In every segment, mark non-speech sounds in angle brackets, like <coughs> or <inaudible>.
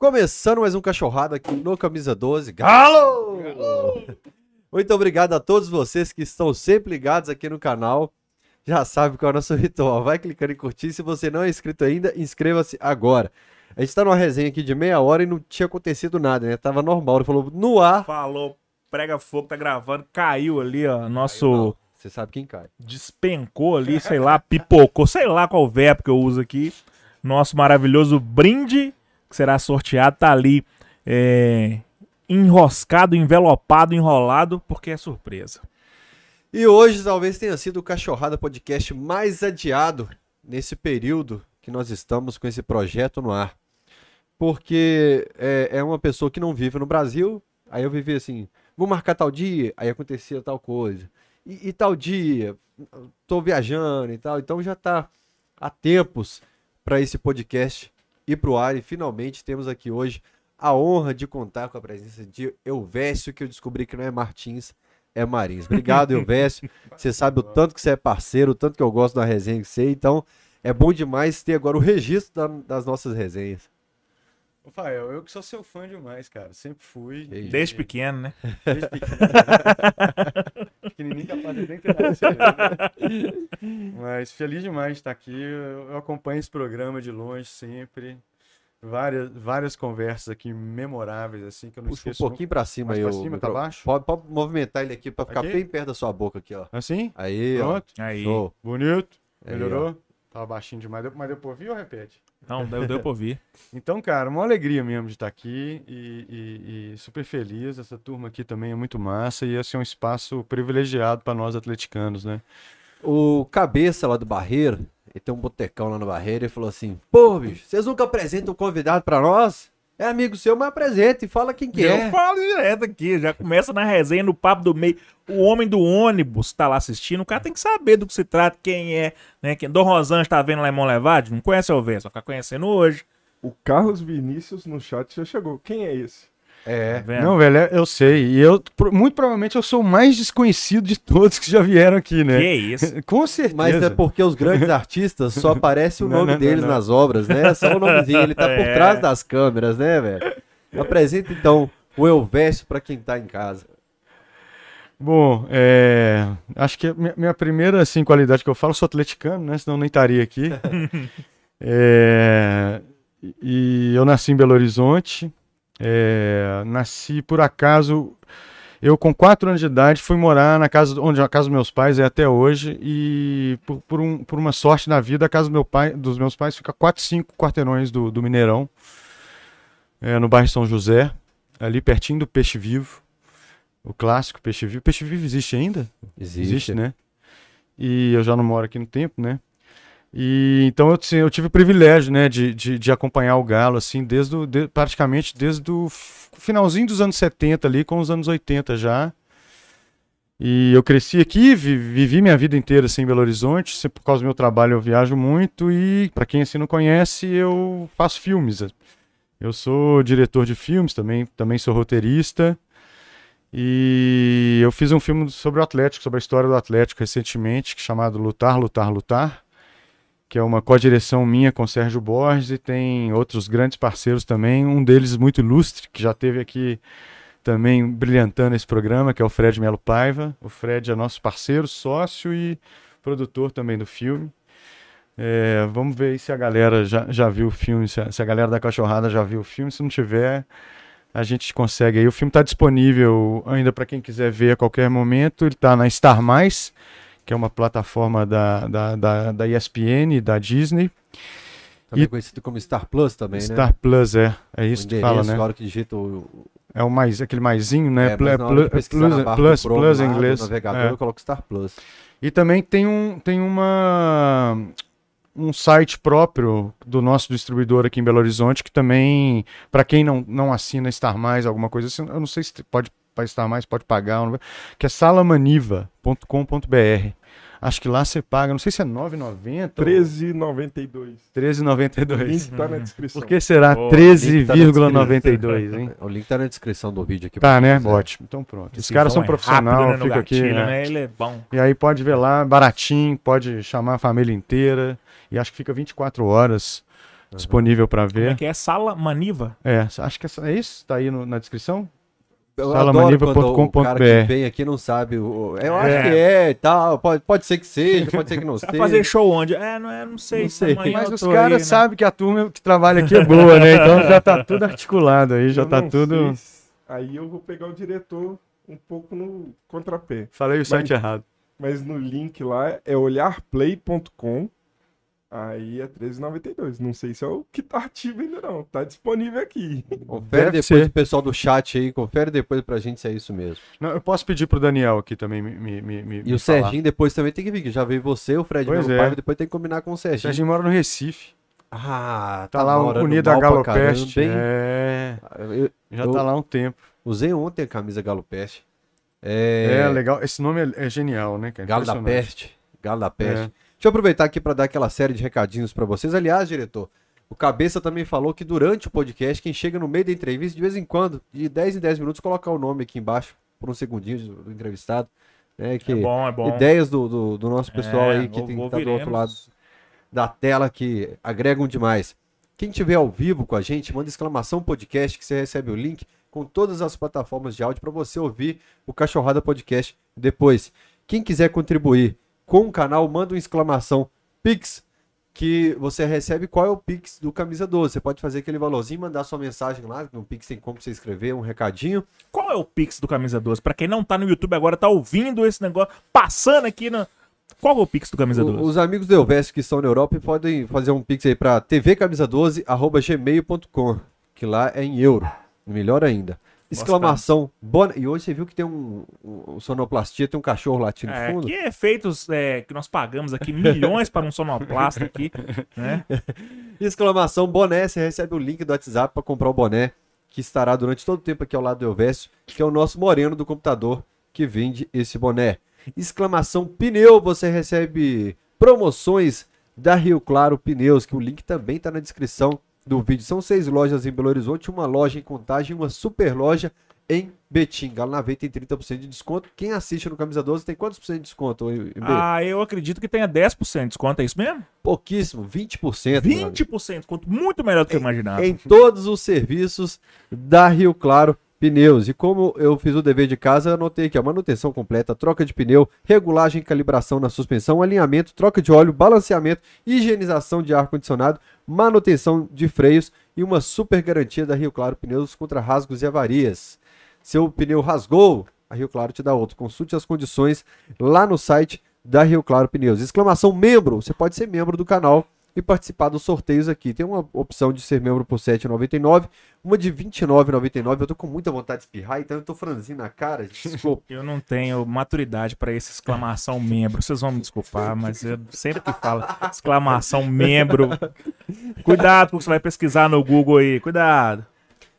Começando mais um cachorrado aqui no Camisa 12. Galo! Muito obrigado a todos vocês que estão sempre ligados aqui no canal. Já sabe qual é o nosso <laughs> ritual. Vai clicando em curtir. Se você não é inscrito ainda, inscreva-se agora. A gente tá numa resenha aqui de meia hora e não tinha acontecido nada, né? Tava normal. Ele falou no ar. Falou, prega fogo, tá gravando, caiu ali, ó. Nosso. Você sabe quem cai. despencou ali, sei lá, pipocou, sei lá qual verbo que eu uso aqui. Nosso maravilhoso brinde, que será sorteado, tá ali é, enroscado, envelopado, enrolado, porque é surpresa. E hoje talvez tenha sido o Cachorrada Podcast mais adiado nesse período que nós estamos com esse projeto no ar. Porque é, é uma pessoa que não vive no Brasil, aí eu vivi assim, vou marcar tal dia, aí acontecia tal coisa. E, e tal dia, tô viajando e tal, então já tá há tempos para esse podcast ir pro ar e finalmente temos aqui hoje a honra de contar com a presença de Elvésio, que eu descobri que não é Martins, é Marins. Obrigado, <laughs> Elvésio. Você sabe o tanto que você é parceiro, o tanto que eu gosto da resenha que você, então é bom demais ter agora o registro da- das nossas resenhas. Rafael, eu que sou seu fã demais, cara. Sempre fui. Isso. Desde pequeno, né? Desde pequeno. <laughs> Pequenininho capaz de nem ter? Mas feliz demais de estar aqui. Eu, acompanho esse programa de longe sempre. Várias, várias conversas aqui memoráveis, assim, que eu não Puxa um esqueço. pouquinho pra cima aí. pra cima, tá baixo? Pode, pode movimentar ele aqui pra ficar Aqui? bem perto da sua boca aqui, ó. Assim? Aí, ó. Pronto. Aí. Show. Bonito. Aí, Melhorou? Tava baixinho demais. Mas deu pra ouvir ou repete? Não, deu, deu pra ouvir. <laughs> Então, cara, uma alegria mesmo de estar aqui e, e- e super feliz. Essa turma aqui também é muito massa e esse é um espaço privilegiado para nós atleticanos, né? O cabeça lá do Barreiro, ele tem um botecão lá no Barreiro, ele falou assim: Pô, bicho, vocês nunca apresentam um convidado pra nós? É amigo seu, mas apresenta e fala quem que Eu é. falo direto aqui, já começa na resenha, no papo do meio. O homem do ônibus tá lá assistindo, o cara tem que saber do que se trata, quem é, né? Quem... Dom Rosângela tá vendo lá em Monlevade, não conhece o Verso, vai ficar conhecendo hoje. O Carlos Vinícius no chat já chegou. Quem é esse? Tá É. vendo? Não, velho, eu sei. E eu, muito provavelmente, eu sou o mais desconhecido de todos que já vieram aqui, né? Que isso? <laughs> Com certeza. Mas é porque os grandes artistas só aparece o <laughs> Não, nome não, deles não. nas obras, né? Só o nomezinho, ele tá por É. trás das câmeras, né, velho? Apresenta então o Elvésio pra quem tá em casa. Bom, é, acho que a minha, minha primeira assim, qualidade que eu falo, eu sou atleticano, né? Senão eu nem estaria aqui. <laughs> É, e eu nasci em Belo Horizonte. É, nasci por acaso. Eu, com 4 anos de idade, fui morar na casa onde a casa dos meus pais é até hoje. E por, por, um- por uma sorte na vida, a casa do meu pai, dos meus pais fica 4, 5 quarteirões do, do Mineirão, é, no bairro São José, ali pertinho do Peixe Vivo. O clássico Peixe Vivo. Peixe Vivo existe ainda? Existe, né? E eu já não moro aqui no tempo, né? E então eu, assim, eu tive o privilégio, né, de, de, de acompanhar o Galo, assim, desde o, de- praticamente desde o finalzinho dos anos 70 ali, com os anos 80 já. E eu cresci aqui, vi- vivi minha vida inteira assim, em Belo Horizonte, por causa do meu trabalho eu viajo muito e, para quem assim não conhece, eu faço filmes. Eu sou diretor de filmes também, também sou roteirista. E eu fiz um filme sobre o Atlético, sobre a história do Atlético recentemente, é chamado Lutar, Lutar, Lutar, que é uma co-direção minha com Sérgio Borges e tem outros grandes parceiros também, um deles muito ilustre, que já teve aqui também brilhantando esse programa, que é o Fred Melo Paiva. O Fred é nosso parceiro, sócio e produtor também do filme. É, vamos ver se a galera já, já viu o filme, se a, se a galera da Cachorrada já viu o filme. Se não tiver, a gente consegue aí. O filme está disponível ainda para quem quiser ver a qualquer momento. Ele está na Star Mais, que é uma plataforma da, da, da, da ESPN da Disney. Também E- conhecido como Star Plus também, né? Star Plus, é. É isso que fala, né? hora que digita o, É o mais, aquele maisinho, né? é, plus, plus, Chrome plus em inglês. navegador, É. eu coloco Star Plus. E também tem um, tem uma um site próprio do nosso distribuidor aqui em Belo Horizonte que também, para quem não, não assina Star Mais, alguma coisa assim, eu não sei se pode para Star Mais pode pagar, que é salamaniva.com.br. Acho que lá você paga, não sei se é 9,90 ou 13,92. 13,92. Link tá na descrição. Por que será Boa, link tá na 13,92, hein? <laughs> O link tá na descrição do vídeo aqui. Tá, pra né? Ótimo. Então pronto. Os Esse caras são é rápido, profissionais, né, fica aqui. né? né? Ele é bom. E aí pode ver lá, baratinho, pode chamar a família inteira. E acho que fica 24 horas disponível para Como é ver. que é? Sala Maniva? É, acho que essa- é isso? Tá aí no- na descrição? Eu Salamaniva.com.br. adoro quando o cara que vem aqui não sabe. o- Eu acho É. que é e tal. Pode, pode ser que seja, pode ser que não <laughs> Vai seja. fazer show onde? É, não, é, não sei. Não sei. Mas os caras né? sabem que a turma que trabalha aqui é <laughs> boa, né? Então já tá <laughs> tudo articulado aí, já Eu tá tudo. se- Aí eu vou pegar o diretor um pouco no contrapé. Falei o site Mas- errado. Mas no link lá é olharplay.com. Aí é R$13,92. Não sei se é o que tá ativo ainda não. Tá disponível aqui. Confere Deve depois ser. o pessoal do chat aí, confere depois pra gente se é isso mesmo. Não, eu posso pedir pro Daniel aqui também me, me, me, E me o falar. Serginho depois também tem que vir, que já veio você, o Fred Pois meu é. pai, depois tem que combinar com o O Serginho. Serginho mora no Recife. Ah, Tá lá morando unido a Galopeste. É, Eu- já Eu- tá lá há um tempo. usei ontem a camisa Galopeste. É, É, legal. Esse nome é, é genial, né, cara? Galo da. Peste. Galo da Peste. É. Deixa eu aproveitar aqui para dar aquela série de recadinhos para vocês. Aliás, diretor, o Cabeça também falou que durante o podcast, quem chega no meio da entrevista, de vez em quando, de 10 em 10 minutos, colocar o nome aqui embaixo, por um segundinho do, do entrevistado. Né, que É bom, é bom. ideias do, do, do nosso pessoal É, aí que tem estar do outro lado da tela que agregam demais. Quem tiver ao vivo com a gente, manda exclamação podcast que você recebe o link com todas as plataformas de áudio para você ouvir o Cachorrada Podcast depois. Quem quiser contribuir com o canal, manda uma exclamação Pix que você recebe qual é o Pix do Camisa 12. Você pode fazer aquele valorzinho, mandar sua mensagem lá, no Pix tem como você escrever, um recadinho. Qual é o Pix do Camisa 12? Pra quem não tá no YouTube agora, tá ouvindo esse negócio, passando aqui na. Qual é o Pix do Camisa 12? O- Os amigos do Elvestre que estão na Europa podem fazer um pix aí para tvcamisa12@gmail.com, que lá é em euro. Melhor ainda. Exclamação boné. E hoje você viu que tem um, um, um sonoplastia, tem um cachorro latindo no É, fundo. que efeitos é, que nós pagamos aqui milhões para um sonoplasta aqui, né? <laughs> Exclamação boné, você recebe o link do WhatsApp para comprar o boné, que estará durante todo o tempo aqui ao lado do Elvésio, que é o nosso moreno do computador que vende esse boné. Exclamação pneu, você recebe promoções da Rio Claro Pneus, que o link também está na descrição do vídeo. São seis lojas em Belo Horizonte, uma loja em Contagem e uma super loja em Betim. Galo na Veia tem 30% de desconto. Quem assiste no Camisa 12 tem quantos por cento de desconto? Ah, eu acredito que tenha 10% de desconto, é isso mesmo? Pouquíssimo, 20%. meu amigo. 20% de desconto, muito melhor do que eu imaginava. em todos os serviços da Rio Claro Pneus. E como eu fiz o dever de casa, anotei aqui a manutenção completa, troca de pneu, regulagem e calibração na suspensão, alinhamento, troca de óleo, balanceamento, higienização de ar-condicionado, manutenção de freios e uma super garantia da Rio Claro Pneus contra rasgos e avarias. Seu pneu rasgou, a Rio Claro te dá outro. Consulte as condições lá no site da Rio Claro Pneus. Exclamação membro, você pode ser membro do canal e participar dos sorteios aqui. Tem uma opção de ser membro por R$ 7,99, uma de R$ 29,99. Eu tô com muita vontade de espirrar, então eu tô franzindo na cara. Desculpa. Eu não tenho maturidade para essa exclamação membro. Vocês vão me desculpar, mas eu sempre que falo exclamação membro. Cuidado com o que você vai pesquisar no Google aí. Cuidado.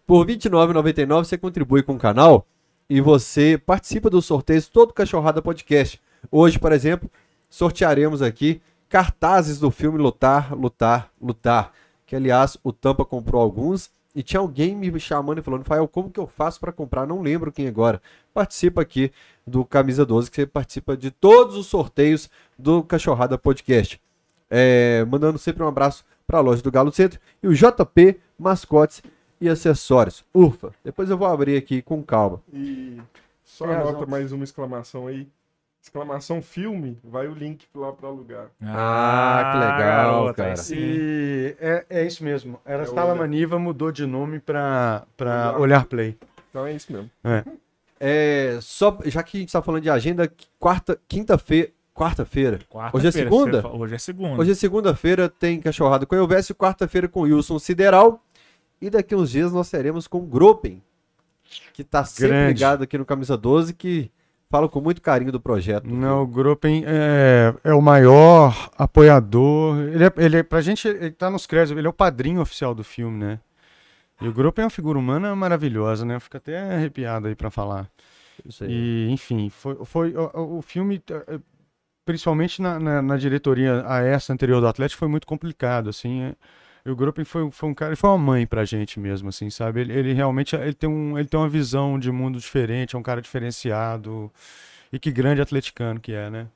Por R$ 29,99 você contribui com o canal e você participa dos sorteios todo Cachorrada Podcast. Hoje, por exemplo, sortearemos aqui cartazes do filme Lutar, Lutar, Lutar. Que, aliás, o Tampa comprou alguns e tinha alguém me chamando e falando, Rafael, como que eu faço para comprar? Não lembro quem agora. Participa aqui do Camisa 12, que você participa de todos os sorteios do Cachorrada Podcast. É, mandando sempre um abraço para a loja do Galo Centro e o JP Mascotes e Acessórios. Ufa, depois eu vou abrir aqui com calma. E só Tem anota razão. mais uma exclamação aí. Exclamação filme, vai o link lá pra alugar. Ah, que legal, garota, cara. sim. E é, é isso mesmo. Era É Sala. Maniva, mudou de nome pra, pra Olhar. Olhar Play. Então é isso mesmo. É, só, já que a gente está falando de agenda, quarta, quinta-feira, quarta-feira. Quarta-feira, Hoje é segunda? Hoje é segunda. Hoje é segunda-feira, tem cachorrada com Elvésio, quarta-feira com Wilson Sideral. E daqui uns dias nós teremos com o Gropen, que tá sempre Grande. ligado aqui no Camisa 12, que fala com muito carinho do projeto. Não, o Gruppen é, é o maior apoiador. Ele é, ele é, pra gente, ele tá nos créditos, ele é o padrinho oficial do filme, né? E o Gruppen é uma figura humana maravilhosa, né? Eu fico até arrepiado aí pra falar. Isso aí. E, enfim, foi, foi o, o- filme, eh, principalmente na, na, na diretoria a essa anterior do Atlético, foi muito complicado, assim. é. E o Gruppen foi, foi um cara, foi uma mãe pra gente mesmo, assim, sabe? Ele, ele realmente ele tem, um, ele tem uma visão de mundo diferente, é um cara diferenciado. E que grande atleticano que é, né?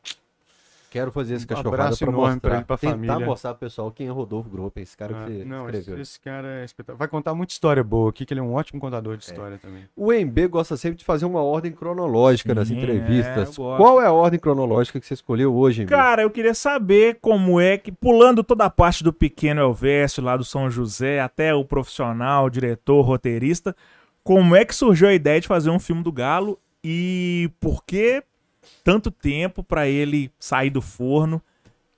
Quero fazer esse Um cachorrada abraço pra enorme mostrar, pra ele, pra tentar família. mostrar pro pessoal quem é Rodolfo Gruppen, esse cara Ah, que não, escreveu. esse, esse cara é espetacular. Vai contar muita história boa aqui, que ele é um ótimo contador de história também. O MB gosta sempre de fazer uma ordem cronológica nas Sim, entrevistas. é, eu gosto. Qual é a ordem cronológica que você escolheu hoje, MB? Cara, eu queria saber como é que, pulando toda a parte do pequeno Elvésio lá do São José, até o profissional, diretor, roteirista, como é que surgiu a ideia de fazer um filme do Galo e por que tanto tempo pra ele sair do forno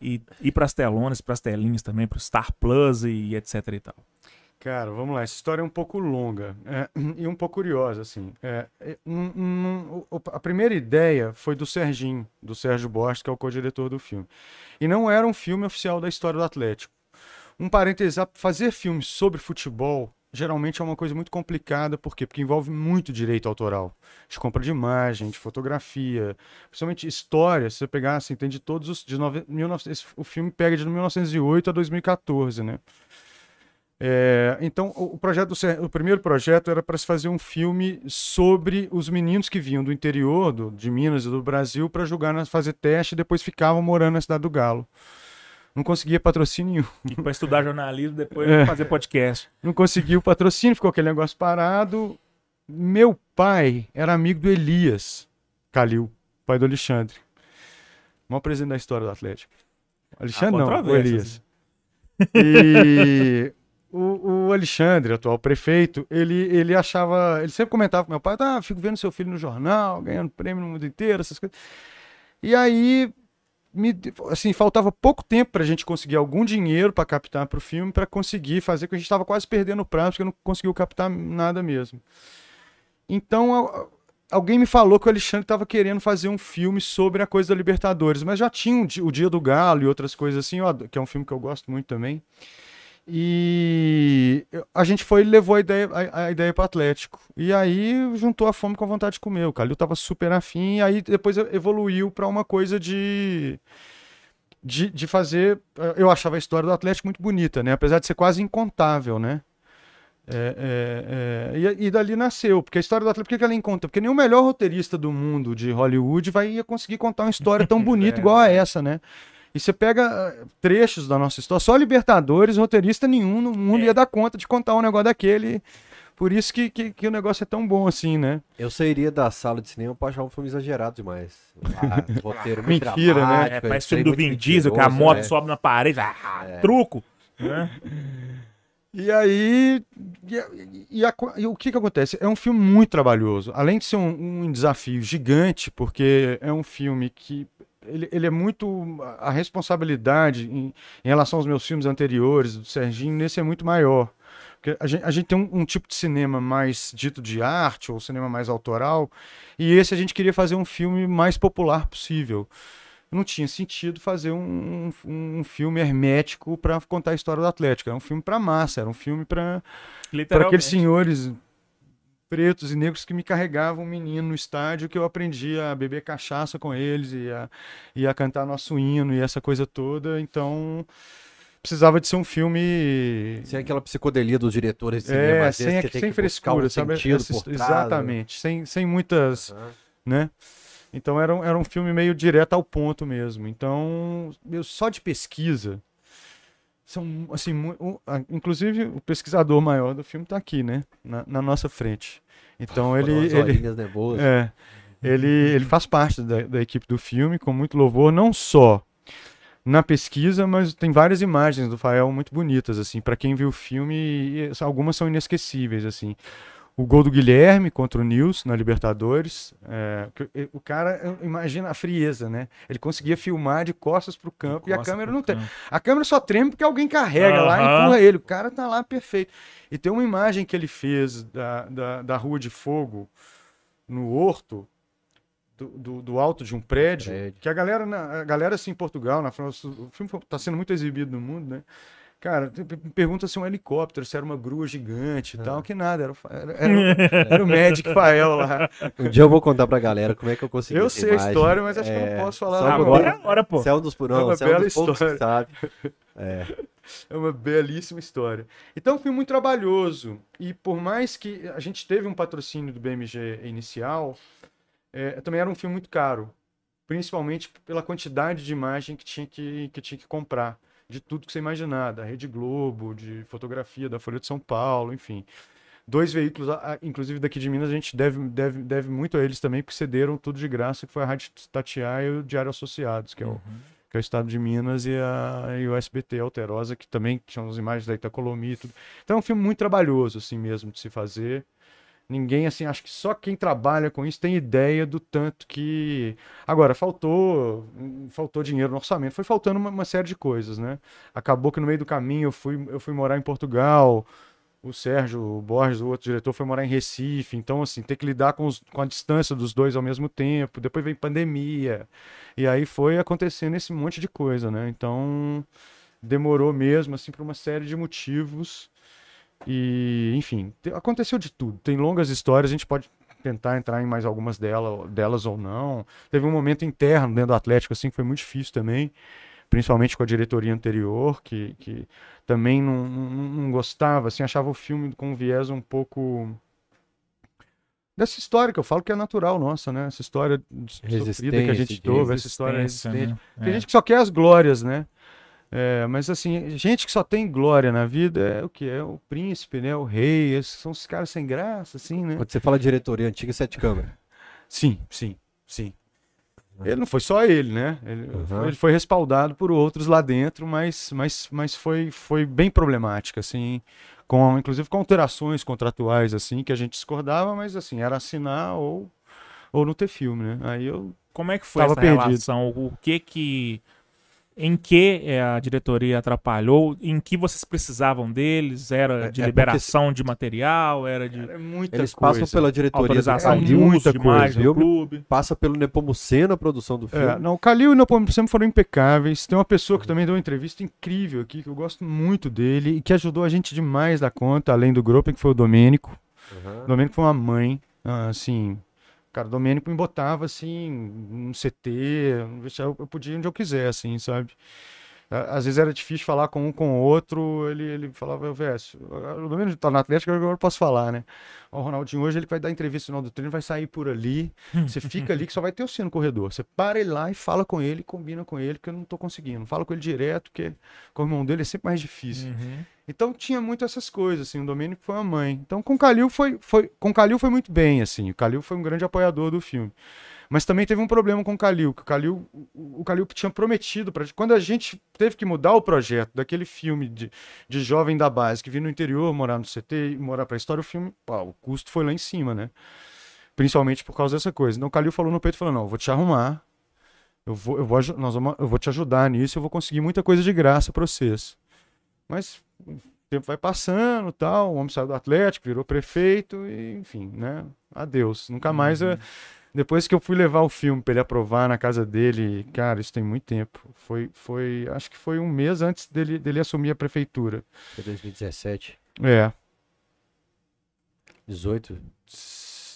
e ir pras telonas, pras telinhas também, pro Star Plus e etc e tal. Cara, vamos lá. Essa história é um pouco longa é, <clears throat> e um pouco curiosa, assim. É, é, um- um- o- a primeira ideia foi do Serginho, do Sérgio Borges, que é o co-diretor do filme. E não era um filme oficial da história do Atlético. Um parênteses, fazer filmes sobre futebol geralmente é uma coisa muito complicada, por quê? Porque envolve muito direito autoral. De compra de imagem, de fotografia, principalmente história. Se você pegar, assim, tem de todos os... De nove, 19, esse- o filme pega de 1908 a 2014, né? É, então, o, projeto o primeiro projeto era para se fazer um filme sobre os meninos que vinham do interior, do- de Minas e do Brasil, para jogar, fazer teste e depois ficavam morando na cidade do Galo. Não conseguia patrocínio nenhum. E pra estudar jornalismo, depois <laughs> É. fazer podcast. Não conseguiu patrocínio, ficou aquele negócio parado. Meu pai era amigo do Elias Calil, pai do Alexandre. O maior presidente da história do Atlético. Alexandre Há não, o. Elias. E o, o Alexandre, atual prefeito, ele, ele achava. Ele sempre comentava com meu pai: ah, fico vendo seu filho no jornal, ganhando prêmio no mundo inteiro, essas coisas. E aí, me, assim, faltava pouco tempo para a gente conseguir algum dinheiro para captar para o filme, para conseguir fazer, porque a gente estava quase perdendo o prazo, porque não conseguiu captar nada mesmo. Então, al- alguém me falou que o Alexandre estava querendo fazer um filme sobre a coisa da Libertadores, mas já tinha o Di- o Dia do Galo e outras coisas assim, que é um filme que eu gosto muito também. E a gente foi e levou a ideia, a, a ideia para Atlético. E aí juntou a fome com a vontade de comer. O Calil tava super afim, e aí depois evoluiu para uma coisa de, de, de fazer. Eu achava a história do Atlético muito bonita, né? Apesar de ser quase incontável, né? É, é, é, e, e dali nasceu, porque a história do Atlético, por que ela encontra? Porque nenhum melhor roteirista do mundo de Hollywood vai conseguir contar uma história tão <laughs> bonita É. igual a essa, né? E você pega eh, trechos da nossa história, só Libertadores, roteirista nenhum no mundo É. ia dar conta de contar um negócio daquele. Por isso que, que, que o negócio é tão bom assim, né? Eu sairia da sala de cinema pra achar um filme exagerado demais. Ah, <laughs> roteiro muito Mentira, né? É, parece filme do Vin Diesel, que a moto né? sobe na parede, ah, truco. né? E aí. E, e a e o que, que acontece? É um filme muito trabalhoso. Além de ser um, um desafio gigante, porque é um filme que. Ele, ele é muito. A responsabilidade em, em relação aos meus filmes anteriores, do Serginho, nesse é muito maior. Porque a gente, a gente tem um, um tipo de cinema mais dito de arte, ou cinema mais autoral, e esse a gente queria fazer um filme mais popular possível. Não tinha sentido fazer um, um, um filme hermético para contar a história do Atlético. Era um filme para massa, era um filme para aqueles senhores pretos e negros que me carregavam um menino no estádio que eu aprendi a beber cachaça com eles e a, e a cantar nosso hino e essa coisa toda. Então precisava de ser um filme Sem aquela psicodelia dos diretores de cinema, é, sem, que tem sem frescura, um sabe? Essa- né? exatamente, sem, sem muitas, Aham. né? Então era um, era um filme meio direto ao ponto mesmo. Então, eu só de pesquisa são assim, mu- ah, inclusive o pesquisador maior do filme está aqui, né, na, na nossa frente. Então ele, ele, é, ele, ele faz parte da, da equipe do filme com muito louvor, não só na pesquisa, mas tem várias imagens do Fael muito bonitas, assim, para quem viu o filme, algumas são inesquecíveis, assim. O gol do Guilherme contra o Nils na Libertadores, é, o cara, imagina a frieza, né? Ele conseguia filmar de costas pro campo e a câmera não tem. A câmera só treme porque alguém carrega lá e empurra ele. O cara tá lá perfeito. E tem uma imagem que ele fez da, da, da Rua de Fogo no Horto, do, do, do alto de um prédio, Prédio. que a galera, a galera assim, em Portugal, na França, o filme tá sendo muito exibido no mundo, né? Cara, pergunta se é um helicóptero, se era uma grua gigante e tal, que nada, era, era, era, era o <laughs> Magic Fael lá. Um dia eu vou contar pra galera como é que eu consegui Eu sei a imagem. história, mas acho que eu É, não posso falar só agora. Agora é a hora, pô. É um dos, É não, uma é um bela dos poucos que história. sabe. <laughs> É. É uma belíssima história. Então, é um filme muito trabalhoso. E por mais que a gente teve um patrocínio do BMG inicial, é, também era um filme muito caro. principalmente pela quantidade de imagem que tinha que, que tinha que comprar, de tudo que você imaginar, da Rede Globo, de fotografia da Folha de São Paulo, enfim. Dois veículos, inclusive daqui de Minas, a gente deve, deve, deve muito a eles também, porque cederam tudo de graça, que foi a Rádio Tatiá e o Diário Associados, que é o, que é o Estado de Minas, e, a, e o SBT Alterosa, que também tinham as imagens da Itacolomi e tudo. Então é um filme muito trabalhoso, assim mesmo, de se fazer. Ninguém, assim, acho que só quem trabalha com isso tem ideia do tanto que. Agora, faltou faltou dinheiro no orçamento, foi faltando uma, uma série de coisas, né? Acabou que no meio do caminho eu fui, eu fui morar em Portugal, o Sérgio Borges, o outro diretor, foi morar em Recife, então, assim, ter que lidar com, os- com a distância dos dois ao mesmo tempo, depois vem pandemia, e aí foi acontecendo esse monte de coisa, né? Então, demorou mesmo, assim, por uma série de motivos. E, enfim, te- aconteceu de tudo. Tem longas histórias, a gente pode tentar entrar em mais algumas dela, delas ou não. Teve um momento interno dentro do Atlético, assim, que foi muito difícil também, principalmente com a diretoria anterior, que, que também não, não, não gostava, assim, achava o filme com um viés um pouco. Dessa história que eu falo que é natural nossa, né? Essa história sofrida que a gente teve, essa história resistente. né? Tem É. gente que só quer as glórias, né? É, mas assim, gente que só tem glória na vida é o que? É o príncipe, né? O rei, esses são esses caras sem graça, assim, né? Quando você fala diretoria antiga, sete câmeras. Sim, sim, sim. Ele não foi só ele, né? Ele, Uhum. foi, ele foi respaldado por outros lá dentro, mas, mas, mas foi, foi bem problemática, assim, com, inclusive com alterações contratuais, assim, que a gente discordava, mas assim, era assinar ou, ou não ter filme, né? Aí eu Como é que foi essa perdido. relação? O que que... Em que eh, a diretoria atrapalhou? Em que vocês precisavam deles? Era É- de é liberação de material? Era de é muita Eles coisa. passam pela diretoria do autorização de muita de coisa, do clube? passa pelo Nepomuceno a produção do filme. É, não, o Calil e o Nepomuceno foram impecáveis. Tem uma pessoa que também deu uma entrevista incrível aqui, que eu gosto muito dele e que ajudou a gente demais da conta, além do grupo, que foi o Domênico. Uhum. O Domênico foi uma mãe, ah, assim. Cara, o Domênico me botava assim, no CT, eu podia onde eu quiser, assim, sabe? Às vezes era difícil falar com um com o outro, ele, ele falava, Vécio, o Domênico tá no Atlético, agora eu posso falar, né? O Ronaldinho hoje ele vai dar entrevista no final do treino, vai sair por ali, <laughs> você fica ali que só vai ter o sino no corredor. Você para ele lá e fala com ele, combina com ele, porque eu não tô conseguindo. Fala com ele direto, porque com o irmão dele é sempre mais difícil. Uhum. Então tinha muito essas coisas, assim, o Domênico foi uma mãe. Então com o Calil foi, foi, com Calil foi muito bem, assim, o Calil foi um grande apoiador do filme. Mas também teve um problema com o Calil, que o Calil, o Calil tinha prometido gente, quando a gente teve que mudar o projeto daquele filme de, de jovem da base, que vinha no interior, morar no CT e morar pra história, o filme, o custo foi lá em cima, né? Principalmente por causa dessa coisa. Então o Calil falou no peito, falou, não, vou te arrumar, eu vou, eu vou, nós vamos, eu vou te ajudar nisso, eu vou conseguir muita coisa de graça pra vocês. Mas o tempo vai passando, tal, o homem saiu do Atlético, virou prefeito, e, enfim, né? Adeus. Nunca mais. Uhum. eh, Depois que eu fui levar o filme pra ele aprovar na casa dele, cara, isso tem muito tempo. Foi, foi, acho que foi um mês antes dele, dele assumir a prefeitura. Foi 2017, É, 18.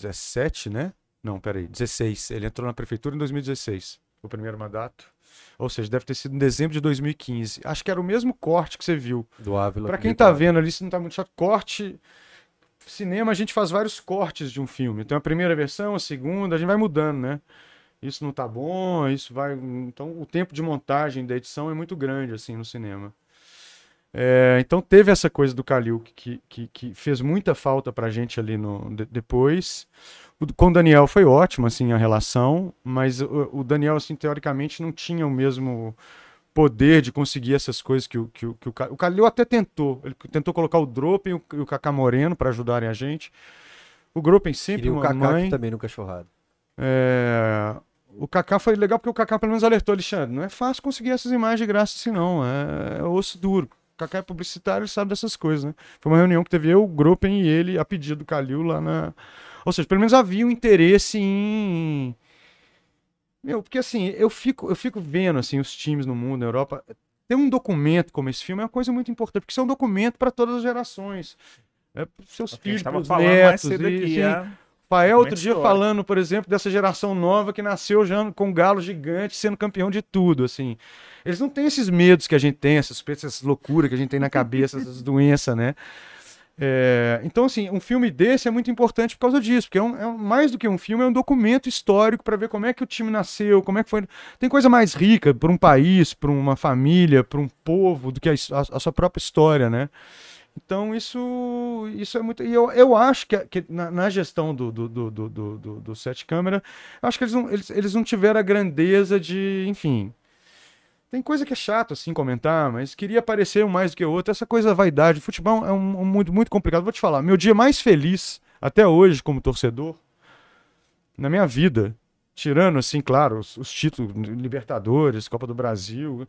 17, né? Não, peraí, 16. Ele entrou na prefeitura em 2016, o primeiro mandato. Ou seja, deve ter sido em dezembro de 2015. Acho que era o mesmo corte que você viu. do Ávila. Pra quem tá vendo ali, se não tá muito chato, corte. Cinema a gente faz vários cortes de um filme. Então a primeira versão, a segunda, a gente vai mudando, né? Isso não tá bom, isso vai. Então o tempo de montagem da edição é muito grande, assim, no cinema. É, então teve essa coisa do Calil que, que, que fez muita falta pra gente ali no, de- depois. Com o Daniel foi ótimo, assim, a relação, mas o, o Daniel, assim, teoricamente não tinha o mesmo poder de conseguir essas coisas que o, que o, que o, o Calil até tentou. Ele tentou colocar o Dropen e o, o Kaká Moreno para ajudarem a gente. O Dropen sempre Queria o mãe. aqui também no Cachorrado. É, O Kaká foi legal porque o Kaká pelo menos alertou, Alexandre. Não é fácil conseguir essas imagens de graça assim, não. É, é osso duro. O Kaká é publicitário, ele sabe dessas coisas, né? Foi uma reunião que teve eu, o Gruppen e ele, a pedido do Calil lá na. Ou seja, pelo menos havia um interesse em. Meu, porque assim, eu fico, eu fico vendo assim, os times no mundo, na Europa. Ter um documento como esse filme é uma coisa muito importante, porque isso é um documento para todas as gerações. É pros seus gente filhos, falando mais netos. cedo e, aqui. é- Fael outro dia história. falando, por exemplo, dessa geração nova que nasceu já com um galo gigante sendo campeão de tudo, assim. Eles não têm esses medos que a gente tem, essas, essas loucuras que a gente tem na cabeça, essas <laughs> doenças, né? É, então, assim, um filme desse é muito importante por causa disso, porque é, um, é mais do que um filme, é um documento histórico para ver como é que o time nasceu, como é que foi. Tem coisa mais rica para um país, para uma família, para um povo, do que a, a- a sua própria história, né? Então, isso, isso é muito. E eu, eu acho que, que na, na gestão do, do, do, do, do, do- Câmara, eu acho que eles não, eles, eles não tiveram a grandeza de. Enfim. Tem coisa que é chato, assim, comentar, mas queria aparecer um mais do que o outro. Essa coisa da vaidade. Futebol é um, um muito, muito complicado. Vou te falar, meu dia mais feliz, até hoje, como torcedor, na minha vida, tirando, assim, claro, os, os títulos, Libertadores, Copa do Brasil.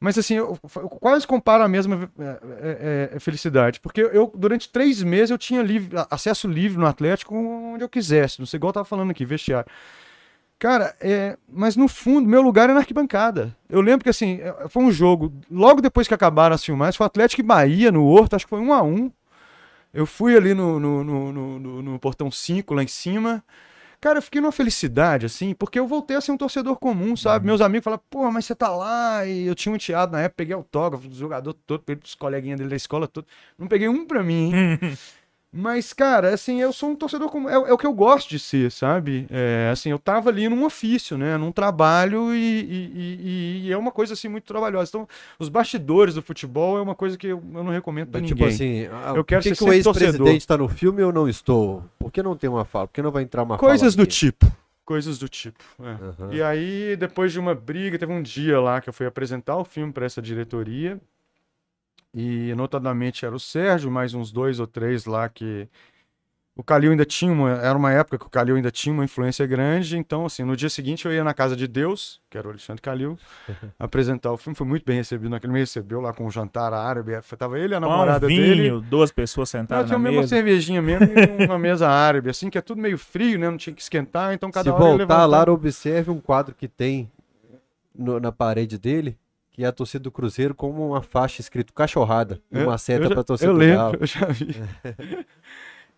Mas, assim, eu, eu quase comparo a mesma é, é, é, felicidade. Porque eu, durante três meses, eu tinha livre, acesso livre no Atlético onde eu quisesse. Não sei, igual eu tava falando aqui, vestiário. Cara, é, mas no fundo, meu lugar é na arquibancada. Eu lembro que, assim, é, foi um jogo, logo depois que acabaram as filmagens, foi Atlético e Bahia no Horto, acho que foi um a um. Eu fui ali no, no, no, no, no- portão 5, lá em cima. Cara, eu fiquei numa felicidade, assim, porque eu voltei a ser um torcedor comum, sabe? Meus amigos falaram, pô, mas você tá lá. E eu tinha um enteado na época, peguei autógrafo do jogador todo, peguei pros coleguinhas dele da escola todo. Não peguei um pra mim, hein? <laughs> Mas, cara, assim, eu sou um torcedor comum. É, é o que eu gosto de ser, sabe? É, assim, eu tava ali num ofício, né? Num trabalho e, e- e- e é uma coisa, assim, muito trabalhosa. Então, os bastidores do futebol é uma coisa que eu, eu não recomendo pra Mas, ninguém. tipo assim, ah, Eu quero que, ser que o ex-presidente está no filme eu não estou? Por que não tem uma fala? Por que não vai entrar uma Coisas do aqui? tipo. Coisas do tipo. é. Aham. E aí, depois de uma briga, teve um dia lá que eu fui apresentar o filme para essa diretoria. E notadamente era o Sérgio, mais uns dois ou três lá que. O Calil ainda tinha uma. Era uma época que o Calil ainda tinha uma influência grande. Então, assim, no dia seguinte eu ia na casa de Deus, que era o Alexandre Calil, <laughs> apresentar o filme. Foi muito bem recebido. Naquele me recebeu lá com um jantar árabe. Tava ele e a namorada um dele. vinho, duas pessoas sentadas tinha na uma mesa. cervejinha mesmo e <laughs> uma mesa árabe, assim, que é tudo meio frio, né? Não tinha que esquentar, então cada Se hora voltar lá, observe um quadro que tem no- na parede dele, é a torcida do Cruzeiro com uma faixa escrito cachorrada e Eu- uma seta eu pra torcida Eu do lembro, Galo. eu já vi. <laughs>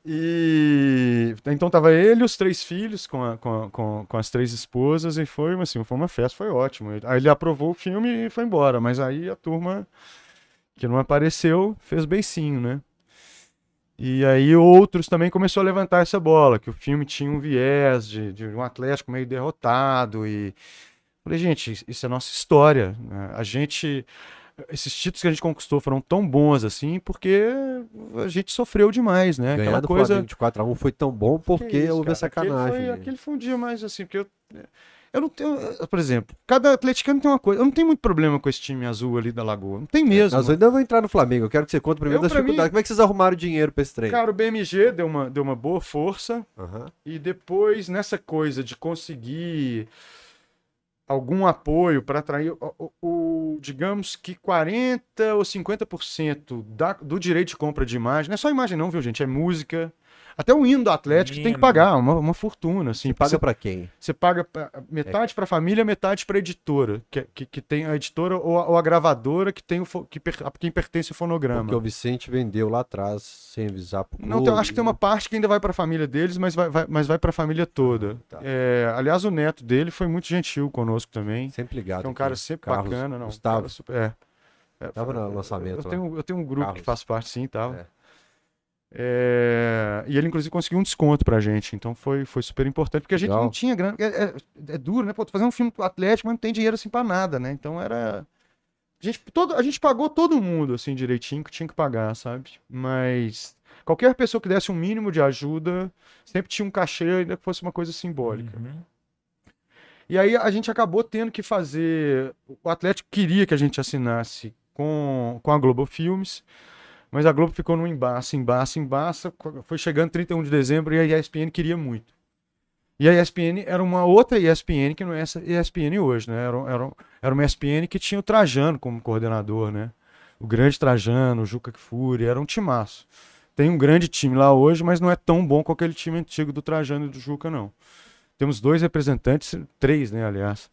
E então tava ele e os três filhos com, a- com, a- com, com as três esposas e foi, assim, foi uma festa, foi ótimo. Aí ele aprovou o filme e foi embora, mas aí a turma que não apareceu fez beicinho, né? E aí outros também começou a levantar essa bola, que o filme tinha um viés de, de um Atlético meio derrotado e falei, gente, isso é nossa história. né? A gente esses títulos que a gente conquistou foram tão bons assim porque a gente sofreu demais, né? Ganhar Aquela do coisa Flamengo de 4x1 foi tão bom porque que isso, houve a cara? Aquele sacanagem. foi, aquele foi um dia mais assim, porque eu, eu não tenho, por exemplo, cada atleticano tem uma coisa, eu não tenho muito problema com esse time azul ali da Lagoa, não tem mesmo. Nós ainda vamos entrar no Flamengo. Eu quero que você conte primeiro Eu, das dificuldades. Como é que vocês arrumaram dinheiro pra esse trem? Cara, o BMG deu uma, deu uma boa força Aham. e depois nessa coisa de conseguir algum apoio para atrair o, o- o- digamos que 40 ou 50% da, do direito de compra de imagem, não é só imagem não, viu gente, é música, até o hino do Atlético tem que pagar uma, uma fortuna, assim, Você paga pra quem? Você paga metade para a família, metade para a editora, que, que, que tem a editora ou a, ou a gravadora que tem o que per, a quem pertence o fonograma. Porque o Vicente vendeu lá atrás sem avisar pro Não, clube. tem- acho que tem uma parte que ainda vai para a família deles, mas vai, vai- mas vai para a família toda. Tá. É, aliás, o neto dele foi muito gentil conosco também. Sempre ligado. É um cara sempre Carlos bacana, não. Gustavo. cara super- é. É, Tava no eu- lançamento Eu tenho, eu tenho um grupo Carlos. que faz parte, sim, tava. É. É, E ele, inclusive, conseguiu um desconto pra gente. Então foi, foi super importante, porque a gente Legal. não tinha grana. É, é- é duro, né? Pô, fazer um filme pro Atlético, mas não tem dinheiro assim pra nada, né? Então era. A gente, todo, a gente pagou todo mundo, assim, direitinho, que tinha que pagar, sabe? Mas qualquer pessoa que desse um mínimo de ajuda, sempre tinha um cachê, ainda que fosse uma coisa simbólica. Uhum. E aí a gente acabou tendo que fazer. O Atlético queria que a gente assinasse com, com a Globo Filmes, mas a Globo ficou no embaço, embaço, embaço. Foi chegando 31 de dezembro e a ESPN queria muito. E a ESPN era uma outra ESPN que não é essa ESPN hoje, né? Era, era, era uma ESPN que tinha o Trajano como coordenador, né? O grande Trajano, o Juca Kfouri, era um timaço. Tem um grande time lá hoje, mas não é tão bom com aquele time antigo do Trajano e do Juca, não. Temos dois representantes, três, né, aliás,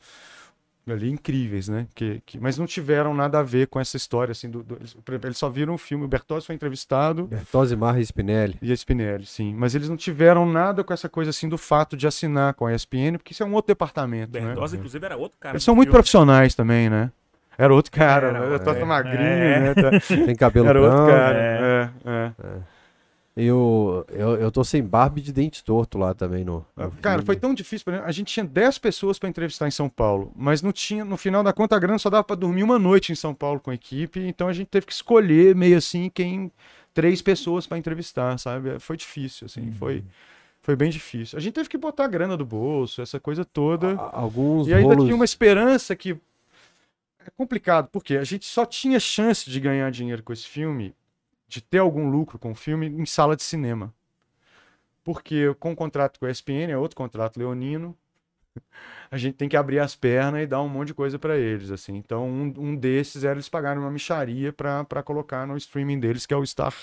ali incríveis, né? Que, que, mas não tiveram nada a ver com essa história, assim, do, do- eles, eles só viram o filme, o Bertozzi foi entrevistado Bertozzi, Marra e Spinelli. e a Spinelli, sim. Mas eles não tiveram nada com essa coisa, assim, do fato de assinar com a ESPN, porque isso é um outro departamento, né? Bertozzi, inclusive, era outro cara. Eles são muito filme. profissionais também, né? Era outro cara, Era, né? Tá é. magrinho, É. né? Tá- Tem cabelo Era outro branco. cara. é. É, é. E eu, eu, eu tô sem barba de dente torto lá também no. no Cara, foi tão difícil. pra. A gente tinha 10 pessoas para entrevistar em São Paulo, mas não tinha, no final da conta, a grana só dava para dormir uma noite em São Paulo com a equipe, então a gente teve que escolher meio assim quem três pessoas para entrevistar, sabe? Foi difícil, assim, foi foi bem difícil. A gente teve que botar a grana do bolso, essa coisa toda. A- Alguns E ainda rolos. tinha uma esperança que é complicado, porque a gente só tinha chance de ganhar dinheiro com esse filme, de ter algum lucro com o filme em sala de cinema. Porque com o contrato com a ESPN, é outro contrato leonino, <laughs> a gente tem que abrir as pernas e dar um monte de coisa pra eles, assim. Então, um, um desses era eles pagarem uma micharia pra colocar no streaming deles, que é o Star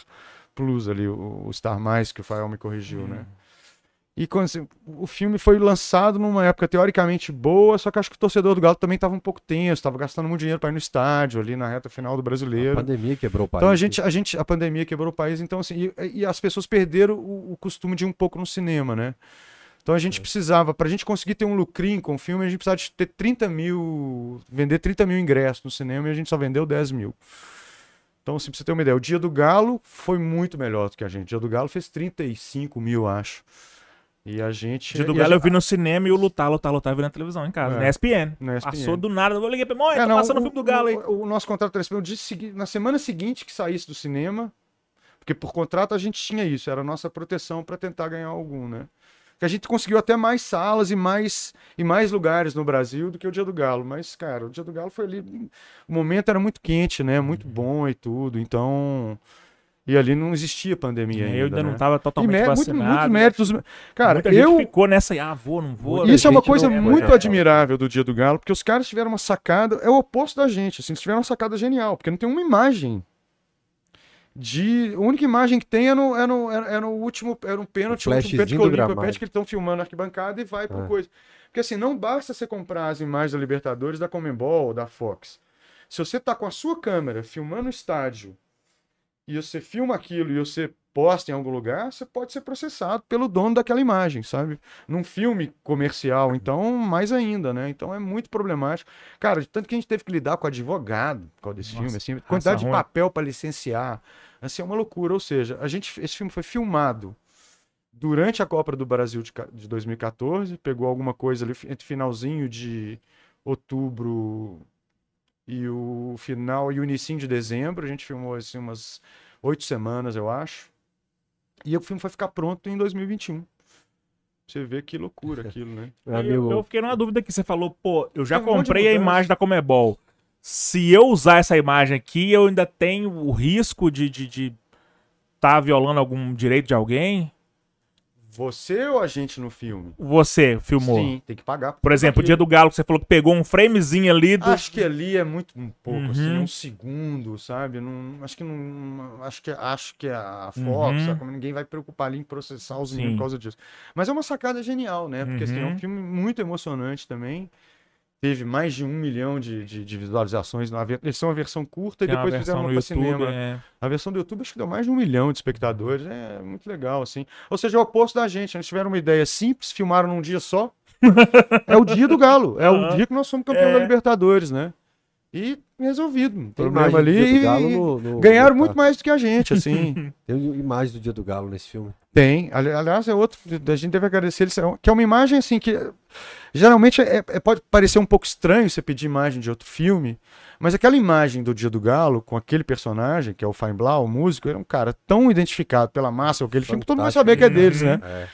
Plus ali, o, o Star Mais, que o Fael me corrigiu, né? E quando, assim, o filme foi lançado numa época teoricamente boa, só que acho que o torcedor do Galo também estava um pouco tenso, estava gastando muito dinheiro para ir no estádio ali na reta final do A brasileiro. pandemia quebrou o país. Então a gente, a gente, a pandemia quebrou o país, então assim, e, e as pessoas perderam o, o costume de ir um pouco no cinema, né? Então a gente precisava, pra gente conseguir ter um lucrinho com o filme, a gente precisava de ter 30 mil, vender 30 mil ingressos no cinema e a gente só vendeu 10 mil. Então, assim, pra você ter uma ideia, o Dia do Galo foi muito melhor do que a gente. O Dia do Galo fez 35 mil, acho. E a gente. Dia do Galo eu vi no cinema e o Lutar, Lutar, Lutar eu vi na televisão em casa, É. na ESPN. Na ESPN. Passou do nada, eu liguei pra mãe, É, tá não, passando o o, filme do Galo aí. o- o nosso contrato dia segui- na semana seguinte que saísse do cinema, porque por contrato a gente tinha isso, era a nossa proteção para tentar ganhar algum, né? Que a gente conseguiu até mais salas e mais, e mais lugares no Brasil do que o Dia do Galo. Mas, cara, o Dia do Galo foi ali. O momento era muito quente, né? Muito bom e tudo. Então. E ali não existia pandemia ainda. eu ainda né? não tava E totalmente muito, vacinado. muito méritos. Cara, Muita gente eu. ficou nessa ah, vou, não vou. Isso é uma gente coisa não- muito é. admirável do Dia do Galo, porque os caras tiveram uma sacada, é o oposto da gente, assim, eles tiveram uma sacada genial, porque não tem uma imagem de... A única imagem que tem é no, é no, é no último, era um pênalti, O o último pênalti que o Olímpia pede, que eles estão filmando a arquibancada e vai por É. coisa. Porque assim, não basta você comprar as imagens da Libertadores, da Comembol, da Fox. Se você tá com a sua câmera filmando o estádio e você filma aquilo e você posta em algum lugar, você pode ser processado pelo dono daquela imagem, sabe? Num filme comercial, então, mais ainda, né? Então é muito problemático. Cara, tanto que a gente teve que lidar com advogado por causa desse Nossa, filme, assim, quantidade de ruim. papel para licenciar, assim, é uma loucura. Ou seja, a gente, esse filme foi filmado durante a Copa do Brasil de, de 2014, pegou alguma coisa ali entre finalzinho de outubro e o final e o início de dezembro. A gente filmou assim umas oito semanas, eu acho. E o filme foi ficar pronto em 2021. Você vê que loucura aquilo, né? <laughs> Eu, amigo, eu fiquei numa dúvida que você falou, pô, eu já um de comprei a mudança. imagem da Comebol. Se eu usar essa imagem aqui, eu ainda tenho o risco de estar de, de tá violando algum direito de alguém? Você ou a gente no filme? Você filmou. Sim, tem que pagar. Por exemplo, o dia do Galo, que você falou que pegou um framezinho ali do. Acho que ali é muito um pouco, Uhum. assim, um segundo, sabe? Não, acho que não. Acho que, acho que a Fox, Uhum. sabe? Ninguém vai preocupar ali em processar os por causa disso. Mas é uma sacada genial, né? Porque assim, é um Uhum. filme muito emocionante também. Teve mais de um milhão de, de, de visualizações. Na, eles são uma versão curta e Tem depois fizeram uma YouTube. cinema. é. A versão do YouTube acho que deu mais de um milhão de espectadores. É muito legal, assim. Ou seja, é o oposto da gente. Eles tiveram uma ideia simples, filmaram num dia só. <laughs> é o dia do Galo. É o Aham. dia que nós somos campeão É. da Libertadores, né? E resolvido. tem Problema ali. Dia do Galo no- no- ganharam no- muito mais do que a gente, assim. <laughs> Tem imagem do Dia do Galo nesse filme. Tem. Ali- Aliás, é outro. A gente deve agradecer eles. Que é uma imagem assim que. Geralmente é- é- pode parecer um pouco estranho você pedir imagem de outro filme. Mas aquela imagem do Dia do Galo, com aquele personagem, que é o Feinblau, o músico, ele é um cara tão identificado pela massa, aquele filme, que todo mundo Fantástico. saber que é deles, né? É.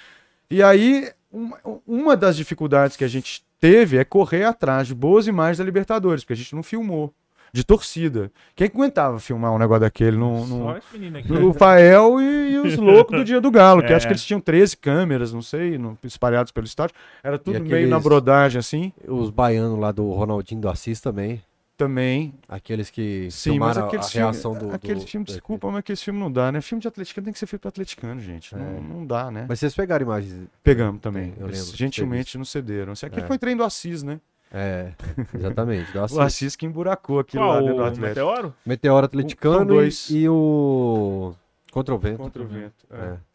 E aí, uma, uma das dificuldades que a gente teve é correr atrás de boas imagens da Libertadores, porque a gente não filmou. De torcida. Quem que aguentava filmar um negócio daquele? Menino aqui. o Fael e, e os <laughs> loucos do Dia do Galo, que É. acho que eles tinham 13 câmeras, não sei, no- espalhados pelo estádio. Era tudo meio aqueles- na brodagem, assim, Os baianos lá do Ronaldinho do Assis também. também. Aqueles que Sim, mas filmaram a aqueles reação do... aqueles do- filmes, desculpa, mas aqueles filmes não dá, né? Filme de atleticano tem que ser feito para atleticano, gente. É. Não, não dá, né? Mas vocês pegaram imagens... Pegamos também. eu Eles lembro gentilmente nos cederam. Isso aqui É. foi trem do Assis, né? É, exatamente. Assis. <laughs> O Assis que emburacou aquilo Qual, lá dentro do o Atlético. Meteoro? Meteoro Atleticano dois. e, e o... Contra o Vento. Contra o vento. é. É.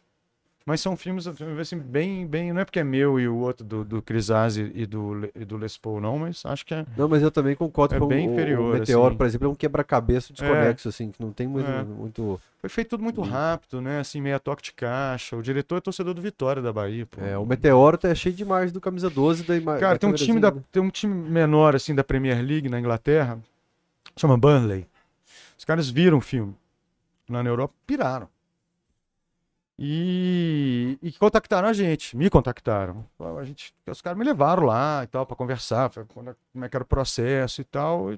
Mas são filmes assim, bem, bem. Não é porque é meu e o outro do, do Chris Asi e do, e do Les Paul, não, mas acho que é. Não, mas eu também concordo É com bem o, inferior, o Meteoro, assim. por exemplo, é um quebra-cabeça desconexo, assim, que não tem muito. É. muito Foi feito tudo muito rápido, né? Assim, meia toque de caixa. O diretor é torcedor do Vitória da Bahia, pô. é, o Meteoro tá cheio demais do camisa 12 da ima- Cara, da tem um time da, né? tem um time menor assim da Premier League na Inglaterra, chama Burnley. Os caras viram o filme lá na Europa, piraram. E, e contactaram a gente, me contactaram. A gente, os caras me levaram lá e tal para conversar, como é que era o processo e tal.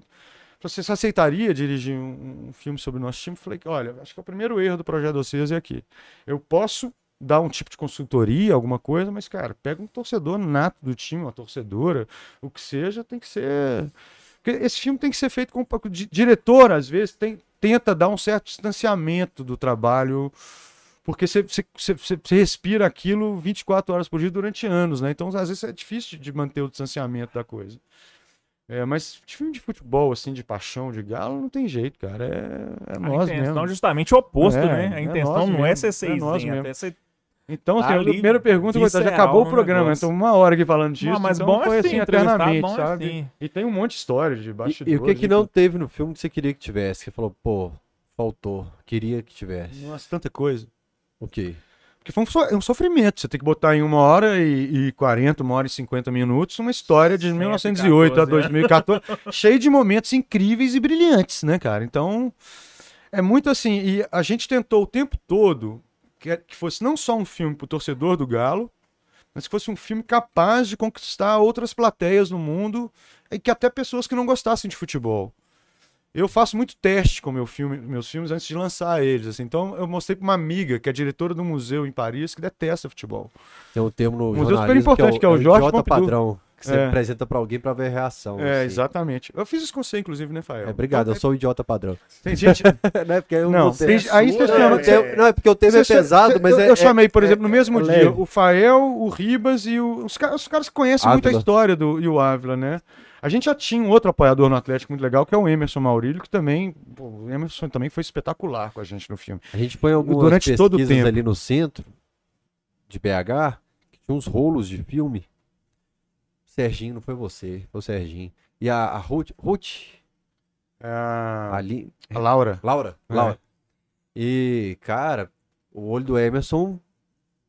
Você aceitaria dirigir um, filme sobre o nosso time? Falei, olha, acho que o primeiro erro do projeto de vocês é aqui. Eu posso dar um tipo de consultoria, alguma coisa, mas, cara, pega um torcedor nato do time, uma torcedora, o que seja, tem que ser. Porque esse filme tem que ser feito com. O di- diretor, às vezes, tem, tenta dar um certo distanciamento do trabalho, porque você, você, você, você- você respira aquilo 24 horas por dia durante anos, né? Então, às vezes, é difícil de manter o distanciamento da coisa. É, mas filme de futebol, assim, de paixão, de galo, não tem jeito, cara. É, é A nós intenção mesmo. é justamente o oposto, É, né? A é intenção não é mesmo, ser é seis, nós nem mesmo. até ser Então, assim, a ali, primeira pergunta, coitado, já acabou o programa, negócio. então uma hora aqui falando disso. Ah, mas então bom é foi assim, eternamente, bom é sabe? assim. E tem um monte de história de E, bastidores. e o que que não teve no filme que você queria que tivesse? Que falou, pô, faltou, queria que tivesse. Nossa, tanta coisa. Ok. Porque foi um, so- é um sofrimento. Você tem que botar em uma hora e, e 40, uma hora e 50 minutos, uma história de 1908 a 114, 2014, <laughs> cheio de momentos incríveis e brilhantes, né, cara? Então, é muito assim. E a gente tentou o tempo todo que, que fosse não só um filme pro torcedor do Galo, mas que fosse um filme capaz de conquistar outras plateias no mundo e que até pessoas que não gostassem de futebol. Eu faço muito teste com meu filme, meus filmes antes de lançar eles. assim. Então eu mostrei para uma amiga que é diretora do museu em Paris que detesta futebol. Tem um termo no Museu super importante, que é o Jorge idiota Pompidou. padrão, que você É. apresenta pra alguém pra ver a reação. é, assim. exatamente. Eu fiz isso com você, inclusive, né, Fael? É, obrigado, eu Então, sou o idiota padrão. Tem gente. <laughs> não é porque eu Não, sei- tem- aí você não, chama- é, porque- não, é porque o termo é pesado, você- mas eu, é. eu chamei, por é- exemplo, no mesmo é dia, o Fael, o Ribas e o, os, caras, que conhecem muito a história do e o Ávila, né? A gente já tinha um outro apoiador no Atlético muito legal, que é o Emerson Maurílio, que também. pô, o Emerson também foi espetacular com a gente no filme. A gente põe algumas Durante todo o tempo. ali no centro de BH, que tinha uns rolos de filme. Serginho, não foi você, foi o Serginho. E a, a Ruth, Ruth, A, ali, a Laura. Laura, É. Laura. E, cara, o olho do Emerson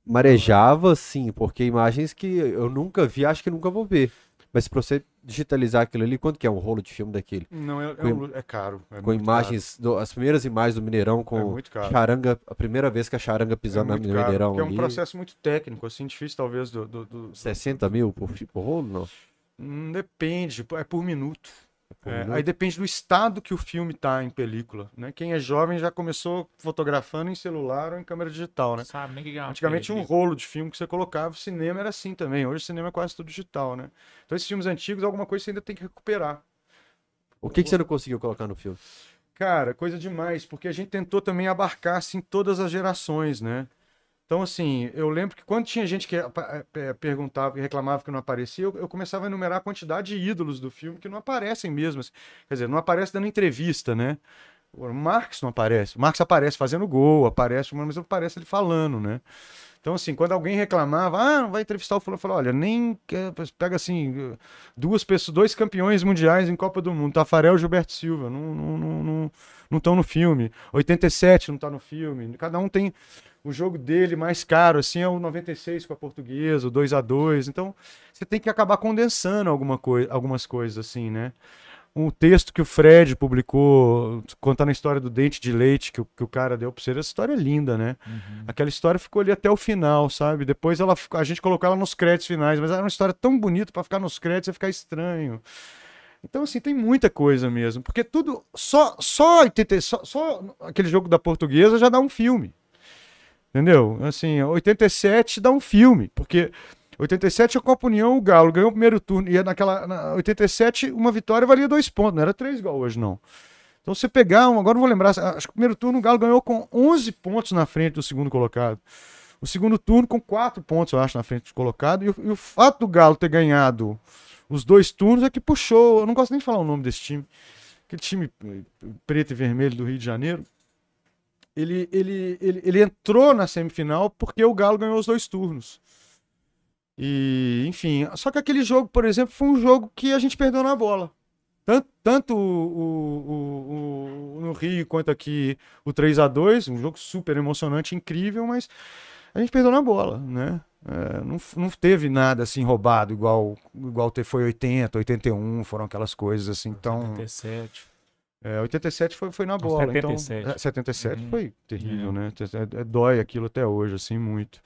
marejava, assim, porque imagens que eu nunca vi, acho que nunca vou ver. Mas pra você digitalizar aquilo ali, quanto que é um rolo de filme daquele? Não, é, é, Com- um- é caro. é com imagens, do- as primeiras imagens do Mineirão caro. É com caro. charanga, a primeira vez que a charanga É pisando muito no caro, Mineirão porque é um processo muito técnico, assim, difícil talvez do. do, do- 60 mil por, por rolo, não? Hum, depende, é por minuto. É, aí depende do estado que o filme tá em película, né? Quem é jovem já começou fotografando em celular ou em câmera digital, né? Sabe nem que é Antigamente tinha um rolo de filme que você colocava, o cinema era assim também. Hoje o cinema é quase tudo digital, né? Então esses filmes antigos, alguma coisa você ainda tem que recuperar. O que, que você não conseguiu colocar no filme? Cara, coisa demais, porque a gente tentou também abarcar assim todas as gerações, né? Então, assim, eu lembro que quando tinha gente que apa- eh, perguntava e reclamava que não aparecia, eu, eu começava a enumerar a quantidade de ídolos do filme que não aparecem mesmo. assim. Quer dizer, não aparece dando entrevista, né? O Marx não aparece. O Marx aparece fazendo gol, aparece, mas não aparece ele falando, né? Então, assim, quando alguém reclamava, ah, não vai entrevistar o fulano, eu olha, nem pega assim, duas pessoas, dois campeões mundiais em Copa do Mundo, Tafarel e Gilberto Silva, não não não, não, não estão no filme. 87 não tá no filme. Cada um tem o jogo dele mais caro, assim, é o 96 com a portuguesa, o 2 a 2 Então, você tem que acabar condensando alguma coi algumas coisas, assim, né? Um texto que o Fred publicou, contando a história do dente de leite que o, que o cara deu pra você, essa história é linda, né? Uhum. Aquela história ficou ali até o final, sabe? Depois ela, a gente colocou ela nos créditos finais, mas era uma história tão bonita pra ficar nos créditos ia ficar estranho. Então, assim, tem muita coisa mesmo. Porque tudo. Só, só, 80 só, só aquele jogo da portuguesa já dá um filme. Entendeu? Assim, 87 dá um filme. Porque 87 a Copa União, o Galo ganhou o primeiro turno. E naquela. Na 87, uma vitória valia dois pontos. Não era três igual hoje, não. Então, você pegar. um- agora não vou lembrar. Acho que o primeiro turno o Galo ganhou com 11 pontos na frente do segundo colocado. O segundo turno com 4 pontos, eu acho, na frente do colocado. E o, e o fato do Galo ter ganhado os dois turnos é que puxou. Eu não gosto nem de falar o nome desse time. Aquele time eh, preto e vermelho do Rio de Janeiro. ele, ele, ele, ele entrou na semifinal porque o Galo ganhou os dois turnos. E, enfim, só que aquele jogo, por exemplo, foi um jogo que a gente perdeu na bola. Tanto, tanto o, o, o, no Rio quanto aqui o 3 a 2 um jogo super emocionante, incrível, mas a gente perdeu na bola, né? É, não, não teve nada assim roubado, igual, igual foi 80, 81, foram aquelas coisas assim. Então, 77. É, 87 foi, foi na bola. 77. Então, é, 77 uhum. foi terrível, é. né? É, é, dói aquilo até hoje, assim, muito.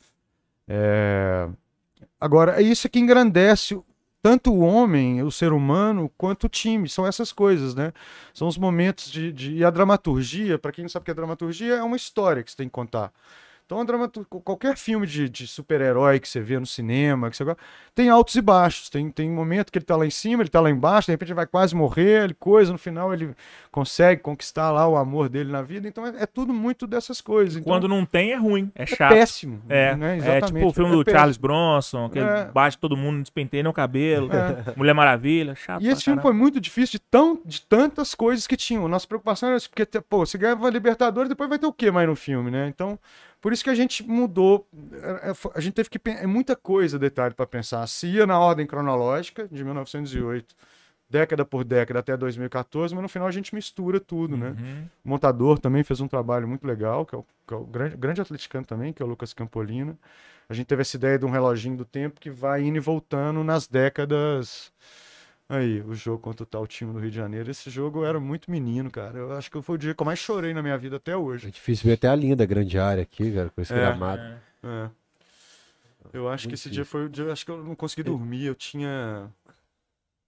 É... Agora, é isso que engrandece tanto o homem, o ser humano, quanto o time. São essas coisas, né? São os momentos de. de... E a dramaturgia, para quem não sabe o que é dramaturgia, é uma história que você tem que contar. Então, qualquer filme de, de super-herói que você vê no cinema, que você tem altos e baixos. Tem, tem momento que ele tá lá em cima, ele tá lá embaixo, de repente ele vai quase morrer, ele coisa, no final ele consegue conquistar lá o amor dele na vida. Então, é, é tudo muito dessas coisas. Então, Quando não tem, é ruim, é, é chato. É péssimo. É, né? é tipo o filme é do péssimo. Charles Bronson, que é. bate todo mundo, despenteia o cabelo, é. Mulher Maravilha, chato. E esse filme foi muito difícil de, tão, de tantas coisas que tinham. Nossa preocupação era porque, pô, você ganha a Libertadores, depois vai ter o que mais no filme, né? Então, por isso que a gente mudou, é, é, a gente teve que é muita coisa, detalhe para pensar. Se ia na ordem cronológica de 1908, década por década até 2014, mas no final a gente mistura tudo, né? Uhum. O montador também fez um trabalho muito legal, que é o, que é o grande, grande atleticano também, que é o Lucas Campolina. A gente teve essa ideia de um reloginho do tempo que vai indo e voltando nas décadas Aí, o jogo contra o tal time do Rio de Janeiro. Esse jogo eu era muito menino, cara. Eu acho que foi o dia que eu mais chorei na minha vida até hoje. É difícil ver até a linha da grande área aqui, cara, com esse é, gramado. É. é. Eu acho muito que esse difícil. dia foi o dia. Acho que eu não consegui dormir. Eu tinha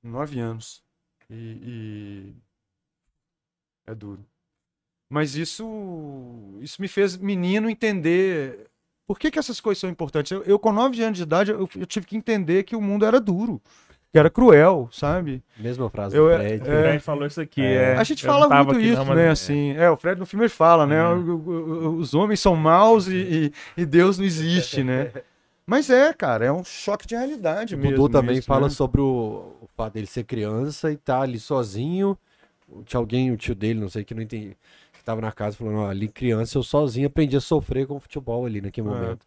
nove anos. E, e, É duro. Mas isso. Isso me fez menino entender. Por que, que essas coisas são importantes? Eu, eu com nove anos de idade, eu, eu tive que entender que o mundo era duro que era cruel, sabe? Mesma frase eu, do Fred. É, o Fred falou isso aqui. É. é. A gente fala muito isso, não, né? Assim, é, o Fred no filme ele fala, né? Uhum. Os homens são maus e, e, Deus não existe, né? Mas é, cara, é um choque de realidade o mesmo. O também isso, fala né? sobre o, o fato dele ser criança e tá ali sozinho. Tinha alguém, o tio dele, não sei, que não entendi, que tava na casa falando, ó, ali criança eu sozinho aprendi a sofrer com o futebol ali naquele é. momento.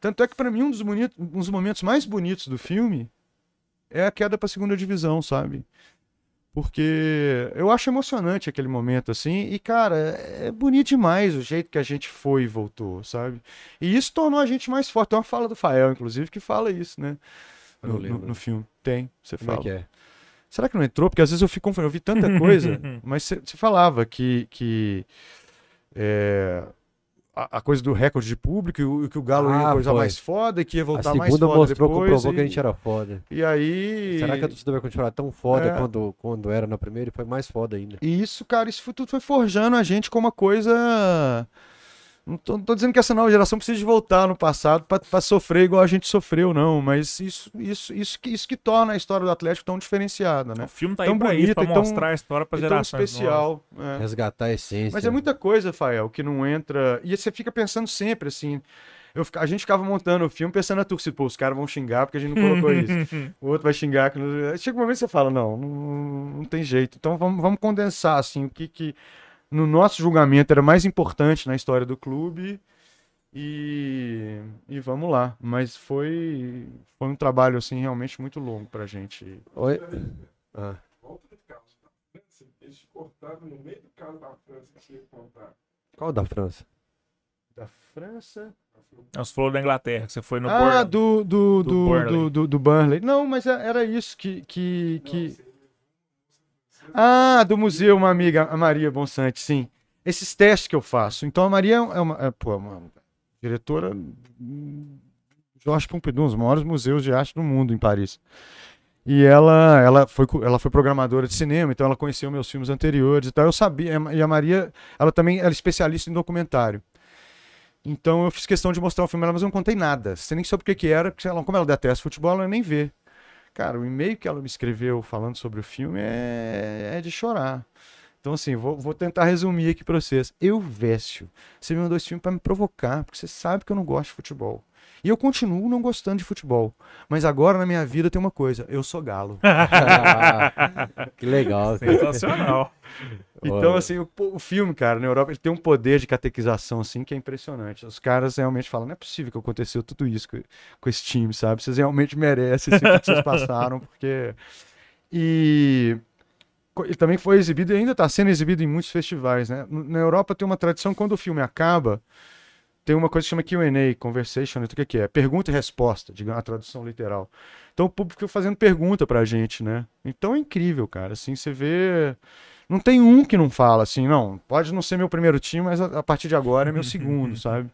Tanto é que para mim um dos, bonitos, um dos momentos mais bonitos do filme é a queda para a segunda divisão, sabe? Porque eu acho emocionante aquele momento assim, e cara, é bonito demais o jeito que a gente foi e voltou, sabe? E isso tornou a gente mais forte. Tem uma fala do Fael, inclusive, que fala isso, né? No, no, no filme. Tem, você Como é fala. É que é? Será que não entrou? Porque às vezes eu fico confundindo, eu vi tanta coisa, <laughs> mas você falava que. que é, a, a, coisa do recorde de público e o, que o Galo ah, ia coisa mais foda e que ia voltar mais foda mostrou, depois. comprovou e... que a gente era foda. E aí... Será que a torcida vai continuar tão foda é... quando, quando era na primeira e foi mais foda ainda? E isso, cara, isso tudo foi forjando a gente como uma coisa não tô, não tô, dizendo que essa nova geração precisa de voltar no passado para sofrer igual a gente sofreu, não. Mas isso, isso, isso, que, isso que torna a história do Atlético tão diferenciada, né? O filme tá tão aí pra bonita, isso, pra mostrar a história pra gerações tão especial. É. Resgatar a essência. Mas é muita coisa, Fael, que não entra... E você fica pensando sempre, assim... Eu, a gente ficava montando o filme pensando na torcida, pô, os caras vão xingar porque a gente não colocou isso. <laughs> o outro vai xingar. Que não... Chega um momento que você fala, não, não, não tem jeito. Então vamos, vamos condensar, assim, o que que no nosso julgamento, era mais importante na história do clube. E, e vamos lá. Mas foi, foi um trabalho assim realmente muito longo pra gente. Oi? Ah. Volta de carro da França, eles cortaram no meio do carro da França que você ia contar. Qual da França? Da França? Nós falou da Inglaterra, que você foi no Ah, do, do, do, do, Burnley. Do, do, do, Burnley. Não, mas é, era isso que. que, que... Ah, do museu, uma amiga, a Maria Bonsante, sim. Esses testes que eu faço. Então a Maria é uma, é, pô, uma diretora Jorge Pompidou, um dos maiores museus de arte do mundo em Paris. E ela, ela, foi, ela foi programadora de cinema, então ela conheceu meus filmes anteriores e tal. Eu sabia, e a Maria, ela também era especialista em documentário. Então eu fiz questão de mostrar o filme, mas eu não contei nada. Você nem soube o que, que era, porque ela, como ela detesta futebol, ela nem vê. Cara, o e-mail que ela me escreveu falando sobre o filme é, é de chorar. Então, assim, vou, vou tentar resumir aqui pra vocês. Eu, Vécio, você me mandou esse filme pra me provocar, porque você sabe que eu não gosto de futebol. E eu continuo não gostando de futebol. Mas agora na minha vida tem uma coisa: eu sou galo. <laughs> <laughs> que legal. Sensacional. <laughs> Então, assim, o, o filme, cara, na Europa, ele tem um poder de catequização, assim, que é impressionante. Os caras realmente falam, não é possível que aconteceu tudo isso com, com esse time, sabe? Vocês realmente merecem assim, o que vocês passaram, porque... E ele também foi exibido e ainda está sendo exibido em muitos festivais, né? Na Europa tem uma tradição, quando o filme acaba, tem uma coisa que chama Q&A, Conversation, o que que é? Pergunta e resposta, digamos, a tradução literal. Então o público fica fazendo pergunta pra gente, né? Então é incrível, cara, assim, você vê... Não tem um que não fala assim, não, pode não ser meu primeiro time, mas a, a partir de agora é meu segundo, <laughs> sabe?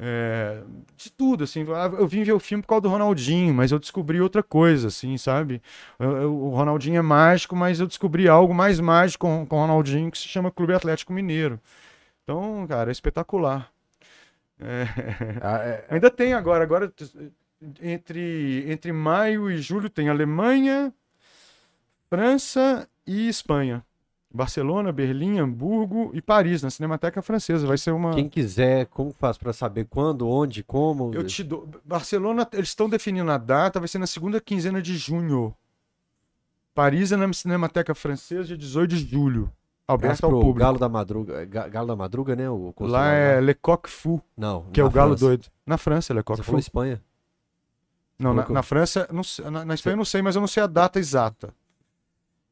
É, de tudo, assim, eu vim ver o filme por causa do Ronaldinho, mas eu descobri outra coisa, assim, sabe? Eu- eu- o Ronaldinho é mágico, mas eu descobri algo mais mágico com, com o Ronaldinho que se chama Clube Atlético Mineiro. Então, cara, é espetacular. É, Ah, é- <laughs> Ainda tem agora, agora entre, entre maio e julho tem Alemanha, França e Espanha. Barcelona, Berlim, Hamburgo e Paris, na Cinemateca Francesa. Vai ser uma. Quem quiser, como faz pra saber quando, onde, como? Eu te dou. Barcelona, eles estão definindo a data, vai ser na segunda quinzena de junho. Paris é na Cinemateca Francesa, dia 18 de julho. Ao pro público. Galo da Madruga. Ga- Galo da Madruga, né? O Lá é Le Coq Fou, Não, que é o galo França. doido. Na França, Le Coq Você Fou. falou Espanha. Não, na, na França, não na, na Espanha eu não sei, mas eu não sei a data exata.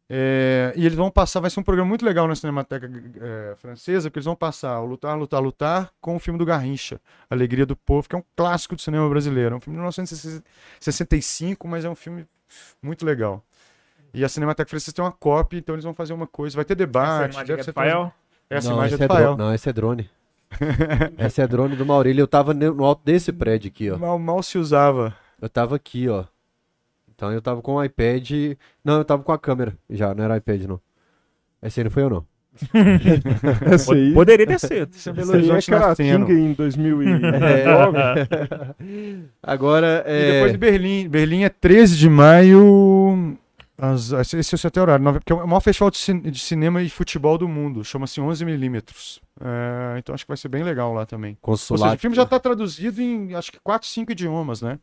É, e eles vão passar, vai ser um programa muito legal na Cinemateca é, Francesa, porque eles vão passar o Lutar, Lutar, Lutar com o filme do Garrincha, Alegria do Povo, que é um clássico do cinema brasileiro. É um filme de 1965, mas é um filme muito legal. E a Cinemateca Francesa tem uma cópia, então eles vão fazer uma coisa. Vai ter debate. deve ser Rafael. Essa não, imagem é esse do é Rafael. drone. Não, esse é drone. <laughs> esse é drone do Maurílio. Eu tava no alto desse prédio aqui, ó. Mal, mal se usava. Eu tava aqui, ó. Então eu tava com o iPad. Não, eu tava com a câmera já, não era iPad, não. Esse aí não foi eu, não. <laughs> Essa aí, Poderia ter sido. Isso é Belo essa é Horizonte nascendo. Caratinga em 2009. <laughs> Agora, E é. depois de Berlim. Berlim é 13 de maio. As, esse é o seu até horário, porque é o maior festival de, cin- de cinema e futebol do mundo. Chama-se 11mm. É, então acho que vai ser bem legal lá também. Ou seja, Consulado. o filme já está traduzido em acho que 4, 5 idiomas, né?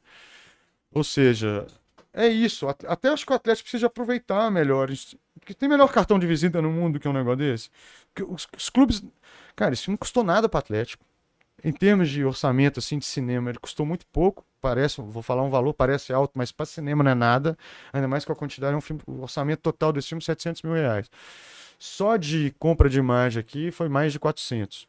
Ou seja, é isso. At- Até acho que o Atlético precisa aproveitar melhor. isso- Porque tem melhor cartão de visita no mundo que um negócio desse. Os, os clubes. Cara, filme não custou nada para Atlético. Em termos de orçamento assim de cinema, ele custou muito pouco. Parece, vou falar um valor, parece alto, mas para cinema não é nada. Ainda mais com a quantidade, é um filme, o orçamento total desse filme é 700 mil reais. Só de compra de imagem aqui foi mais de 400.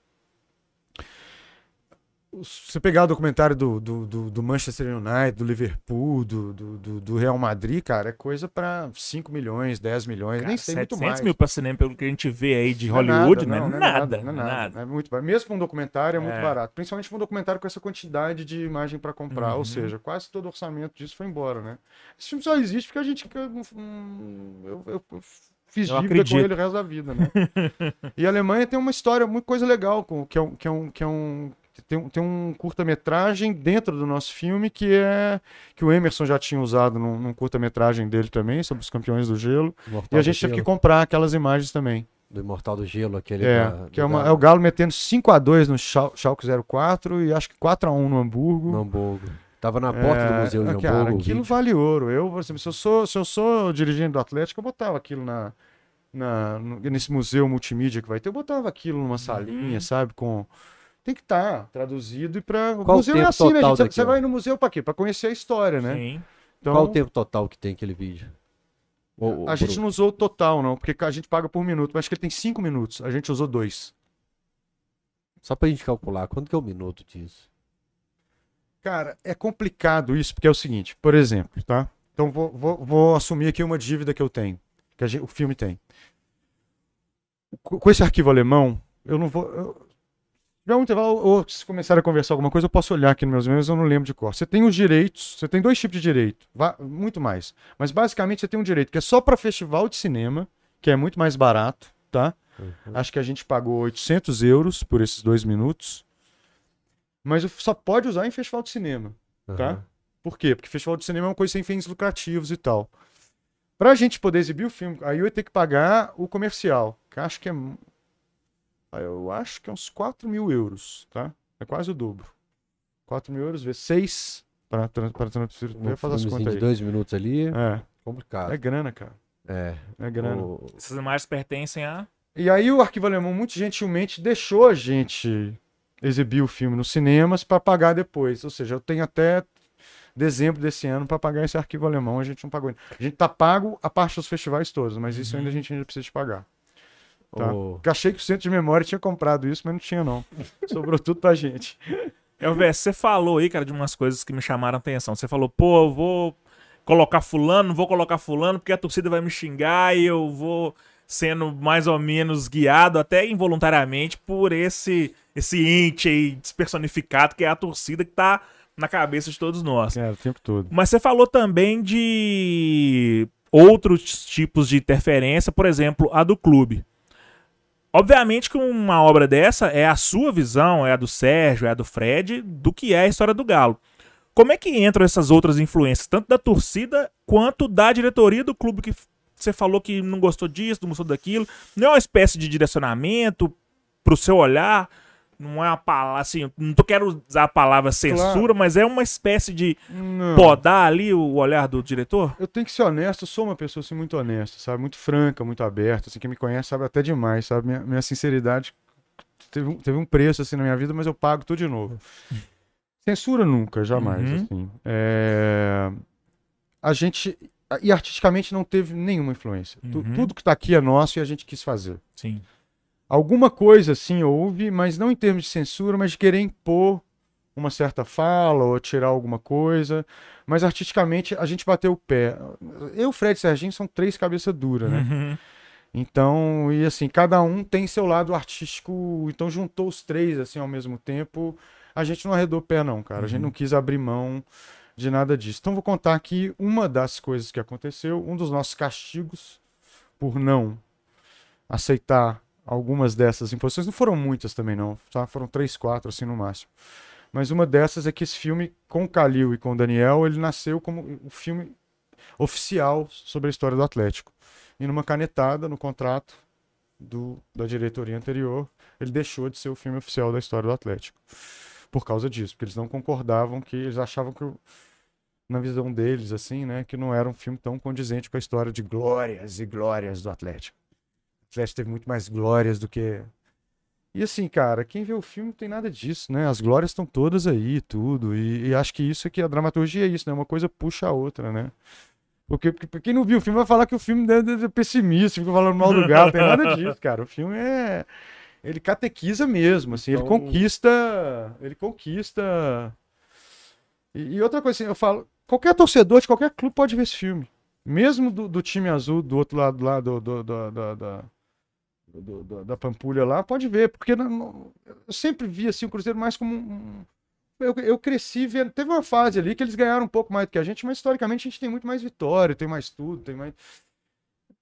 Se você pegar o documentário do, do, do, do Manchester United, do Liverpool, do, do, do- Real Madrid, cara, é coisa para 5 milhões, 10 milhões, nem sei muito 700 mais. mil pra cinema, pelo que a gente vê aí de Não é Hollywood, não, é não é nada. não é não é nada. nada. É muito barato. Mesmo para um documentário é muito É. barato. Principalmente para um documentário com essa quantidade de imagem para comprar. Uhum. Ou seja, quase todo o orçamento disso foi embora, né? Esse filme só existe porque a gente. hum, Eu, eu- eu fiz Eu dívida com acredito. ele o resto da vida, né? <laughs> e a Alemanha tem uma história, muito coisa legal, com, que é um. Que é um, que é um tem um, tem um curta-metragem dentro do nosso filme que é que o Emerson já tinha usado num, num curta-metragem dele também, sobre os campeões do gelo. E a do gente teve que comprar aquelas imagens também. Do Imortal do Gelo, aquele. É, da- que é, do uma- é o Galo metendo 5x2 no Schal- Schalke 04 e acho que 4x1 no Hamburgo. No Hamburgo. Tava na porta do É, Museu de Hamburgo. Cara, o aquilo vídeo. vale ouro. Eu, por exemplo, se eu sou, se eu sou dirigente do Atlético, eu botava aquilo na, na, no- nesse museu multimídia que vai ter, eu botava aquilo numa salinha, sabe? Com. Tem que estar traduzido e para Qual o museu é tempo assim, né, total gente? Você- daqui, Você ó? vai no museu para quê? Para conhecer a história, né? Sim. Então, Qual o tempo total que tem aquele vídeo? A gente Bruno. não usou o total, não, porque a gente paga por minuto, mas acho que ele tem 5 minutos. A gente usou dois. Só pra gente calcular, quanto que é o minuto disso? Cara, é complicado isso, porque é o seguinte, por exemplo, tá? Então vou, vou, vou assumir aqui uma dívida que eu tenho, que a gente- o filme tem. Co- Com esse arquivo alemão, eu não vou. Eu, tiver um intervalo, ou se começar a conversar alguma coisa, eu posso olhar aqui nos meus e-mails, eu não lembro de cor. Você tem os direitos, você tem dois tipos de direito, muito mais. Mas basicamente você tem um direito que é só para festival de cinema, que é muito mais barato, tá? Acho que a gente pagou 800 euros por esses dois minutos. Mas só pode usar em festival de cinema. Tá? Aham. Por quê? Porque festival de cinema é uma coisa sem fins lucrativos e tal. Pra gente poder exibir o filme, aí eu ia ter que pagar o comercial. acho que é. Ah, Eu acho que é uns 4 mil euros, tá? É quase o dobro. 4 mil euros vezes 6 para transferir. Um Eu fazer as contas de aí. dois minutos ali, É, complicado. é grana, cara. É. É grana. O- Essas imagens pertencem a. E aí o Arquivo Alemão muito gentilmente deixou a gente exibir o filme nos cinemas para pagar depois. Ou seja, eu tenho até dezembro desse ano para pagar esse Arquivo Alemão. A gente não pagou ainda. A gente tá pago a parte dos festivais todos, mas isso ainda a gente ainda precisa de pagar. Tá. achei que o Centro de Memória tinha comprado isso, mas não tinha não. <laughs> Sobrou tudo pra gente. Elvis, você falou aí, cara, de umas coisas que me chamaram a atenção. Você falou, pô, eu vou colocar fulano, não vou colocar fulano, porque a torcida vai me xingar e eu vou sendo mais ou menos guiado, até involuntariamente, por esse, esse ente aí despersonificado que é a torcida que tá na cabeça de todos nós. Cara, o tempo todo. Mas você falou também de outros tipos de interferência, por exemplo, a do clube. Obviamente que uma obra dessa é a sua visão, é a do Sérgio, é a do Fred, do que é a história do Galo. Como é que entram essas outras influências, tanto da torcida quanto da diretoria do clube que você falou que não gostou disso, não gostou daquilo? Não é uma espécie de direcionamento pro seu olhar? Não é uma palavra, assim, não quero usar a palavra censura, mas é uma espécie de Não. podar ali o olhar do diretor? Eu tenho que ser honesto, sou uma pessoa assim, muito honesta, sabe? Muito franca, muito aberta. Assim, quem me conhece sabe até demais, sabe? Minha, minha sinceridade teve um, teve um preço assim na minha vida, mas eu pago tudo de novo. <laughs> Censura nunca, jamais. Uhum. Assim. É, A gente. E artisticamente não teve nenhuma influência. Uhum. tudo que tá aqui é nosso e a gente quis fazer. Sim. Alguma coisa assim houve, mas não em termos de censura, mas de querer impor uma certa fala ou tirar alguma coisa. Mas artisticamente a gente bateu o pé. Eu, Fred e Serginho são três cabeça dura, né? Uhum. Então, e assim, cada um tem seu lado artístico, então juntou os três assim ao mesmo tempo. A gente não arredou o pé não, cara. A gente Uhum. não quis abrir mão de nada disso. Então vou contar aqui uma das coisas que aconteceu, um dos nossos castigos por não aceitar algumas dessas imposições. Não foram muitas também não, tá? Foram três, quatro assim no máximo. Mas uma dessas é que esse filme com Calil e com Daniel, ele nasceu como o filme oficial sobre a história do Atlético. E numa canetada no contrato do, da diretoria anterior, ele deixou de ser o filme oficial da história do Atlético. Por causa disso, porque eles não concordavam que eles achavam que na visão deles assim, né, que não era um filme tão condizente com a história de glórias e glórias do Atlético. O Atlético teve muito mais glórias do que e assim, cara, quem vê o filme não tem nada disso, né? As glórias estão todas aí, tudo. E, e acho que isso é que a dramaturgia é isso, né? Uma coisa puxa a outra, né? Porque, porque quem não viu o filme vai falar que o filme é, é pessimista, fica falando mal do não tem nada disso, cara. O filme é. Ele catequiza mesmo, assim, ele Então- conquista. Ele conquista. E, e outra coisa, assim, eu falo, qualquer torcedor de qualquer clube pode ver esse filme. Mesmo do, do time azul, do outro lado lá, do, do- do- da- da, do- do- da Pampulha lá, pode ver, porque não- não- eu sempre vi assim, o Cruzeiro mais como um. Eu, eu cresci vendo. Teve uma fase ali que eles ganharam um pouco mais do que a gente, mas historicamente a gente tem muito mais vitória, tem mais tudo, tem mais.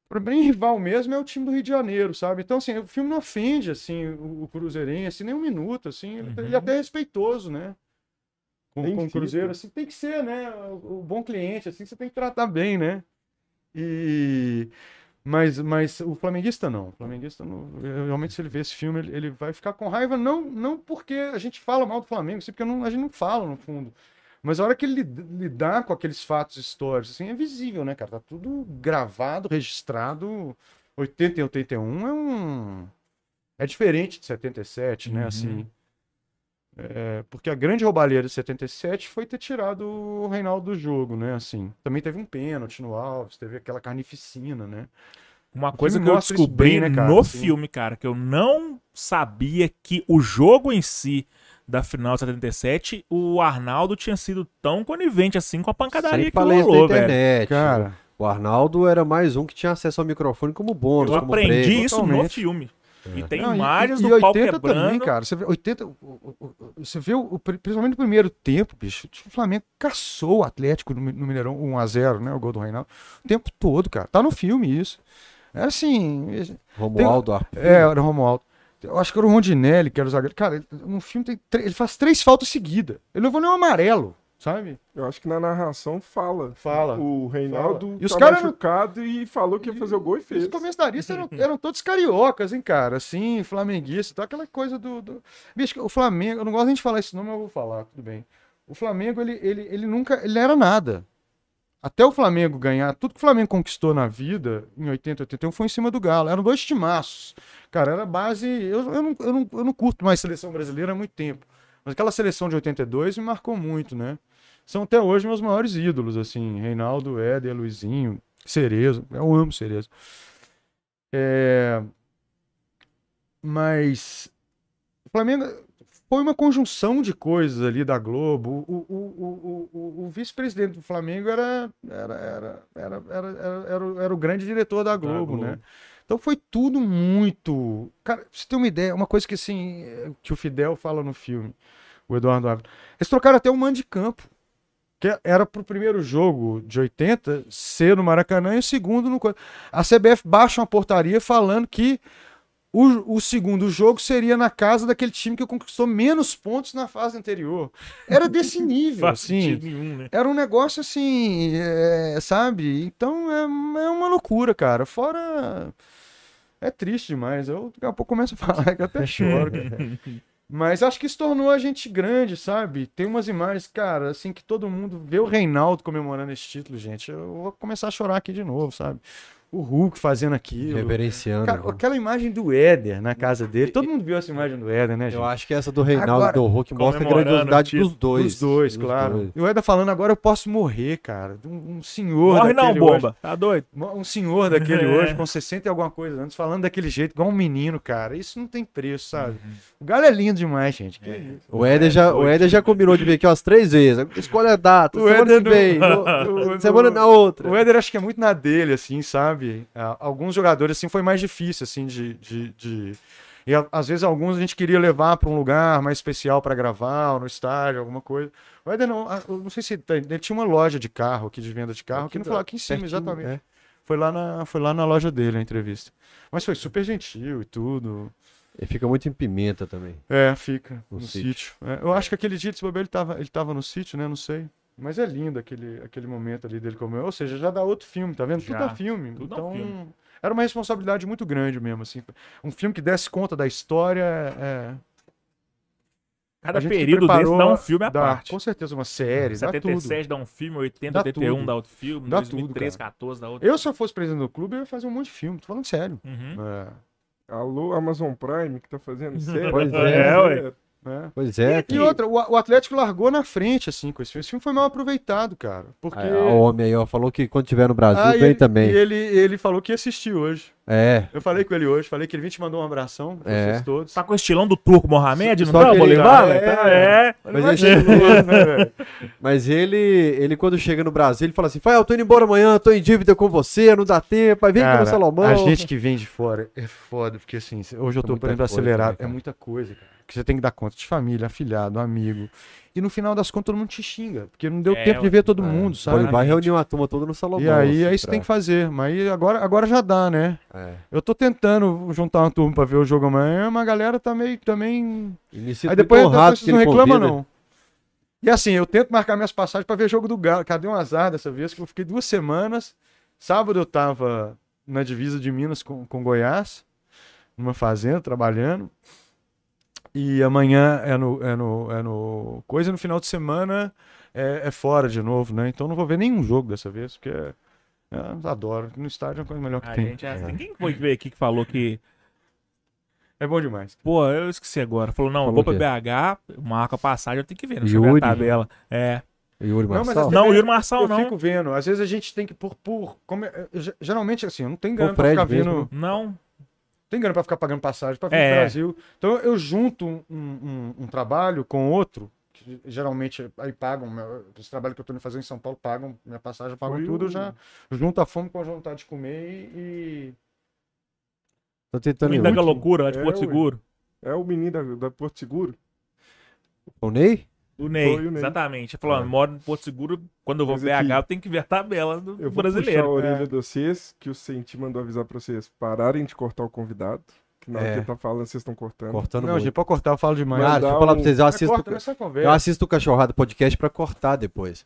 Para bem rival mesmo é o time do Rio de Janeiro, sabe? Então, assim, o filme não ofende, assim, o, o Cruzeirense, nem um minuto, assim. Ele, ele é até respeitoso, né? Com, Tem com o Cruzeiro, assim, tem que ser, né? O, o bom cliente, assim, você tem que tratar bem, né? E. Mas, mas o flamenguista não. O flamenguista, não, realmente, se ele ver esse filme, ele, ele vai ficar com raiva, não, não porque a gente fala mal do Flamengo, assim, porque não- a gente não fala, no fundo. Mas a hora que ele lid- lidar com aqueles fatos históricos, assim, é visível, né, cara? Tá tudo gravado, registrado. 80 e 81 é um. É diferente de 77, né? Uhum. Assim. É, porque a grande roubalheira de 77 foi ter tirado o Reinaldo do jogo, né? Assim. Também teve um pênalti no Alves, teve aquela carnificina, né? Uma O coisa filme que eu descobri bem, né, cara? no Assim. filme, cara, que eu não sabia que o jogo em si da final de 77, o Arnaldo tinha sido tão conivente assim com a pancadaria Sempre que rolou, velho. internet. Cara, O Arnaldo era mais um que tinha acesso ao microfone como bônus. Eu como aprendi prêmio. isso no totalmente. Filme. E tem Não, e- imagens e, do e pau 80 quebrando. também, cara. Você vê, 80, o- o- o- você vê, o, principalmente no primeiro tempo, bicho, o Flamengo caçou o Atlético no, no Mineirão 1x0, né? O gol do Reinaldo. O tempo todo, cara. Tá no filme isso. É assim. Romualdo Arpino. É, era o Romualdo. Eu acho que era o Rondinelli, que era o zagueiro. Cara, ele- no filme tem ele faz três faltas seguidas. Ele não levou nenhum amarelo. Sabe? Eu acho que na narração fala. Fala. O Reinaldo E os tá caras não- machucado e falou que ia fazer o gol e fez. Os comentaristas eram, <laughs> eram todos cariocas, hein, cara? Assim, flamenguistas, então aquela coisa do, do... Bicho, o Flamengo, eu não gosto nem de falar isso não, mas eu vou falar, tudo bem. O Flamengo, ele, ele, ele nunca, ele era nada. Até o Flamengo ganhar, tudo que o Flamengo conquistou na vida, em 80, 81, foi em cima do Galo. Eram dois timaços. Cara, era base... Eu, eu, não, eu, não, eu não curto mais seleção brasileira há muito tempo. Mas aquela seleção de 82 me marcou muito, né? São até hoje meus maiores ídolos, assim. Reinaldo, Éder, Luizinho, Cerezo. Eu amo Cerezo. É... Mas o Flamengo foi uma conjunção de coisas ali da Globo. O, o, o, o, vice-presidente do Flamengo era, era, era, era, era, era, era o- era o grande diretor da Globo, Globo. né? Então foi tudo muito. Cara, pra você ter uma ideia, uma coisa que assim, é, que o Fidel fala no filme, o Eduardo Ávila. Eles trocaram até o mando de campo. Que era pro primeiro jogo de 80 ser no Maracanã e o segundo no. A CBF baixa uma portaria falando que o, o segundo jogo seria na casa daquele time que conquistou menos pontos na fase anterior. Era desse <laughs> nível, assim. nenhum, né? Era um negócio assim, é, sabe? Então é, é uma loucura, cara. Fora. É triste demais. Eu daqui a pouco começo a falar que até <laughs> choro. Mas acho que isso tornou a gente grande, sabe? Tem umas imagens, cara, assim, que todo mundo vê o Reinaldo comemorando esse título, gente. Eu vou começar a chorar aqui de novo, sabe? O Hulk fazendo aquilo. Reverenciando. Cara, né? aquela imagem do Éder na casa dele. Todo mundo viu essa imagem do Éder, né, gente? Eu acho que essa do Reinaldo Agora, e do Hulk mostra a grandiosidade o dos dois. Dos dois, Dos claro. dois. E o Éder falando, agora eu posso morrer, cara. Um, um senhor Morre não, daquele bomba. hoje- Tá doido? um senhor daquele <laughs> É. hoje, com 60 e alguma coisa antes, falando daquele jeito, igual um menino, cara. Isso não tem preço, sabe? O Galo é lindo demais, gente. Isso. O Éder, já, o Éder já combinou de vir aqui umas três vezes. Escolhe a data, O semana Éder que vem, não- no- <laughs> o- semana na outra. O Éder acho que é muito na dele, assim, sabe? Ah, Alguns jogadores, assim, foi mais difícil, assim, de... de, de- E às vezes alguns a gente queria levar para um lugar mais especial para gravar, ou no estádio, alguma coisa. O Éder não, não sei se ele tinha uma loja de carro aqui, de venda de carro, aqui, no, da- aqui em cima, exatamente. é. Foi lá, na, foi lá na loja dele a entrevista. Mas foi super gentil e tudo. Ele fica muito em pimenta também. É, fica No no, sítio. sítio. É, eu acho que aquele dia de se bobear, ele tava, ele tava no sítio, né? Não sei. Mas é lindo aquele, aquele momento ali dele como. Ou seja, já dá outro filme, tá vendo? Tudo Já, dá filme. tudo então, filme. era uma responsabilidade muito grande mesmo, assim. Um filme que desse conta da história. É, Cada a gente se período desse dá um filme à dá, parte. Com certeza, uma série, dá tudo. 77 dá um filme, 80, Dá 81 tudo. dá outro filme, Dá 2013, tudo, cara. 14 dá outro. Eu, se eu fosse presidente do clube, eu ia fazer um monte de filme. Tô falando sério. Uhum. É. Alô, Amazon Prime, que tá fazendo <laughs> série. Pois é, É, ué. É. Pois é. E outra, o, o Atlético largou na frente, assim, com esse filme. Esse filme foi mal aproveitado, cara. Porque. Aí, ó, o homem aí, ó, falou que quando tiver no Brasil, Ah, e vem ele, também. E ele, ele falou que ia assistir hoje. É. Eu falei com ele hoje, falei que ele vinha te mandou um abração pra É. vocês todos. Tá com o estilão do turco Mohamed, não Só tá, que ele- Bolivar? é, Tá, é. Mas ele né? Mas ele, ele quando chega no Brasil, ele fala assim: Fael, eu tô indo embora amanhã, tô em dívida com você, não dá tempo, aí vem Cara, no Salomão. A gente que vem de fora é foda, porque assim, hoje eu tô aprendendo coisa, acelerado. né, cara? é muita coisa, cara. Que você tem que dar conta de família, afilhado, amigo. E no final das contas todo mundo te xinga, porque não deu É, tempo de ver todo mundo, Pô, ele sabe? vai reunir uma turma toda no Salomão. E aí, aí você pra- tem que fazer. Mas agora, agora já dá, né? É. Eu tô tentando juntar uma turma pra ver o jogo amanhã, mas a galera tá meio também Aí depois, depois honrado que não ele reclamam, convida. não. E assim, eu tento marcar minhas passagens pra ver jogo do Galo. Cadê um azar dessa vez? Que eu fiquei duas semanas. Sábado eu tava na divisa de Minas com, com Goiás, numa fazenda, trabalhando. E amanhã é no, é no, é no coisa, e no final de semana é, é fora de novo, né? Então não vou ver nenhum jogo dessa vez, porque é, é, adoro. No estádio é a coisa melhor que A tem. gente é assim. Quem foi ver aqui que falou que. É bom demais. Pô, eu esqueci agora. Falou, não, eu Falou vou pra? BH, marco a passagem, eu tenho que ver. Eu ver a Yuri. tabela. É. Yuri Não, Marçal? Não, o Yuri Marçal eu não. fico vendo. Às vezes a gente tem que, por. por como é- ge- geralmente, assim, eu não tenho grana pra ficar né? Não. Tem grana pra ficar pagando passagem pra vir É. pro Brasil. Então eu junto um, um- um trabalho com outro, que geralmente aí pagam, meu- esse trabalho que eu tô indo fazer em São Paulo, pagam minha passagem, pagam Foi tudo, o- eu já junto a fome com a vontade de comer e. Tô tentando. Menino da loucura lá de É, Porto. Seguro. É o menino da, da Porto Seguro. O Ney? O Ney, Foi o Ney. exatamente. Ele falou, É. moro em Porto Seguro, quando eu vou Mas BH, aqui- eu tenho que ver a tabela do Eu vou puxar a brasileiro. orelha É. de vocês, que o Senti mandou avisar pra vocês pararem de cortar o convidado. Que na hora É. que ele tá falando, vocês estão cortando. Cortando Não, muito. gente, pode cortar, eu falo demais. Mandar deixa eu falar pra um- vocês, eu assisto, corta eu assisto o Cachorrada Podcast pra cortar depois.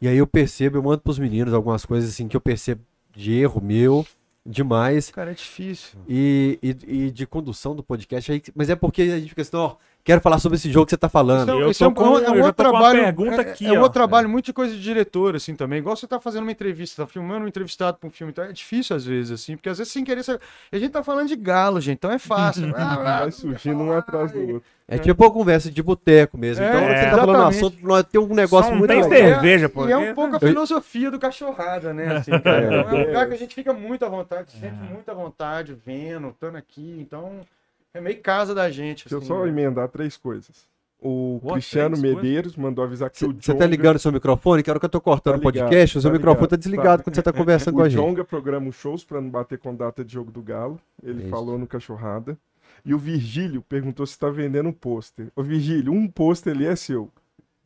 E aí eu percebo, eu mando pros meninos algumas coisas assim que eu percebo de erro meu, demais. Cara, é difícil. E, e, e de condução do podcast. Aí, mas é porque a gente fica assim, ó, quero falar sobre esse jogo que você tá falando. Isso é- é um, com- é um outro trabalho. pergunta é, aqui, é um ó. outro trabalho, muito de coisa de diretor, assim, também. Igual você tá fazendo uma entrevista, tá filmando um entrevistado pra um filme. Então é difícil às vezes, assim, porque às vezes sem querer. Você... A gente tá falando de galo, gente, então é fácil. <laughs> Ah, Vai surgindo um atrás do outro. É tipo uma conversa de boteco mesmo. É, então, você tá falando um exatamente. assunto, nós tem um negócio Só não muito tem legal. cerveja, pô. E é um pouco a filosofia do cachorrada, né? Assim? <laughs> É, é um é. lugar que a gente fica muito à vontade, se sente muito à vontade, vendo, estando aqui. Então, é meio casa da gente. Deixa eu assim, só né? emendar três coisas. O Cristiano Medeiros mandou avisar que o Você tá Jonga- ligando o seu microfone? Que hora que eu tô cortando o Tá ligado, podcast, o seu tá microfone ligado. tá desligado Tá. quando você tá conversando com O a gente. Jonga programa os shows pra não bater com data de jogo do Galo. Ele Isso. falou no Cachorrada. E o Virgílio perguntou se tá vendendo um pôster. Ô Virgílio, um pôster ali é seu.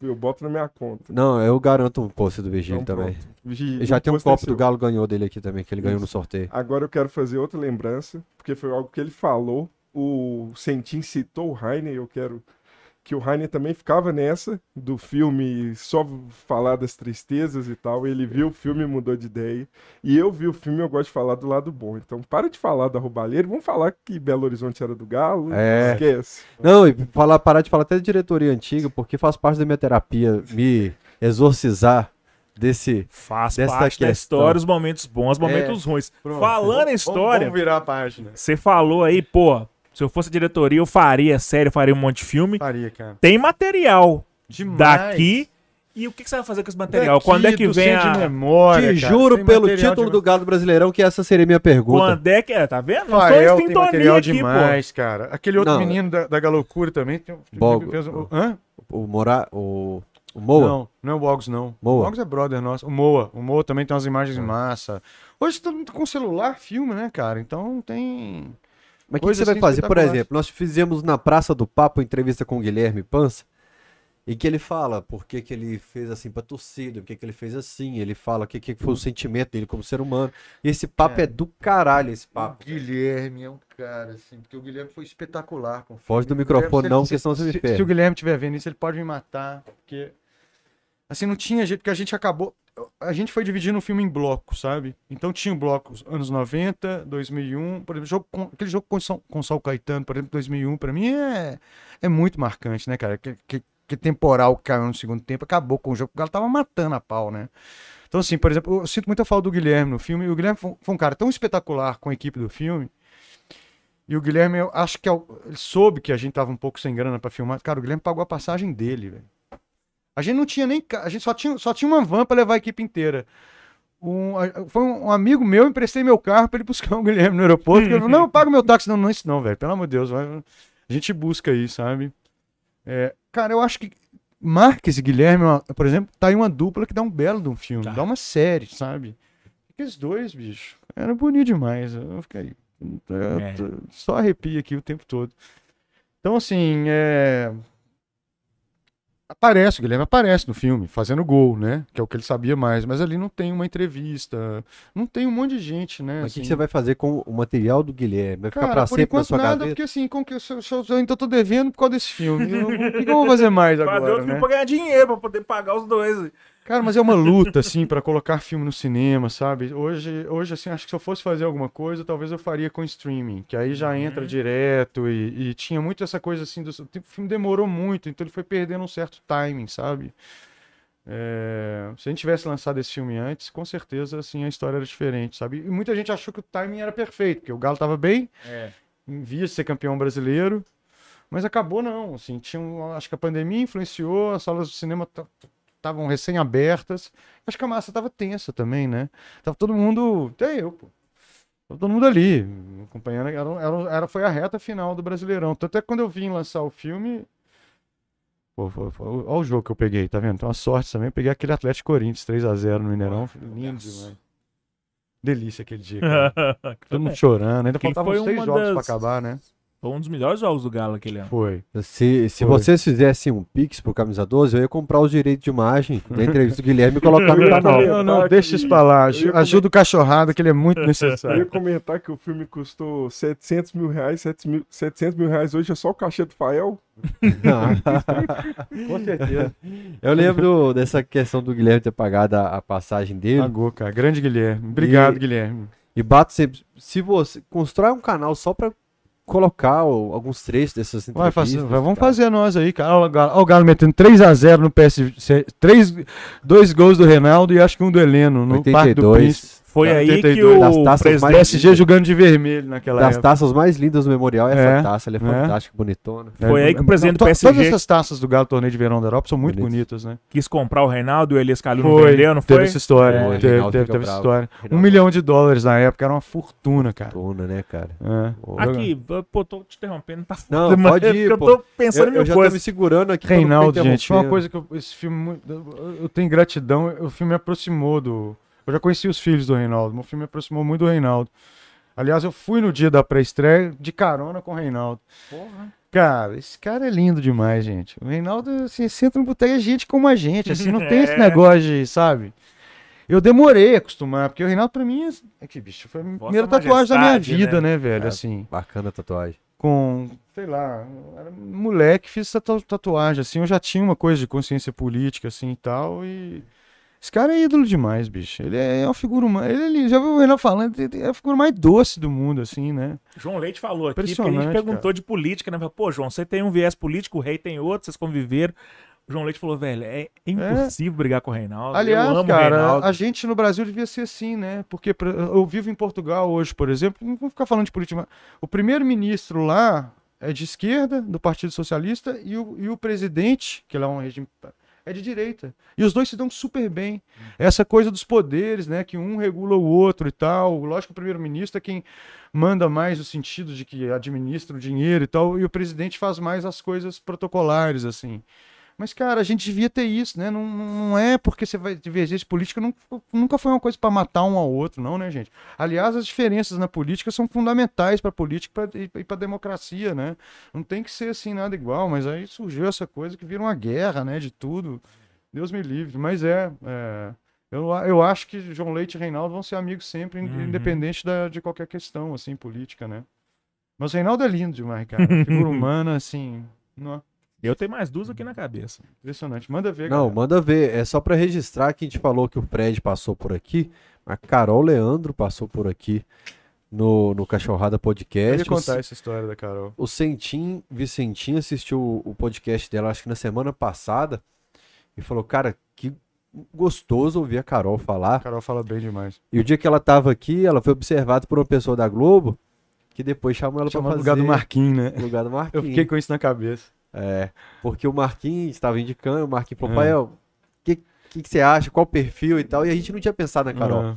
Eu boto na minha conta. Não, eu garanto um post do Vigílio Então, também. Virgílio, Já tem um pôster é copo do. Galo ganhou dele aqui também, que ele ganhou no sorteio. Agora eu quero fazer outra lembrança, porque foi algo que ele falou. O Sentin citou o Heiner, eu quero que o Heiner também ficava nessa do filme só falar das tristezas e tal. Ele viu o filme e mudou de ideia. E eu vi o filme e eu gosto de falar do lado bom. Então para de falar da roubalheira, vamos falar que Belo Horizonte era do Galo. É. Esquece. Não, e falar, parar de falar até de diretoria antiga, porque faz parte da minha terapia me exorcizar desse. Faz Dessa parte da questão. história, os momentos bons, os momentos ruins. Pronto. Falando em Vamos- história, Vamos virar a página. você falou aí, pô, se eu fosse diretoria, eu faria série, eu faria um monte de filme. Faria, cara. Tem material Demais. daqui. E o que, que você vai fazer com esse material? Daqui, Quando é que vem a. de memória, Te cara. juro Tem pelo título de- do Galo Brasileirão que essa seria minha pergunta. Quando é que é? Tá vendo? Em tem sintonia material aqui, demais, cara. Aquele outro Não. menino da, da Galocura também. Tem, Bogo. fez um- Hã? O Mora... O, o Moa? Não, não é o Boggs, não. Moa. O Boggs é brother nosso. O Moa. O Moa também tem umas imagens em massa. Hoje todo mundo com celular filma, né, cara? Então tem. Mas o que, você vai assim fazer? Por exemplo, nós fizemos na Praça do Papo entrevista com o Guilherme Pança, e que ele fala por que, que ele fez assim pra torcida, por que, que ele fez assim, ele fala o que, que foi o sentimento dele como ser humano. E esse papo é, do caralho, esse papo. Guilherme é um cara, assim, porque o Guilherme foi espetacular. Com o Foge do microfone, não, se- porque senão você me se, perde. se o Guilherme estiver vendo isso, ele pode me matar. Porque. Assim, não tinha jeito, porque a gente acabou. A gente foi dividindo o filme em blocos, sabe? Então tinha blocos anos 90, 2001. Por exemplo, jogo aquele jogo com, São, com Caetano, por exemplo, 2001, pra mim é, é muito marcante, né, cara? Que, que, que temporal caiu no segundo tempo acabou com o jogo, porque ela tava matando a pau, né? Então, assim, por exemplo, eu sinto muita falta do Guilherme no filme. O Guilherme foi, um cara tão espetacular com a equipe do filme. E o Guilherme, eu acho que é o- ele soube que a gente tava um pouco sem grana pra filmar. Cara, o Guilherme pagou a passagem dele, velho. A gente não tinha nem. A gente só tinha, só tinha uma van pra levar a equipe inteira. Um, foi um, um amigo meu, eu emprestei meu carro pra ele <laughs> buscar o Guilherme no aeroporto. ele falou, não, <laughs> eu pago meu táxi. Não, não é isso não, velho. Pelo amor de Deus. vai- a gente busca aí, sabe? É, cara, eu acho que Marques e Guilherme, por exemplo, tá aí uma dupla que dá um belo de um filme. Tá. Dá uma série, sabe? Aqueles dois, bicho. Era bonito demais. Eu fiquei. eu É. Só arrepio aqui o tempo todo. Então, assim, é. Aparece, o Guilherme aparece no filme, fazendo gol, né? Que é o que ele sabia mais. Mas ali não tem uma entrevista, não tem um monte de gente, né? Mas o que, que assim. você vai fazer com o material do Guilherme? Vai ficar Cara, pra por sempre na enquanto sua nada, gaveta? porque assim, com que eu, eu, eu, eu ainda tô devendo por causa desse filme. Eu- O que, eu vou fazer mais Fazer agora, outro né? filme pra ganhar dinheiro, pra poder pagar os dois. Cara, mas é uma luta, assim, pra colocar filme no cinema, sabe? Hoje, hoje, assim, acho que se eu fosse fazer alguma coisa, talvez eu faria com streaming, que aí já entra direto e, e tinha muito essa coisa, assim, do, o filme demorou muito, então ele foi perdendo um certo timing, sabe? É, se a gente tivesse lançado esse filme antes, com certeza, assim, a história era diferente, sabe? E muita gente achou que o timing era perfeito, porque o Galo tava bem, É. via de ser campeão brasileiro, mas acabou não, assim, tinha um- acho que a pandemia influenciou, as salas de cinema estavam recém-abertas, acho que a massa tava tensa também, né? Tava todo mundo, até eu, pô, tava todo mundo ali, acompanhando, era, era, era- foi a reta final do Brasileirão, tanto é que quando eu vim lançar o filme, pô, foi, foi, olha o jogo que eu peguei, tá vendo? Tem uma sorte também, eu peguei aquele Atlético Corinthians 3x0 no Mineirão, lindo demais. Delícia aquele dia. <laughs> Todo mundo chorando, ainda faltavam seis jogos pra das- acabar, né? Foi um dos melhores jogos do Galo aquele ano. Foi. Se, se Foi. vocês fizessem um Pix pro Camisa 12, eu ia comprar os direitos de imagem da <laughs> entrevista do Guilherme e colocar no canal. Não, não, deixa isso pra lá. Aju- Ajuda o cachorrado, que ele é muito <laughs> Eu ia necessário. comentar que o filme custou 700 mil reais, 700 mil, 700 mil reais hoje é só o cachê do Fael. <laughs> Com certeza. Eu lembro dessa questão do Guilherme ter pagado a, a passagem dele. Pagou, cara. Grande Guilherme. Obrigado, E- Guilherme. E bato sempre. Se você constrói um canal só pra colocar o- alguns trechos dessas Vai entrevistas. fazer, vai- vamos cara. fazer nós aí, cara. Olha o Galo, olha o Galo metendo 3x0 no PS. Três, dois gols do Reinaldo e acho que um do Heleno no Parque do Príncipe. 82. Foi aí que 82, das o taças mais- presidente... PSG jogando de vermelho naquela Das época. taças mais lindas do memorial é É, essa taça. Ela é é. fantástica, bonitona. Foi aí que o presidente do PSG Todas essas taças do Galo Torneio de Verão da Europa são muito Bonitas. bonitas, né? quis comprar o Reinaldo e o Elias Calil não Foi, vendeu, não teve foi? essa história. É, teve teve, teve essa história. Um Reinaldo. milhão de dólares na época era uma fortuna, cara. Fortuna, né, cara? É. Aqui, pô, tô te interrompendo, tá Não, foda, mas pode é ir. Eu tô pensando Eu, em eu já tô coisas. me segurando aqui. não Reinaldo, gente, uma interrompendo. coisa que eu, esse filme, eu tenho gratidão, o filme me aproximou do... Eu já conheci os filhos do Reinaldo, o filme me aproximou muito do Reinaldo. Aliás, eu fui no dia da pré-estreia de carona com o Reinaldo. Cara, esse cara é lindo demais, gente. O Reinaldo, assim, senta no boteco, é gente como a gente, assim, não <laughs> tem esse É. negócio de, sabe? Eu demorei a acostumar, porque o Reinaldo pra mim, é que, bicho, foi a primeira tatuagem da minha majestade, vida, né? né, velho, É. assim Bacana a tatuagem. com, sei lá, era moleque, fiz tatu- tatuagem, assim, eu já tinha uma coisa de consciência política, assim, e tal, e esse cara é ídolo demais, bicho, ele é uma figura humana, ele, ele- já viu o Renan falando, ele é a figura mais doce do mundo, assim, né, João Leite falou aqui, porque a gente perguntou cara. de política, né? Pô, João, você tem um viés político, o rei tem outro, vocês conviveram. O João Leite falou, velho, é impossível brigar com o Reinaldo. Aliás, cara, Reinaldo. a gente no Brasil devia ser assim, né? Porque eu vivo em Portugal hoje, por exemplo, não vou ficar falando de política, o primeiro-ministro lá é de esquerda, do Partido Socialista, e o, e o presidente, que lá é um regime, é de direita. E os dois se dão super bem. Essa coisa dos poderes, né? Que um regula o outro e tal. Lógico que o primeiro-ministro é quem manda mais no sentido de que administra o dinheiro e tal, e o presidente faz mais as coisas protocolares, assim. Mas, cara, a gente devia ter isso, né? Não, não é porque você vai divergência política, não- nunca foi uma coisa para matar um ao outro, não, né, gente? Aliás, as diferenças na política são fundamentais para a política pra- e para a democracia, né? Não tem que ser assim nada igual, mas aí surgiu essa coisa que vira uma guerra, né? De tudo. Deus me livre. Mas é. é, eu, eu acho que João Leite e Reinaldo vão ser amigos sempre, Uhum. independente da, de qualquer questão, assim, política, né? Mas o Reinaldo é lindo demais, cara. Figura <laughs> humana, assim. Não, Eu tenho mais duas aqui na cabeça. impressionante. Manda ver, Não, galera. manda ver. É só pra registrar que a gente falou que o Fred passou por aqui. A Carol Leandro passou por aqui no, no Cachorrada Eu Podcast. O contar essa história da Carol. O Sentim, Vicentinho assistiu o- o podcast dela, acho que na semana passada, e falou, cara, que gostoso ouvir a Carol A falar. Carol fala bem demais. E o dia que ela tava aqui, ela foi observada por uma pessoa da Globo, que depois chamou ela pra Chamar fazer no lugar do Marquinhos, né? o lugar do Eu Marquinhos. fiquei com isso na cabeça. É, porque o Marquinhos estava indicando, o Marquinhos falou, É. pai, o que, que, que você acha, qual perfil e tal, e a gente não tinha pensado na Carol. Ah,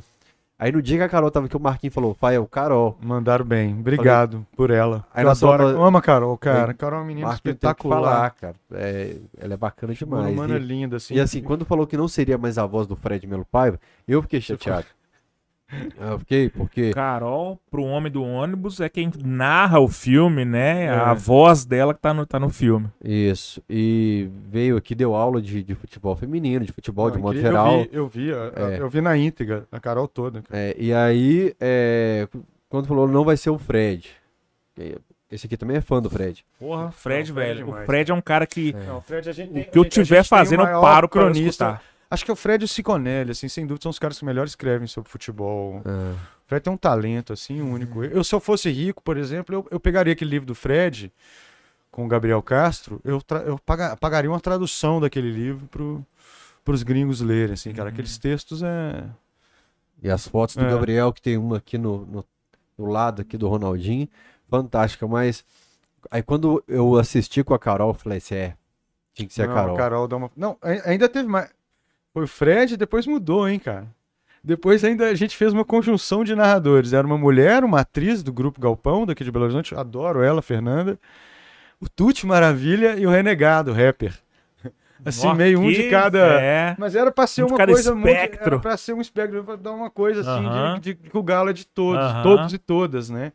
Aí no dia que a Carol tava aqui, o Marquinhos falou, Fael, Carol. mandaram bem. Obrigado por ela. Aí eu adoro. amo a Carol, cara. Carol é uma menina Marquinhos espetacular. falar, cara. É, ela é bacana demais. humana E- linda, assim. E assim, quando falou que não seria mais a voz do Fred Melo Paiva, eu fiquei chateado. Eu fiquei, porque. Carol, pro Homem do Ônibus, é quem narra o filme, né? É. A voz dela que tá no, tá no filme. Isso. E veio aqui, deu aula de, de futebol feminino, de futebol de Não, modo eu geral. vi- Eu vi, eu vi, É. eu vi na íntegra, a Carol toda. É, e aí, é, quando falou não vai ser o Fred. E Esse aqui também é fã do Fred. Porra, Fred, Não, Fred velho. demais. o Fred é um cara que. Não, Fred, a gente O tem- que eu a gente- a tiver tem o fazendo, eu paro pra cronista. escutar. Acho que é o Fred e o Siconelli, assim, sem dúvida, são os caras que melhor escrevem sobre futebol. Ah, O Fred tem um talento, assim, único. Uhum. Eu, se eu fosse rico, por exemplo, eu, eu pegaria aquele livro do Fred, com o Gabriel Castro, eu, eu paga- pagaria uma tradução daquele livro pro, pros gringos lerem, assim, cara. Uhum. Aqueles textos é... e as fotos do É. Gabriel, que tem uma aqui no, no, do lado aqui do Ronaldinho, fantástica, mas aí quando eu assisti com a Carol, eu falei assim, é, tinha que ser Não, a Carol. dá uma... Não, ai- ainda teve mais... Foi o Fred, depois mudou, hein, cara. Depois ainda a gente fez uma conjunção de narradores. Era uma mulher, uma atriz do Grupo Galpão, daqui de Belo Horizonte. Adoro ela, Fernanda. O Tuti Maravilha e o Renegado, rapper. Assim, Ó, meio um de cada... É. Mas era pra ser Um de uma coisa muito. espectro. Era pra ser um espectro, pra dar uma coisa assim, Aham. de, de que o galo é de todos, Aham. todos e todas, né?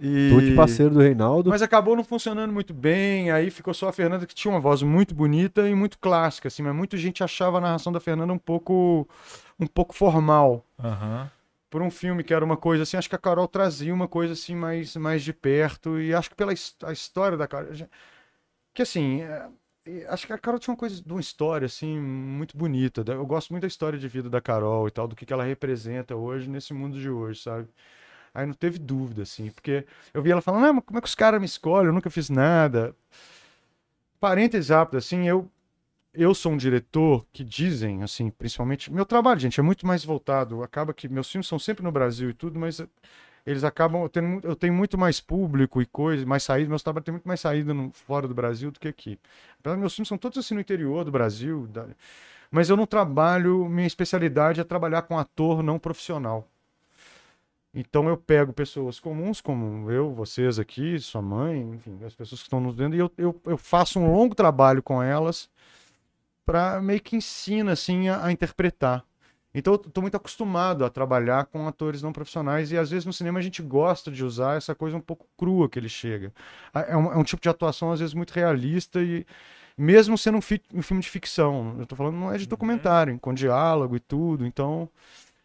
E... Parceiro do Reinaldo. Mas acabou não funcionando muito bem, aí ficou só a Fernanda que tinha uma voz muito bonita e muito clássica, assim, mas muita gente achava a narração da Fernanda um pouco um pouco formal. Aham. Por um filme que era uma coisa assim, acho que a Carol trazia uma coisa assim mais, mais de perto e acho que pela a história da Carol, que assim, é, acho que a Carol tinha uma coisa de uma história assim muito bonita. Eu gosto muito da história de vida da Carol e tal, do que, que ela representa hoje nesse mundo de hoje, sabe? Aí não teve dúvida, assim, porque eu vi ela falando, ah, mas como é que os caras me escolhem? Eu nunca fiz nada. Parênteses rápido, assim, eu, eu sou um diretor que dizem, assim, principalmente. Meu trabalho, gente, é muito mais voltado. Acaba que meus filmes são sempre no Brasil e tudo, mas eles acabam. tendo mu- eu tenho muito mais público e coisa, mais saída. Meus trabalhos têm muito mais saída no- fora do Brasil do que aqui. Meus filmes são todos assim no interior do Brasil. da- mas eu não trabalho. Minha especialidade é trabalhar com ator não profissional. Então eu pego pessoas comuns, como eu, vocês aqui, sua mãe, enfim, as pessoas que estão nos vendo, e eu, eu, eu faço um longo trabalho com elas para meio que ensina assim a, a interpretar. Então eu tô muito acostumado a trabalhar com atores não profissionais e às vezes no cinema a gente gosta de usar essa coisa um pouco crua que ele chega. É um, é um tipo de atuação às vezes muito realista e mesmo sendo um, fi- um filme de ficção, eu tô falando não é de documentário, com diálogo e tudo, então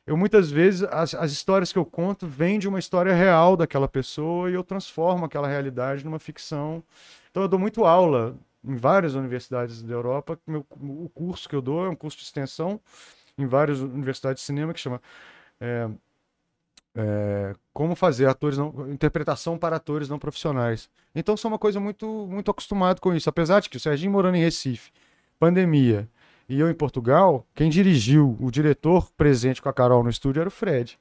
eu muitas vezes as, as histórias que eu conto vêm de uma história real daquela pessoa e eu transformo aquela realidade numa ficção. Então eu dou muito aula em várias universidades da Europa. Meu, o curso que eu dou é um curso de extensão em várias universidades de cinema que chama é, é, como fazer atores não, interpretação para atores não profissionais. Então sou uma coisa muito muito acostumado com isso, apesar de que o Serginho morando em Recife, pandemia e eu em Portugal, quem dirigiu, o diretor presente com a Carol no estúdio era o Fred.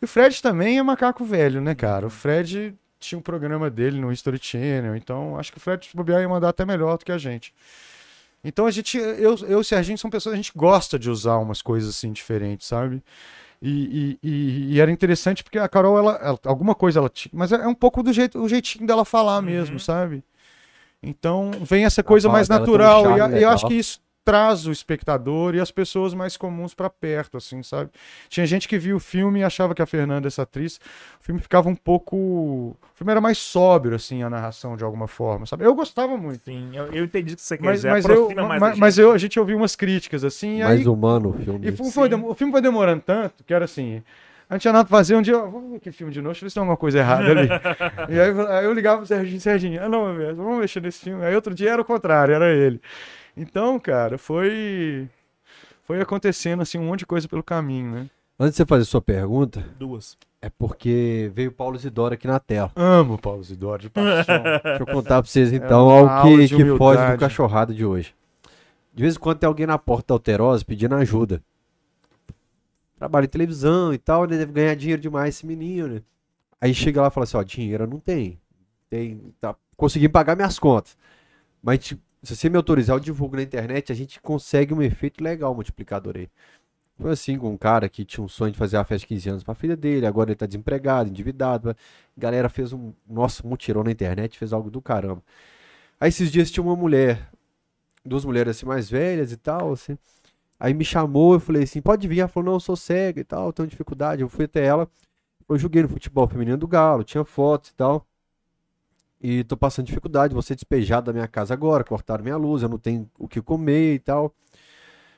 E o Fred também é macaco velho, né, cara? O Fred tinha um programa dele no History Channel, então acho que o Fred bobear ia mandar até melhor do que a gente. Então a gente, eu, eu e o Serginho são pessoas, a gente gosta de usar umas coisas assim diferentes, sabe? E, e, e- e era interessante porque a Carol, ela, ela- alguma coisa ela tinha, mas é um pouco do jeito, o jeitinho dela falar mesmo, sabe? Então vem essa coisa mais dela tem um natural e, e eu legal. acho que isso traz o espectador e as pessoas mais comuns pra perto, assim, sabe? Tinha gente que via o filme e achava que a Fernanda, essa atriz, o filme ficava um pouco, o filme era mais sóbrio, assim, a narração de alguma forma, sabe? Eu gostava muito. Sim, eu, eu entendi o que você quer Mas, dizer. mas, eu, mais mas, mas eu, a gente ouviu umas críticas, assim, e aí Mais humano o filme. e foi, o filme foi demorando tanto que era assim. A gente tinha nada pra fazer um dia, ó, vamos ver aquele filme de novo, deixa eu ver se tem alguma coisa errada ali. <laughs> e aí, eu- aí eu ligava pro Serginho, Serginho, ah não, meu vamos mexer nesse filme. Aí outro dia era o contrário, era ele. Então, cara, foi. Foi acontecendo assim um monte de coisa pelo caminho, né? Antes de você fazer sua pergunta, Duas. é porque veio o Paulo Isidoro aqui na tela. Amo Paulo Zidoro de paixão. <laughs> Deixa eu contar pra vocês então uma algo que, que foge do cachorrada de hoje. De vez em quando tem alguém na porta da Alterosa pedindo ajuda. Trabalha em televisão e tal, né? Deve ganhar dinheiro demais esse menino, né? Aí chega lá e fala assim, ó, dinheiro eu não tem. Tem, tá, consegui pagar minhas contas. Mas tipo, se você me autorizar, eu divulgo na internet, a gente consegue um efeito legal multiplicador aí. Foi assim com um cara que tinha um sonho de fazer a festa de 15 anos pra filha dele, agora ele tá desempregado, endividado. A galera fez um, nossa, mutirão na internet, fez algo do caramba. Aí esses dias tinha uma mulher, duas mulheres assim mais velhas e tal, assim. Aí me chamou, eu falei assim, pode vir. Ela falou, não, eu sou cega e tal, tenho dificuldade. Eu fui até ela, eu joguei no futebol feminino do Galo, tinha fotos e tal. E tô passando dificuldade, ser despejado da minha casa agora, cortaram minha luz, eu não tenho o que comer e tal.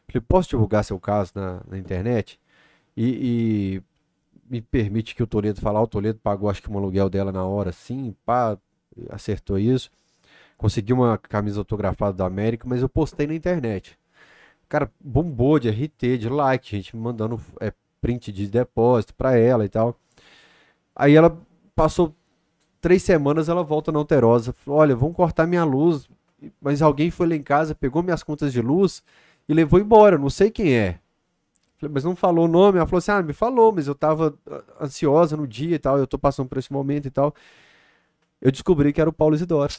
Falei, posso divulgar seu caso na, na internet? E, e me permite que o Toledo falar, o Toledo pagou acho que um aluguel dela na hora, sim, pá, acertou isso. Consegui uma camisa autografada da América, mas eu postei na internet. Cara, bombou de RT, de like, gente me mandando é, print de depósito pra ela e tal. Aí ela passou três semanas, ela volta na Alterosa. Olha, vão cortar minha luz, mas alguém foi lá em casa, pegou minhas contas de luz e levou embora, não sei quem é. Falei, mas não falou o nome? Ela falou assim, ah, me falou, mas eu tava ah, ansiosa no dia e tal, eu tô passando por esse momento e tal. Eu descobri que era o Paulo Isidoro.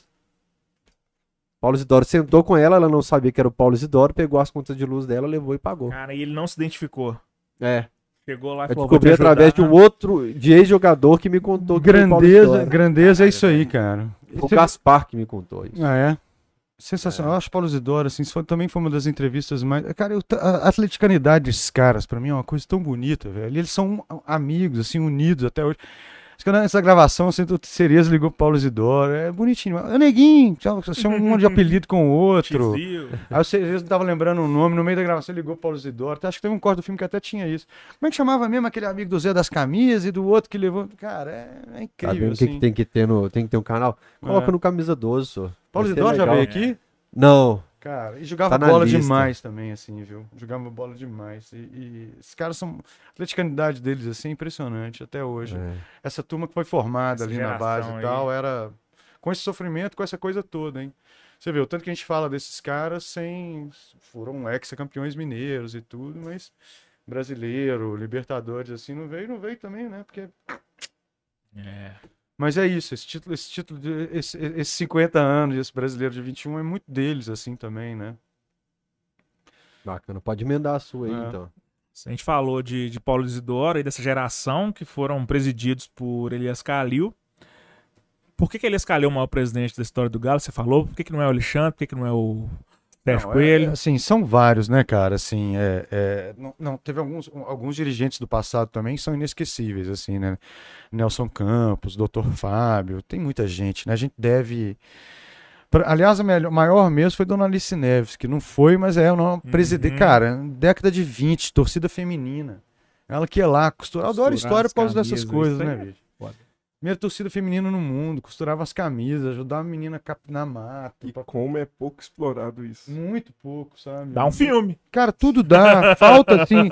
Paulo Isidoro sentou com ela, ela não sabia que era o Paulo Isidoro, pegou as contas de luz dela, levou e pagou. Cara, e ele não se identificou. É, Chegou lá e eu falou, "Vou te descobri através de ajudar." um outro, de ex-jogador que me contou que foi o Paulo Grandeza, Isidoro. grandeza é isso aí, cara. Foi o Gaspar que me contou isso. Ah, é? Sensacional. Eu acho Paulo Zidoro, assim, isso foi- também foi uma das entrevistas mais. Cara, eu- a atleticanidade desses caras, pra mim, é uma coisa tão bonita, velho. Eles são amigos, assim, unidos até hoje. Acho que nessa gravação, assim, o Cereza ligou pro Paulo Isidoro. É bonitinho. É neguinho, chama um monte de apelido com o outro. Tizio. Aí o Cereza não tava lembrando o nome, no meio da gravação ele ligou pro Paulo Isidoro. Acho que teve um corte do filme que até tinha isso. Como é que chamava mesmo aquele amigo do Zé das Camisas e do outro que levou. Cara, é, é Tá incrível. vendo o que, assim. que tem que ter no. Tem que ter um canal? Coloca É. no camisa 12, só. Paulo Isidoro já veio aqui? Não. Cara, e jogava Tá bola lista. demais também, assim, viu? Jogava bola demais. E, e esses caras são. A atleticandade deles, assim, é impressionante até hoje. É. Essa turma que foi formada Essa ali na base geração e aí. tal, era. Com esse sofrimento, com essa coisa toda, hein? Você vê, o tanto que a gente fala desses caras sem. Foram ex-campeões mineiros e tudo, mas. Brasileiro, Libertadores, assim, não veio, não veio também, né? Porque É. mas é isso, esse título, esse título, de, esse, esses 50 anos, esse brasileiro de 21 é muito deles, assim, também, né? Bacana. Pode emendar a sua aí, É. então. A gente falou de, de Paulo Isidoro e dessa geração que foram presididos por Elias Calil. Por que, que Elias Calil é o maior presidente da história do Galo? Você falou? Por que, que não é o Alexandre? Por que, que não é o Sérgio Não, é- Coelho? é, assim, são vários, né, cara? Assim, é, é, não, não, teve alguns, alguns dirigentes do passado também que são inesquecíveis, assim, né? Nelson Campos, Dr. Fábio, tem muita gente, né? A gente deve. Aliás, a melhor, maior mesmo foi Dona Alice Neves, que não foi, mas é uma presidente. Uhum. Cara, década de 20, torcida feminina. Ela que ia lá costurar. Eu adoro história por causa dessas coisas, né, é bicho? Primeira torcida feminina no mundo, costurava as camisas, ajudava a menina a capinar mato. E pra- como é pouco explorado isso. Muito pouco, sabe? Dá um filme. Cara, tudo dá. <laughs> Falta, assim.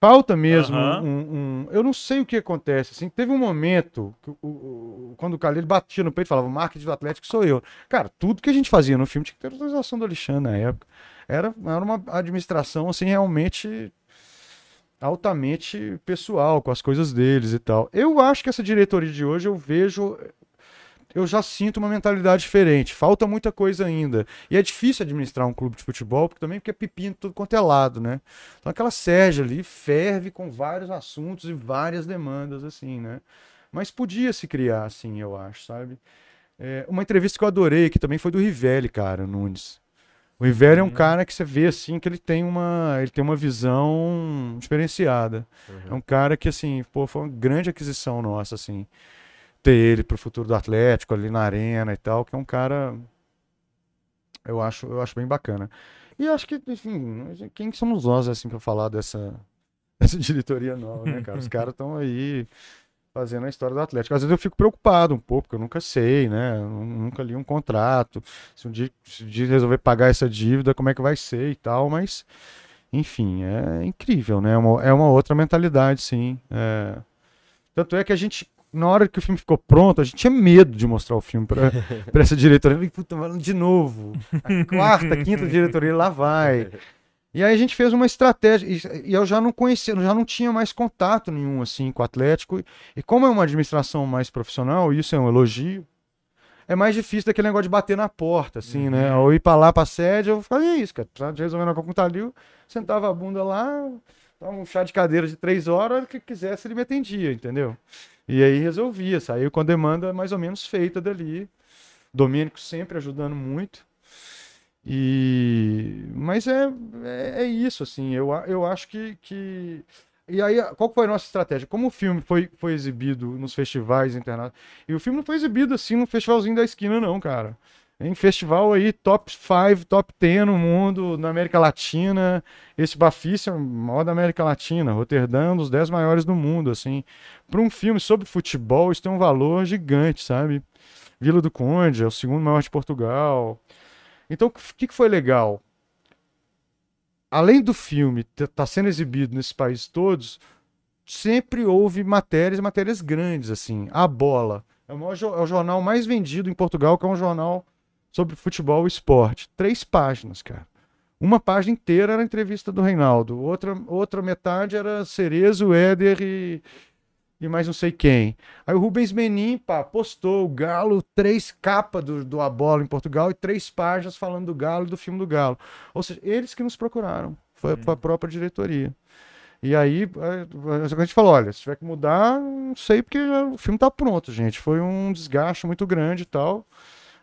Falta mesmo um, um- Eu não sei o que acontece. Assim, teve um momento que o, o- o- quando o Calil batia no peito e falava: o marketing do Atlético sou eu. Cara, tudo que a gente fazia no filme tinha que ter autorização do Alexandre na época. Era, era uma administração, assim, realmente altamente pessoal, com as coisas deles e tal. Eu acho que essa diretoria de hoje eu vejo. Eu já sinto uma mentalidade diferente. Falta muita coisa ainda. E é difícil administrar um clube de futebol, porque também porque é pepino tudo quanto é lado, né? Então aquela sede ali ferve com vários assuntos e várias demandas, assim, né? Mas podia se criar, assim, eu acho, sabe? É, uma entrevista que eu adorei, que também foi do Rivelli, cara, Nunes. O Rivelli é um Uhum. cara que você vê, assim, que ele tem uma, ele tem uma visão diferenciada. É um cara que, assim, pô, foi uma grande aquisição nossa, assim. Ter ele pro futuro do Atlético ali na arena e tal, que é um cara. Eu acho, eu acho bem bacana. E acho que, enfim, quem somos nós, assim, pra falar dessa, <laughs> dessa diretoria nova, né, cara? Os <laughs> caras estão aí fazendo a história do Atlético. Às vezes eu fico preocupado um pouco, porque eu nunca sei, né? Eu nunca li um contrato. Se um dia, se um dia resolver pagar essa dívida, como é que vai ser e tal, mas. Enfim, é incrível, né? É uma, é uma outra mentalidade, sim. É... Tanto é que a gente, na hora que o filme ficou pronto, a gente tinha medo de mostrar o filme pra <laughs> essa diretoria. Puta, de novo. A quarta, quinta diretoria, lá vai. <laughs> E aí a gente fez uma estratégia. E, e eu já não conhecia, já não tinha mais contato nenhum, assim, com o Atlético. E como é uma administração mais profissional, isso é um elogio, é mais difícil daquele negócio de bater na porta, assim, né? Ou ir pra lá, pra sede, eu fazia isso, cara. Precisava de resolver o Talil, sentava a bunda lá, dava um chá de cadeira de três horas, hora que quisesse ele me atendia, entendeu? E aí resolvia, saiu com a demanda mais ou menos feita dali. Domênico sempre ajudando muito. E mas é, é, é isso assim, eu, eu acho que, que e aí qual foi a nossa estratégia? Como o filme foi, foi exibido nos festivais internacionais, e o filme não foi exibido assim no festivalzinho da esquina não, cara. Em festival aí top 5, top 10 no mundo, na América Latina. Esse Bafício é o maior da América Latina, Roterdã um dos 10 maiores do mundo, assim. Para um filme sobre futebol, isso tem um valor gigante, sabe? Vila do Conde é o segundo maior de Portugal. Então, o que, que foi legal? Além do filme estar tá sendo exibido nesses países todos, sempre houve matérias, matérias grandes, assim. A Bola é o, maior é o jornal mais vendido em Portugal, que é um jornal sobre futebol e esporte. Três páginas, cara. Uma página inteira era a entrevista do Reinaldo, outra, outra metade era Cerezo, Éder e, e mais não sei quem. Aí o Rubens Menin, pá, postou o Galo, três capas do, do A Bola em Portugal e três páginas falando do Galo e do filme do Galo. Ou seja, eles que nos procuraram, foi, foi a própria diretoria. E aí a, a gente falou, olha, se tiver que mudar, não sei porque o filme tá pronto, gente. Foi um desgaste muito grande e tal.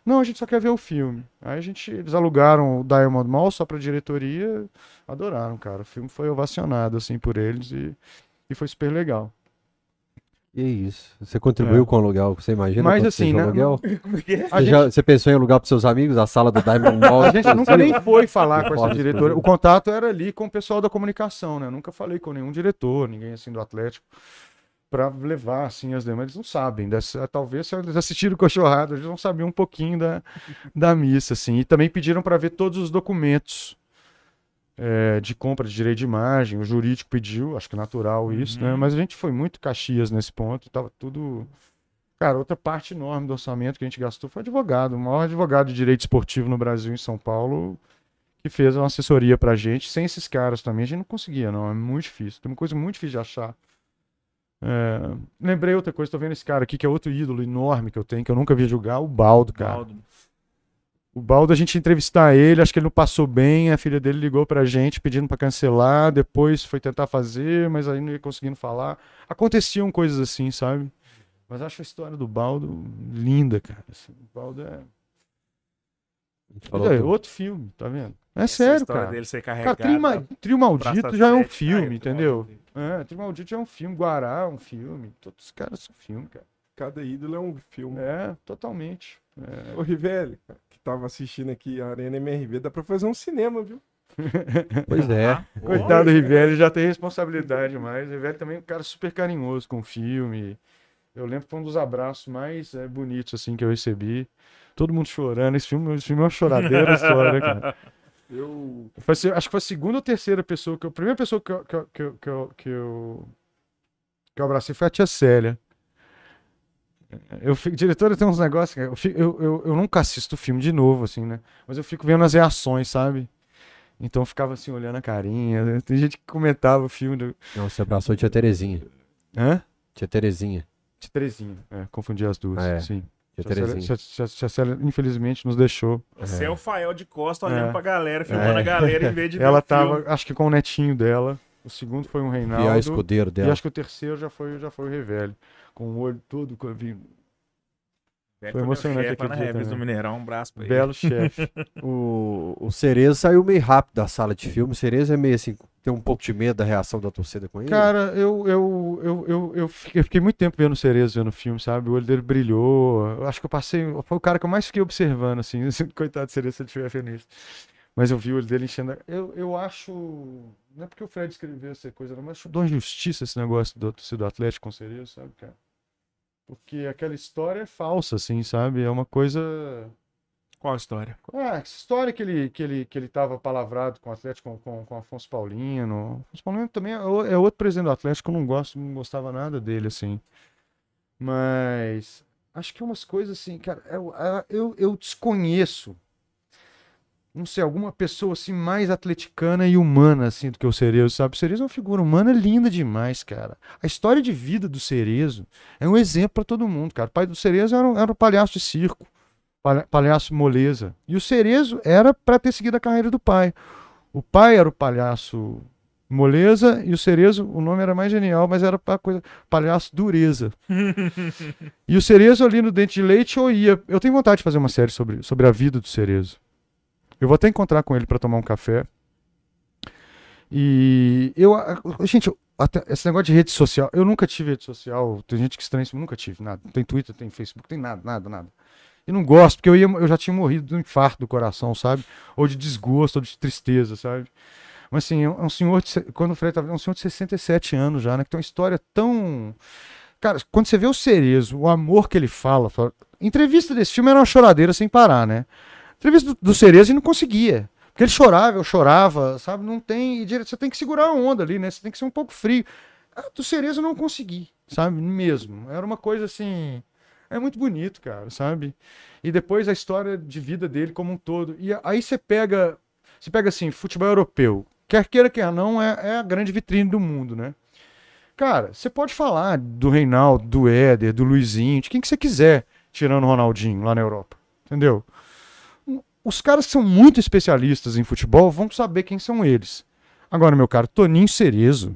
Não, a gente só quer ver o filme. Aí a gente, eles alugaram o Diamond Mall só pra diretoria, adoraram, cara. O filme foi ovacionado, assim, por eles e, e foi super legal. Que isso. Você contribuiu É. com o aluguel, você imagina? Mas assim, né, aluguel? <laughs> É é? Você, gente- já- você pensou em alugar para seus amigos a sala do Diamond Mall? <laughs> A gente nunca nem foi falar com essa diretora. O contato era ali com o pessoal da comunicação, né? Eu nunca falei com nenhum diretor, ninguém assim do Atlético, pra levar assim as demais. Eles não sabem. dessa- talvez se eles assistiram o Cachorrado, eles não sabiam um pouquinho da, da missa, assim. E também pediram para ver todos os documentos é, de compra de direito de imagem. O jurídico pediu, acho que natural isso, né? Uhum. Mas a gente foi muito caxias nesse ponto. Tava tudo. Cara, outra parte enorme do orçamento que a gente gastou foi advogado. O maior advogado de direito esportivo no Brasil, em São Paulo, que fez uma assessoria pra gente. Sem esses caras também, a gente não conseguia, não. É muito difícil. Tem uma coisa muito difícil de achar. É, Lembrei outra coisa, tô vendo esse cara aqui, que é outro ídolo enorme que eu tenho, que eu nunca vi jogar, o Baldo, cara. Baldo. O Baldo, a gente entrevistar ele, acho que ele não passou bem, a filha dele ligou pra gente pedindo pra cancelar, depois foi tentar fazer, mas aí não ia conseguindo falar. Aconteciam coisas assim, sabe? Mas acho a história do Baldo linda, cara. Assim, o Baldo é... Falou é tudo. outro filme, tá vendo? É Essa sério, história cara. dele ser Cara. Trio, Ma- Trio Maldito já é um filme, é, entendeu? Trio É, Trio Maldito já é um filme, Guará é um filme, todos os caras são filme, cara. Cada ídolo é um filme. É, totalmente. É. Ô, Rivelli, que tava assistindo aqui a Arena MRV, dá pra fazer um cinema, viu? <laughs> Pois é. Ah, Coitado do Rivelli, já tem responsabilidade mais. O Rivelli também é um cara super carinhoso com o filme. Eu lembro que foi um dos abraços mais é, bonitos assim que eu recebi. Todo mundo chorando. Esse filme, esse filme é uma choradeira história, né, cara? <laughs> Eu. Foi, acho que foi a segunda ou terceira pessoa que eu. A primeira pessoa que eu, que eu, que eu, que eu, que eu, que eu abracei foi a tia Célia. Eu fico, diretora tem uns negócios, eu, fico- eu, eu, eu nunca assisto o filme de novo, assim, né? Mas eu fico vendo as reações, sabe? Então eu ficava assim, olhando a carinha. né? Tem gente que comentava o filme do. Não, você abraçou a tia Terezinha. Hã? Tia Terezinha. Tia Terezinha. É, confundi as duas. Ah, é. Sim. Tia Terezinha. tia- tia- tia Célia, infelizmente, nos deixou. Você é o Fael de Costa olhando É. pra galera, filmando É. a galera em vez de <laughs> ver Ela o filme. tava, acho que com o netinho dela. O segundo foi um Reinaldo. escudeiro E dela. acho que o terceiro já foi, já foi o Revelio. Com o olho todo com a vi- É, Foi emocionante na dia Revis do. Mineirão, um abraço pra ele. belo <laughs> chefe. O, o Cerezo saiu meio rápido da sala de filme. O Cerezo é meio assim, tem um pouco de medo da reação da torcida com ele. Cara, eu, eu, eu, eu, eu, fiquei, eu fiquei muito tempo vendo o Cerezo vendo o filme, sabe? O olho dele brilhou. Eu acho que eu passei. Foi o cara que eu mais fiquei observando, assim. <laughs> Coitado do Cerezo se ele estiver feliz. Mas eu vi o olho dele enchendo. a- Eu, eu acho. Não é porque o Fred escreveu essa coisa, não, mas acho de uma injustiça esse negócio do torcida do Atlético com o Cerezo, sabe, cara? Porque aquela história é falsa, assim, sabe? É uma coisa. Qual a história? Ah, essa história que ele, que ele, que ele tava palavrado com o Atlético, com, com, com Afonso Paulino. Afonso Paulino também é, é outro presidente do Atlético, eu não gosto, não gostava nada dele, assim. Mas acho que umas coisas assim, cara, eu, eu, eu desconheço, não sei, alguma pessoa assim mais atleticana e humana, assim, do que o Cerezo, sabe? O Cerezo é uma figura humana linda demais, cara. A história de vida do Cerezo é um exemplo para todo mundo, cara. O pai do Cerezo era um, era um palhaço de circo palha- palhaço moleza. E o Cerezo era para ter seguido a carreira do pai. O pai era o palhaço moleza e o Cerezo, o nome era mais genial, mas era para coisa palhaço dureza. <laughs> e o Cerezo ali no Dente de Leite eu ia, eu tenho vontade de fazer uma série sobre, sobre a vida do Cerezo. Eu vou até encontrar com ele para tomar um café. E eu, gente, até esse negócio de rede social, eu nunca tive rede social. Tem gente que estranha isso, nunca tive nada. Tem Twitter, tem Facebook, tem nada, nada, nada. Eu não gosto, porque eu, ia, eu já tinha morrido de um infarto do coração, sabe? Ou de desgosto, ou de tristeza, sabe? Mas assim, é um é senhor, de, quando o Fred tava, é um senhor de 67 anos já, né? Que tem uma história tão. Cara, quando você vê o Cerezo, o amor que ele fala. fala- Entrevista desse filme era uma choradeira sem parar, né? Entrevista do, do Cerezo e não conseguia. Porque ele chorava, eu chorava, sabe? Não tem. Você tem que segurar a onda ali, né? Você tem que ser um pouco frio. Ah, do Cerezo eu não consegui, sabe? Mesmo. Era uma coisa assim. É muito bonito, cara, sabe? E depois a história de vida dele como um todo. E aí você pega. Você pega assim, futebol europeu. Quer queira, quer não, é, é a grande vitrine do mundo, né? Cara, você pode falar do Reinaldo, do Éder, do Luizinho, de quem que você quiser, tirando o Ronaldinho lá na Europa. Entendeu? Os caras que são muito especialistas em futebol vão saber quem são eles. Agora, meu caro, Toninho Cerezo.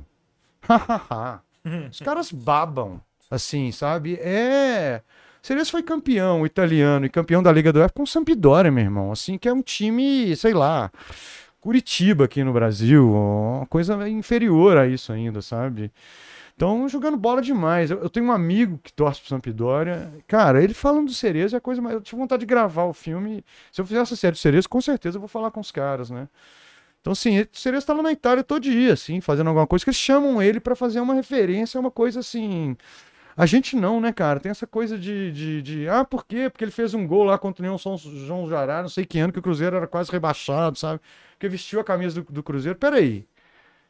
<laughs> Os caras babam, assim, sabe? É. Cerezo foi campeão italiano e campeão da Liga do UEFA com o Sampdoria, meu irmão. Assim, que é um time, sei lá. Curitiba aqui no Brasil, uma coisa inferior a isso ainda, sabe? Então, jogando bola demais. Eu, eu tenho um amigo que torce pro Sampdoria. Cara, ele falando do Cerezo é a coisa mais. Eu tive vontade de gravar o filme. Se eu fizesse a série do Cerezo, com certeza eu vou falar com os caras, né? Então, assim, o Cerezo tá lá na Itália todo dia, assim, fazendo alguma coisa, que eles chamam ele para fazer uma referência, uma coisa assim. A gente não, né, cara? Tem essa coisa de, de, de, Ah, por quê? Porque ele fez um gol lá contra o São João Jará, não sei que ano, que o Cruzeiro era quase rebaixado, sabe? Porque vestiu a camisa do, do Cruzeiro. Peraí.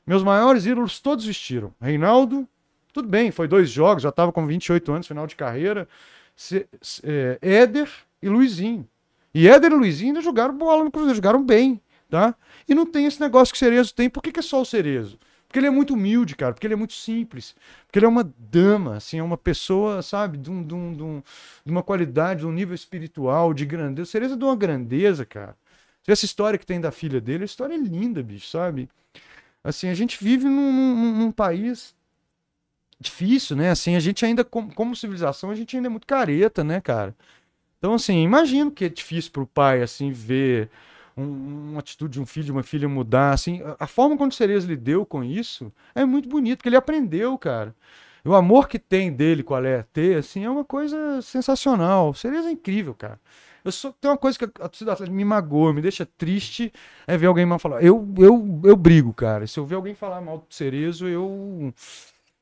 Meus maiores ídolos todos vestiram. Reinaldo, tudo bem, foi dois jogos, já estava com 28 anos, final de carreira. Se, se, é, Éder e Luizinho. E Éder e Luizinho ainda jogaram bola no Cruzeiro, jogaram bem, tá? E não tem esse negócio que o Cerezo tem. Por que, que é só o Cerezo? Porque ele é muito humilde, cara. Porque ele é muito simples. Porque ele é uma dama, assim, é uma pessoa, sabe, de, um, de, um, de, um, de uma qualidade, de um nível espiritual, de grandeza. O Cerezo é de uma grandeza, cara. Essa história que tem da filha dele, a história é linda, bicho, sabe? Assim, a gente vive num, num, num país difícil, né? Assim, a gente ainda, como, como, civilização, a gente ainda é muito careta, né, cara? Então, assim, imagino que é difícil pro pai, assim, ver um, uma atitude de um filho, de uma filha mudar, assim. A, a forma como o Cerezo lidou com isso é muito bonito, porque ele aprendeu, cara. O amor que tem dele com a Léa T, assim, é uma coisa sensacional. O Cerezo é incrível, cara. Eu sou, tem uma coisa que a torcida me magoa, me deixa triste, é ver alguém mal falar. Eu, eu, eu brigo, cara. Se eu ver alguém falar mal do Cerezo, eu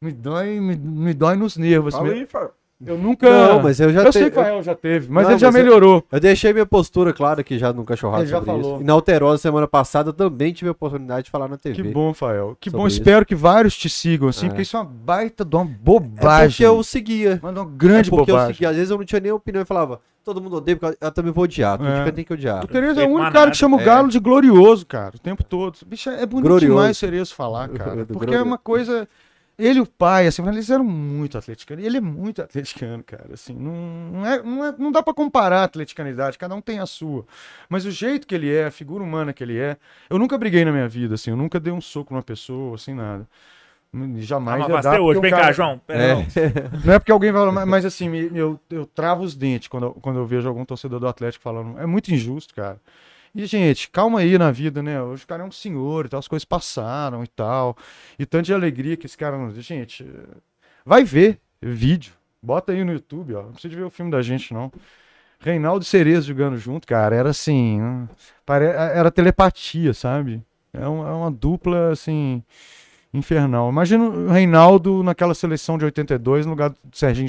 me dói, me, me dói nos nervos. Fala aí, Fábio. Eu nunca. Não, mas eu já Eu sei te- que o Rael já teve, mas Não, ele já mas eu- melhorou. Eu deixei minha postura clara aqui já no Cachorrado Ele já sobre falou. isso. E na Alterosa, semana passada, eu também tive a oportunidade de falar na TV. Que bom, Fael. Que bom. isso. Espero que vários te sigam, assim, É. porque isso é uma baita de uma É bobagem. porque eu seguia. Manda uma grande é porque eu bobagem. seguia. Às vezes eu não tinha nem opinião e falava, todo mundo odeia, porque eu também vou odiar. Todo É. tem que odiar. O Cerezo é o único cara que chama o É. Galo de glorioso, cara, o tempo todo. Bicho, é bonito Glorioso. demais o Cerezo falar, <laughs> cara. Porque é uma coisa. Ele e o pai, assim, eles eram muito atleticanos. Ele é muito atleticano, cara. Assim, não, não, é, não, é- não dá pra comparar a atleticanidade, cada um tem a sua. Mas o jeito que ele é, a figura humana que ele é. Eu nunca briguei na minha vida, assim, eu nunca dei um soco numa pessoa, assim, nada. Jamais. Ah, mas até hoje. Vem o cá, cara- João. É. não. <laughs> não é porque alguém vai falar, mas, assim, eu, eu travo os dentes quando, eu- quando eu vejo algum torcedor do Atlético falando. É muito injusto, cara. E, gente, calma aí na vida, né? Hoje o cara é um senhor e tal, as coisas passaram e tal. E tanto de alegria que esse cara nos. Gente, vai ver vídeo. Bota aí no YouTube, ó. Não precisa de ver o filme da gente, não. Reinaldo e Cerezo jogando junto, cara. Era assim. hum, Era telepatia, sabe? É uma, é uma dupla, assim. Infernal. Imagina o Reinaldo naquela seleção de 82 no lugar do Serginho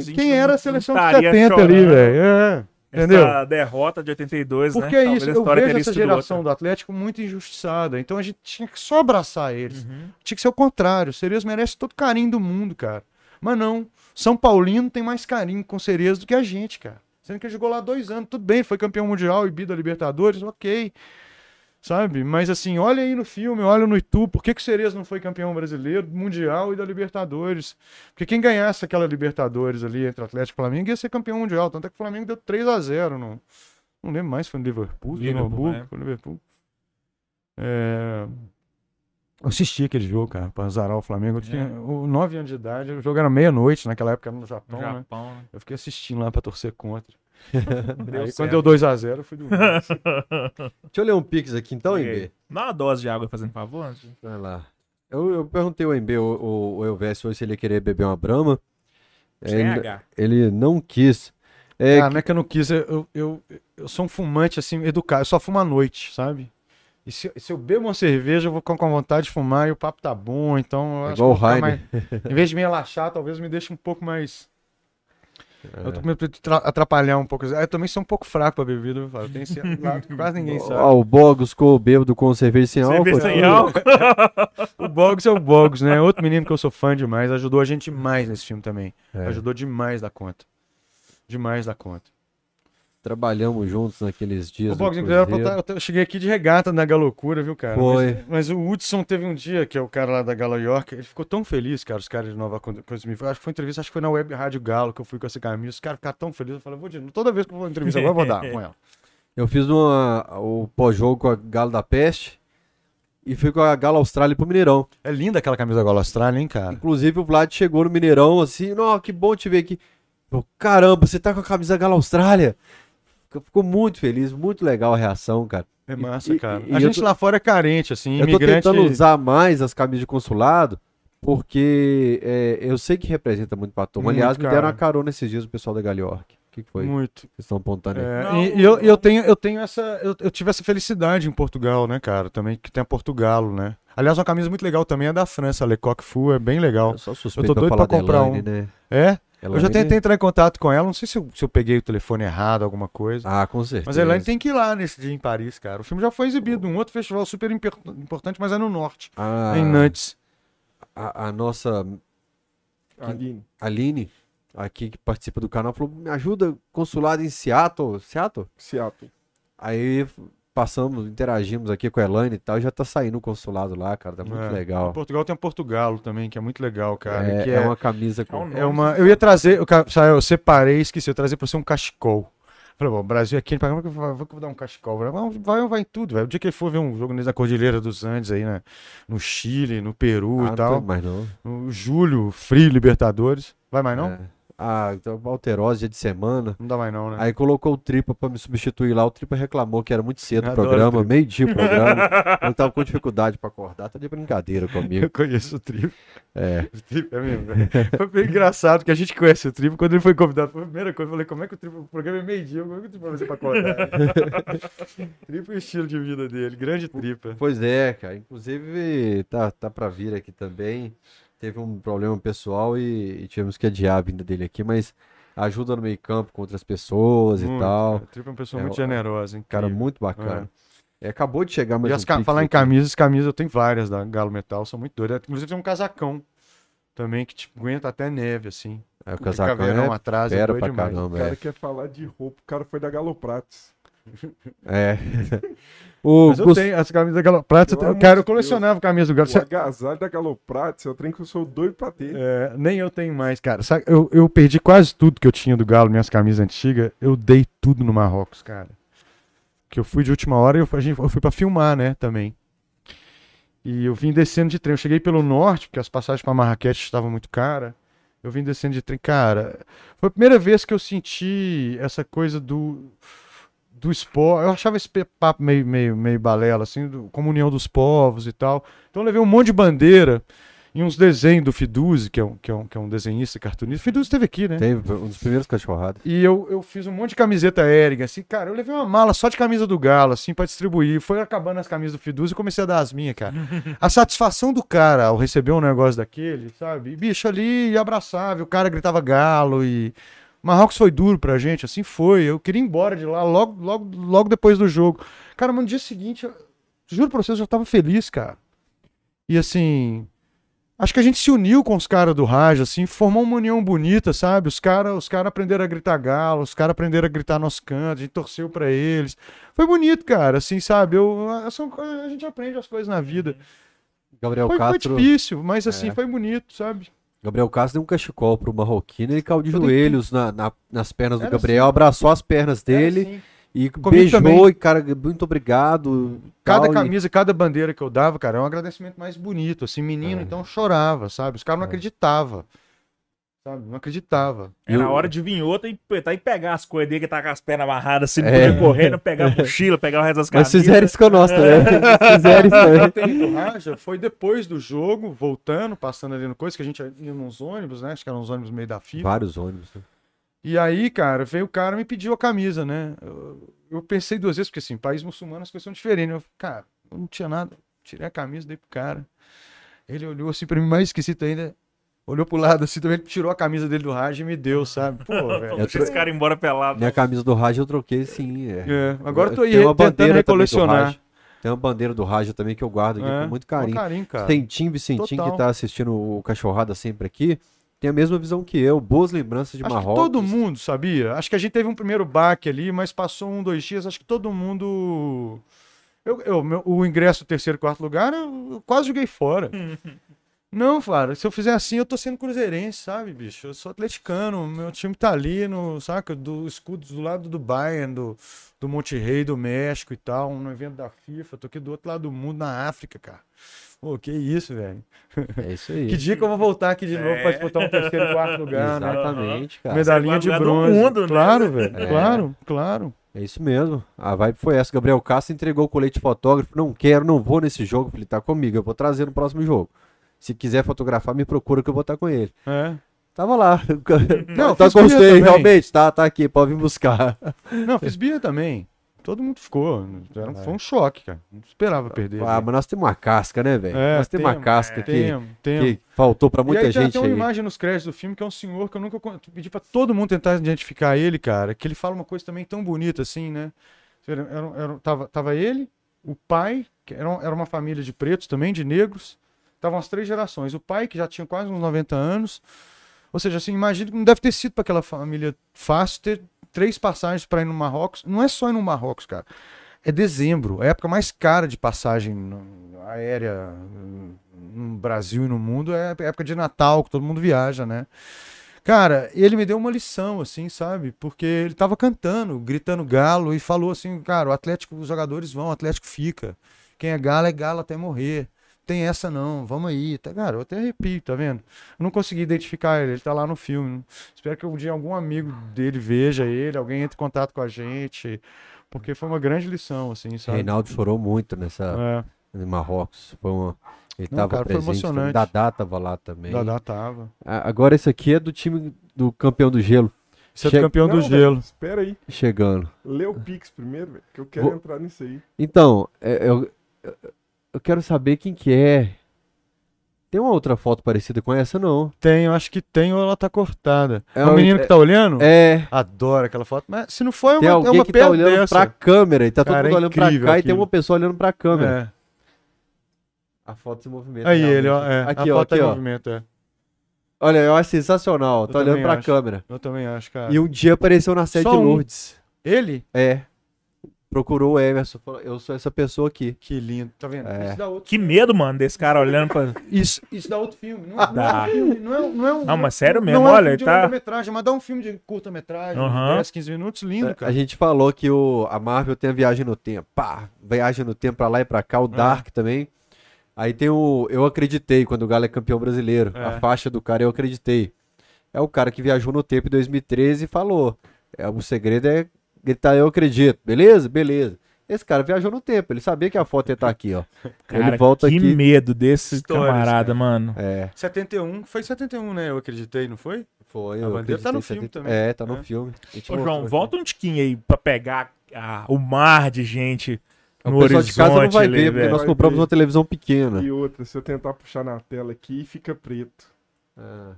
gente Quem era a seleção de estaria 70 ali, velho? É, essa entendeu? derrota de 82, Porque né? é isso, eu vejo essa geração outra. do Atlético muito injustiçada. Então a gente tinha que só abraçar eles. Uhum. Tinha que ser o contrário. O Cerezo merece todo carinho do mundo, cara. Mas não. São Paulino tem mais carinho com o Cerezo do que a gente, cara. Sendo que ele jogou lá dois anos. Tudo bem, foi campeão mundial e bi da Libertadores, ok. Sabe? Mas assim, olha aí no filme, olha no YouTube. Por que, que o Cerezo não foi campeão brasileiro, mundial e da Libertadores? Porque quem ganhasse aquela Libertadores ali entre Atlético e Flamengo ia ser campeão mundial. Tanto é que o Flamengo deu 3 a 0 no, Não lembro mais foi no Liverpool, Liverpool, Hamburgo, é. foi no Liverpool. É, Eu assisti aquele jogo, cara, pra zarar o Flamengo. Eu tinha 9 anos de idade, o jogo era meia-noite, naquela época era no Japão, No né? Japão, né? Eu fiquei assistindo lá pra torcer contra. <laughs> Aí quando deu 2x0, eu fui dormir. <laughs> Deixa eu ler um pix aqui então, E MB. aí? Dá uma dose de água fazendo favor. antes. Vai lá. Eu, eu perguntei ao MB, o, o, o Elvésio, hoje se ele ia querer beber uma brama. Sem Ele, H. ele não quis. É, Ah, não é que eu não quis, eu, eu, eu sou um fumante, assim, educado. Eu só fumo à noite, sabe? E se, se eu bebo uma cerveja, eu vou ficar com vontade de fumar e o papo tá bom, então eu É acho igual que o mais... Em vez de me relaxar, talvez me deixe um pouco mais... É. Eu tô com medo de tra- atrapalhar um pouco. Eu também sou um pouco fraco pra bebida? Eu tenho esse lado que quase ninguém sabe. Ó, o Bogos ficou bêbado com cerveja sem álcool. Cerveja sem álcool. <laughs> O Boggs é o Boggs, né? Outro menino que eu sou fã demais, ajudou a gente demais nesse filme também. É. Ajudou demais da conta. Demais da conta. Trabalhamos juntos naqueles dias. Eu, cheguei aqui de regata na Galocura, viu, cara? Foi. Mas, mas o Hudson teve um dia, que é o cara lá da Galo York, ele ficou tão feliz, cara, os caras de Nova Coisa me Acho que foi entrevista, acho que foi na Web Rádio Galo que eu fui com essa camisa. Os caras ficaram tão felizes, eu falei, vou de. Toda vez que eu vou entrevista agora, eu vou dar com ela. <laughs> Eu fiz uma, o pós-jogo com a Galo da Peste e fui com a Galo Austrália pro Mineirão. É linda aquela camisa Galo Austrália, hein, cara? Inclusive o Vlad chegou no Mineirão assim, não, que bom te ver aqui. Eu, Caramba, você tá com a camisa Galo Austrália? Ficou muito feliz, muito legal a reação, cara. É massa, E- cara. e- a e gente eu tô- lá fora é carente, assim, Eu tô imigrante... tentando usar mais as camisas de consulado, porque é, eu sei que representa muito pra turma. Aliás, me deram cara. uma carona esses dias o pessoal da Galeork. O que, que foi? Muito. Vocês estão apontando aí? É, Não, e, eu, eu tenho, eu tenho essa. Eu, eu tive essa felicidade em Portugal, né, cara? Também que tem a Portugalo, né? Aliás, uma camisa muito legal também é da França, a Le Coq Fu, é bem legal. Eu sou suspeito eu tô pra doido falar pra comprar Elaine, um. né? É? Eu já Elaine- tentei entrar em contato com ela, não sei se eu, se eu peguei o telefone errado, alguma coisa. Ah, com certeza. Mas a Elaine tem que ir lá nesse dia em Paris, cara. O filme já foi exibido num outro festival super importante, mas é no norte, Ah, em Nantes. a, a nossa Aline. Aline, aqui que participa do canal, falou: me ajuda, consulado em Seattle. Seattle? Seattle. Aí passamos, interagimos aqui com a Elaine e tal, e já tá saindo o consulado lá, cara. Tá muito É. legal. Em Portugal tem o Portugalo também, que é muito legal, cara. é, que é uma camisa É com. um É uma, eu ia trazer, eu, sabe, eu separei, esqueci, eu trazer pra você um cachecol. Falei, bom, o Brasil aqui, como é que eu vou, vou dar um cachecol? Vai, vai, vai em tudo, velho. O dia que ele for ver um jogo na Cordilheira dos Andes aí, né? No Chile, no Peru Ah, e não tal. indo mais não. No julho, frio, Libertadores. Vai mais não? É. Ah, então Alterose, dia de semana. Não dá mais não, né? Aí colocou o Tripa pra me substituir lá. O Tripa reclamou que era muito cedo o programa, Tripa. meio-dia o programa. <laughs> Eu tava com dificuldade pra acordar. Tá de brincadeira comigo. Eu conheço o Tribo. É. O Tribo é mesmo. <laughs> Foi bem engraçado que a gente conhece o Tribo. Quando ele foi convidado, foi a primeira coisa. Eu falei, como é que o Tribo, o programa é meio-dia, como é que o Tribo vai fazer pra acordar? <laughs> Tribo é o estilo de vida dele, grande Tripa. Pois é, cara. Inclusive, tá, tá pra vir aqui também. Teve um problema pessoal e, e tivemos que adiar a vinda dele aqui, mas ajuda no meio campo com outras pessoas e Muito, tal. cara. O Tribo é uma pessoa É, muito o- generosa, hein? Cara, muito bacana. É, acabou de chegar mais E um as Pix falar em camisas, camisas eu tenho várias da Galo Metal, são muito doidas. Inclusive tem um casacão também que tipo, aguenta até neve, assim. É, o casacão caveirão é atrás, é fera doido pra demais. O caramba. cara É. quer falar de roupa, o cara foi da Galoprates. É. <laughs> o Mas eu Gus- tenho as camisas da Galo Prata, Pelo eu, amor cara, eu de colecionava camisa do Galo. O agasalho da Galoprates é o trem que eu sou doido pra ter. É, nem eu tenho mais, cara. Sabe, eu, eu perdi quase tudo que eu tinha do Galo, minhas camisas antigas. Eu dei tudo no Marrocos, cara. Que eu fui de última hora e eu, a eu fui pra filmar, né, também. E eu vim descendo de trem. Eu cheguei pelo norte, porque as passagens pra Marrakech estavam muito caras. Eu vim descendo de trem. Cara, foi a primeira vez que eu senti essa coisa do do esporte. Eu achava esse papo meio, meio, meio balela, assim, do, comunhão dos povos e tal. Então eu levei um monte de bandeira e uns desenhos do Fiduzzi, que é um, que é um, que é um desenhista, cartunista. O Fiduzzi esteve aqui, né? Teve um dos primeiros cachorradas. E eu, eu fiz um monte de camiseta Ering, assim, cara, eu levei uma mala só de camisa do Galo, assim, pra distribuir. Foi acabando as camisas do Fiduzzi e comecei a dar as minhas, cara. <laughs> A satisfação do cara ao receber um negócio daquele, sabe? E, bicho, ali e abraçava, e o cara gritava Galo e. Marrocos foi duro pra gente, assim foi. Eu queria ir embora de lá logo, logo, logo depois do jogo. Cara, mas no dia seguinte, eu, juro pra vocês, eu já tava feliz, cara. E assim, Acho que a gente se uniu com os caras do Raja, assim, formou uma união bonita, sabe? Os caras os cara aprenderam a gritar galo, os caras aprenderam a gritar nosso canto, a gente torceu pra eles. Foi bonito, cara, assim, sabe? Eu, a, são a gente aprende as coisas na vida. Gabriel Foi, foi Castro. difícil, mas assim, É. foi bonito, sabe? Gabriel Castro deu um cachecol pro Marroquino, ele caiu de dei joelhos na, na- nas pernas do Era Gabriel, assim. abraçou as pernas dele assim. e Comigo beijou também. e, cara, muito obrigado. Cada tal, e- camisa, cada bandeira que eu dava, cara, é um agradecimento mais bonito. Assim, menino, É. então chorava, sabe? Os caras não É. acreditavam. Sabe? Não acreditava. É na hora de vir outra e, tá, e pegar as coisas dele que tá com as pernas amarradas, assim, É. poder correndo, pegar a <laughs> mochila, pegar o resto das Mas camisas. <laughs> fizeram isso com nós também. fizeram isso Eu também. tenho do Raja, foi depois do jogo, voltando, passando ali no coisa, que a gente ia nos ônibus, né? Acho que eram uns ônibus meio da FIFA. Vários ônibus. né? E aí, cara, veio o cara e me pediu a camisa, né? Eu, eu pensei duas vezes, porque assim, país muçulmano as coisas são diferentes. Eu, cara, eu não tinha nada. Tirei a camisa, dei pro cara. Ele olhou assim pra mim, mais esquisito ainda. Olhou pro lado assim, também tirou a camisa dele do Raj e me deu, sabe? Pô, <laughs> velho. Deixa esse cara embora pelado. Minha camisa do Raja eu troquei sim. É. É, agora eu tô aí Tem uma tentando bandeira também do recolecionar. Raja. Tem uma bandeira do Raja também que eu guardo aqui É, com muito com carinho. carinho, cara. Vicentinho, Vicentinho, Total. que tá assistindo o Cachorrada sempre aqui, tem a mesma visão que eu. Boas lembranças de Acho Marrocos. que todo mundo, sabia? Acho que a gente teve um primeiro baque ali, mas passou um, dois dias, acho que todo mundo. Eu, eu- meu- o ingresso terceiro, quarto lugar, eu, eu quase joguei fora. <laughs> Não, cara, se eu fizer assim, eu tô sendo cruzeirense, sabe, bicho? Eu sou atleticano, meu time tá ali no, saca, do escudos do lado do Bayern, do, do Monte Rei, do México e tal, no evento da FIFA, tô aqui do outro lado do mundo, na África, cara. Pô, que isso, velho. É isso aí. Que dia que eu vou voltar aqui de novo pra É. disputar um terceiro, quarto lugar, né? Exatamente, cara. Medalhinha de bronze. mundo, né? claro, velho. É. Claro, claro. É isso mesmo. A vibe foi essa. Gabriel Castro entregou o colete fotógrafo. Não quero, não vou nesse jogo. Falei, tá comigo, eu vou trazer no próximo jogo. Se quiser fotografar, me procura que eu vou estar com ele. É. Tava lá. <laughs> Não, você, também. realmente. Tá, tá aqui, pode vir buscar. Não, fiz birra também. Todo mundo ficou. Era um- Foi um choque, cara. Não esperava perder. Ah, mas nós temos uma casca, né, velho? É, nós temos uma casca que, Temos, temos. que faltou pra muita e aí tem gente até uma aí. imagem nos créditos do filme que é um senhor que eu nunca pedi pra todo mundo tentar identificar ele, cara. Que ele fala uma coisa também tão bonita assim, né? Era, era- tava, tava ele, o pai, que era, era uma família de pretos também, de negros. Estavam as três gerações. O pai, que já tinha quase uns 90 anos. Ou seja, assim, imagina que não deve ter sido para aquela família fácil ter três passagens para ir no Marrocos. Não é só ir no Marrocos, cara. É dezembro, a época mais cara de passagem aérea hum, no Brasil e no mundo. É a época de Natal, que todo mundo viaja, né? Cara, ele me deu uma lição, assim, sabe? Porque ele tava cantando, gritando galo e falou assim, cara, o Atlético, os jogadores vão, o Atlético fica. Quem é galo é galo até morrer. Tem essa não, vamos aí. Tá, cara, eu até arrepio, tá vendo? Eu não consegui identificar ele, ele tá lá no filme. Espero que um dia algum amigo dele veja ele, alguém entre em contato com a gente. Porque foi uma grande lição, assim, sabe? Reinaldo chorou muito nessa É, em Marrocos. Foi uma... Ele Não, tava cara, foi presente. emocionante. Dadá tava lá também. Dadá tava. A- Agora esse aqui é do time do campeão do gelo. Você é Chega- campeão do Não, gelo. velho, Espera aí. Chegando. Lê o Pix primeiro, velho, que eu quero Vou- entrar nisso aí. Então, é, eu, eu- eu quero saber quem que é. Tem uma outra foto parecida com essa, não? Tem, eu acho que tem ou ela tá cortada. É É, o o- menino que tá olhando? É. Adoro aquela foto. Mas se não for, é Tem uma, é alguém uma que tá olhando dessa. pra câmera e tá todo Cara, mundo é olhando pra cá incrível e tem aquilo. uma pessoa olhando pra câmera. É. A foto se movimenta. Aí ele, ó. realmente. É. Aqui, a ó, foto aqui, em ó. movimento, é. Olha, eu acho sensacional. Eu Tá olhando pra acho. câmera. Eu também acho, cara. E um dia apareceu na sede de um. Lourdes. Ele? É. Procurou o Emerson. Falou, eu sou essa pessoa aqui. Que lindo, tá vendo? É. Isso dá outro Que medo, mano, desse cara olhando pra. <laughs> Isso, isso dá outro filme. Não, não é Dá. um filme, não é, não é um. Não, mas sério mesmo, não é um olha, filme de tá- longa-metragem, mas dá um filme de curta-metragem, Aham. 10, 15 minutos, lindo, A cara. gente falou que o, a Marvel tem a viagem no tempo. Pá, viagem no tempo pra lá e pra cá. O Dark também. Aí tem o Eu Acreditei, quando o Galo é campeão brasileiro. É. A faixa do cara Eu Acreditei. É o cara que viajou no tempo em 2013 e falou. É, o segredo é gritar Eu Acredito. Beleza? Beleza. Esse cara viajou no tempo. Ele sabia que a foto ia estar aqui, ó. <laughs> Cara, ele volta que aqui. medo desse Histórias, camarada, cara. mano. É, 71, foi 71, né? Eu acreditei, não foi? foi. A eu bandeira tá no acreditei, filme 70 também. É, tá no É. filme. A Ô, João, volta um tiquinho aí pra pegar ah, o mar de gente O no pessoal horizonte de casa não vai ali, ver, porque nós Vai compramos ver. uma televisão pequena. E outra, se eu tentar puxar na tela aqui, fica preto. Ah.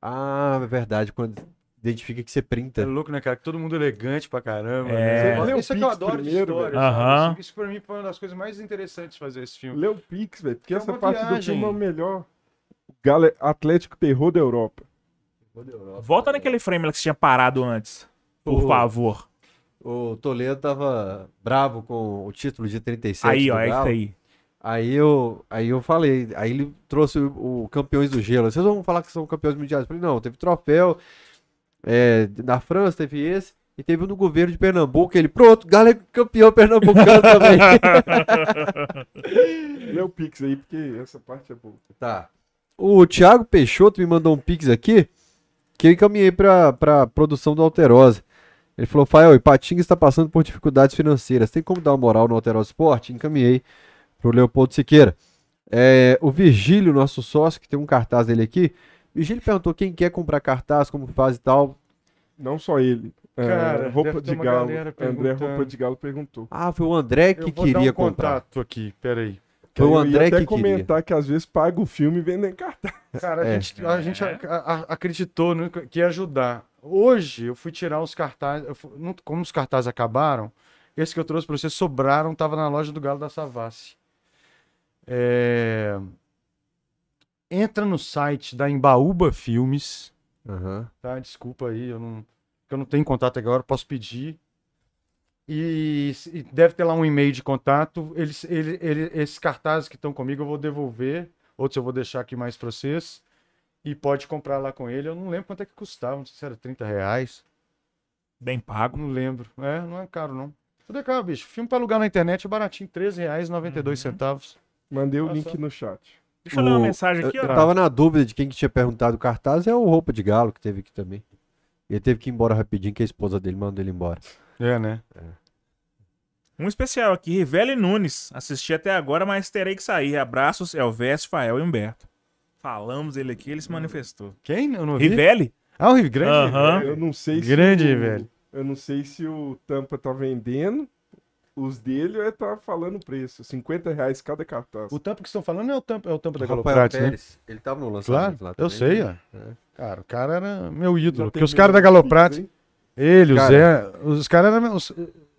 Ah, é verdade. Quando identifica que você É printa. louco, né, cara? Que todo mundo elegante pra caramba. É. Né? O Isso é que eu adoro de primeiro, história. Isso, isso pra mim foi uma das coisas mais interessantes de fazer esse filme. Lê o Pix, velho, porque É essa parte do viagem. filme é o melhor. Galo é Atlético Terror da Europa. Volta naquele frame lá que você tinha parado antes. Por Ô, favor. O Toledo tava bravo com o título de 37 Aí, do ó, é tá aí. Aí eu, aí eu falei, aí ele trouxe o, o Campeões do Gelo. Vocês vão falar que são campeões mundiais? Eu falei, não, teve troféu é, da França, teve esse, e teve um do governo de Pernambuco. Ele, pronto, Galo é campeão pernambucano também. <laughs> Lê o Pix aí, porque essa parte é boa. Tá. O Thiago Peixoto me mandou um pix aqui que eu encaminhei pra, pra produção do Alterosa. Ele falou, Fael, Ipatinga está passando por dificuldades financeiras. Tem como dar uma moral no Alterosa Esporte? Encaminhei pro Leopoldo Siqueira. É, o Virgílio, nosso sócio, que tem um cartaz dele aqui. Virgílio perguntou quem quer comprar cartaz, como faz e tal. Não só ele. É, Cara, roupa deve ter de galo. André. Roupa de Galo perguntou. Ah, foi o André que eu vou queria dar um comprar. contato aqui, peraí. Foi o aí eu ia André até que queria. comentar que às vezes paga o filme e vendem cartaz. Cara, a É. gente, a gente a- a- acreditou no que ia ajudar. Hoje eu fui tirar os cartazes, eu fui- não- como os cartazes acabaram, esse que eu trouxe para você sobraram, tava na loja do Galo da Savassi. É, Entra no site da Embaúba Filmes, Aham. tá? Desculpa aí, eu não, que eu não tenho contato agora, posso pedir. E, e deve ter lá um e-mail de contato. Eles, ele, ele, esses cartazes que estão comigo eu vou devolver, outros eu vou deixar aqui mais para vocês. E pode comprar lá com ele. Eu não lembro quanto é que custava, não sei se era 30 reais. Bem pago. Não lembro. É, não é caro não. Tudo é caro, bicho. Filme para alugar na internet é baratinho, R$ 13,92 centavos. Mandei o Olha link no chat. Deixa eu ler uma mensagem aqui, Eu, eu ó. tava na dúvida de quem que tinha perguntado o cartaz, é o Roupa de Galo que teve aqui também. E ele teve que ir embora rapidinho, que a esposa dele mandou ele embora. É, né? Um especial aqui, Rivelli Nunes. Assisti até agora, mas terei que sair. Abraços, Elvésio, Fael e Humberto. Falamos ele aqui, ele se manifestou. Quem? Eu não vi. Rivelli? Ah, o Rio Grande. Aham. Eu não sei se. Grande, o- velho. Eu não sei se o Tampa tá vendendo os dele é tá falando o preço. 50 reais cada cartaz. O tampo que estão falando é o tampo, é o tampo da Rafael Galoprates, né? Ele tava no Claro, lançamento lá eu também. sei, ó. É. Cara, o cara era meu Já ídolo. Porque os caras da hein? ele, o Cara. Zé, os caras eram meus.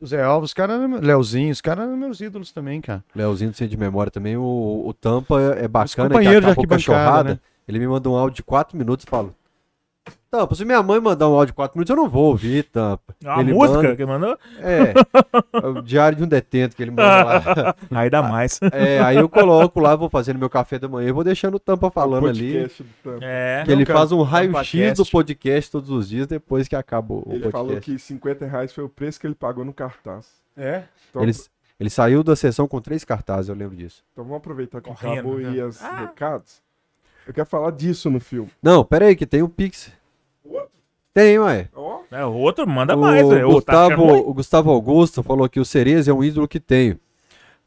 O Zé Alves, os caras eram meus. Leozinho, os caras eram meus ídolos também, cara. Leozinho do Centro de Memória também. O, o Tampa é bacana, que companheiros de acabou com a arquibancada, né? Ele me mandou um áudio de 4 minutos e falou: Tampa, se minha mãe mandar um áudio de 4 minutos, eu não vou ouvir, Tampa. É Uma Ele música manda- que mandou? É, é o diário de um detento que ele manda lá. <laughs> Aí dá mais. É, aí eu coloco lá, vou fazendo meu café da manhã e vou deixando o Tampa falando ali. Podcast do Tampa. É. Que ele cara, faz um raio-x do podcast todos os dias depois que acaba o Ele podcast. falou que 50 reais foi o preço que ele pagou no cartaz. É? Então, Ele, ele saiu da sessão com três cartazes, eu lembro disso. então vamos aproveitar que Correndo, acabou né? aí os recados. Eu quero falar disso no filme. Não, pera aí, que tem o Pix. Tem, ué. Ó, É, o outro manda o, mais. né? Tá Gustavo, ruim? o Gustavo Augusto falou que o Cereza é um ídolo que tenho,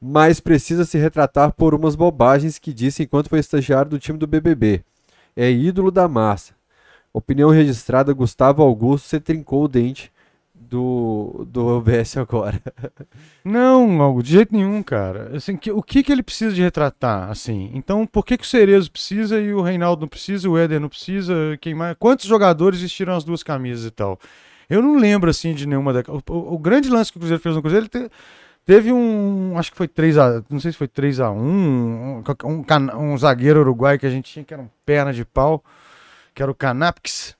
mas precisa se retratar por umas bobagens que disse enquanto foi estagiário do time do BBB. É ídolo da massa. Opinião registrada, Gustavo Augusto se trincou o dente do, do OBS agora. <laughs> Não, algo de jeito nenhum, cara. Assim, que- o que que ele precisa de retratar, assim? Então, por que que o Cerezo precisa e o Reinaldo não precisa, o Éder não precisa? Quem mais? Quantos jogadores vestiram as duas camisas e tal? Eu não lembro, assim, de nenhuma da... O, o- o grande lance que o Cruzeiro fez no Cruzeiro, ele te- teve um... Acho que foi 3x... Não sei se foi 3x1, um, um, cana- um zagueiro uruguai que a gente tinha, que era um perna de pau, que era o Canapix.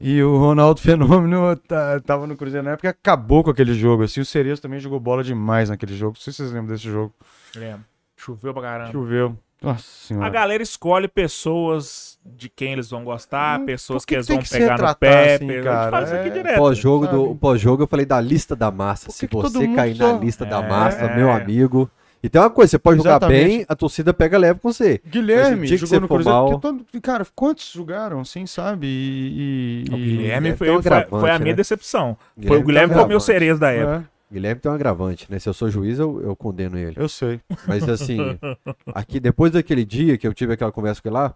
E o Ronaldo <laughs> Fenômeno tá- tava no Cruzeiro na época e acabou com aquele jogo. Assim, o Cerezo também jogou bola demais naquele jogo. Não sei se vocês lembram desse jogo. Lembro. Choveu pra caramba. Choveu. Nossa A senhora. galera escolhe pessoas de quem eles vão gostar, Hum, pessoas que, que eles vão que pegar no pé. assim, pe- a gente cara? fala isso aqui É, direto. Pós-jogo do pós-jogo eu falei da lista da massa. Que Se você cair só- na lista da É. massa, meu amigo. E tem uma coisa, você pode jogar Exatamente. bem, a torcida pega leve com você. Mas Guilherme que jogou você no Cruzeiro. mal- todo- Cara, quantos jogaram, assim, sabe? E. e- O Guilherme foi, um foi, foi a minha né? decepção. foi Guilherme o Guilherme foi o meu cerezo da época. É, Guilherme tem um agravante, né? Se eu sou juiz, eu, eu condeno ele. eu sei. Mas assim, <laughs> aqui depois daquele dia que eu tive aquela conversa com ele lá,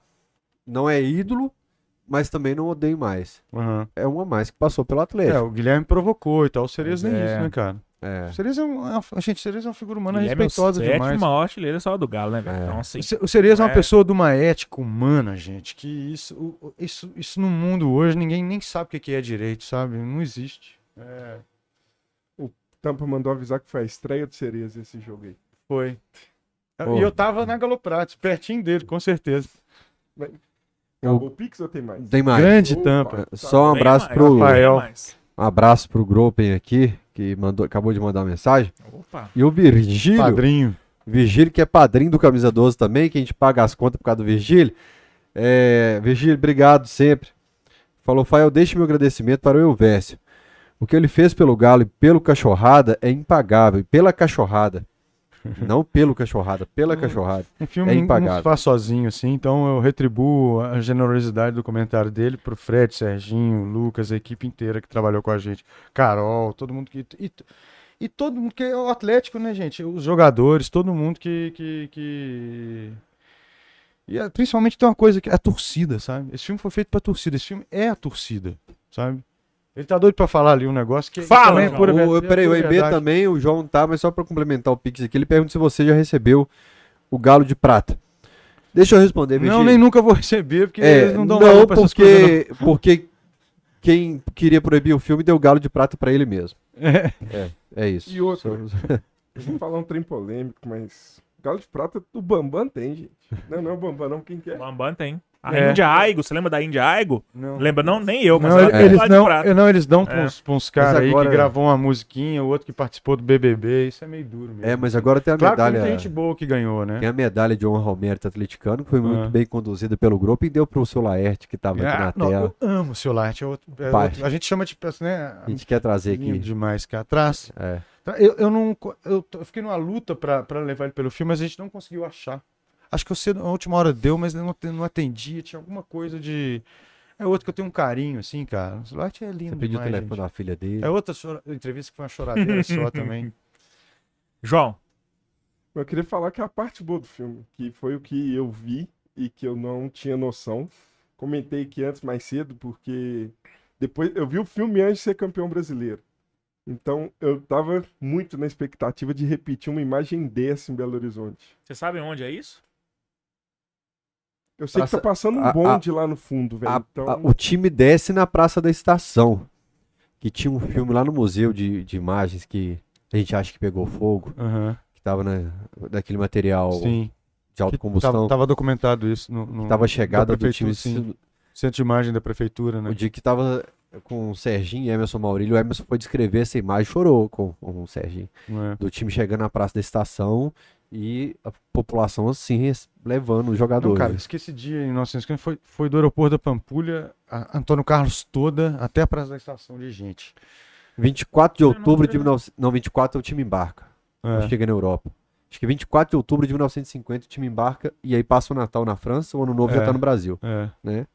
não é ídolo, mas também não odeio mais. Aham. É um a mais que passou pelo É, Atlético. o Guilherme provocou e tal. O Cerezo nem É. isso, né, cara? É. O Cerezo é uma, a gente, o Cerezo é uma figura humana Guilherme é o respeitosa sétimo demais. maior artilheiro só do Galo, né, velho? É. Então, assim, O Ce- O Cerezo é uma É. pessoa de uma ética humana, gente, que isso, o- o- isso, isso no mundo hoje ninguém nem sabe o que é direito, sabe? Não existe. É, Tampa mandou avisar que foi a estreia do Cereza esse jogo aí. foi. Pô. E eu tava na Galoprates, pertinho dele, com certeza. Acabou o Pix ou tem mais? Tem mais. Grande Opa, tampa. tá. Só um abraço mais, pro Rafael. um abraço pro Gropen aqui, que mandou, acabou de mandar uma mensagem. Opa. E o Virgílio, Padrinho. Virgílio que é padrinho do Camisa 12 também, que a gente paga as contas por causa do Virgílio. É, Virgílio, obrigado sempre. Falou, Fael, deixe meu agradecimento para o Elvésio. O que ele fez pelo Galo e pelo Cachorrada é impagável. E pela Cachorrada. <laughs> Não pelo Cachorrada, pela Cachorrada. Um filme É não- não impagável. se faz sozinho, assim, então eu retribuo a generosidade do comentário dele pro Fred, Serginho, Lucas, a equipe inteira que trabalhou com a gente. Carol, todo mundo que. E, e todo mundo que é o Atlético, né, gente? Os jogadores, todo mundo que. que, que... E é, principalmente tem uma coisa que é a torcida, sabe? Esse filme foi feito pra torcida, esse filme é a torcida, sabe? Ele tá doido pra falar ali um negócio que. Fala, também é João. pura O, verdade, peraí, o pura EB verdade. também, o João tá, mas só para complementar o Pix aqui, ele pergunta se você já recebeu o Galo de Prata. Deixa eu responder, Não, Virgílio. nem nunca vou receber, porque É, eles não não, dão valor pra essas coisas, não. porque, porque quem queria proibir o filme deu Galo de Prata para ele mesmo. É. É isso. E outro? <laughs> Vou falar um trem polêmico, mas. Galo de Prata do Bambam tem, gente. Não, não é o Bambam, não. Quem que é? O Bambam tem. A É. Índia Aigo, você lembra da Índia Aigo? Não. Lembra? Não, nem eu, mas Não, ela eles não, prata. eu- não, eles dão É. uns, pra uns caras aí que gravou uma musiquinha, o outro que participou do BBB, isso é meio duro mesmo. É, mas agora tem a claro que medalha. tem gente boa que ganhou, né? Tem a medalha de honra ao mérito atleticano, que foi muito Ah. bem conduzida pelo grupo e deu pro seu Laerte, que estava aqui Ah, na não, tela. eu amo o seu Light. É outro, é outro- a gente chama de peça, né? A gente quer trazer aqui. demais que é atrás. É. Eu, eu não. Eu, eu fiquei numa luta pra, pra levar ele pelo filme, mas a gente não conseguiu achar. Acho que você, na última hora deu, mas eu não, não atendia. Tinha alguma coisa de. É outro que eu tenho um carinho, assim, cara. O Ancelotti é lindo Você pediu o demais, telefone gente. da filha dele. É outra chora- entrevista que foi uma choradeira só <laughs> também. João, Eu queria falar que é a parte boa do filme, que foi o que eu vi e que eu não tinha noção. Comentei aqui antes mais cedo, porque depois eu vi o filme antes de ser campeão brasileiro. Então eu tava muito na expectativa de repetir uma imagem dessa em Belo Horizonte. você sabe onde é isso? Eu sei que Praça- tá passando um a- a- bonde lá no fundo, velho. A- Então, a- o time desce na Praça da Estação. Que tinha um filme lá no museu de, de imagens que a gente acha que pegou fogo. Aham, Que tava na, daquele material Sim. de alta combustão. Tava, tava documentado isso no, no que tava a chegada da do time. sim. Centro de imagem da prefeitura, né? O dia que tava com o Serginho e Emerson Maurílio, o Emerson foi descrever essa imagem e chorou com, com o Serginho. É. Do time chegando na Praça da Estação e a população assim levando os Não, jogadores. cara, esse dia em 1950 foi, foi do aeroporto da Pampulha, a Antônio Carlos toda, até a Praça da Estação de gente. 24 de não outubro de sei. 19... Não, 24 o time embarca. É. cheguei na Europa. Acho que 24 de outubro de 1950 o time embarca e aí passa o Natal na França, o Ano Novo já É. tá no Brasil, É. né?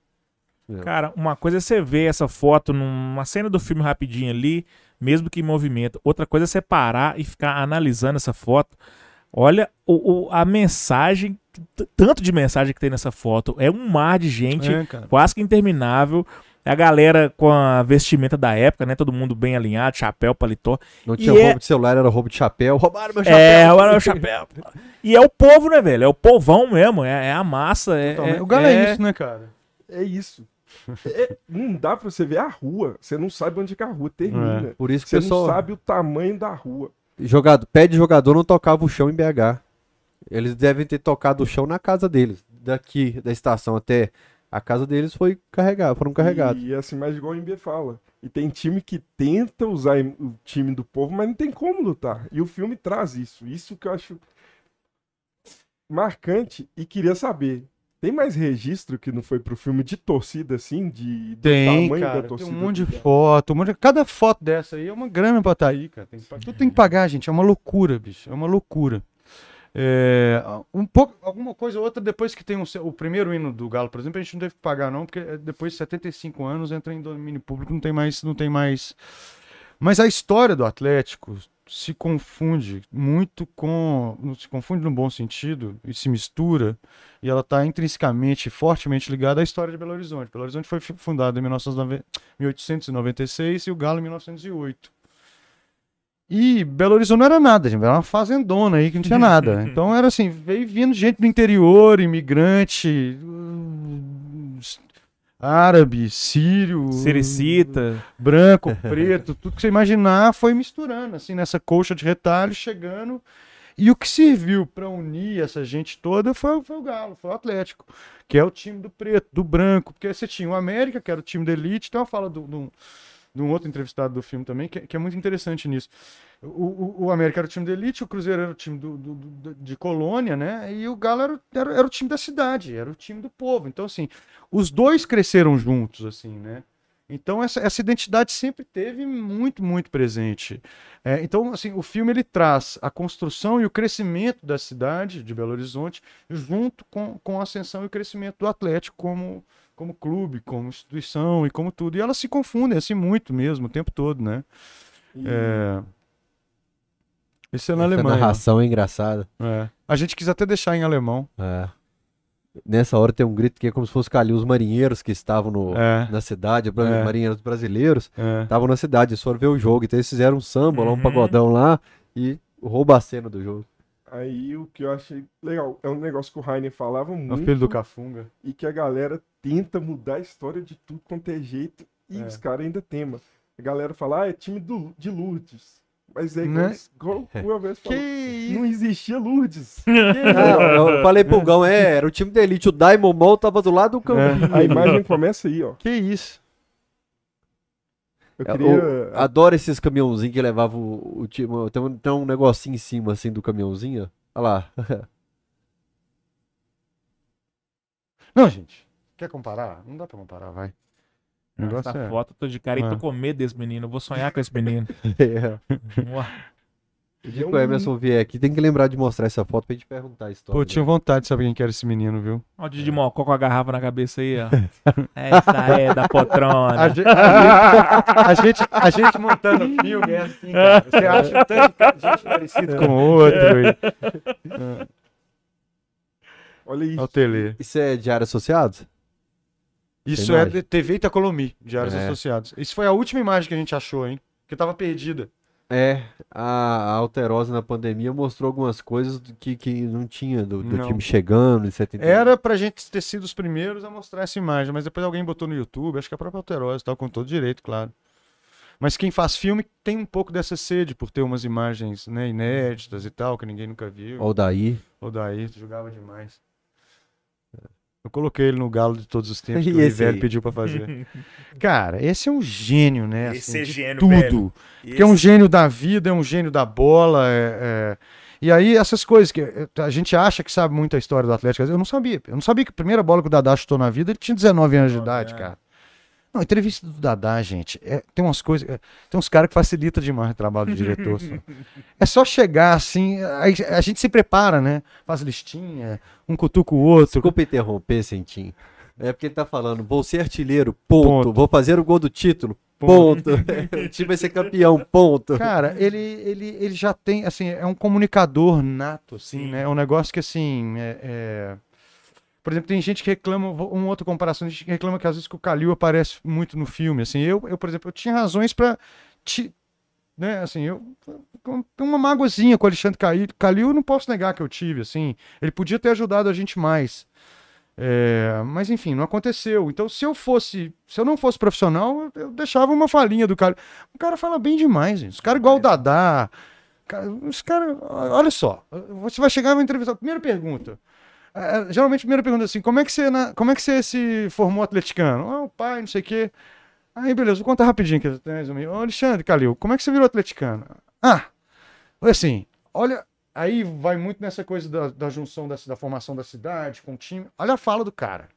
Cara, uma coisa é você ver essa foto numa cena do filme rapidinho ali, mesmo que em movimento. Outra coisa é você parar e ficar analisando essa foto. Olha o, o- a mensagem, tanto de mensagem que tem nessa foto. É um mar de gente, É, quase que interminável. A galera com a vestimenta da época, né? Todo mundo bem alinhado, chapéu, paletó. Não E tinha é- roubo de celular, era roubo de chapéu. Roubaram meu chapéu. É, olha o chapéu. <laughs> E é o povo, né, velho? É o povão mesmo, é, é a massa. É, é- o Galo é, é- isso, né, cara? é isso. É- não dá pra você ver a rua. Você não sabe onde que a rua termina. Por isso que Você pessoal... não sabe o tamanho da rua. Jogado, pé de jogador não tocava o chão em BH. Eles devem ter tocado o chão na casa deles. Daqui, da estação até a casa deles foi carregado, foram carregados. E essa imagem igual o MB fala. E tem time que tenta usar o time do povo, mas não tem como lutar. E o filme traz isso. Isso que eu acho marcante e queria saber. Tem mais registro que não foi pro filme de torcida, assim? De, Tem, tamanho cara. Tem um monte de foto. Um monte de... Cada foto dessa aí é uma grana pra tá aí, cara. Tem que... Tudo tem que pagar, gente. É uma loucura, bicho. É uma loucura. É, um pouco, alguma coisa ou outra, depois que tem um o primeiro hino do Galo, por exemplo, a gente não teve que pagar, não, porque é, depois de 75 anos entra em domínio público, não tem mais. Não tem mais. Mas a história do Atlético se confunde muito com. Se confunde no bom sentido e se mistura, e ela está intrinsecamente, fortemente ligada à história de Belo Horizonte. Belo Horizonte foi fundado em 1909 1896 e o Galo em 1908. E Belo Horizonte não era nada, gente. Era uma fazendona aí que não tinha nada. <laughs> Então era assim, veio vindo gente do interior, imigrante, árabe, sírio, Cerecita. branco, <laughs> preto, tudo que você imaginar foi misturando, assim, nessa colcha de retalho, chegando. E o que serviu para unir essa gente toda foi, foi o Galo, foi o Atlético, que é o time do preto, do branco, porque você tinha o América, que era o time da elite, tem uma fala do, do, de um outro entrevistado do filme também, que, que é muito interessante nisso. O, o, o América era o time da elite, o Cruzeiro era o time do, do- do- de colônia, né? E o Galo era, era, era o time da cidade, era o time do povo. Então, assim, os dois cresceram juntos, assim, né? Então essa, essa identidade sempre teve muito, muito presente. É, então, assim, o filme ele traz a construção e o crescimento da cidade de Belo Horizonte junto com, com a ascensão e o crescimento do Atlético como, como clube, como instituição e como tudo. E elas se confundem assim muito mesmo o tempo todo, né? E- É... Esse é na Essa Alemanha. narração é engraçada. É. A gente quis até deixar em alemão. É. Nessa hora tem um grito que é como se fosse ali os marinheiros que estavam no, É. na cidade, bra- É. marinheiros brasileiros, É. estavam na cidade, eles foram ver o jogo, então eles fizeram um samba lá, um Uhum. pagodão lá e rouba a cena do jogo. Aí o que eu achei legal é um negócio que o Rainer falava É o muito filho do Cafunga. e que a galera tenta mudar a história de tudo quanto é jeito e É. os caras ainda temam. A galera fala, ah, é time do, de Lourdes. Mas é Né? igual, <laughs> o Que falou. isso? Não existia Lourdes. <laughs> Ah, eu falei pro Gão, é, era o time da elite, o Daimon Mall tava do lado do campo. É. A imagem começa aí, ó. Que isso? Eu É, queria. o- adoro esses caminhãozinhos que levavam o, o time. Tem um, tem um negocinho em cima assim do caminhãozinho. Olha lá. <laughs> Não, gente. Quer comparar? Não dá pra comparar, vai. Essa é... foto, eu tô de cara e tô É. com medo desse menino. Eu vou sonhar com esse menino. <laughs> É. O dia que o Emerson vier aqui, tem que lembrar de mostrar essa foto pra gente perguntar a história. Pô, eu tinha vontade de saber quem que era esse menino, viu? Ó, o Didi Mocó com a garrafa na cabeça aí, ó. <laughs> Essa é da poltrona. A gente, a gente, a gente montando filme é assim, cara. Você acha tanto de gente parecido com o outro. E... <laughs> Olha isso. Olha o Tele. Isso é Diário Associados? Isso é TV Itacolomi, Diários É. Associados. Isso foi a última imagem que a gente achou, hein? Que tava perdida. É, a, a Alterosa na pandemia mostrou algumas coisas que, que não tinha do, do Não. time chegando em 71. Era pra gente ter sido os primeiros a mostrar essa imagem, mas depois alguém botou no YouTube, acho que a própria Alterosa, tal, com todo direito, claro. Mas quem faz filme tem um pouco dessa sede por ter umas imagens né, inéditas e tal, que ninguém nunca viu. Ou daí. O Daí jogava demais. Eu coloquei ele no galo de todos os tempos <laughs> E que o esse Rivelli pediu pra fazer. <laughs> Cara, esse é um gênio, né? Esse assim, é de gênio, tudo. velho. Que é um gênio da vida, é um gênio da bola. é- é. E aí, essas coisas que é, a gente acha que sabe muito a história do Atlético. Eu não sabia. Eu não sabia que a primeira bola que o Dadá chutou na vida, ele tinha 19 anos de 19 idade, cara. Não, entrevista do Dadá, gente, é- tem umas coisas. é, tem uns caras que facilitam demais o trabalho do diretor. só. <laughs> É só chegar assim, aí a, gente se prepara, né? Faz listinha, um cutuca o outro. Desculpa interromper, Sentim. É porque ele tá falando, vou ser artilheiro, ponto. Ponto. Vou fazer o gol do título, ponto. <laughs> o time vai ser campeão, ponto. Cara, ele, ele, ele já tem, assim, é um comunicador nato, assim, Sim. né? É um negócio que, assim, é, é- Por exemplo, tem gente que reclama, uma outra comparação, tem gente que reclama que às vezes que o Calil aparece muito no filme, assim. Eu, eu por exemplo, eu tinha razões. Te, né, assim, eu... uma mágoazinha com o Alexandre Calil, Calil eu não posso negar que eu tive, assim. Ele podia ter ajudado a gente mais. É, mas enfim, não aconteceu. Então, se eu fosse, se eu não fosse profissional, eu, eu deixava uma falinha do cara. O cara fala bem demais, gente. Os caras igual o Dadá. Cara, Os caras, olha só, você vai chegar e vai entrevistar. Primeira pergunta. É, geralmente a primeira pergunta é assim: como é que você, na- como é que você se formou atleticano? Ah, o pai, não sei o quê. Aí, beleza, vou contar rapidinho que eu tenho resumido. Ô, Alexandre Calil, como é que você virou atleticano? Ah, assim, olha, aí vai muito nessa coisa da, da junção da, da formação da cidade com o time. Olha a fala do cara.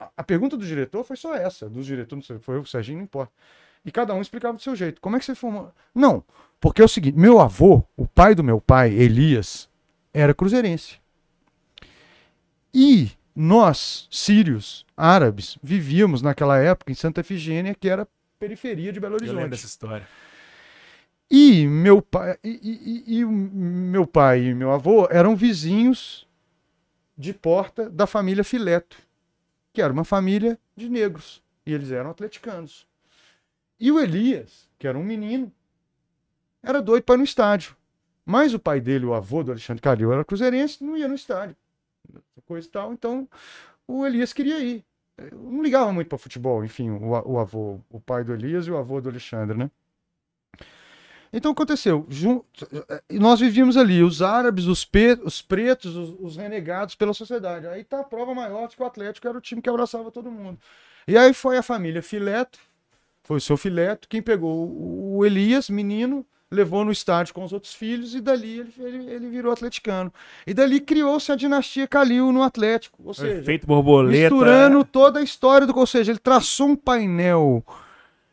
A, a pergunta do diretor foi só essa, dos diretores, não sei, foi o Serginho, não importa. E cada um explicava do seu jeito. Como é que você formou? Não, porque é o seguinte, meu avô, o pai do meu pai, Elias, era cruzeirense. E nós, sírios, árabes, vivíamos naquela época em Santa Efigênia, que era periferia de Belo Eu lembro Horizonte. dessa história. E meu pai e, e- e- meu pai e meu avô eram vizinhos de porta da família Fileto, que era uma família de negros, e eles eram atleticanos. E o Elias, que era um menino, era doido para ir no estádio. Mas o pai dele, o avô do Alexandre Calil, era cruzeirense, não ia no estádio. Coisa e tal, então o Elias queria ir. Eu não ligava muito para futebol, enfim, o, o avô, o pai do Elias e o avô do Alexandre, né? Então aconteceu, jun- e nós vivíamos ali, os árabes, os, os pretos, os, os renegados pela sociedade. Aí tá a prova maior de que o Atlético era o time que abraçava todo mundo. E aí foi a família Fileto, foi o seu Fileto, quem pegou o Elias, menino, levou no estádio com os outros filhos e dali ele, ele, ele virou atleticano. E dali criou-se a dinastia Calil no Atlético. Ou seja, Efeito borboleta. misturando toda a história do. Ou seja, ele traçou um painel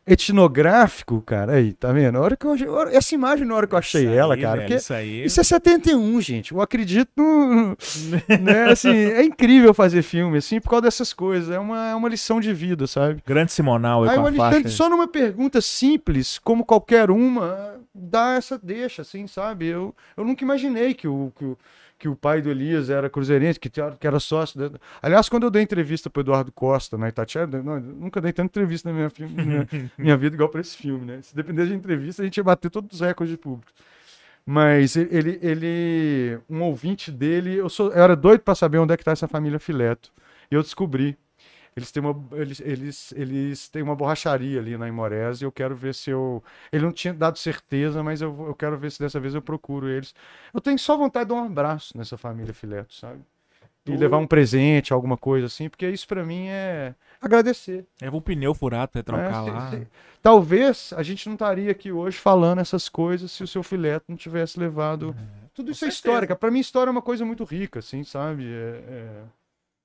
etnográfico, cara. Aí, tá vendo? A hora que eu, essa imagem, na hora que eu achei aí, ela, cara. velho, porque Isso aí. isso é 71, gente. Eu acredito no. <laughs> né, assim, é incrível fazer filme, assim, por causa dessas coisas. É uma, é uma lição de vida, sabe? Grande Simonal aí Aí com a faixa. só numa pergunta simples, como qualquer uma, dá essa deixa, assim, sabe? Eu, eu nunca imaginei que o, que, o, que o pai do Elias era cruzeirense, que, que era sócio. da- Aliás, quando eu dei entrevista pro Eduardo Costa na Itatiaia, não, nunca dei tanta entrevista na minha, minha, <laughs> minha vida igual para esse filme, né? Se dependesse de entrevista, a gente ia bater todos os recordes de público. Mas ele, ele, um ouvinte dele, eu, sou, eu era doido para saber onde é que tá essa família Fileto. E eu descobri. Eles têm uma, eles, eles, eles têm uma borracharia ali na Imorés e eu quero ver se eu. Ele não tinha dado certeza, mas eu, eu quero ver se dessa vez eu procuro eles. Eu tenho só vontade de dar um abraço nessa família Fileto, sabe? E Tu- levar um presente, alguma coisa assim, porque isso pra mim é agradecer. Leva um pneu furado pra trocar É, se- lá. se- Talvez a gente não estaria aqui hoje falando essas coisas se o seu Fileto não tivesse levado. Tudo isso é cara. Pra mim, história é uma coisa muito rica, assim, sabe? É- é-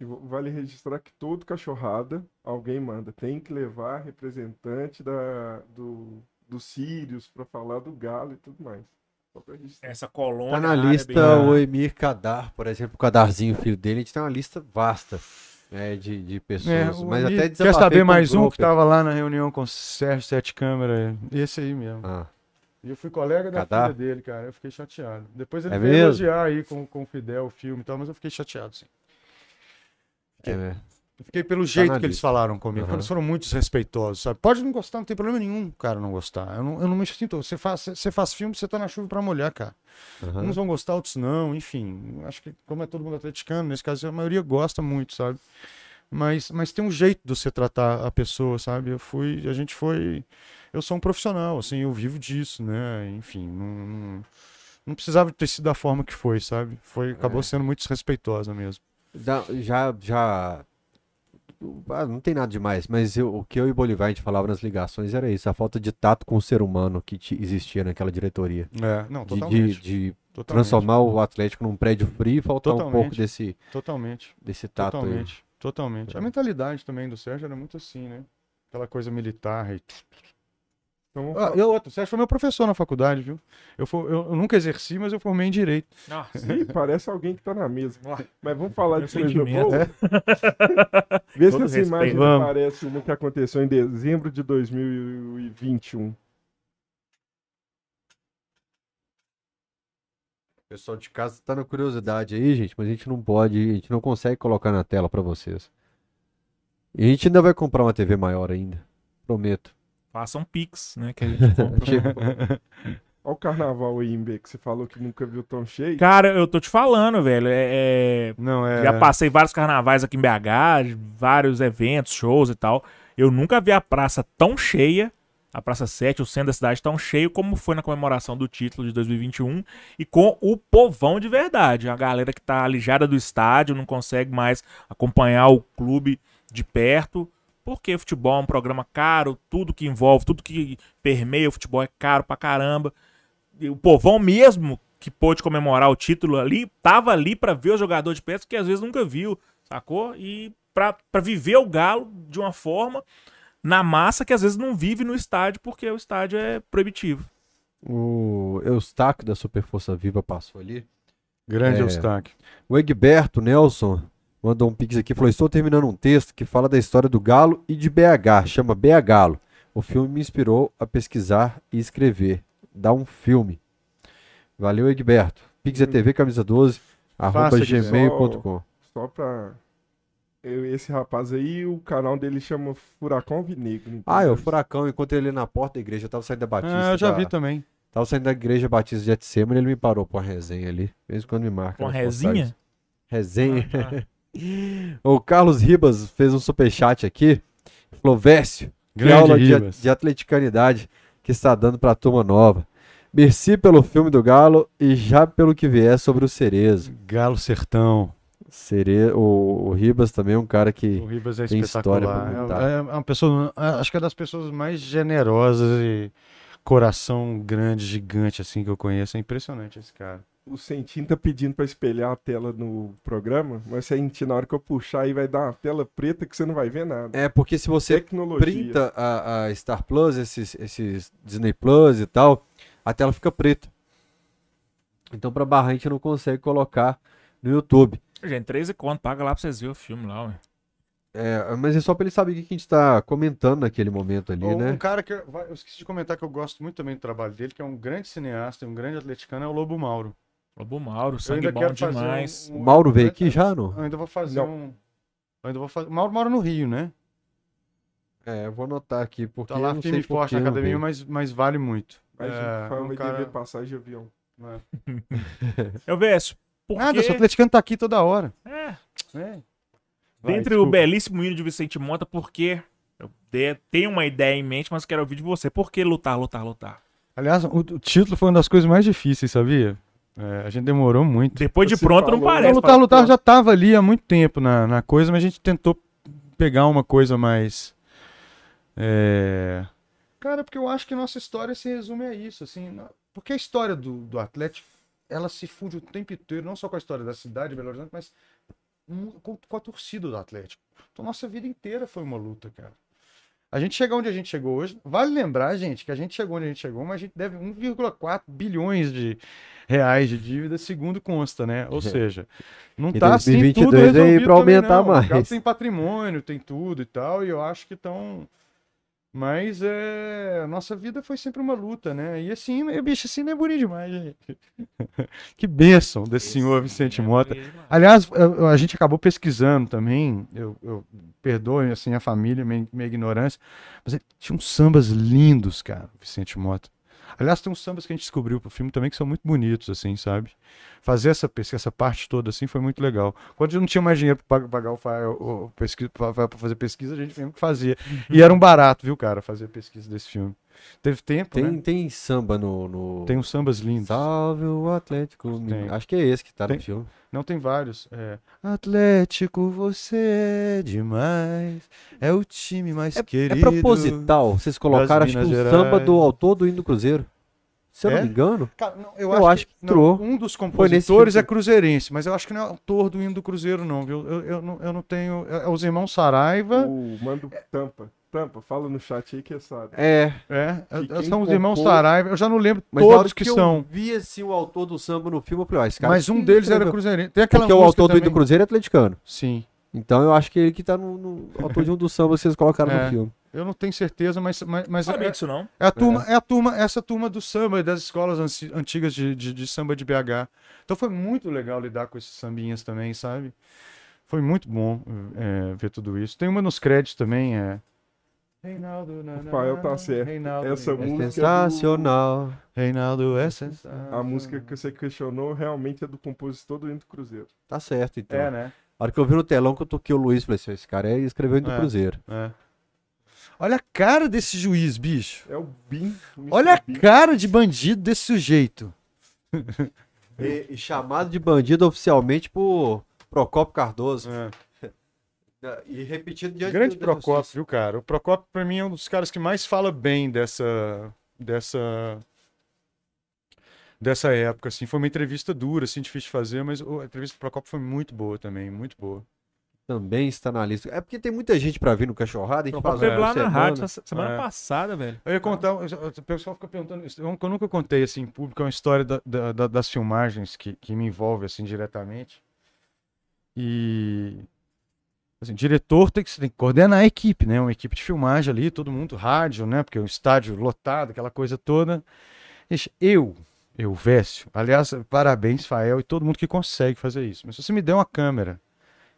vale registrar que todo cachorrada alguém manda. Tem que levar representante da, do, dos sírios para falar do galo e tudo mais. Só pra registrar. Essa colônia. Tá na lista bem- o Emir Kadar, por exemplo, o Kadarzinho, filho dele, a gente tem uma lista vasta né, de, de pessoas. É, mas o- até Quer saber mais um que tava lá na reunião com o Sérgio Sete Câmara? Esse aí mesmo. Ah, E eu fui colega da Cadar? filha dele, cara. Eu fiquei chateado. Depois ele É veio elogiar aí com, com o Fidel o filme e tal, mas eu fiquei chateado, sim. É, né? Eu fiquei pelo na jeito que eles lista. falaram comigo. Aham. Eles foram muito desrespeitosos, sabe? Pode não gostar, não tem problema nenhum, cara, não gostar. Eu não, eu não me sinto. Você faz, você faz filme, você tá na chuva pra molhar, cara. Aham. Uns vão gostar, outros não, enfim. Acho que, como é todo mundo atleticano, nesse caso, a maioria gosta muito, sabe? Mas, mas tem um jeito de você tratar a pessoa, sabe? Eu fui, a gente foi. Eu sou um profissional, assim, eu vivo disso, né? Enfim, não, não, não precisava ter sido da forma que foi, sabe? Foi, acabou É. sendo muito desrespeitosa mesmo. Da- Já, já. Ah, não tem nada demais, mas eu- o que eu e Bolivar a gente falava nas ligações era isso, a falta de tato com o ser humano que ti- existia naquela diretoria. É, não, De, totalmente. de, de totalmente, transformar o Atlético num prédio frio e faltar um pouco Totalmente. desse, Totalmente. desse tato aí. Totalmente, totalmente. A mentalidade também do Sérgio era muito assim, né? Aquela coisa militar. E... Então, Ah, falar- e outro, o Sérgio foi meu professor na faculdade, viu? Eu, for- eu- eu nunca exerci, mas eu formei em Direito. Nossa. Ih, parece alguém que tá na mesa. Mas vamos falar Meu de coisa boa. <laughs> Vê se Todo essa respeito. imagem Vamos. aparece no que aconteceu em dezembro de 2021. O pessoal de casa tá na curiosidade aí, gente, mas a gente não pode, a gente não consegue colocar na tela pra vocês. E a gente ainda vai comprar uma TV maior ainda, prometo. Faça um pix, né? Que a gente <laughs> compra. Olha o carnaval aí, Imbe, que você falou que nunca viu tão cheio. Cara, eu tô te falando, velho. É, é, Não, é. Já passei vários carnavais aqui em BH, vários eventos, shows e tal. Eu nunca vi a praça tão cheia, a Praça 7, o centro da cidade tão cheio como foi na comemoração do título de 2021 e com o povão de verdade. A galera que tá alijada do estádio, não consegue mais acompanhar o clube de perto, porque o futebol é um programa caro, tudo que envolve, tudo que permeia o futebol é caro pra caramba. E o povão mesmo que pôde comemorar o título ali, tava ali pra ver o jogador de perto que às vezes nunca viu, sacou? E pra pra viver o Galo de uma forma na massa que às vezes não vive no estádio porque o estádio é proibitivo. O Eustáquio da Super Força Viva passou ali. Grande É. Eustáquio. O Egberto Nelson mandou um pix aqui e falou: Estou terminando um texto que fala da história do Galo e de BH, chama BH Galo. O filme me inspirou a pesquisar e escrever. Dá um filme. Valeu, Egberto. Pix é TV camisa 12, arroba gmail.com. Só pra. eu- esse rapaz aí, o canal dele chama Furacão Vinegro. Ah, é o? Furacão, encontrei ele na porta da igreja, eu tava saindo da Batista. Ah, eu já da- vi também. Tava saindo da igreja Batista de Etsemane, ele me parou pra uma resenha ali. De vez em quando me marca. Com nas resinha? postagens. Resenha. Ah, <laughs> O Carlos Ribas fez um superchat aqui. Falou, Vécio, que Grande aula de, Ribas. de atleticanidade que está dando pra turma nova. Merci pelo filme do Galo e já pelo que vier sobre o Cerezo. Galo Sertão. Cere... O, o Ribas também é um cara que. O Ribas é Tem história. É, é uma pessoa, acho que é das pessoas mais generosas e coração grande, gigante assim que eu conheço. É impressionante esse cara. O Sentim tá pedindo pra espelhar a tela no programa, mas Sentim, na hora que eu puxar aí vai dar uma tela preta que você não vai ver nada. É, porque se você Tecnologia. printa a, a Star Plus, esses, esses Disney Plus e tal, a tela fica preta. Então, pra barrar, a gente não consegue colocar no YouTube. Gente, 13 conto, paga lá pra vocês verem o filme lá, ué. É, mas é só pra ele saber o que a gente tá comentando naquele momento ali, Um- né? Um cara que eu, eu esqueci de comentar que eu gosto muito também do trabalho dele, que é um grande cineasta, e um grande atleticano, é o Lobo Mauro. Lobo Mauro, sangue bom demais. um- O Mauro veio aqui já, não? Eu ainda vou fazer Não. um. Eu ainda vou fazer. O Mauro mora no Rio, né? É, eu vou anotar aqui, porque Tá lá eu não firme sei e forte na academia, veio. mas, mas vale muito. Mas É, vai um vai cara- dever passagem de avião. <laughs> Eu vejo. Porque... Nada, o atleticano tá aqui toda hora. É, É. Vai, Dentre o desculpa. belíssimo hino de Vicente Monta, porque eu tenho uma ideia em mente, mas quero ouvir de você. Por que lutar, lutar, lutar? Aliás, o, o título foi uma das coisas mais difíceis, sabia? É, a gente demorou muito. Depois de Você pronto não falou- Não, parece. lutar, lutar já tava ali há muito tempo na, na coisa, mas a gente tentou pegar uma coisa mais. É... Cara, porque eu acho que nossa história se resume a isso, assim. Porque a história do, do Atlético, ela se funde o tempo inteiro, não só com a história da cidade de Belo Horizonte, mas com, com a torcida do Atlético. Então nossa vida inteira foi uma luta, cara. A gente chega onde a gente chegou hoje. Vale lembrar, gente, que a gente chegou onde a gente chegou, mas a gente deve 1,4 bilhões de reais de dívida, segundo consta, né? Ou <laughs> seja, não E tá assim 2022 tudo aí resolvido pra também, aumentar não. O mais. tem patrimônio, tem tudo e tal, e eu acho que estão... Mas é... a nossa vida foi sempre uma luta, né? E assim, meu bicho, assim não é bonito demais, gente. <laughs> que bênção desse senhor Vicente Mota. Aliás, a gente acabou pesquisando também, eu, eu perdoe assim a família, minha, minha ignorância, mas ele tinha uns sambas lindos, cara, Vicente Mota. Aliás, tem uns sambas que a gente descobriu pro filme também que são muito bonitos, assim, sabe? Fazer essa pesquisa, essa parte toda assim foi muito legal. Quando eu não tinha mais dinheiro para pagar o, o, o pesquisa, pra fazer pesquisa, a gente mesmo que fazia. E era um barato, viu, cara, fazer pesquisa desse filme. Teve tempo, Tem, né? tem samba no. no... Tem uns sambas lindos. Salve o Atlético. Mineiro. Acho que é esse que tá Tem. no filme. Não, tem vários. É. Atlético, você é demais. É o time mais É, querido. é proposital. Vocês colocaram, acho que um Gerais. samba do autor do Hino do Cruzeiro. Se eu É? não me engano. Cara, não, Eu acho que não, entrou. Um dos compositores é cruzeirense, mas eu acho que não é autor do hino do Cruzeiro, não, viu? Eu, eu, não, eu não tenho. É, é os irmãos Saraiva. O mando tampa. Tampa, fala no chat aí que sabe. É. É, é, E quem são os irmãos Saraiva. Eu já não lembro Mas todos que, eu são. vi assim, o autor do samba no filme, eu falei, ó, esse cara. Mas um que deles era cruzeirense. Tem aquela Porque o autor do Hino do também. Cruzeiro é atleticano. Sim. Então eu acho que ele que tá no, no <laughs> autor de um dos sambas que vocês colocaram É. no filme. Eu não tenho certeza, mas, mas, mas sabia é, disso, não. é a turma, é. a turma, essa turma do samba e das escolas antigas de, de, de samba de BH. Então foi muito legal lidar com esses sambinhas também, sabe? Foi muito bom é, ver tudo isso. Tem uma nos créditos também, é. Reinaldo, na, na, Rafael tá certo. Reinaldo, Essa É música do- sensacional. Reinaldo é sensacional. A música que você questionou realmente é do compositor do Hino do Cruzeiro. Tá certo, então. É, né? A hora que eu vi no telão que eu toquei o Luiz, falei assim, esse cara é escreveu Hino do É. Cruzeiro. É. Olha a cara desse juiz, bicho. É o Bim. o. Olha a cara de bandido desse sujeito. E, e chamado de bandido oficialmente por Procópio Cardoso. E repetido diante Grande justiça. viu, cara? O Procópio, pra mim, é um dos caras que mais fala bem dessa. dessa. dessa época, assim. Foi uma entrevista dura, assim, difícil de fazer, mas a entrevista do Procópio foi muito boa também, muito boa. Também está na lista. É porque tem muita gente pra vir no Cachorrada. A gente uma lá na semana. rádio semana É. passada, velho. Eu ia contar, o pessoal fica perguntando, isso, eu eu nunca contei assim em público, é uma história da- da- da- das filmagens que, que me envolve assim diretamente. E assim, diretor tem que, tem que coordenar a equipe, né? Uma equipe de filmagem ali, todo mundo, rádio, né? Porque o estádio lotado, aquela coisa toda. Eu, eu, Vécio, aliás, parabéns, Fael, e todo mundo que consegue fazer isso. Mas se você me der uma câmera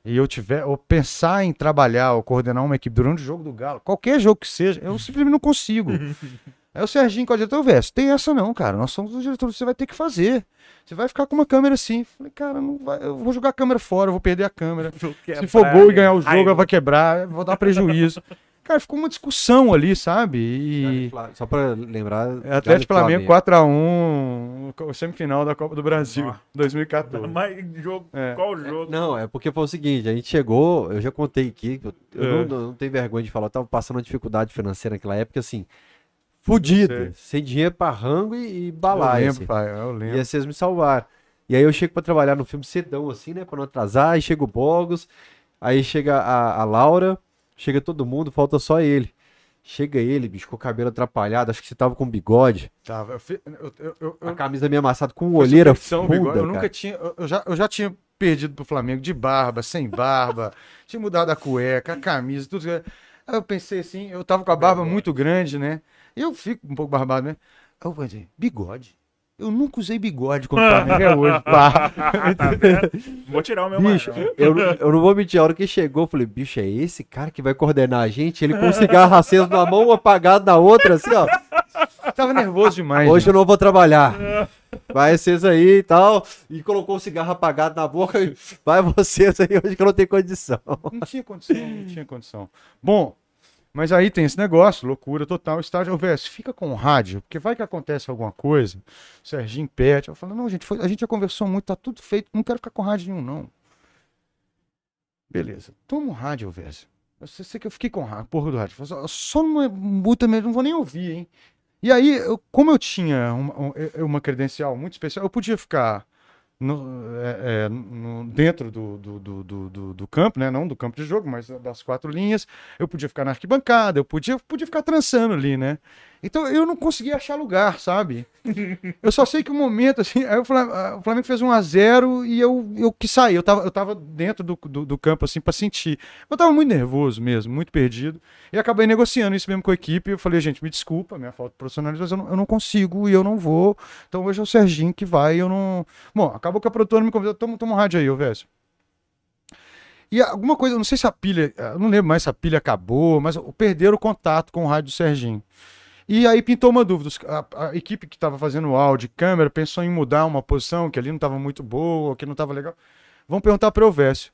e eu tiver, ou pensar em trabalhar ou coordenar uma equipe durante o jogo do Galo, qualquer jogo que seja, eu simplesmente não consigo. <laughs> Aí o Serginho, com o diretor, Vécio, tem essa não, cara. Nós somos o diretor, você vai ter que fazer. Você vai ficar com uma câmera assim. Falei, cara, não vai, eu vou jogar a câmera fora, eu vou perder a câmera. Se for gol e ganhar o jogo, ela vai quebrar, eu vou dar prejuízo. <laughs> Cara, ficou uma discussão ali, sabe? E. Só pra lembrar. É Atlético Flamengo 4x1, o semifinal da Copa do Brasil, Nossa. 2014. Mas jogo, É. qual jogo? Não, é porque foi o seguinte, a gente chegou, eu já contei aqui, eu, eu É. não, não, não tenho vergonha de falar, eu tava passando uma dificuldade financeira naquela época, assim, fudida, sei. sem dinheiro pra rango e, e Eu lembro, assim. pai, eu lembro. E vocês me salvaram. E aí eu chego pra trabalhar no filme cedão, assim, né, pra não atrasar, aí chega o Bogos, aí chega a, a Laura, chega todo mundo, falta só ele. Chega ele, bicho, com o cabelo atrapalhado, acho que você tava com bigode, Tava, eu, fi- eu, eu, eu, a camisa meio amassada, com olheira funda, bigode. Eu cara. nunca tinha. Eu, eu já, eu já tinha perdido pro Flamengo de barba, sem barba, <laughs> tinha mudado a cueca, a camisa, tudo. Aí eu pensei assim, eu tava com a barba muito grande, né? Eu fico um pouco barbado, né? Aí eu pensei, bigode? Eu nunca usei bigode quando o Flamengo é hoje. pá. Vou tirar o meu Bicho, eu, não- eu não vou mentir, a hora que chegou, eu falei, bicho, é esse cara que vai coordenar a gente? Ele com um cigarro aceso na mão, um apagado na outra, assim, ó. tava nervoso demais. Hoje né? eu não vou trabalhar. Vai vocês aí e tal. E colocou o cigarro apagado na boca. e Vai vocês aí hoje que eu não tenho condição. Não tinha condição, não tinha condição. Bom, mas aí tem esse negócio, loucura total, estágio. Ô, Vés, fica com o rádio, porque vai que acontece alguma coisa. Serginho pede. Eu falo, não, gente, foi- a gente já conversou muito, tá tudo feito, não quero ficar com rádio nenhum, não. Beleza, toma o rádio, Vés. Eu sei, sei que eu fiquei com a porra do rádio. Só, só não é mesmo, não vou nem ouvir, hein? E aí, eu- como eu tinha uma, um- uma credencial muito especial, eu podia ficar no- é, é, no- dentro do, do, do, do, campo, né? Não do campo de jogo, mas das quatro linhas. Eu podia ficar na arquibancada, eu podia, podia ficar trançando ali, né? Então eu não conseguia achar lugar, sabe? Eu só sei que o momento, assim, aí o Flam- o Flamengo fez 1 a 0 e eu, eu quis sair. Eu tava, eu tava dentro do, do, do campo, assim, pra sentir. Eu tava muito nervoso mesmo, muito perdido. E acabei negociando isso mesmo com a equipe. Eu falei, gente, me desculpa, minha falta de profissionalismo, mas eu não, eu não consigo e eu não vou. Então hoje é o Serginho que vai eu não. Bom, acabou que a produtora me convidou. Toma, toma um rádio aí, ô Vécio. E alguma coisa, não sei se a pilha, não lembro mais se a pilha acabou, mas perderam o contato com o rádio do Serginho. E aí pintou uma dúvida. A, a equipe que estava fazendo áudio e câmera pensou em mudar uma posição que ali não estava muito boa, que não estava legal. Vamos perguntar para o Vécio.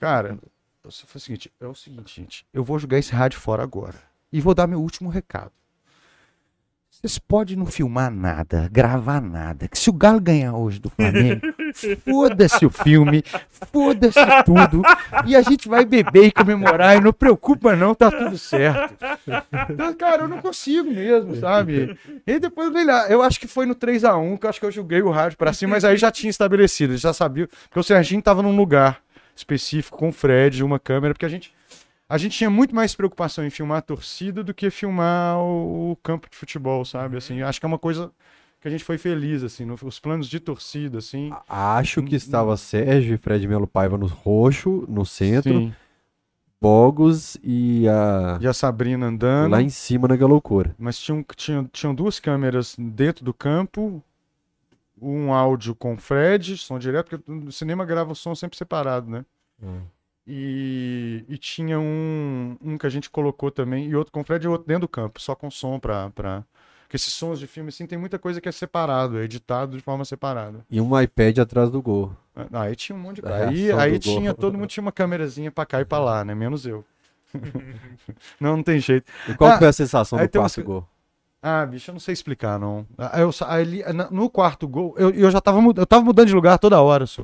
Cara, eu o seguinte: é o seguinte, gente. Eu vou jogar esse rádio fora agora. E vou dar meu último recado. Vocês podem não filmar nada, gravar nada. Que se o Galo ganhar hoje do Flamengo, <laughs> foda-se o filme, foda-se tudo. E a gente vai beber e comemorar. E não preocupa, não, tá tudo certo. Então, cara, eu não consigo mesmo, sabe? E depois eu acho que foi no 3x1 que eu acho que eu joguei o rádio pra cima, mas aí já tinha estabelecido, já sabia. Porque o Serginho tava num lugar específico com o Fred, uma câmera, porque a gente. A gente tinha muito mais preocupação em filmar a torcida do que filmar o, o campo de futebol, sabe? Assim, acho que é uma coisa que a gente foi feliz, assim, no- os planos de torcida, assim. Acho que estava Sérgio e Fred Melo Paiva no roxo, no centro, Sim. Bogos e a. E a Sabrina andando. Lá em cima na loucura. Mas tinham, tinham, tinham duas câmeras dentro do campo, um áudio com o Fred, som direto, porque no cinema grava o som sempre separado, né? E, e tinha um, um que a gente colocou também, e outro com o Fred e outro dentro do campo, só com som pra. pra... Porque esses sons de filme, assim, tem muita coisa que é separado, é editado de forma separada. E um iPad atrás do gol. Ah, Aí tinha um monte de coisa. Aí, aí tinha, gol. todo mundo tinha uma câmerazinha pra cá e pra lá, né? Menos eu. <laughs> não, não tem jeito. E qual Ah, foi a sensação do quarto uns- gol? Ah, bicho, eu não sei explicar, não. Ah, Eu, ali, no quarto gol, eu, eu já tava, eu tava mudando de lugar toda hora, só.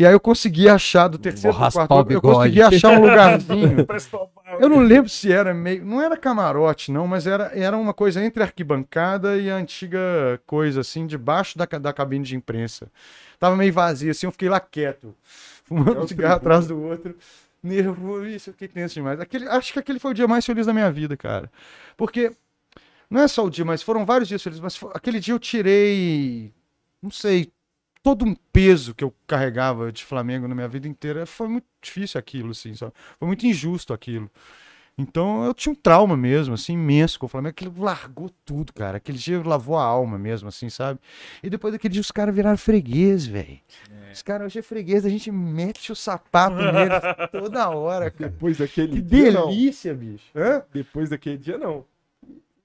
E aí eu consegui achar do terceiro Vou pro quarto eu consegui achar um <laughs> lugarzinho. Eu não lembro se era meio. Não era camarote, não, mas era, era uma coisa entre a arquibancada e a antiga coisa, assim, debaixo da, da cabine de imprensa. Tava meio vazio, assim, eu fiquei lá quieto, <laughs> fumando É um o cigarro atrás do outro. Nervoso, isso, fiquei tenso demais. Aquele, acho que aquele foi o dia mais feliz da minha vida, cara. Porque não é só o dia, mas foram vários dias felizes. Mas fo- aquele dia eu tirei, não sei, todo um peso que eu carregava de Flamengo na minha vida inteira. Foi muito difícil aquilo, assim, sabe? Foi muito injusto aquilo. Então eu tinha um trauma mesmo, assim, imenso com o Flamengo. Aquilo largou tudo, cara. Aquele dia lavou a alma mesmo, assim, sabe? E depois daquele dia os caras viraram freguês, velho. Os caras hoje é freguês, a gente mete o sapato neles toda hora, <laughs> cara. Depois daquele Que dia, não. delícia, bicho. Hã? Depois daquele dia, não.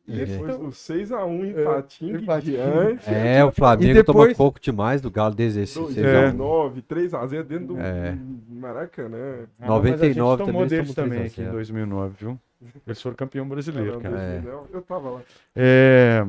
Depois do 6x1 empatinho empatinho. diante. É, o Flamengo depois- toma pouco demais do Galo desde esse Dois, 6 É. a 1. 9, 3x0 dentro do É. Maracanã. Ah, mas a gente 99 tomou também deles também 3 a aqui em 0. 2009, viu? Eles foram campeão brasileiro, Caramba, cara. É. 2009, Eu tava lá. É,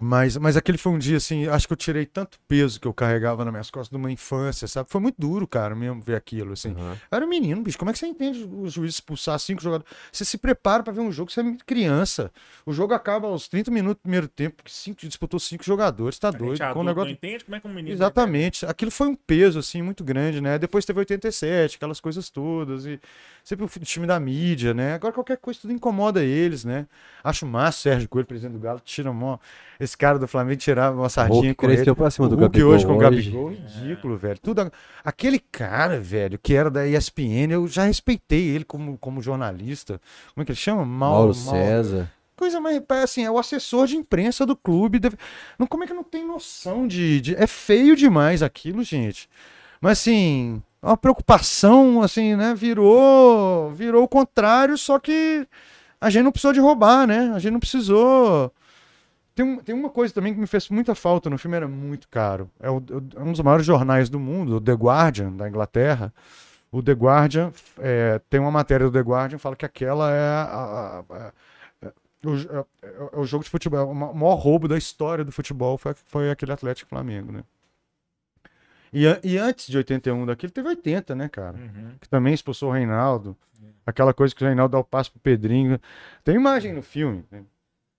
Mas, mas aquele foi um dia assim, acho que eu tirei tanto peso que eu carregava nas minhas costas de uma infância, sabe? Foi muito duro, cara, mesmo ver aquilo, assim. Aham. Eu era um menino, bicho. Como é que você entende o juiz expulsar cinco jogadores? Você se prepara pra ver um jogo, você é muito criança. O jogo acaba aos 30 minutos do primeiro tempo, porque cinco, disputou cinco jogadores, tá A gente doido. adulto Com o negócio... não entende como é que um menino... Exatamente. Aquilo foi um peso, assim, muito grande, né? Depois teve 87, aquelas coisas todas. E sempre o time da mídia, né? Agora qualquer coisa tudo incomoda eles, né? Acho massa o Sérgio Coelho, presidente do Galo, tira mó. Esse cara do Flamengo tirava uma sardinha com ele. pra cima O do Hulk Gabigol hoje com o hoje. Gabigol, ridículo, velho. Tudo a- Aquele cara, velho, que era da ESPN, eu já respeitei ele como, como jornalista. Como é que ele chama? Mau- Mauro Mau- César. Coisa mais, assim, é o assessor de imprensa do clube. deve- Não, como é que não tem noção de, de- É feio demais aquilo, gente. Mas assim, uma preocupação, assim, né? Virou, virou o contrário, só que a gente não precisou de roubar, né? A gente não precisou. Tem, um- tem uma coisa também que me fez muita falta no filme, era muito caro. É, o- é um dos maiores jornais do mundo, o The Guardian, da Inglaterra. O The Guardian, é, tem uma matéria do The Guardian que fala que aquela é a- a- a- o, é, é o jogo de futebol, o ma- maior roubo da história do futebol foi, foi aquele Atlético Flamengo, né? E, e antes de 81 daquele, teve 80, né, cara? Uhum. Que também expulsou o Reinaldo. Aquela coisa que o Reinaldo dá o passo pro Pedrinho. Tem imagem no filme. né?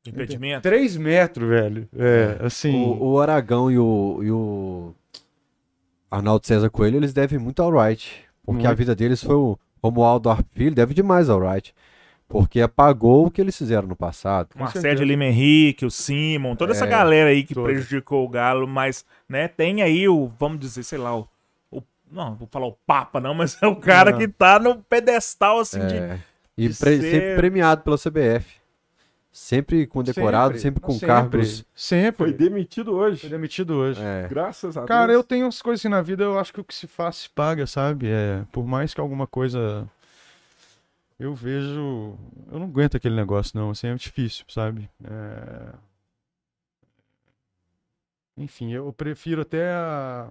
Impedimento. 3 metros, velho. É, assim. O, o Aragão e o, e o Arnaldo César Coelho, eles devem muito ao Wright. Porque a vida deles foi o Romualdo Arpilho, deve demais ao Wright. Porque apagou o que eles fizeram no passado. O Marcelo. Lima Henrique, o Simon, toda essa É, galera aí que toda. prejudicou o Galo, mas, né, tem aí o, vamos dizer, sei lá, o. o- não, vou falar o Papa, não, mas é o cara Não. que tá no pedestal, assim, de. É, e de pre- ser- sempre premiado pela CBF. Sempre condecorado, sempre, com sempre, cargos. Sempre. Foi demitido hoje. Foi demitido hoje. É, Graças a Cara, eu Deus. tenho umas coisas assim na vida, eu acho que o que se faz se paga, sabe? É, por mais que alguma coisa. Eu vejo. Eu não aguento aquele negócio, não. Assim, é difícil, sabe? É, Enfim, eu prefiro até a,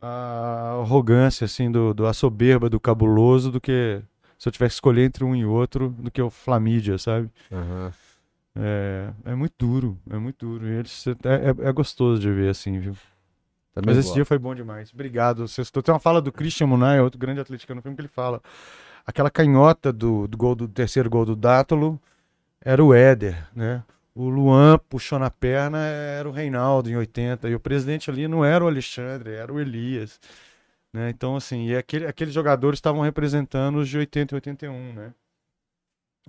a arrogância, assim, do, do, a soberba do cabuloso do que se eu tivesse que escolher entre um e outro, do que o Flamídia, sabe? aham. É, é muito duro, é muito duro. E eles, é, é, é gostoso de ver, assim, viu? Também Mas esse gosto. dia foi bom demais. Obrigado. Sextou. Tem uma fala do Christian Munay, outro grande atleticano no filme, que ele fala. Aquela canhota do, do gol do terceiro gol do Dátolo era o Éder, né? O Luan puxou na perna, era o Reinaldo em 80. E o presidente ali não era o Alexandre, era o Elias. Né? Então, assim, e aquele, aqueles jogadores estavam representando os de 80 e 81, né?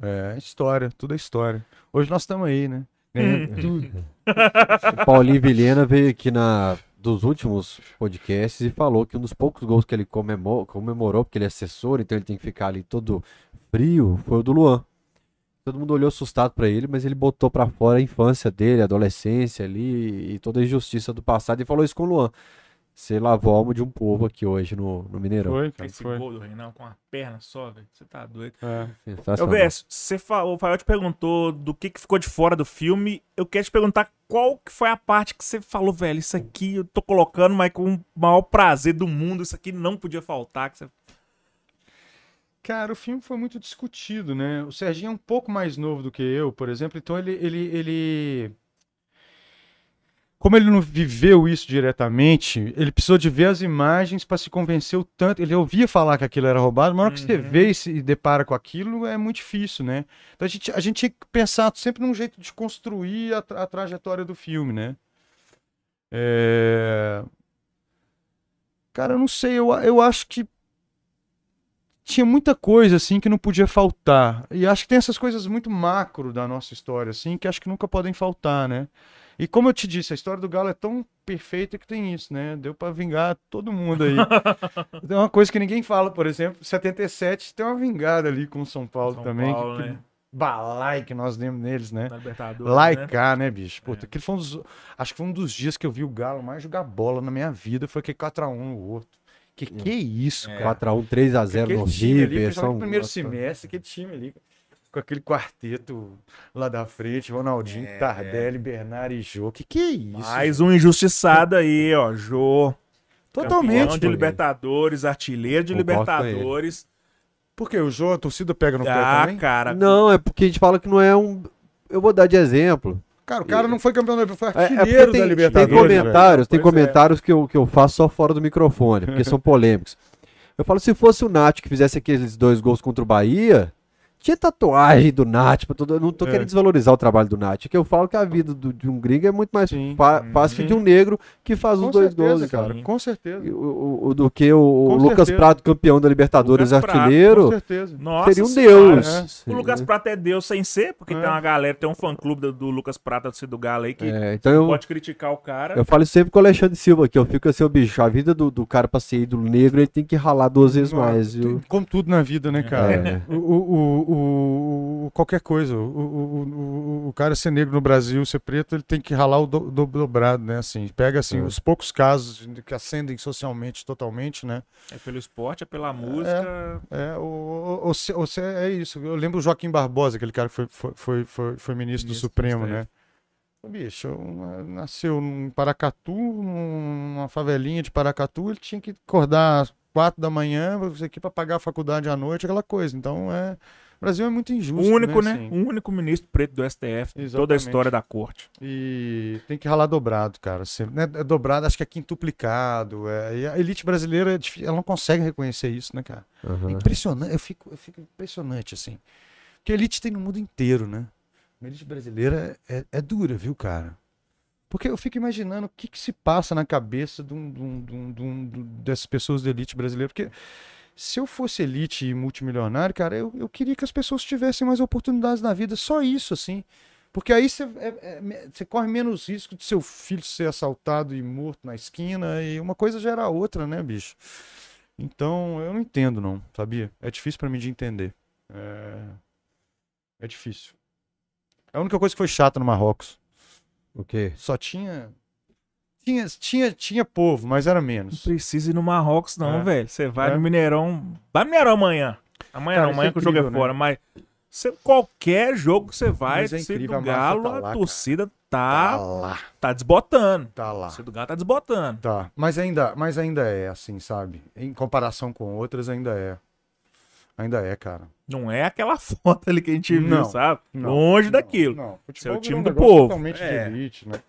É, história, tudo é história. Hoje nós estamos aí, né? Ganhando tudo. O <laughs> Paulinho Vilhena veio aqui na dos últimos podcasts e falou que um dos poucos gols que ele comemorou, comemorou porque ele é assessor, então ele tem que ficar ali todo frio, foi o do Luan. Todo mundo olhou assustado pra ele, mas ele botou pra fora a infância dele, a adolescência ali e toda a injustiça do passado e falou isso com o Luan. Você lavou a alma de um povo aqui hoje no, no Mineirão. Foi, cara, Esse foi. gol do Reinaldo com a perna só, velho. Você tá doido. É. Eu Sensacional. Verso, você fa... o Fael te perguntou do que, que ficou de fora do filme. Eu quero te perguntar qual que foi a parte que você falou, velho, isso aqui eu tô colocando, mas com o maior prazer do mundo, isso aqui não podia faltar. Que você... Cara, o filme foi muito discutido, né? O Serginho é um pouco mais novo do que eu, por exemplo, então ele, ele, ele... Como ele não viveu isso diretamente, ele precisou de ver as imagens para se convencer o tanto. Ele ouvia falar que aquilo era roubado, mas na hora que você Uhum. vê e se depara com aquilo, é muito difícil, né? Então a gente, a gente tinha que pensar sempre num jeito de construir a, tra- a trajetória do filme, né? É... Cara, eu não sei, eu, eu acho que tinha muita coisa assim que não podia faltar. E acho que tem essas coisas muito macro da nossa história assim que acho que nunca podem faltar, né? E como eu te disse, a história do Galo é tão perfeita que tem isso, né? Deu pra vingar todo mundo aí. <laughs> tem uma coisa que ninguém fala, por exemplo, 77 tem uma vingada ali com o São Paulo São também, Paulo, que, que né? balai que nós demos neles, né? Na Libertadores, né? Laicar, né, bicho? Puta, É. aquele foi um dos, acho que foi um dos dias que eu vi o Galo mais jogar bola na minha vida, foi aquele 4x1 no Horto. Que que é isso, É. cara? 4x1, 3x0 Aquele no River. São... no primeiro nossa, semestre, aquele time ali, com aquele quarteto lá da frente, Ronaldinho, É, Tardelli, Bernard e Jô. Que que é isso? Mais um injustiçado aí, ó. Jô. Totalmente. Campeão de. Libertadores, artilheiro de. Libertadores. Por quê? O Jô, a torcida pega no pé Ah, também? cara. Não, é porque a gente fala que não é um. Eu vou dar de exemplo. Cara, o cara não foi campeão da Libertadores, foi É, é artilheiro tem, da tem Libertadores. comentários, tem é. comentários que, eu, que eu faço só fora do microfone, porque são polêmicos. Eu falo, se fosse o Nath que fizesse aqueles dois gols contra o Bahia, tinha tatuagem do Nath. todo- Eu não tô É. querendo desvalorizar o trabalho do Nath, é que eu falo que a vida do- de um gringo é muito mais fácil que de um negro que faz os Com dois certeza, gols, cara. cara. Com certeza. O, o- o- do que o, o Lucas certeza. Prato, campeão da Libertadores, Lucas Prato, Com artilheiro, certeza. Nossa seria um Senhora. deus. O Lucas Prata é Deus sem ser, porque É. tem uma galera, tem um fã-clube do, do Lucas Prata do do Galo aí que É, então eu, pode criticar o cara. Eu falo isso sempre com o Alexandre Silva aqui, eu fico assim, o bicho, a vida do, do cara pra ser ídolo negro, ele tem que ralar duas vezes mais, viu? Como tudo na vida, né, cara? É. O, o, o- o- qualquer coisa. O, o, o, o cara ser negro no Brasil, ser preto, ele tem que ralar o do- do- dobrado, né? Assim, pega assim, É. os poucos casos que ascendem socialmente totalmente, né? É pelo esporte, é pela música. É, o, o, o, o- o- é isso. Eu lembro o Joaquim Barbosa, aquele cara que foi, foi, foi, foi, foi ministro, do Ministro do Supremo, né? Bicho, nasceu em Paracatu, numa favelinha de Paracatu, ele tinha que acordar às quatro da manhã, você aqui para pagar a faculdade à noite, aquela coisa. Então, é, o Brasil é muito injusto. o único, né? assim. O único ministro preto do STF, de toda a Exatamente. história da corte. E tem que ralar dobrado, cara. Sempre, né? É dobrado, acho que é quintuplicado. É, e a elite brasileira, é ela não consegue reconhecer isso, né, cara? É Aham. impressionante, eu fico, eu fico impressionante, assim. Porque elite tem no mundo inteiro, né? A elite brasileira é, é dura, viu, cara? Porque eu fico imaginando o que, que se passa na cabeça de um- de um- de um- de de- dessas pessoas da elite brasileira. Porque se eu fosse elite e multimilionário, cara, eu, eu queria que as pessoas tivessem mais oportunidades na vida. Só isso, assim. Porque aí você, é- é- corre menos risco de seu filho ser assaltado e morto na esquina. E uma coisa gera a outra, né, bicho? Então, eu não entendo, não, sabia? É difícil pra mim de entender. É, é difícil. A única coisa que foi chata no Marrocos. O quê? Só tinha. Tinha, tinha, tinha povo, mas era Não menos. precisa ir no Marrocos, não, É. velho. Você vai É. no Mineirão. Vai no Mineirão amanhã. Amanhã Cara, não, amanhã é que o jogo é né? fora, mas. Você, qualquer jogo que você vai, Mas é incrível, a do Galo, tá a lá, cara. torcida Tá tá, lá. tá desbotando. Tá A lá. torcida do Galo tá desbotando. Tá. Mas ainda, mas ainda é assim, sabe? Em comparação com outras, ainda é. Ainda é, cara. Não é aquela <laughs> foto ali que a gente viu, Não, sabe? não, Longe Não, daquilo. Não, futebol time virou um do povo. Totalmente É. de elite, né?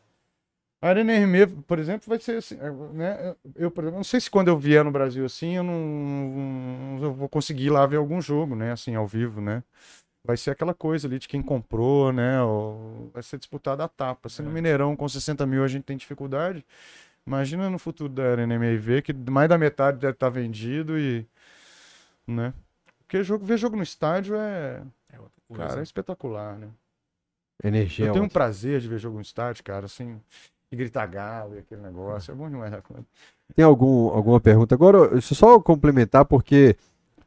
A Arena RME, por exemplo, vai ser assim, é, né? Eu, por exemplo, não sei se quando eu vier no Brasil assim, eu não, eu vou conseguir ir lá ver algum jogo, né? Assim, ao vivo, né? Vai ser aquela coisa ali de quem comprou, né? ou vai ser disputada a tapa. Se no É. Mineirão com 60 mil a gente tem dificuldade, imagina no futuro da Arena MRV que mais da metade deve estar vendido e, né? Porque jogo, ver jogo no estádio é, É outra coisa. cara, é espetacular, né? Energia. Eu tenho um prazer de ver jogo no estádio, cara, assim, e gritar galo e aquele negócio. É bom demais da conta. Tem algum, alguma pergunta? Agora, deixa eu só complementar, porque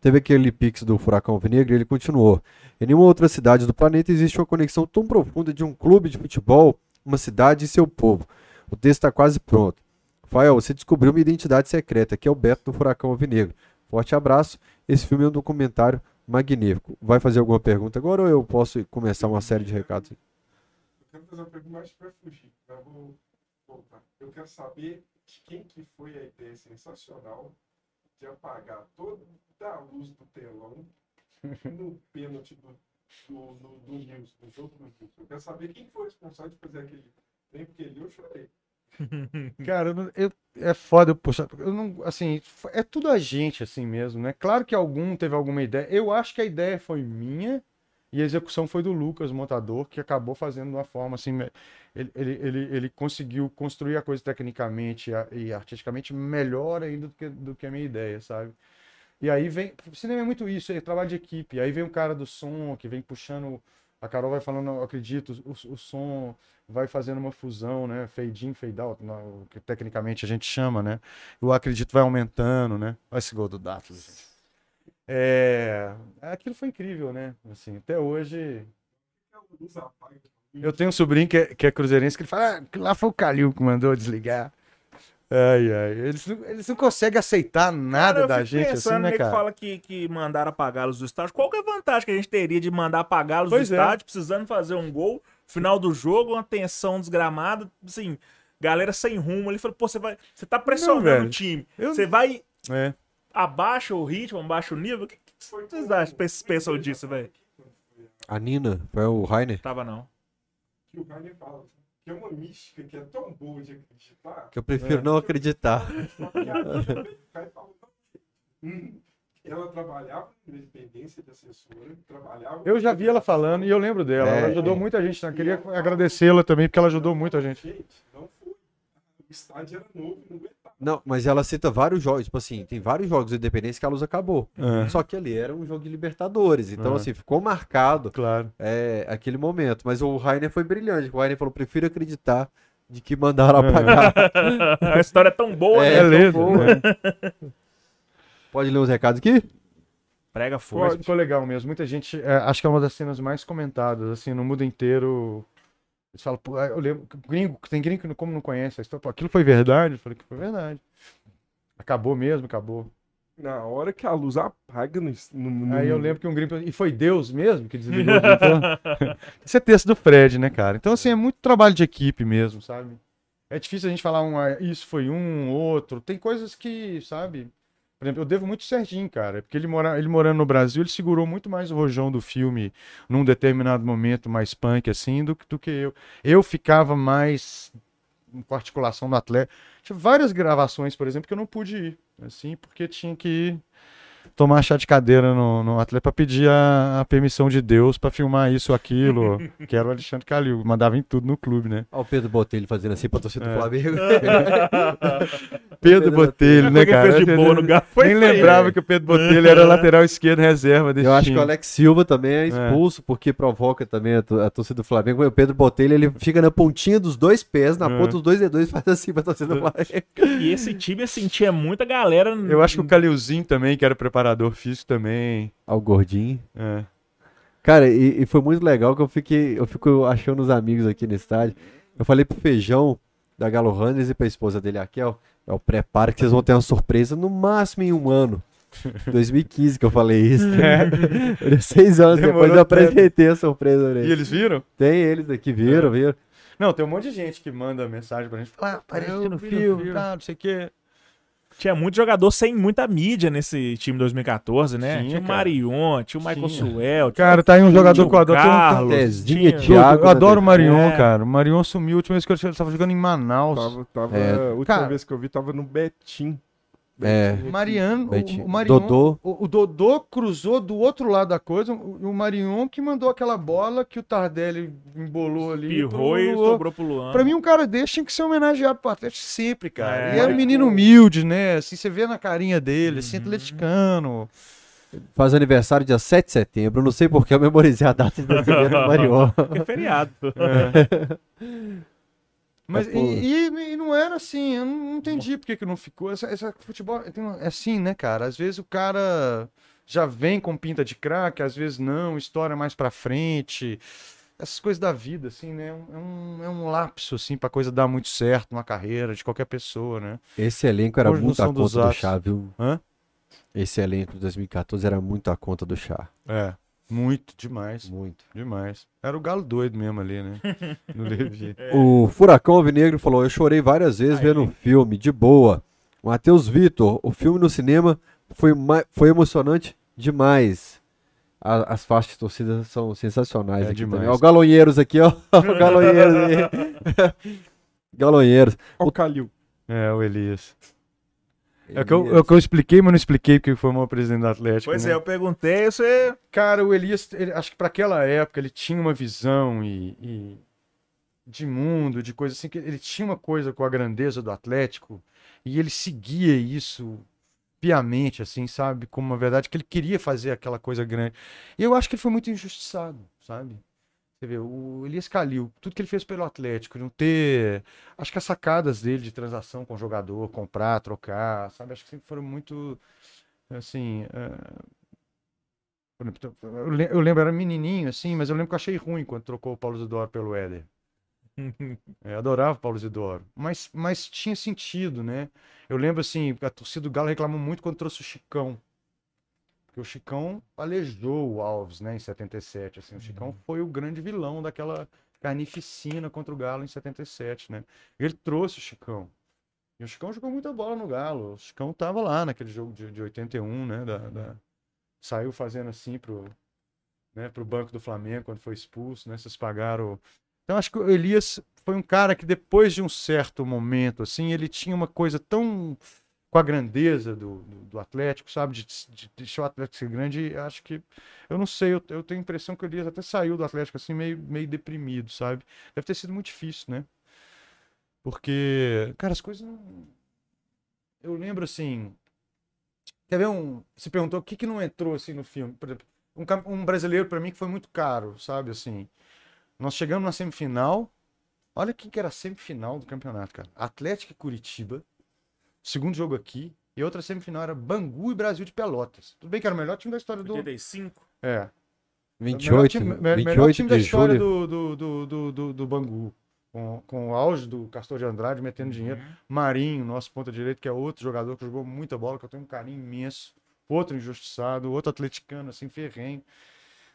teve aquele Pix do Furacão Alvinegro e ele continuou. Em nenhuma outra cidade do planeta existe uma conexão tão profunda de um clube de futebol, uma cidade e seu povo. O texto está quase pronto. Fael, você descobriu uma identidade secreta, que é o Beto do Furacão Alvinegro. Forte abraço. Esse filme é um documentário magnífico. Vai fazer alguma pergunta agora ou eu posso começar uma série de recados? Eu quero fazer uma pergunta, mas vai fugir. Eu vou voltar. Eu quero saber de quem que foi a ideia sensacional de apagar toda a luz do telão <laughs> no pênalti do, do, do, do News, do jogo do News. Eu quero saber quem foi o responsável de fazer aquele trem, porque ali eu chorei. <laughs> Cara, eu eu- é foda eu puxar. Eu não, assim, é tudo a gente assim mesmo, né? Claro que algum teve alguma ideia. Eu acho que a ideia foi minha e a execução foi do Lucas, o montador, que acabou fazendo de uma forma assim. Ele, ele, ele, ele conseguiu construir a coisa tecnicamente e artisticamente melhor ainda do que, do que a minha ideia, sabe? E aí vem. O cinema é muito isso, é trabalho de equipe. Aí vem um cara do som que vem puxando. A Carol vai falando, acredito, o, o som vai fazendo uma fusão, né? Fade in, fade out, o que tecnicamente a gente chama, né? O acredito vai aumentando, né? Olha esse gol do Datos. gente. É, aquilo foi incrível, né? Assim, até hoje. Eu tenho um sobrinho que é, que é cruzeirense que ele fala: ah, que lá foi o Calil que mandou desligar. Ai, ai. Eles não, eles não conseguem aceitar nada Cara, da gente pensando, assim, né, nego cara? fala que, que mandaram apagá-los do estádio. Qual que é a vantagem que a gente teria de mandar apagá-los do é. estádio, precisando fazer um gol, final do jogo, uma tensão desgramada, assim, galera sem rumo. Ele falou, pô, você vai. Você tá pressionando velho. o time. Eu- Você vai. É. Abaixa o ritmo, abaixa o nível. O que, que vocês acham, pensam disso, velho? A Nina, foi o Rainer, Tava não. Que o Rainer fala assim, que é uma mística que é tão boa de acreditar. que eu prefiro não acreditar. <laughs> "Hum, Ela trabalhava na independência de assessora, trabalhava. Eu já vi ela falando e eu lembro dela. É. ela ajudou muita gente. Né? Queria agradecê-la também, porque ela ajudou muito a gente. Gente, não foi. O estádio era novo, não aguentava. Não, mas ela cita vários jogos, tipo assim, tem vários jogos de Independência que a luz acabou. É. Só que ali era um jogo de Libertadores, então É. assim, ficou marcado Claro. é, aquele momento. Mas o Rainer foi brilhante, o Rainer falou, prefiro acreditar de que mandaram É. apagar. <laughs> a história é tão boa, É, né? Beleza. tão boa. né? Pode ler os recados aqui? Prega Mas fogo. ficou legal mesmo. Muita gente. é, acho que é uma das cenas mais comentadas, assim, no mundo inteiro. Eles falam, pô, eu lembro. Gringo, tem gringo que como não conhece a história. Pô, aquilo foi verdade? Eu falei que foi verdade. Acabou mesmo, acabou. Na hora que a luz apaga no. no, Aí eu lembro que um gringo. E foi Deus mesmo que desligou o disjuntor? <laughs> Esse é texto do Fred, né, cara? Então, assim, é muito trabalho de equipe mesmo, sabe? É difícil a gente falar um, ah, isso foi um, outro. Tem coisas que, sabe? Por exemplo, eu devo muito Serginho, cara. Porque ele, mora, ele morando no Brasil, ele segurou muito mais o rojão do filme num determinado momento mais punk, assim, do, que- do que eu. Eu ficava mais com articulação do atleta. Tinha várias gravações, por exemplo, que eu não pude ir, assim, porque tinha que ir tomar chá de cadeira no, no atleta pra pedir a, a permissão de Deus pra filmar isso ou aquilo, <laughs> que era o Alexandre Calil, mandava em tudo no clube, né? Olha o Pedro Botelho fazendo assim pra torcida do É. Flamengo. <laughs> Pedro Pedro Botelho, né, cara? fez de boa no galo. Foi Nem lembrava que o Pedro Botelho era lateral esquerdo reserva desse Eu acho que o Alex Silva também é expulso, porque provoca também a, to- a torcida do Flamengo. O Pedro Botelho, ele fica na pontinha dos dois pés, na É. ponta dos dois dedos e faz assim pra torcida do <laughs> Flamengo. E esse time, assim, tinha muita galera. Eu acho que o Calilzinho também, que era preparador físico também. Ao gordinho. É. Cara, e, e foi muito legal que eu fiquei, eu fico achando os amigos aqui no estádio. Eu falei pro Feijão da Galo Runners e pra esposa dele, a Kel, é o prepara que vocês vão ter uma surpresa no máximo em um ano. <laughs> 2015 que eu falei isso. É. Seis anos Demorou depois eu apresentei a surpresa pra E ele. eles viram? Tem eles aqui, viram, viram. Não, tem um monte de gente que manda mensagem pra gente. Fala, ah, apareceu Eu no filme, tá, não sei o quê. Tinha muito jogador sem muita mídia nesse time 2014, né? Tinha, Tinha o. Marion, tinha o Michael Tinha. Suel. Cara, tá aí um jogador tinha que eu adoro. Um- Carlos, Tezinha, tinha- Thiago. eu adoro o né, Marion, É. cara. O Marion sumiu. A última vez que eu ele tava jogando em Manaus. Tava, tava, É. A última Cara- vez que eu vi tava no Betim. É. Aqui. Mariano, o, o Marion, Dodô. O, o Dodô cruzou do outro lado da coisa. O, o Marion que mandou aquela bola que o Tardelli embolou ali. Pirrou e sobrou pro Luan. Pra mim, um cara desse tinha que ser homenageado pro Atlético sempre, cara. É. e é um menino humilde, né? Assim, você vê na carinha dele, assim, Uhum. atleticano. Faz aniversário dia 7 de setembro. Não sei porque eu memorizei a data de nascimento do Marion. É feriado. <laughs> Mas É, e, e- e não era assim, eu não entendi por que, não ficou. Essa, essa futebol uma- é assim, né, cara? Às vezes o cara já vem com pinta de craque, às vezes não, história mais pra frente. Essas coisas da vida, assim, né? É um, é um lapso, assim, pra coisa dar muito certo numa carreira de qualquer pessoa, né? Esse elenco era muito a conta do chá, viu? Hã? Esse elenco de 2014 era muito a conta do chá. É. Muito, demais. Muito. Demais. Era o galo doido mesmo ali, né? <laughs> No Levi. O Furacão Alvinegro falou: Eu chorei várias vezes Aí. vendo um filme, de boa. Matheus Vitor, o filme no cinema foi, foi emocionante demais. A- as faixas de torcida são sensacionais É aqui demais. também. Ó, o Galonheiros aqui, ó. <laughs> O Galonheiros aí. <laughs> Galonheiros. O Calil. É, o Elias. É o, que eu, é o que eu expliquei, mas não expliquei porque foi o presidente do Atlético. Pois né? é, eu perguntei, você. Cara, o Elias, ele- acho que para aquela época ele tinha uma visão e, e de mundo, de coisa assim, que ele tinha uma coisa com a grandeza do Atlético e ele seguia isso piamente, assim, sabe? Como uma verdade que ele queria fazer aquela coisa grande. E eu acho que ele foi muito injustiçado, sabe? Você vê, o Elias Calil, tudo que ele fez pelo Atlético, não ter. Acho que as sacadas dele de transação com o jogador, comprar, trocar, sabe? Acho que sempre foram muito. Assim. Eu le- eu lembro, era menininho, assim, mas eu lembro que eu achei ruim quando trocou o Paulo Zidoro pelo Éder. <laughs> É, eu adorava o Paulo Zidoro. Mas, mas tinha sentido, né? Eu lembro, assim, a torcida do Galo reclamou muito quando trouxe o Chicão. Porque o Chicão alejou o Alves, né, em 77. Assim, o Chicão foi o grande vilão daquela carnificina contra o Galo em 77, né? Ele trouxe o Chicão. E o Chicão jogou muita bola no Galo. O Chicão tava lá naquele jogo de, de 81, né? Da, da- Saiu fazendo assim pro, né, pro banco do Flamengo quando foi expulso, né? Vocês pagaram. Então acho que o Elias foi um cara que depois de um certo momento, assim, ele tinha uma coisa tão com a grandeza do, do, do Atlético, sabe? De, de deixar o Atlético ser grande, acho que. Eu não sei, eu, eu tenho a impressão que o Elias até saiu do Atlético assim, meio, meio deprimido, sabe? Deve ter sido muito difícil, né? Porque, cara, as coisas não. Eu lembro assim. Quer ver um. Você perguntou o que, que não entrou assim no filme? Por exemplo, um, um brasileiro pra mim que foi muito caro, sabe? Assim. Nós chegamos na semifinal. Olha quem que era a semifinal do campeonato, cara. Atlético e Curitiba. Segundo jogo aqui. E outra semifinal era Bangu e Brasil de Pelotas. Tudo bem que era o melhor time da história do. 85. É. 28, melhor time, me- melhor 28 time da história do, do, do, do, do Bangu. Com, com o auge do Castor de Andrade metendo dinheiro. Uhum. Marinho, nosso ponta direito, que é outro jogador que jogou muita bola, que eu tenho um carinho imenso. Outro injustiçado, outro atleticano, assim, ferrenho.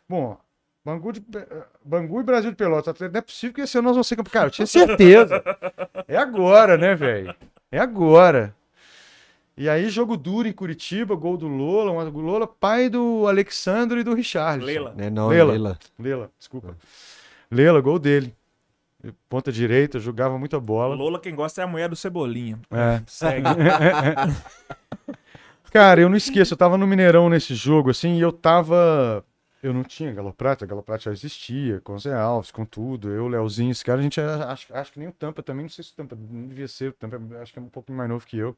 Bom, Bangu, de, Pe- Bangu e Brasil de Pelotas. Não é possível que esse ano nós vamos ser campeões. Cara, eu tinha certeza. <laughs> É agora, né, velho? É agora. E aí, jogo duro em Curitiba, gol do Lola. Um, Lola, pai do Alexandre e do Richard. Leila. Né, não, Lela. Lela. Lela, desculpa. Lela, gol dele. Ponta direita, jogava muita bola. Lola, quem gosta é a mulher do Cebolinha. É. Segue. <laughs> Cara, eu não esqueço, eu tava no Mineirão nesse jogo, assim, e eu tava. Eu não tinha Galo Prata, Galo Prata já existia, com Zé Alves, com tudo. Eu, Leozinho, esse cara, a gente era- acho, acho que nem o Tampa também, não sei se o Tampa não devia ser, o Tampa acho que é um pouco mais novo que eu.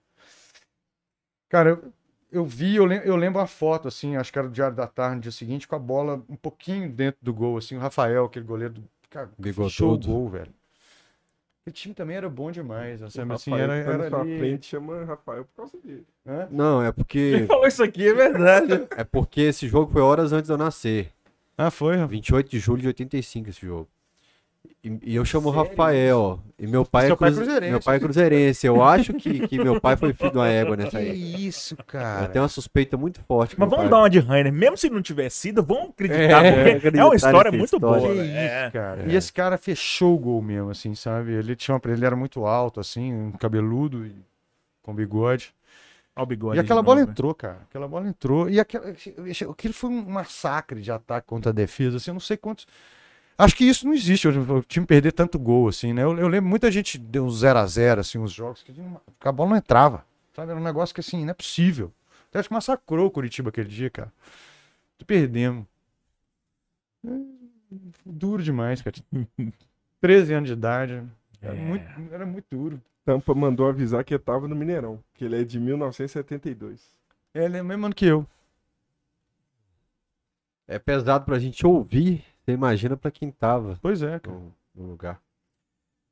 Cara, eu, eu vi, eu, lem- eu lembro a foto, assim, acho que era do Diário da Tarde, no dia seguinte, com a bola um pouquinho dentro do gol, assim, o Rafael, aquele goleiro, do, cara, Bigodudo. fechou o gol, velho. Aquele time também era bom demais, O sabe? Assim, Rafael era, tá era sua ali, frente chama Rafael por causa dele. né? Não, é porque. <laughs> Falou isso aqui, é verdade. É porque esse jogo foi horas antes de eu nascer. Ah, foi, Rafa? 28 de julho de 85 esse jogo. E, e eu chamo Sério? Rafael. E meu pai, é, pai é cruz- meu pai é cruzeirense. Eu acho que, que meu pai foi filho de uma égua nessa Que aí. isso, Eu cara. tenho uma suspeita muito forte. que Mas vamos pai- dar uma de Rainer. Mesmo se não tiver sido, vamos acreditar, É, porque é acreditar uma história muito história. boa. Que. É. isso, cara. É. E esse cara fechou o gol mesmo, assim, sabe? Ele tinha uma... ele era muito alto, assim, um cabeludo e com bigode. Olha o bigode E aquela bola novo, entrou, cara. Aquela bola entrou. E aquela... aquilo foi um massacre de ataque contra a defesa, assim, eu não sei quantos. Acho que isso não existe, o o time perder tanto gol, assim, né? Eu, eu lembro muita gente deu 0 a 0 assim, os jogos, que a bola não entrava. Sabe? Era um negócio que, assim, não é possível. Acho que massacrou o Curitiba aquele dia, cara. Perdemos. É, Duro demais, cara. <laughs> 13 anos de idade. Era, É. muito, era muito duro. Tampa mandou avisar que ele tava no Mineirão, que ele é de 1972. Ele é o mesmo ano que eu. É pesado pra gente ouvir. Você imagina pra quem tava Pois é, cara. no, no lugar.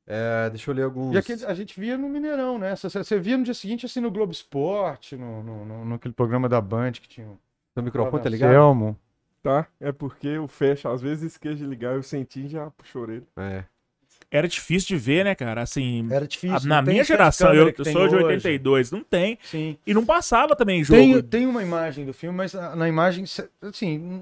É, deixa eu ler alguns. E aquele, a gente via no Mineirão, né? Você, você via no dia seguinte, assim, no Globo Esporte, no, no, no, naquele programa da Band que tinha. o Seu microfone tá ligado? Anselmo. Tá? É porque o fecha, às vezes esquece de ligar, eu senti e já puxou ele. É. Era difícil de ver, né, cara? Assim, Era difícil. na minha geração, eu, eu sou de hoje. 82, não tem. Sim. E não passava também jogo. Tem, tem uma imagem do filme, mas na, imagem, assim,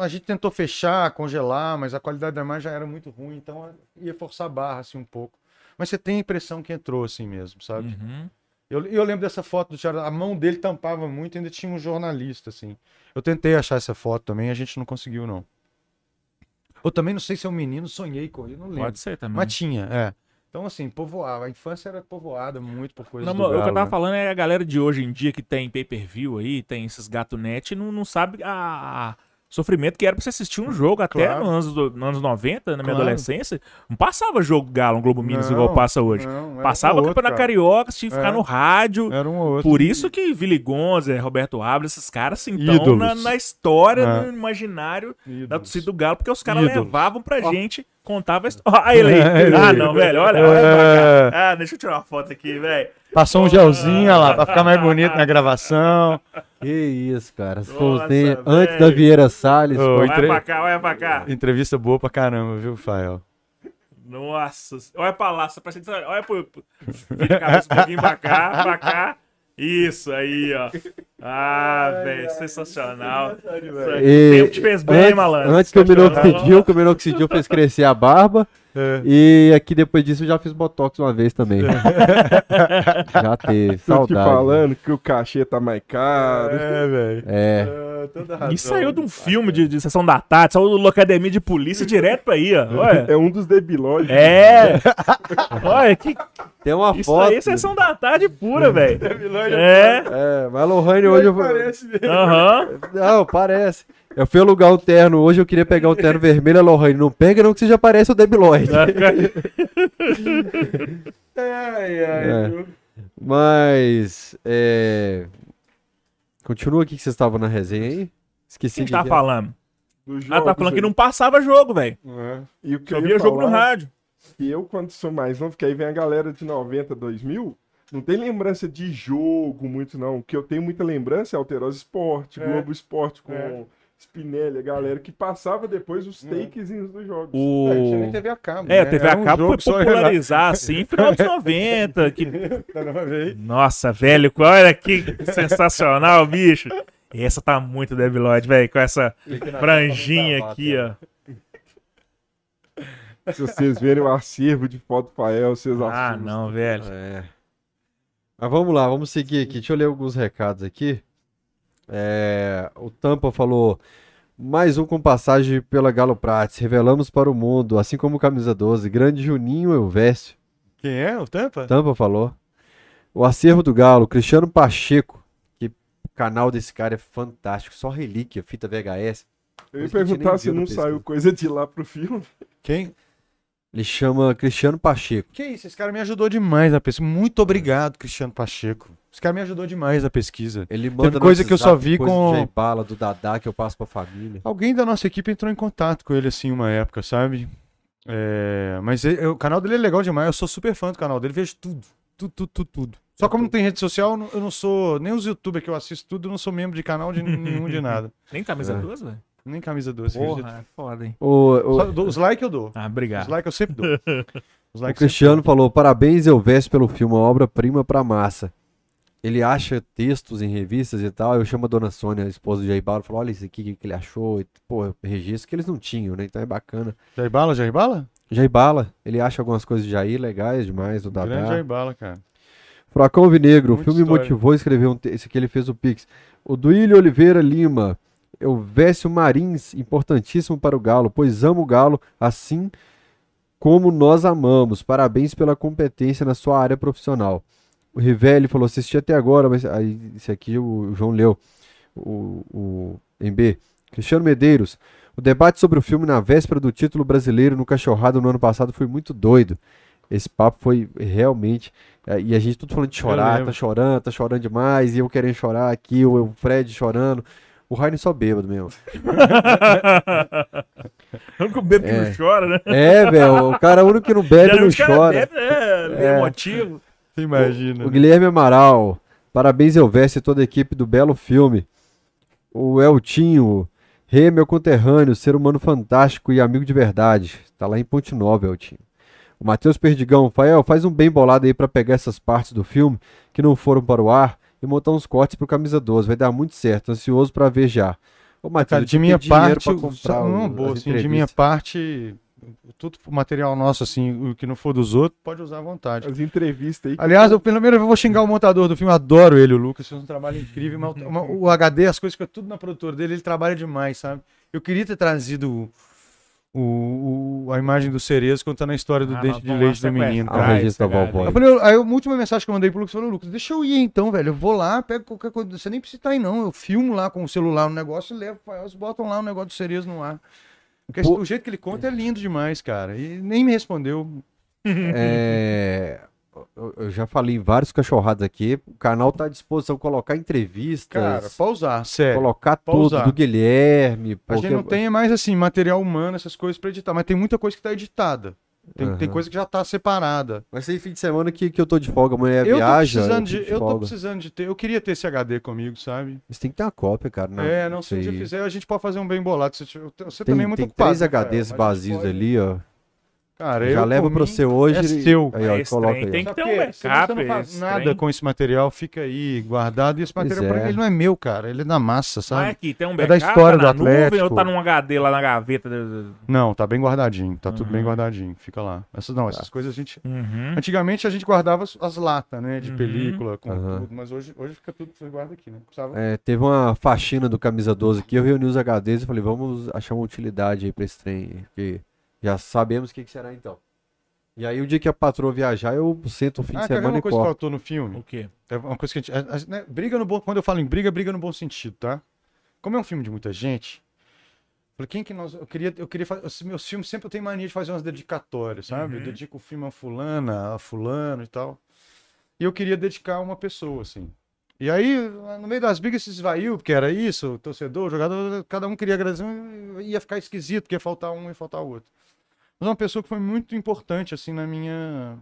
a gente tentou fechar, congelar, mas a qualidade da imagem já era muito ruim, então ia forçar a barra, assim, um pouco. Mas você tem a impressão que entrou, assim mesmo, sabe? Uhum. Eu, eu lembro dessa foto do Thiago, a mão dele tampava muito ainda tinha um jornalista, assim. Eu tentei achar essa foto também, a gente não conseguiu, não. Eu também não sei se é um menino, sonhei com ele, não lembro. Pode ser também. Mas tinha, é. Então, assim, povoava. A infância era povoada muito por coisas Não, do o que eu tava né? falando é a galera de hoje em dia que tem pay-per-view aí, tem esses gato net, não, não sabe a sofrimento que era pra você assistir um jogo até Claro. nos anos, do- nos anos 90, na minha Claro. adolescência. Não passava jogo Galo, um Globo Minas igual passa hoje. Não, Passava um Campeonato. Carioca, tinha que ficar É. no rádio. Era um ou outro. Por isso que Vili Gonza, Roberto Abra, esses caras assim, estão Ídolos. na, na história, É. no imaginário da Ídolos. torcida do Galo, porque os caras levavam pra Ó. gente, contavam a história. Olha ele aí. <laughs> É, Ah, não, velho, olha, olha É. pra cá. Ah, deixa eu tirar uma foto aqui, velho. Passou um gelzinho, olha lá, pra ficar mais bonito na gravação. <laughs> Que isso, cara. Nossa, antes da Vieira Salles. Ô, foi- Olha entre- pra cá, olha pra cá. Entrevista boa pra caramba, viu, Fael? Nossa, olha pra lá, que tá- olha pro. pro- Vira a cabeça um pouquinho pra cá, pra cá. Isso aí, ó. Ah, velho, sensacional. Isso aí, E- O tempo te fez bem, antes, malandro. Antes que o minoxidil, que o minoxidil fez crescer a barba. É. E aqui depois disso eu já fiz botox uma vez também. <laughs> já teve, Tô te saudade. falando que o cachê tá mais caro. É, velho. É. Ah, E saiu de um filme de, de sessão da tarde, saiu do Academia de Polícia direto pra aí, ó. Olha. É um dos debilóides. É! <laughs> Olha, que, Tem uma isso foto. aí é sessão da tarde pura, velho. É, É, mas Lohane hoje eu vou. aham. Não, parece. Eu fui alugar um terno hoje, eu queria pegar um terno vermelho, a Lohane, não pega não que você já parece o Debiloid. <laughs> Ai, ai, É. viu? Mas, é... Continua aqui que vocês estavam na resenha aí. Esqueci Quem de tá ver. falando? Dos Ela tá jogos falando que não passava jogo, velho. É. E o que Só eu ia via jogo no falar, rádio. que eu, quando sou mais novo, que aí vem a galera de 90, 2000, não tem lembrança de jogo muito, não. O que eu tenho muita lembrança é Alterosa Esporte, É. Globo Esporte com É. Spinelli, a galera que passava depois os takezinhos dos jogos. O... É, tinha nem TV a cabo. É, né? TV a um cabo foi jogo só, popularizar assim, final dos 90. Que... <laughs> Vez. Nossa, velho, olha que sensacional, bicho. Essa tá muito debilóide, velho, com essa franjinha aqui, ó. <laughs> Se vocês verem o acervo de foto Fael, vocês Ah, assustam. não, velho. É. Mas vamos lá, vamos seguir aqui. Deixa eu ler alguns recados aqui. É, o Tampa falou: mais um com passagem pela Galo Prates. Revelamos para o mundo, assim como o Camisa 12, grande Juninho Elvésio. Quem é? O Tampa? Tampa falou. O acervo do Galo, Cristiano Pacheco, que canal desse cara é fantástico. Só relíquia, fita VHS. Eu ia perguntar se não pesquisa. saiu coisa de lá pro filme. Quem? Ele chama Cristiano Pacheco. Que isso, esse cara me ajudou demais na pesquisa. Muito obrigado, Cristiano Pacheco. Esse cara me ajudou demais na pesquisa. Ele manda no coisa que eu só vi coisa com- do Jay Bala, do Dadá, que eu passo pra família. Alguém da nossa equipe entrou em contato com ele assim uma época, sabe? É, mas ele- o canal dele é legal demais. Eu sou super fã do canal dele, vejo tudo. Tudo, tudo, tudo, tudo. Só como não tem rede social, eu não, eu não sou. Nem os youtubers que eu assisto tudo, eu não sou membro de canal de nenhum de nada. <laughs> Nem camisa É. duas, velho? Nem camisa doce. Porra, é foda, hein? O, o- Só os likes eu dou. Ah, Os obrigado. likes eu sempre dou. <laughs> Os o likes Cristiano falou: parabéns, Elvésio, pelo filme, uma obra-prima pra massa. Ele acha textos em revistas e tal. Eu chamo a dona Sônia, a esposa do Jay Bala, falou: olha isso aqui, o que, que ele achou. E, pô, registro que eles não tinham, né? Então é bacana. Jair Bala, Jair Bala? Jair Bala, ele acha algumas coisas de Jair legais demais, do Grande Dadá. Jair Bala, cara. Furacão Alvinegro, o filme história. motivou a escrever um te- Esse aqui ele fez o Pix. O Duílio Oliveira Lima. Elvésio Marins, importantíssimo para o Galo, pois amo o Galo assim como nós amamos. Parabéns pela competência na sua área profissional. O Rivelli falou: assisti até agora, mas aí esse aqui o João leu. O, o MB. Cristiano Medeiros. O debate sobre o filme na véspera do título brasileiro no Cachorrado no ano passado foi muito doido. Esse papo foi realmente. é, E a gente tudo falando de chorar, tá chorando, tá chorando demais, e eu querendo chorar aqui, o, o Fred chorando. O Rainer só bêbado mesmo. <laughs> O único bebo que É. não chora, né? É, velho, o cara único que não bebe não Geralmente o cara chora. Bebe, é, É. emotivo. Você imagina. O Guilherme Amaral. Parabéns, Elvésio e toda a equipe do belo filme. O Eltinho. Rê, meu conterrâneo, ser humano fantástico e amigo de verdade. Tá lá em Ponte Nova, Eltinho. O Matheus Perdigão. Fael, faz um bem bolado aí pra pegar essas partes do filme que não foram para o ar e montar uns cortes pro Camisa 12. Vai dar muito certo. Ansioso pra ver já. Ô, Matheus, Cara, de minha parte, pra o- comprar não, o- boa, as assim, de minha parte, tudo o material nosso, assim, o que não for dos outros, pode usar à vontade. As entrevistas aí. Aliás, eu, pelo menos eu vou xingar o montador do filme, adoro ele, o Lucas, fez um trabalho incrível, mas o- <laughs> o HD, as coisas que tudo na produtora dele, ele trabalha demais, sabe? Eu queria ter trazido o, o- a imagem do Cerezo contando a história do Ah, dente de leite do menino, Ah, cara. Eu falei, eu- aí a última mensagem que eu mandei pro Lucas, eu falei, Lucas, deixa eu ir então, velho. Eu vou lá, pego qualquer coisa. Você nem precisa estar aí, não. Eu filmo lá com o celular no negócio e levo. Eles botam lá o negócio do cerezo no ar. Porque Pô- o jeito que ele conta é lindo demais, cara. E nem me respondeu. <laughs> É, eu, eu já falei em vários cachorrados aqui. O canal tá à disposição colocar entrevistas, Cara, pode usar, sério. colocar tudo usar. do Guilherme. A gente porque- não tem mais, assim, material humano, essas coisas pra editar. Mas tem muita coisa que tá editada. Tem, tem Aham. coisa que já tá separada. Vai ser fim de semana que, que eu tô de folga, amanhã eu tô viaja. precisando fico de. Eu tô precisando de ter. Eu queria ter esse HD comigo, sabe? Mas tem que ter uma cópia, cara. Não, é, não, se um isso dia aí. fizer, a gente pode fazer um bem bolado. Você, você Tem, também é muito tem ocupado. três né, Rafael? HDs Mas vazios pode- ali, ó. Cara, Já eu, leva mim, você hoje. é seu. Aí, ó, Esse coloca aí. tem que ter um backup, você não faz esse nada trem. com esse material, fica aí guardado. E esse material pra é. mim, ele não é meu, cara. Ele é da massa, Mas sabe? aqui, tem um É backup da história tá do na nuvem Atlético. ou tá num HD lá na gaveta? Não, tá bem guardadinho. Tá tudo Uhum. bem guardadinho. Fica lá. Essas, não, essas coisas a gente. Uhum. Antigamente a gente guardava as, as latas, né? De Uhum. película, com tudo. Mas hoje, hoje fica tudo você guarda aqui, né? Precisava... É, teve uma faxina do Camisa 12 aqui, eu reuni os HDs e falei, vamos achar uma utilidade aí pra esse trem, porque já sabemos o que, que será então. E aí o dia que a patroa viajar, eu sento o fim Ah, de ver semana uma e coisa que faltou no filme? O quê? É uma coisa que a gente. a- a- né, briga no bom. Quando eu falo em briga, briga no bom sentido, tá? Como é um filme de muita gente. Falei, quem que nós. Eu queria, eu queria fazer. os Meus filmes sempre eu tenho mania de fazer umas dedicatórias, sabe? Eu Uhum. dedico o filme a fulana, a fulano e tal. E eu queria dedicar a uma pessoa, assim. E aí, no meio das brigas se esvaiu, porque era isso, o torcedor, o jogador, cada um queria agradecer, ia ficar esquisito, porque ia faltar um e faltar o outro. Mas é uma pessoa que foi muito importante, assim, na minha,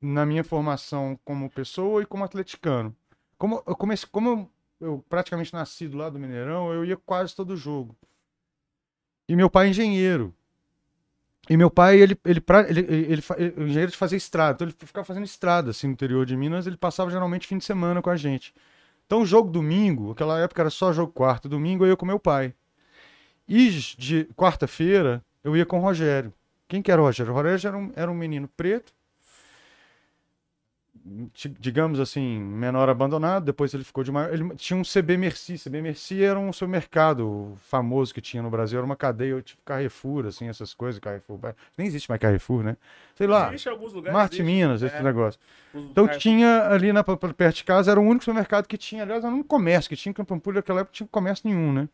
na minha formação como pessoa e como atleticano. Como eu comecei, como eu, praticamente nasci do lado do Mineirão, eu ia quase todo jogo. E meu pai é engenheiro. E meu pai, ele, ele, ele, ele, ele, engenheiro de fazer estrada. Então ele ficava fazendo estrada, assim, no interior de Minas. Ele passava geralmente fim de semana com a gente. Então jogo domingo, aquela época era só jogo quarto. Domingo eu ia com meu pai. E de quarta-feira eu ia com o Rogério. Quem que era o Rogério? O Rogério era um, era um menino preto, digamos assim, menor abandonado, depois ele ficou de maior. Ele tinha um CB Merci. CB Merci era um supermercado famoso que tinha no Brasil, era uma cadeia tipo Carrefour, assim, essas coisas. Carrefour. Nem existe mais Carrefour, né? Sei lá. Existe alguns lugares. Marte. Minas, esse É. negócio. Os Então tinha ali na, perto de casa, era o único supermercado que tinha, aliás, era um comércio que tinha em Campo Ampulho, naquela época não tinha comércio nenhum, né?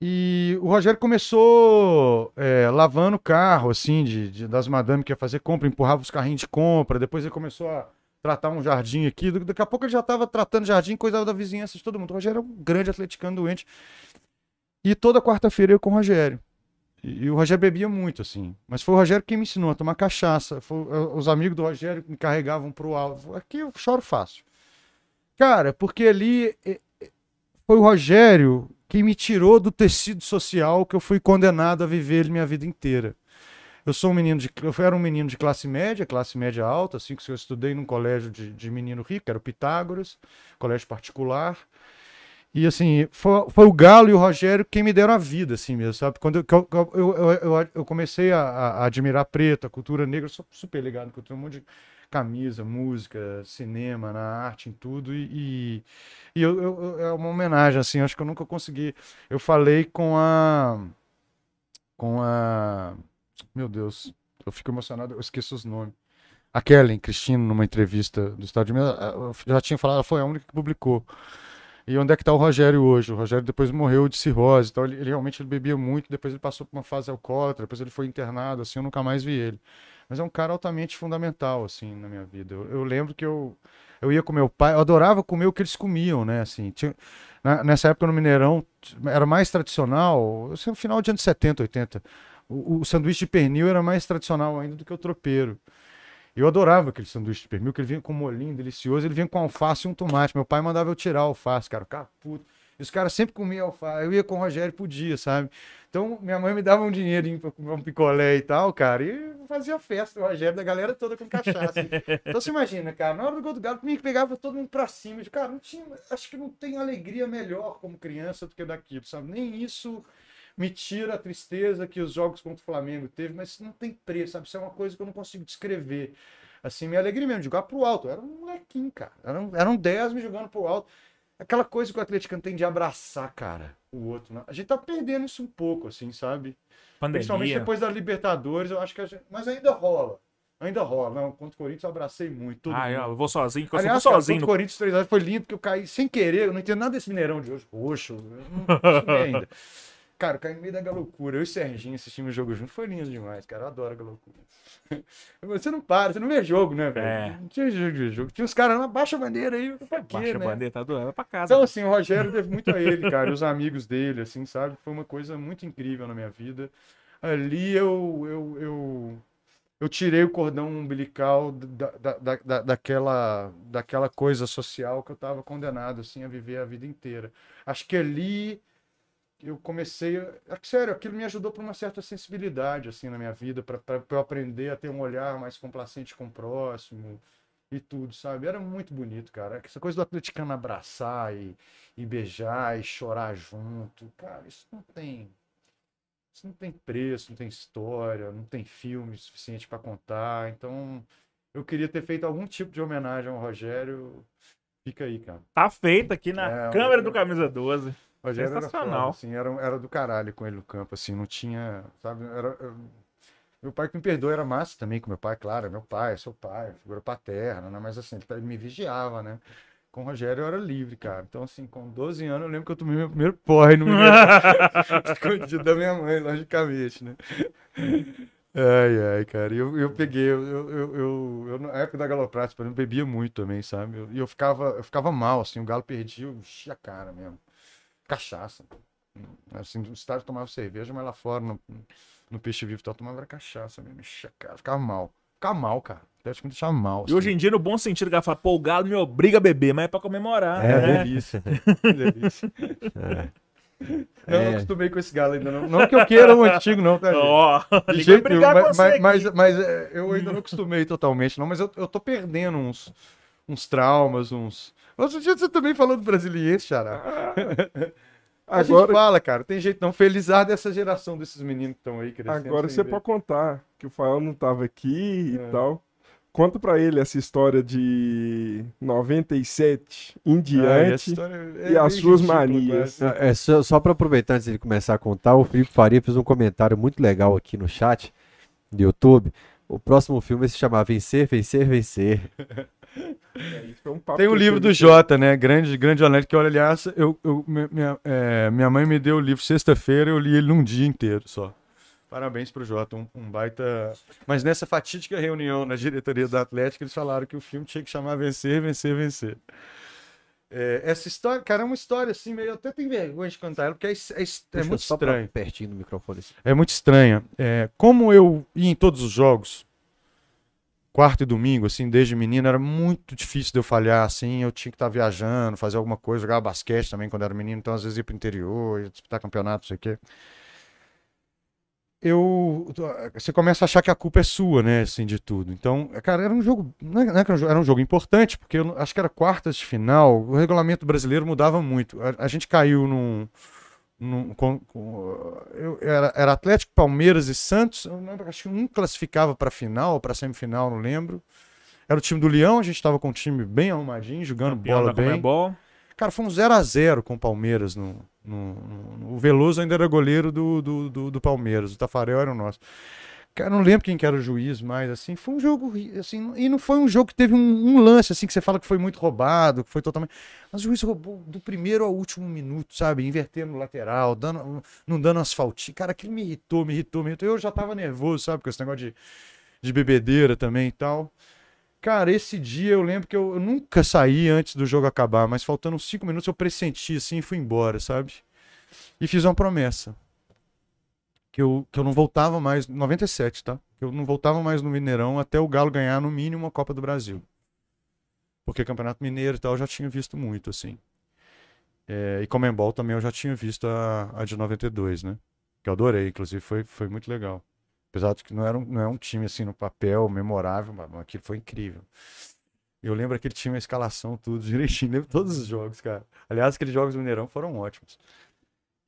E o Rogério começou é, lavando o carro, assim, de, de- das madames que ia fazer compra, empurrava os carrinhos de compra, depois ele começou a tratar um jardim aqui, da- daqui a pouco ele já estava tratando jardim, coisava da vizinhança de todo mundo. O Rogério é um grande atleticano doente. E toda quarta-feira eu com o Rogério. E, e o Rogério bebia muito, assim. Mas foi o Rogério que me ensinou a tomar cachaça. Foi, os amigos do Rogério me carregavam pro alto. Aqui eu choro fácil. Cara, porque ali foi o Rogério que me tirou do tecido social que eu fui condenado a viver minha vida inteira. Eu sou um menino de, eu era um menino de classe média, classe média alta, assim que eu estudei num colégio de, de menino rico, era o Pitágoras, colégio particular. E assim, foi, foi o Galo e o Rogério quem me deram a vida, assim mesmo, sabe? Quando eu, eu, eu, eu, comecei a, a admirar preto, a cultura negra, eu sou super ligado, que eu tenho um monte de camisa, música, cinema, na arte, em tudo. E, e, e eu, eu- eu- é uma homenagem, assim, acho que eu nunca consegui. Eu falei com a. Com a. Meu Deus, eu fico emocionado, eu esqueço os nomes. A Kellen Cristina, numa entrevista do Estado de Minas, eu já tinha falado, ela foi a única que publicou. E onde é que está o Rogério hoje? O Rogério depois morreu de cirrose, então ele, ele realmente ele bebia muito, depois ele passou por uma fase alcoólatra, depois ele foi internado, assim, eu nunca mais vi ele. Mas é um cara altamente fundamental, assim, na minha vida. Eu, eu lembro que eu, eu ia com meu pai, eu adorava comer o que eles comiam, né, assim. Tinha, na- nessa época no Mineirão, era mais tradicional, assim, no final de anos 70, 80, o, o sanduíche de pernil era mais tradicional ainda do que o tropeiro. Eu adorava aquele sanduíche de pernil, que ele vinha com um molinho delicioso, ele vinha com alface e um tomate. Meu pai mandava eu tirar a alface, cara, cara, puto. E os caras sempre comiam alface. Eu ia com o Rogério por dia, sabe? Então, minha mãe me dava um dinheirinho pra comer um picolé e tal, cara, e fazia festa, o Rogério, da galera toda com cachaça. <laughs> então, você imagina, cara, na hora do gol do Galo, comigo pegava todo mundo pra cima. de, Cara, não tinha, acho que não tem alegria melhor como criança do que daquilo, sabe? Nem isso me tira a tristeza que os jogos contra o Flamengo teve, mas isso não tem preço, sabe? Isso é uma coisa que eu não consigo descrever. Assim, minha alegria mesmo, jogar pro alto. Eu era um molequinho, cara. Eram, eram 10 me jogando pro alto. Aquela coisa que o atleticano tem de abraçar, cara, o outro. né? A gente tá perdendo isso um pouco, assim, sabe? Principalmente Pandemia. depois da Libertadores, eu acho que a gente... Mas ainda rola. Ainda rola. Não, contra o Corinthians eu abracei muito. todo Ah, eu vou sozinho, porque eu Aliás, sou cara, sozinho. contra o Corinthians 3 foi lindo, porque eu caí sem querer. Eu não entendo nada desse Mineirão de hoje. Roxo. Eu não acostumei <laughs> ainda. Cara, eu caí no meio da galoucura. Eu e o Serginho assistimos o jogo junto. Foi lindo demais, cara. Eu adoro a galoucura. <laughs> Você não para, você não vê jogo, né, velho? É. Não tinha jogo de jogo. Tinha os caras lá, baixa a bandeira aí. Pra quê, Baixa a né? bandeira, tá doendo. Vai pra casa. Então, assim, o Rogério deve muito a ele, cara, os amigos dele, assim, sabe? Foi uma coisa muito incrível na minha vida. Ali eu, eu, eu, eu tirei o cordão umbilical da, da, da, da- daquela, daquela coisa social que eu estava condenado, assim, a viver a vida inteira. Acho que ali eu comecei. a- é Sério, aquilo me ajudou para uma certa sensibilidade, assim, na minha vida, para eu aprender a ter um olhar mais complacente com o próximo e tudo, sabe? Era muito bonito, cara. Essa coisa do atleticano abraçar e, e beijar e chorar junto, cara, isso não tem. Isso não tem preço, não tem história, não tem filme suficiente para contar. Então, eu queria ter feito algum tipo de homenagem ao Rogério. Fica aí, cara. Tá feito aqui na É, câmera o- do Camisa 12. Rogério era foda, assim, era, era do caralho com ele no campo, assim, não tinha, sabe, era, eu- meu pai que me perdoa era massa também com meu pai, claro, é meu pai, é seu pai, figura paterna, né, mas assim, ele me vigiava, né, com o Rogério eu era livre, cara, então assim, com 12 anos eu lembro que eu tomei meu primeiro porre no Mineirão, <laughs> escondido da minha mãe, logicamente, né. Ai, ai, cara, eu, eu peguei, eu, eu, eu, eu, eu na época da Galoprates, por exemplo, bebia muito também, sabe, Eu- e eu, ficava, eu ficava mal, assim, o Galo perdia, eu enchia a cara mesmo cachaça. Assim, no estádio tomava cerveja, mas lá fora, no, no peixe vivo, tal, tomava cachaça mesmo. cara, ficava mal. Ficava mal, cara. Até acho que me deixava mal. E hoje em dia, no bom sentido, o cara fala, pô, o Galo me obriga a beber, mas é pra comemorar. É, né? delícia. <laughs> Que delícia. Não, É. não acostumei com esse galo ainda, não. Não que eu queira um antigo, não, tá? <laughs> Ó, De jeito nenhum, brigar com mas, mas, mas, mas, é, eu ainda não acostumei totalmente, não. Mas eu, eu tô perdendo uns, uns traumas, uns. Outro dia você também falou do brasiliense, Xará. <laughs> A gente Agora, fala, cara, tem jeito não. Felizar dessa geração desses meninos que estão aí crescendo. agora você ver. pode contar que o Fael não tava aqui e É. tal. conta pra ele essa história de 97 em Ah, e diante essa história é e as suas manias. quase. É, só, só para aproveitar antes dele começar a contar, o Felipe Faria fez um comentário muito legal aqui no chat do YouTube. O próximo filme vai se chamar Vencer, Vencer, Vencer. <laughs> Um papo Tem o livro do. Jota, né? Grande, grande jornalista que olha, aliás, eu, eu- mi- minha, é, minha mãe me deu o livro sexta-feira, eu li ele num dia inteiro só. Parabéns pro Jota, um, um baita. Mas nessa fatídica reunião na diretoria do Atlético, eles falaram que o filme tinha que chamar Vencer, Vencer, Vencer. É, essa história, cara, é uma história assim, meio. Eu até tenho vergonha de contar ela, porque é, é é muito estranho. pertinho do microfone. assim. É muito estranha. É, como eu ia em todos os jogos, quarta e domingo, assim, desde menino, era muito difícil de eu falhar, assim, eu tinha que estar viajando, fazer alguma coisa, jogar basquete também quando era menino, então às vezes ia pro interior, ia disputar campeonato, não sei o quê. Eu, você começa a achar que a culpa é sua, né, assim, de tudo. Então, cara, era um jogo, não é, é era um jogo, importante, porque eu acho que era quartas de final, o regulamento brasileiro mudava muito. A, a gente caiu num, num- com- com- eu- era, era Atlético, Palmeiras e Santos. Eu lembro, acho que um classificava para final, para semifinal, não lembro. Era o time do Leão, a gente estava com um time bem arrumadinho, jogando Campeão bola bem. Comebol. Cara, foi um 0x0 com o Palmeiras. No, no- no- o Veloso ainda era goleiro do, do, do, do Palmeiras, o Tafarel era o nosso. Cara, não lembro quem que era o juiz, mas assim, foi um jogo, assim, e não foi um jogo que teve um, um lance, assim, que você fala que foi muito roubado, que foi totalmente. Mas o juiz roubou do primeiro ao último minuto, sabe? Invertendo no lateral, dando, não dando asfaltinho. Cara, aquilo me irritou, me irritou, me irritou. Eu já tava nervoso, sabe? Com esse negócio de, de bebedeira também e tal. Cara, esse dia eu lembro que eu, eu nunca saí antes do jogo acabar, mas faltando cinco minutos eu pressenti assim e fui embora, sabe? E fiz uma promessa. Que eu, que eu não voltava mais, 97, tá? Que eu não voltava mais no Mineirão até o Galo ganhar no mínimo a Copa do Brasil. Porque Campeonato Mineiro e tal eu já tinha visto muito, assim. É, e Comembol também eu já tinha visto a, a de 92, né? Que eu adorei, inclusive foi, foi muito legal. Apesar de que não era um, não é um time assim no papel memorável, mas aquilo foi incrível. Eu lembro aquele time, a escalação, tudo <laughs> direitinho. Lembro todos os jogos, cara. Aliás, aqueles jogos do Mineirão foram ótimos.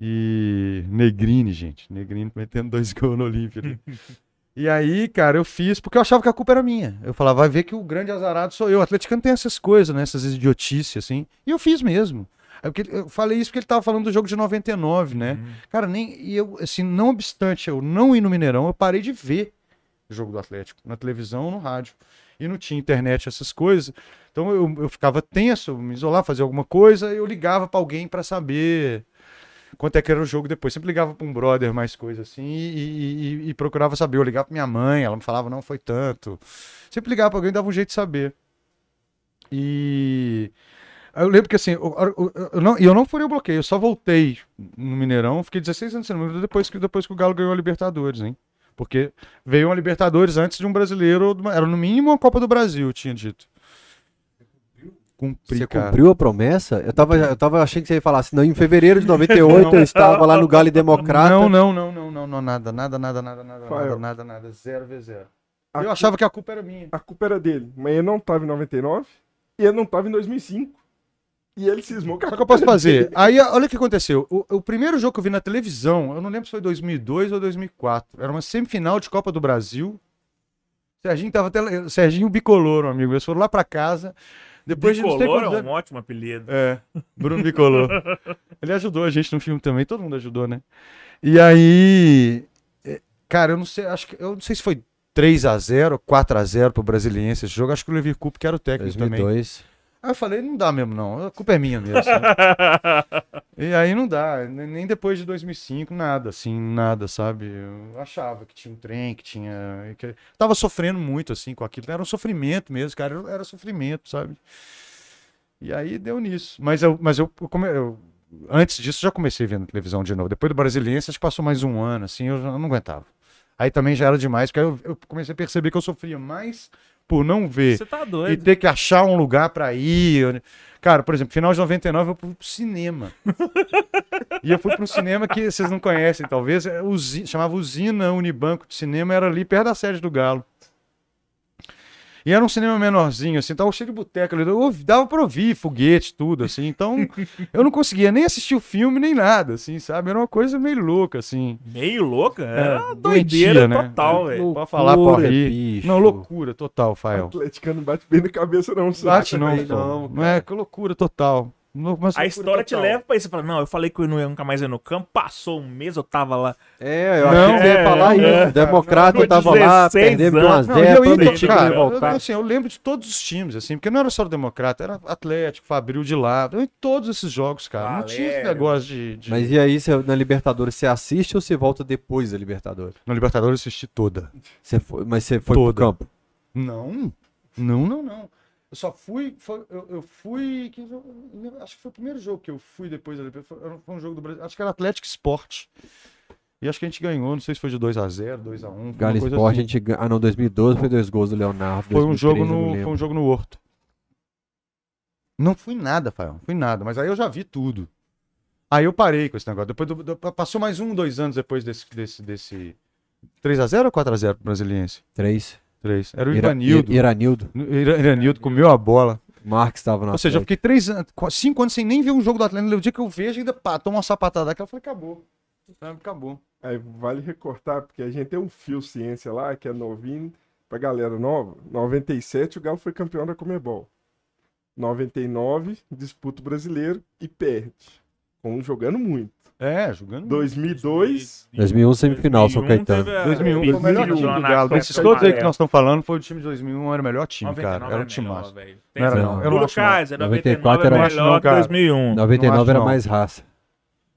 E Negrini, gente. Negrini metendo dois <laughs> gols no Olímpia. né? E aí, cara, eu fiz porque eu achava que a culpa era minha. Eu falava, vai ver que o grande azarado sou eu. O atleticano tem essas coisas, né? Essas idiotices, assim. E eu fiz mesmo. Eu falei isso porque ele tava falando do jogo de 99, né? Uhum. Cara, nem. E eu, assim, não obstante eu não ir no Mineirão, eu parei de ver o jogo do Atlético. Na televisão ou no rádio. E não tinha internet, essas coisas. Então eu, eu ficava tenso, me isolar, fazer alguma coisa, eu ligava pra alguém pra saber quanto é que era o jogo depois. Sempre ligava pra um brother, mais coisa assim, e, e- e- e procurava saber. Eu ligava pra minha mãe, ela me falava, não foi tanto. Sempre ligava pra alguém, dava um jeito de saber. E. Eu lembro que assim, eu, eu- eu não, e eu não furei o bloqueio, eu só voltei no Mineirão, fiquei 16 anos número depois que, depois que o Galo ganhou a Libertadores, hein? Porque veio uma Libertadores antes de um brasileiro, era no mínimo uma Copa do Brasil, tinha dito. Cumpri, Você cara. cumpriu a promessa? Eu tava, eu tava achando que você ia falar assim, não, em fevereiro de 98 <laughs> eu estava lá no Galo Democrata. Não, não, não, não, não, não, nada, nada, nada, nada, nada, Fael. nada, nada, nada, zero vezes zero. A, Eu cu- achava que a culpa era minha. a culpa era dele, mas ele não tava em 99 e ele não tava em 2005. E ele cismou com a Só que eu posso fazer. Aí, olha o que aconteceu. O, o primeiro jogo que eu vi na televisão, eu não lembro se foi 2002 ou 2004. Era uma semifinal de Copa do Brasil. Serginho tava até. Serginho Bicolor, um amigo. Eles foram lá pra casa. Depois de Bicolor é quantos um ótimo apelido. É, Bruno <laughs> Bicolor. Ele ajudou a gente no filme também, todo mundo ajudou, né? E aí, é, cara, eu não sei, acho que eu não sei se foi 3 a 0, 4 a 0 pro Brasiliense esse jogo, acho que o Levi Coupe que era o técnico também. 2002. Aí eu falei, não dá mesmo não, a culpa é minha mesmo. <laughs> e aí não dá, ne- nem depois de 2005, nada, assim, nada, sabe? Eu achava que tinha um trem, que tinha... Que... Tava sofrendo muito, assim, com aquilo, era um sofrimento mesmo, cara, era- sofrimento, sabe? E aí deu nisso. Mas eu, mas eu, eu come- eu- antes disso já comecei vendo televisão de novo. Depois do Brasiliense, acho que passou mais um ano, assim, eu não aguentava. Aí também já era demais, porque eu, eu comecei a perceber que eu sofria mais por não ver Você tá e doido. ter que achar um lugar pra ir. Cara, por exemplo, final de 99 eu fui pro cinema. <laughs> e eu fui pro cinema que vocês não conhecem, talvez, é chamava Usina Unibanco de Cinema, era ali perto da sede do Galo. E era um cinema menorzinho, assim, tava cheio de boteca ali. Eu ouvi- dava pra ouvir foguete, tudo, assim. Então, <laughs> eu não conseguia nem assistir o filme, nem nada, assim, sabe? Era uma coisa meio louca, assim. Meio louca? Era uma doentia, doideira né? total, velho. Pode falar, bicho. Não, loucura total, O Fael. atleticano não bate bem na cabeça, não. sabe? Bate não, pô. não, Não é, que loucura total. A história te leva pra isso. Você fala, não, eu falei que eu não ia nunca mais ir no campo. Passou um mês, eu tava lá. É, eu Não, achei que ia é, falar é. isso. Democrata Com tava lá, 16 perdendo de 1 a anos. Não, e 0 eu, cara, eu, assim, eu lembro de todos os times, assim, porque não era só o Democrata, era Atlético, Fabril de lado, eu, em todos esses jogos, cara. Não tinha esse Valério. negócio de. de... Mas e aí, você- na Libertadores, você assiste ou você volta depois da Libertadores? No Libertadores eu assisti toda. Você foi, mas você foi Toda. pro campo? Não, não, não, não. Eu só fui. foi- eu, eu fui. acho que foi o primeiro jogo que eu fui depois da Libertadores. Foi, um jogo do Brasil. Acho que era Atlético Sport. E acho que a gente ganhou, não sei se foi de 2x0, 2x1. foi uma Galo Sport, assim. a gente ganha. Ah, não, 2012 foi dois gols do Leonardo. Foi um 2013 jogo no, foi um jogo no Horto. Não fui nada, Fael, não fui nada, mas aí eu já vi tudo. Aí eu parei com esse negócio. Depois do- do- passou mais um, dois anos depois desse desse desse 3x0 ou 4x0 pro Brasiliense? Três. 3. Era o Ira- Ivanildo. Iranildo. Ira- Iranildo comeu a bola. Marques estava na Ou seja, eu fiquei três anos, cinco anos sem nem ver um jogo do Atlético. O dia que eu vejo, ainda pá, toma uma sapatada daquela, eu falei, acabou. Acabou. Aí vale recortar, porque a gente tem um fio ciência lá, que é novinho, pra galera nova. 97, o Galo foi campeão da Comebol. 99, disputa o brasileiro e perde. Com jogando muito. É, jogando. 2002, 2001 semifinal, São 2001 Caetano. teve a- 2001 foi o melhor time do Galo. a todos aí que nós estamos falando, foi o time de 2001, era o melhor time, 99 cara. Era um melhor, time massa. velho. Não era, não. Eu não Túlio acho, não. Kaiser, 94 99 era- melhor que cara. 2001. 99 acho, era mais raça.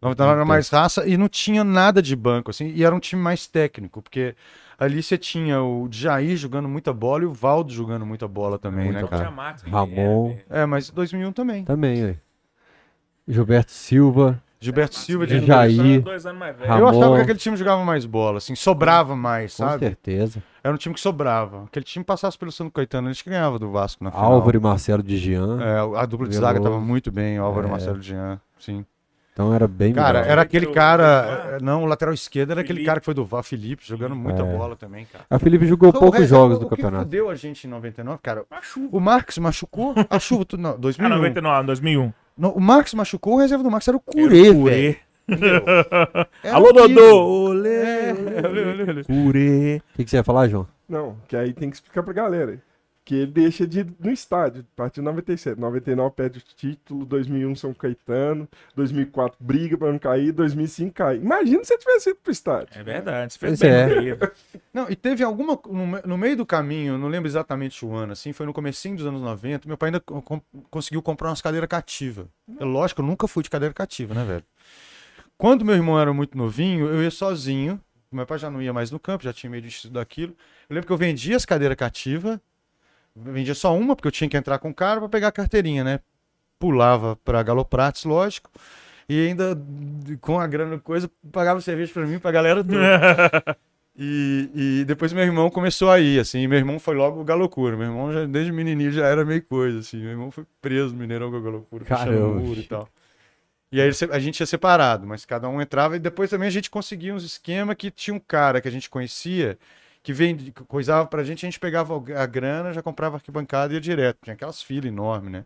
99 era mais raça e não tinha nada de banco, assim, e era um time mais técnico, porque ali você tinha o Jair jogando muita bola e o Valdo jogando muita bola também, né, cara? Ramon. É, mas 2001 também. Também, aí. Gilberto Silva. Gilberto Silva de Jair. dois anos- dois anos mais velho. Eu achava que aquele time jogava mais bola, assim, sobrava mais, Com sabe? certeza. Era um time que sobrava. Aquele time passasse pelo Santo Caetano, eles ganhava do Vasco na final. Álvaro e Marcelo de Jean. É, a dupla de Veloso. zaga tava muito bem, Álvaro É. e Marcelo Jean, sim. Então era bem Cara, melhor. era aquele cara. Não, o lateral esquerdo era aquele Felipe. cara que foi do VAR, Felipe, jogando muita É. bola também, cara. A Felipe jogou O poucos resto- jogos o do que campeonato. fudeu a gente em 99, cara. A chuva. O Marcos machucou, a chuva, tu- não, Ah, 2001. 99, 2001. Não, o Marcos machucou, o reserva do Marcos era o Era Curê, o velho. <laughs> Era Alô. Dodô! Olê, É, olê, olê, olê, olê. Curê. O que, que você ia falar, João? não, que aí tem que explicar pra galera. Que ele deixa de ir no estádio, a partir de 97. 99 perde o título, 2001 São Caetano, 2004 briga pra não cair, 2005 cai. Imagina se você tivesse ido pro estádio. É verdade, você fez bem é. <laughs> Não, e teve alguma. No, me- no meio do caminho, eu não lembro exatamente o ano, assim, foi no comecinho dos anos 90, meu pai ainda co- com- conseguiu comprar umas cadeiras cativas. É lógico, eu nunca fui de cadeira cativa, né, velho? Quando meu irmão era muito novinho, eu ia sozinho. Meu pai já não ia mais no campo, já tinha medo disso daquilo. Eu lembro que eu vendia as cadeiras cativas. Vendia só uma, porque eu tinha que entrar com o cara pra pegar a carteirinha, né? Pulava pra Galoprates, lógico. E ainda, com a grana coisa, pagava cerveja pra mim, e pra galera toda. <laughs> E, e depois meu irmão começou a ir, assim, meu irmão foi logo galocura. Meu irmão, já, desde menininho, já era meio coisa, assim. Meu irmão foi preso no Mineirão com a galocura, fechando muro e tal. E aí a gente ia separado, mas cada um entrava e depois também a gente conseguia uns esquema que tinha um cara que a gente conhecia que vende, coisava pra gente, a gente pegava a grana, já comprava arquibancada e ia direto. Tinha aquelas filas enormes, né?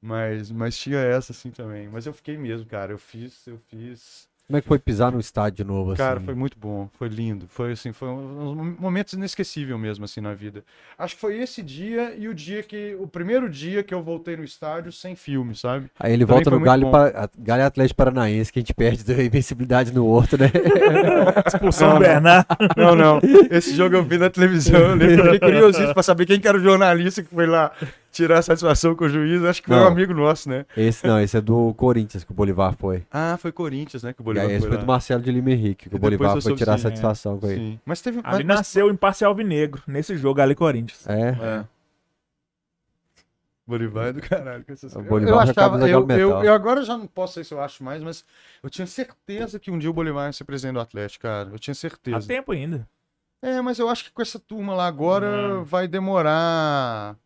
Mas, mas tinha essa assim também. Mas eu fiquei mesmo, cara. Eu fiz, eu fiz. Como é que foi pisar no estádio de novo, assim? Cara, foi muito bom, foi lindo, foi assim, foi um, uns momentos inesquecíveis mesmo assim na vida. Acho que foi esse dia e o dia que o primeiro dia que eu voltei no estádio sem filme, sabe? Aí ele Também volta no Galho, Galho Atlético Paranaense, que a gente perde da invencibilidade no outro, né? <laughs> Expulsão Não, do não. Bernardo. Não, não. Esse jogo eu vi na televisão, eu lembro, eu fiquei curiosíssimo pra saber quem que era o jornalista que foi lá tirar satisfação com o juiz. Acho que foi um Não. amigo nosso, né? Esse não, esse é do Corinthians que o Bolivar foi. <laughs> Ah, foi Corinthians, né? Que o E Bolívar aí esse foi foi lá. do Marcelo de Lima Henrique, que o E depois Bolivar eu foi soube, tirar sim, satisfação com ele. Sim. Mas teve. Ali mas- nasceu o imparcial alvinegro, nesse jogo ali Corinthians. É. É. <laughs> Bolivar é do caralho. com essas O coisas. Bolivar eu, achava, eu, eu, Metal. eu agora já não posso sei se eu acho mais, mas eu tinha certeza que um dia o Bolivar ia ser presidente do Atlético, cara. Eu tinha Há certeza. tempo ainda. É, mas eu acho que com essa turma lá agora Não. vai demorar.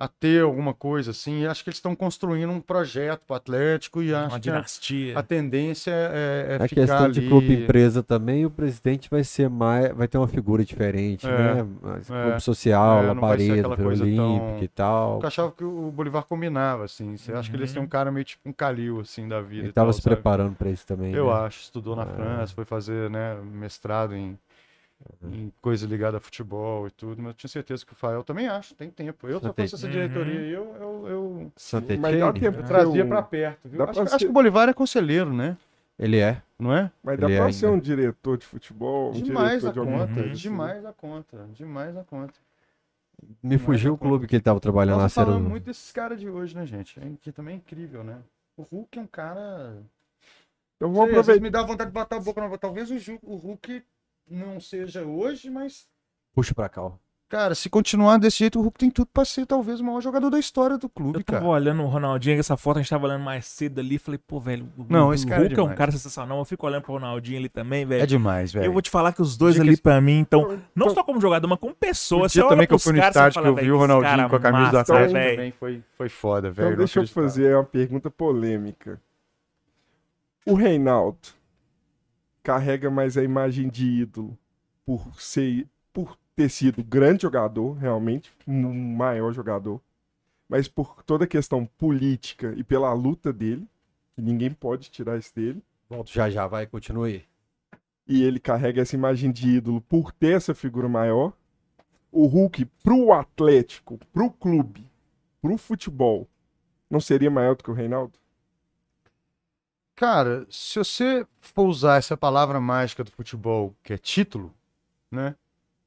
A ter alguma coisa assim. Acho que eles estão construindo um projeto para o Atlético e acho Uma que a, dinastia. a tendência é, é A ficar questão ali... de clube empresa também, o presidente vai ser mais, vai ter uma figura diferente, É, né? É, clube social, é, coisa olímpica tão- e tal. Eu achava que o Bolivar combinava, assim. Você acha que eles têm um cara meio tipo um Calil, assim, da vida. Ele e tal, tava se sabe? preparando para isso também. Eu né? acho. Estudou na Ah. França, foi fazer, né, mestrado em, em coisa ligada a futebol e tudo, mas eu tinha certeza que o Fael também acho, tem tempo. Eu, se eu fosse essa Uhum. diretoria aí, eu, eu, eu, Santa Mas dá tempo eu de trazia um- pra perto, Acho, pra que- acho que o Bolivar é conselheiro, né? Ele é. Não é? Mas dá Ele pra é ser ainda. um diretor de futebol, um Demais diretor a de conta, assim. demais a conta, demais a conta. Me fugiu o é clube que ele tava trabalhando lá. Nós muito desses caras de hoje, né, gente? É, Que também é incrível, né? O Hulk é um cara Então vamos às vezes aproveitar. me dá vontade de botar a boca na boca. Talvez o, Ju- o Hulk não seja hoje, mas. Puxa pra cá, ó. Cara, se continuar desse jeito, o Hulk tem tudo pra ser talvez o maior jogador da história do clube, Eu tava cara. olhando o Ronaldinho, essa foto a gente tava olhando mais cedo ali, falei, pô, velho, o, Não, o esse cara é Hulk é um demais. cara sensacional. Eu fico olhando pro Ronaldinho ali também, velho. É demais, velho. Eu vou te falar que os dois Diga ali esse- pra mim, então, não Então- só como jogador, mas como pessoa. O Você dia olha também que eu pros fui no caras, você estádio, que fala, eu vi velho, o Ronaldinho cara com a camisa do massa, Atlético velho. também foi, foi foda, velho. Então deixa eu fazer uma pergunta polêmica. O Reinaldo carrega mais a imagem de ídolo por ser, por ter sido grande jogador, realmente, um maior jogador, mas por toda a questão política e pela luta dele, que ninguém pode tirar isso dele. Volto já já, vai, continue. e ele carrega essa imagem de ídolo por ter essa figura maior. O Hulk, pro Atlético, pro clube, pro futebol, não seria maior do que o Reinaldo? Cara, se você for usar essa palavra mágica do futebol, que é título, né?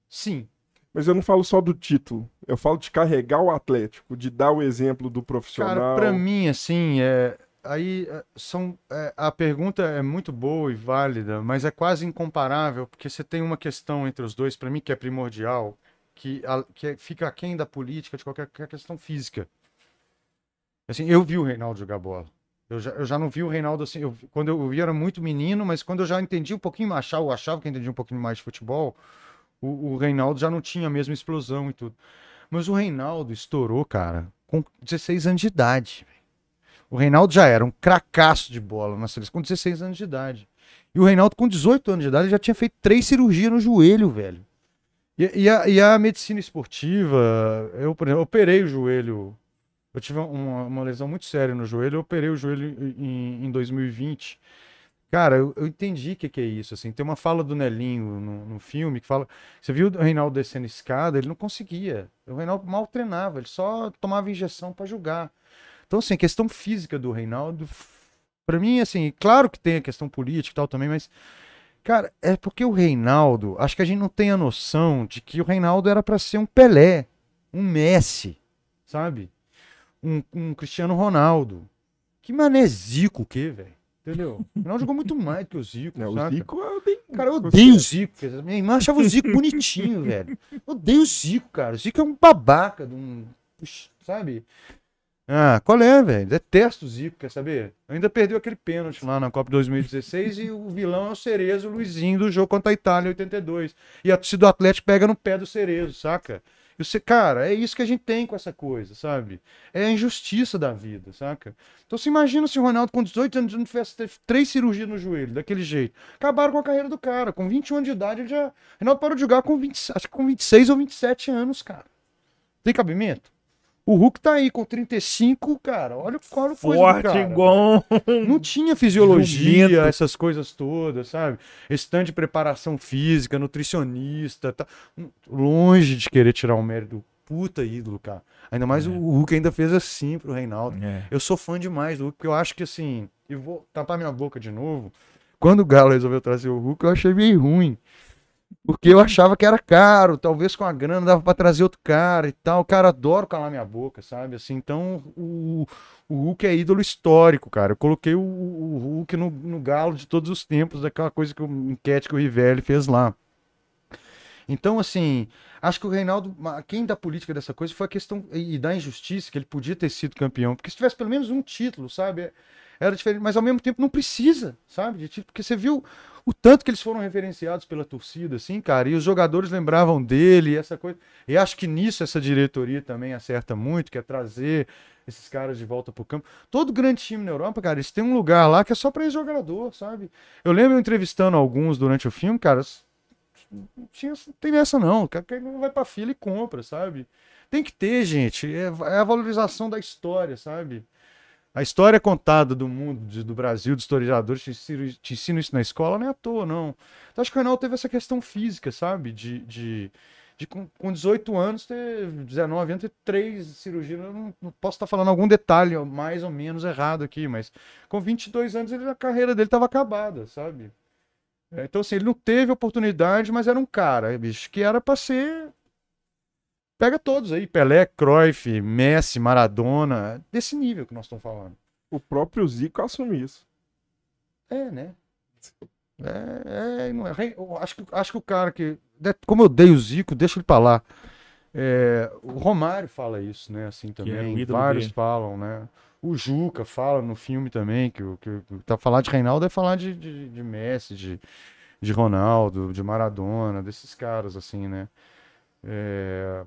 Sim. Mas eu não falo só do título, eu falo de carregar o Atlético, de dar o exemplo do profissional. Cara, pra mim, assim, é. Aí é, são. é, a pergunta é muito boa e válida, mas é quase incomparável, porque você tem uma questão entre os dois, pra mim, que é primordial, que, a- que é- fica aquém da política, de qualquer, qualquer questão física. Assim, eu vi o Reinaldo jogar bola. Eu já, eu já não vi o Reinaldo assim. eu- quando eu vi, era muito menino, mas quando eu já entendi um pouquinho mais, eu achava que eu entendi um pouquinho mais de futebol, o, o Reinaldo já não tinha a mesma explosão e tudo. Mas o Reinaldo estourou, cara, com 16 anos de idade. O Reinaldo já era um cracaço de bola na seleção com 16 anos de idade. E o Reinaldo, com 18 anos de idade, já tinha feito três cirurgias no joelho, velho. E, e a, e a medicina esportiva, eu, por exemplo, operei o joelho. Eu tive uma, uma lesão muito séria no joelho, eu operei o joelho em, em 2020. Cara, eu, eu entendi o que, que é isso. Assim. Tem uma fala do Nelinho no, no filme que fala. Você viu o Reinaldo descendo escada, ele não conseguia. O Reinaldo mal treinava, ele só tomava injeção para jogar. Então, assim, a questão física do Reinaldo, pra mim, assim, claro que tem a questão política e tal também, mas, cara, é porque o Reinaldo, acho que a gente não tem a noção de que o Reinaldo era pra ser um Pelé, um Messi, sabe? Um, um Cristiano Ronaldo. Que mané Zico o quê, velho? Entendeu? O Reinaldo jogou muito mais que o Zico, É, o saca? Zico eu tenho... Cara, eu odeio o Zico. Minha irmã achava o Zico bonitinho, <laughs> velho. Eu odeio o Zico, cara. O Zico é um babaca, de um. Sabe? Ah, qual é, velho? Detesto o Zico, quer saber? Ainda perdeu aquele pênalti lá na Copa 2016 e o vilão é o Cerezo, o Luizinho, do jogo contra a Itália em 82. E a torcida do Atlético pega no pé do Cerezo, saca? E você, cara, é isso que a gente tem com essa coisa, sabe? É a injustiça da vida, saca? Então você imagina se o Ronaldo com 18 anos não tivesse três cirurgias no joelho, daquele jeito. Acabaram com a carreira do cara. Com 21 anos de idade, ele já. Ronaldo parou de jogar com 20, acho que com 26 ou 27 anos, cara. Tem cabimento? O Hulk tá aí com 35, cara. Olha, o coisa do Forte cara. igual um- Não tinha fisiologia, Jumento. essas coisas todas, sabe? Esse tanto de preparação física, nutricionista, tá longe de querer tirar o mérito. Puta ídolo, cara. Ainda mais o Hulk ainda fez assim pro Reinaldo. É. Eu sou fã demais do Hulk, porque eu acho que assim, e vou tapar minha boca de novo. Quando o Galo resolveu trazer o Hulk, eu achei meio ruim. Porque eu achava que era caro, talvez com a grana dava pra trazer outro cara e tal. Cara, adoro calar minha boca, sabe? Assim, então o, o Hulk é ídolo histórico, cara. Eu coloquei o, o Hulk no, no galo de todos os tempos, daquela coisa que o enquete que o Rivelli fez lá. Então, assim, acho que o Reinaldo, quem da política dessa coisa foi a questão e da injustiça, que ele podia ter sido campeão. Porque se tivesse pelo menos um título, sabe? Era diferente, mas ao mesmo tempo não precisa, sabe? De título, porque você viu o tanto que eles foram referenciados pela torcida, assim, cara, e os jogadores lembravam dele, essa coisa. E acho que nisso essa diretoria também acerta muito, que é trazer esses caras de volta pro campo. Todo grande time na Europa, cara, eles têm um lugar lá que é só esse jogador, sabe? Eu lembro eu entrevistando alguns durante o filme, cara, não tinha, tem essa não, cara não vai pra fila e compra, sabe? Tem que ter, gente, é, é a valorização da história, sabe? A história contada do mundo, de- do Brasil, dos historiadores, te ensinam, te ensinam isso na escola, não é à toa, não. Então, acho que o Reinaldo teve essa questão física, sabe? De, de, de com, com 18 anos, ter 19 anos, ter três cirurgias. Eu não, não posso estar falando algum detalhe mais ou menos errado aqui, mas com 22 anos, ele, a carreira dele estava acabada, sabe? É, Então, assim, ele não teve oportunidade, mas era um cara, bicho, que era pra ser. Pega todos aí, Pelé, Cruyff, Messi, Maradona, desse nível que nós estamos falando. O próprio Zico assume isso. É, né? É, é, não é. Acho, que, acho que o cara que. Como eu dei o Zico, deixa ele pra lá. É, o Romário fala isso, né? Assim o também. ídolo Vários falam, né? O Juca fala no filme também, que, o- que, o- tá falar de Reinaldo é falar de, de, de Messi, de, de Ronaldo, de Maradona, desses caras, assim, né? É,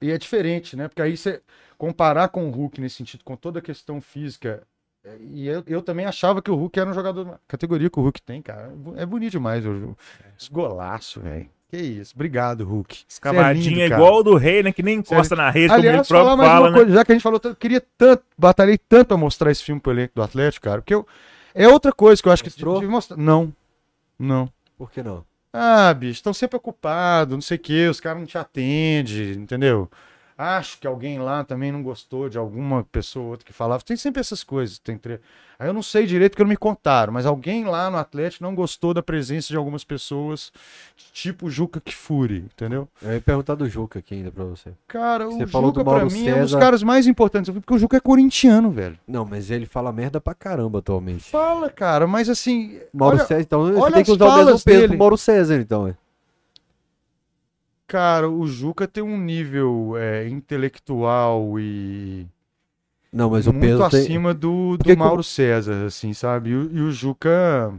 E é diferente, né? Porque aí você comparar com o Hulk nesse sentido, com toda a questão física. é, E eu, eu também achava que o Hulk era um jogador. categoria que o Hulk tem, cara. É bonito demais. o- Esse golaço, velho. Que isso. Obrigado, Hulk. Você é lindo, cara. igual o do rei, né? Que nem encosta na rede, como ele Aliás, próprio falar mais fala, uma né? coisa, já que a gente falou tanto, eu queria tanto, batalhei tanto pra mostrar esse filme pro elenco do Atlético, cara, porque eu, é outra coisa que eu acho Mostrou? que tive que mostrar. Não, não. Por que não? Ah, bicho, estão sempre ocupados, não sei o quê, os caras não te atendem, entendeu? Acho que alguém lá também não gostou de alguma pessoa ou outra que falava. Tem sempre essas coisas. Tem tre... Aí eu não sei direito porque não me contaram, mas alguém lá no Atlético não gostou da presença de algumas pessoas, tipo Juca Kfouri, entendeu? Eu ia perguntar do Juca aqui ainda pra você. Cara, Você o falou Juca do pra Mauro mim é um dos César. caras mais importantes, porque o Juca é corintiano, velho. Não, mas ele fala merda pra caramba atualmente. Fala, cara, mas assim. Mauro olha, César, então você olha tem que usar o mesmo peso dele. Mauro César, então. Cara, o Juca tem um nível é, intelectual e Não, mas o muito peso tem... acima do, do com- Mauro César, assim, sabe? E, e o Juca.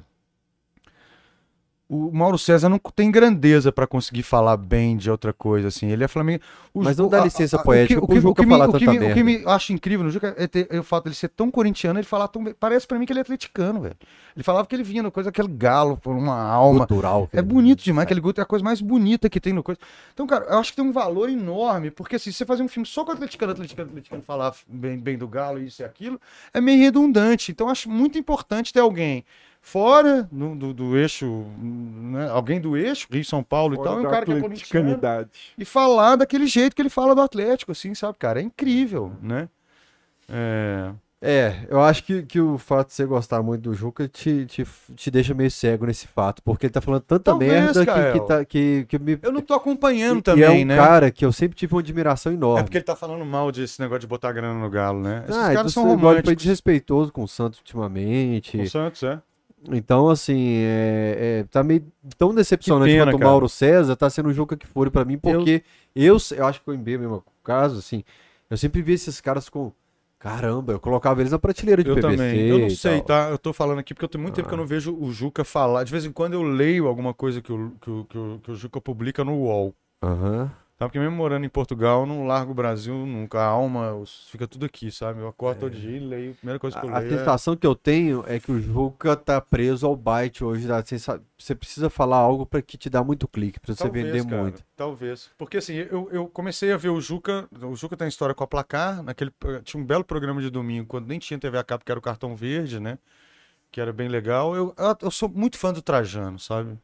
O Mauro César não tem grandeza pra conseguir falar bem de outra coisa, assim. Ele é flamengo. Mas não dá licença a- poética o que, o que, me, o que, me, o que me acho incrível no Juca é, ter, é o fato dele ser tão corintiano, ele falar tão. Parece pra mim que ele é atleticano, velho. Ele falava que ele vinha no coisa, aquele galo por uma alma. Cultural. É bonito demais, aquele Guto é a coisa mais bonita que tem no coisa. Então, cara, eu acho que tem um valor enorme, porque assim, se você fazer um filme só com o atleticano, atleticano, atleticano falar bem, bem do Galo, isso e aquilo, é meio redundante. Então, eu acho muito importante ter alguém fora no- do, do eixo, né, alguém do eixo, Rio São Paulo e Fora tal, e um cara que é corintiano, e falar daquele jeito que ele fala do Atlético, assim, sabe, cara? É incrível, né? É. É, eu acho que, que o fato de você gostar muito do Juca te, te, te deixa meio cego nesse fato, porque ele tá falando tanta Talvez, merda que, Kael. que, tá, que, que me. Eu não tô acompanhando e também, é um né? cara que eu sempre tive uma admiração É enorme. porque ele tá falando mal desse negócio de botar grana no Galo, né? Esses ah, caras são negócio foi românticos. desrespeitoso com o Santos ultimamente. O Santos, é? Então, assim, é, é, tá meio tão decepcionante pena, quanto o. Mauro César, tá sendo o Juca que for pra mim, porque eu, eu, acho que o MB é mesmo caso, assim, eu sempre vi esses caras com. Caramba, eu colocava eles na prateleira de Eu PVC. também. Eu não sei, tá? Eu tô falando aqui porque eu tenho muito tempo que eu Ah. não vejo o Juca falar. De vez em quando eu leio alguma coisa que o, que o, que o, que o Juca publica no UOL. Aham. Tá? Porque mesmo morando em Portugal, eu não largo o Brasil nunca. A alma fica tudo aqui, sabe? Eu acordo todo dia e leio. A primeira coisa que eu É. A, a leio é... sensação que eu tenho é que o Juca tá preso ao byte hoje. da sensa- Você precisa falar algo pra que te dá muito clique, pra você vender cara, muito. Talvez. Porque assim, eu, eu comecei a ver o Juca. O Juca tem história com a placar. Naquele, tinha um belo programa de domingo, quando nem tinha TV a cabo, que era o cartão verde, né? Que era bem legal. Eu, eu, eu sou muito fã do Trajano, sabe?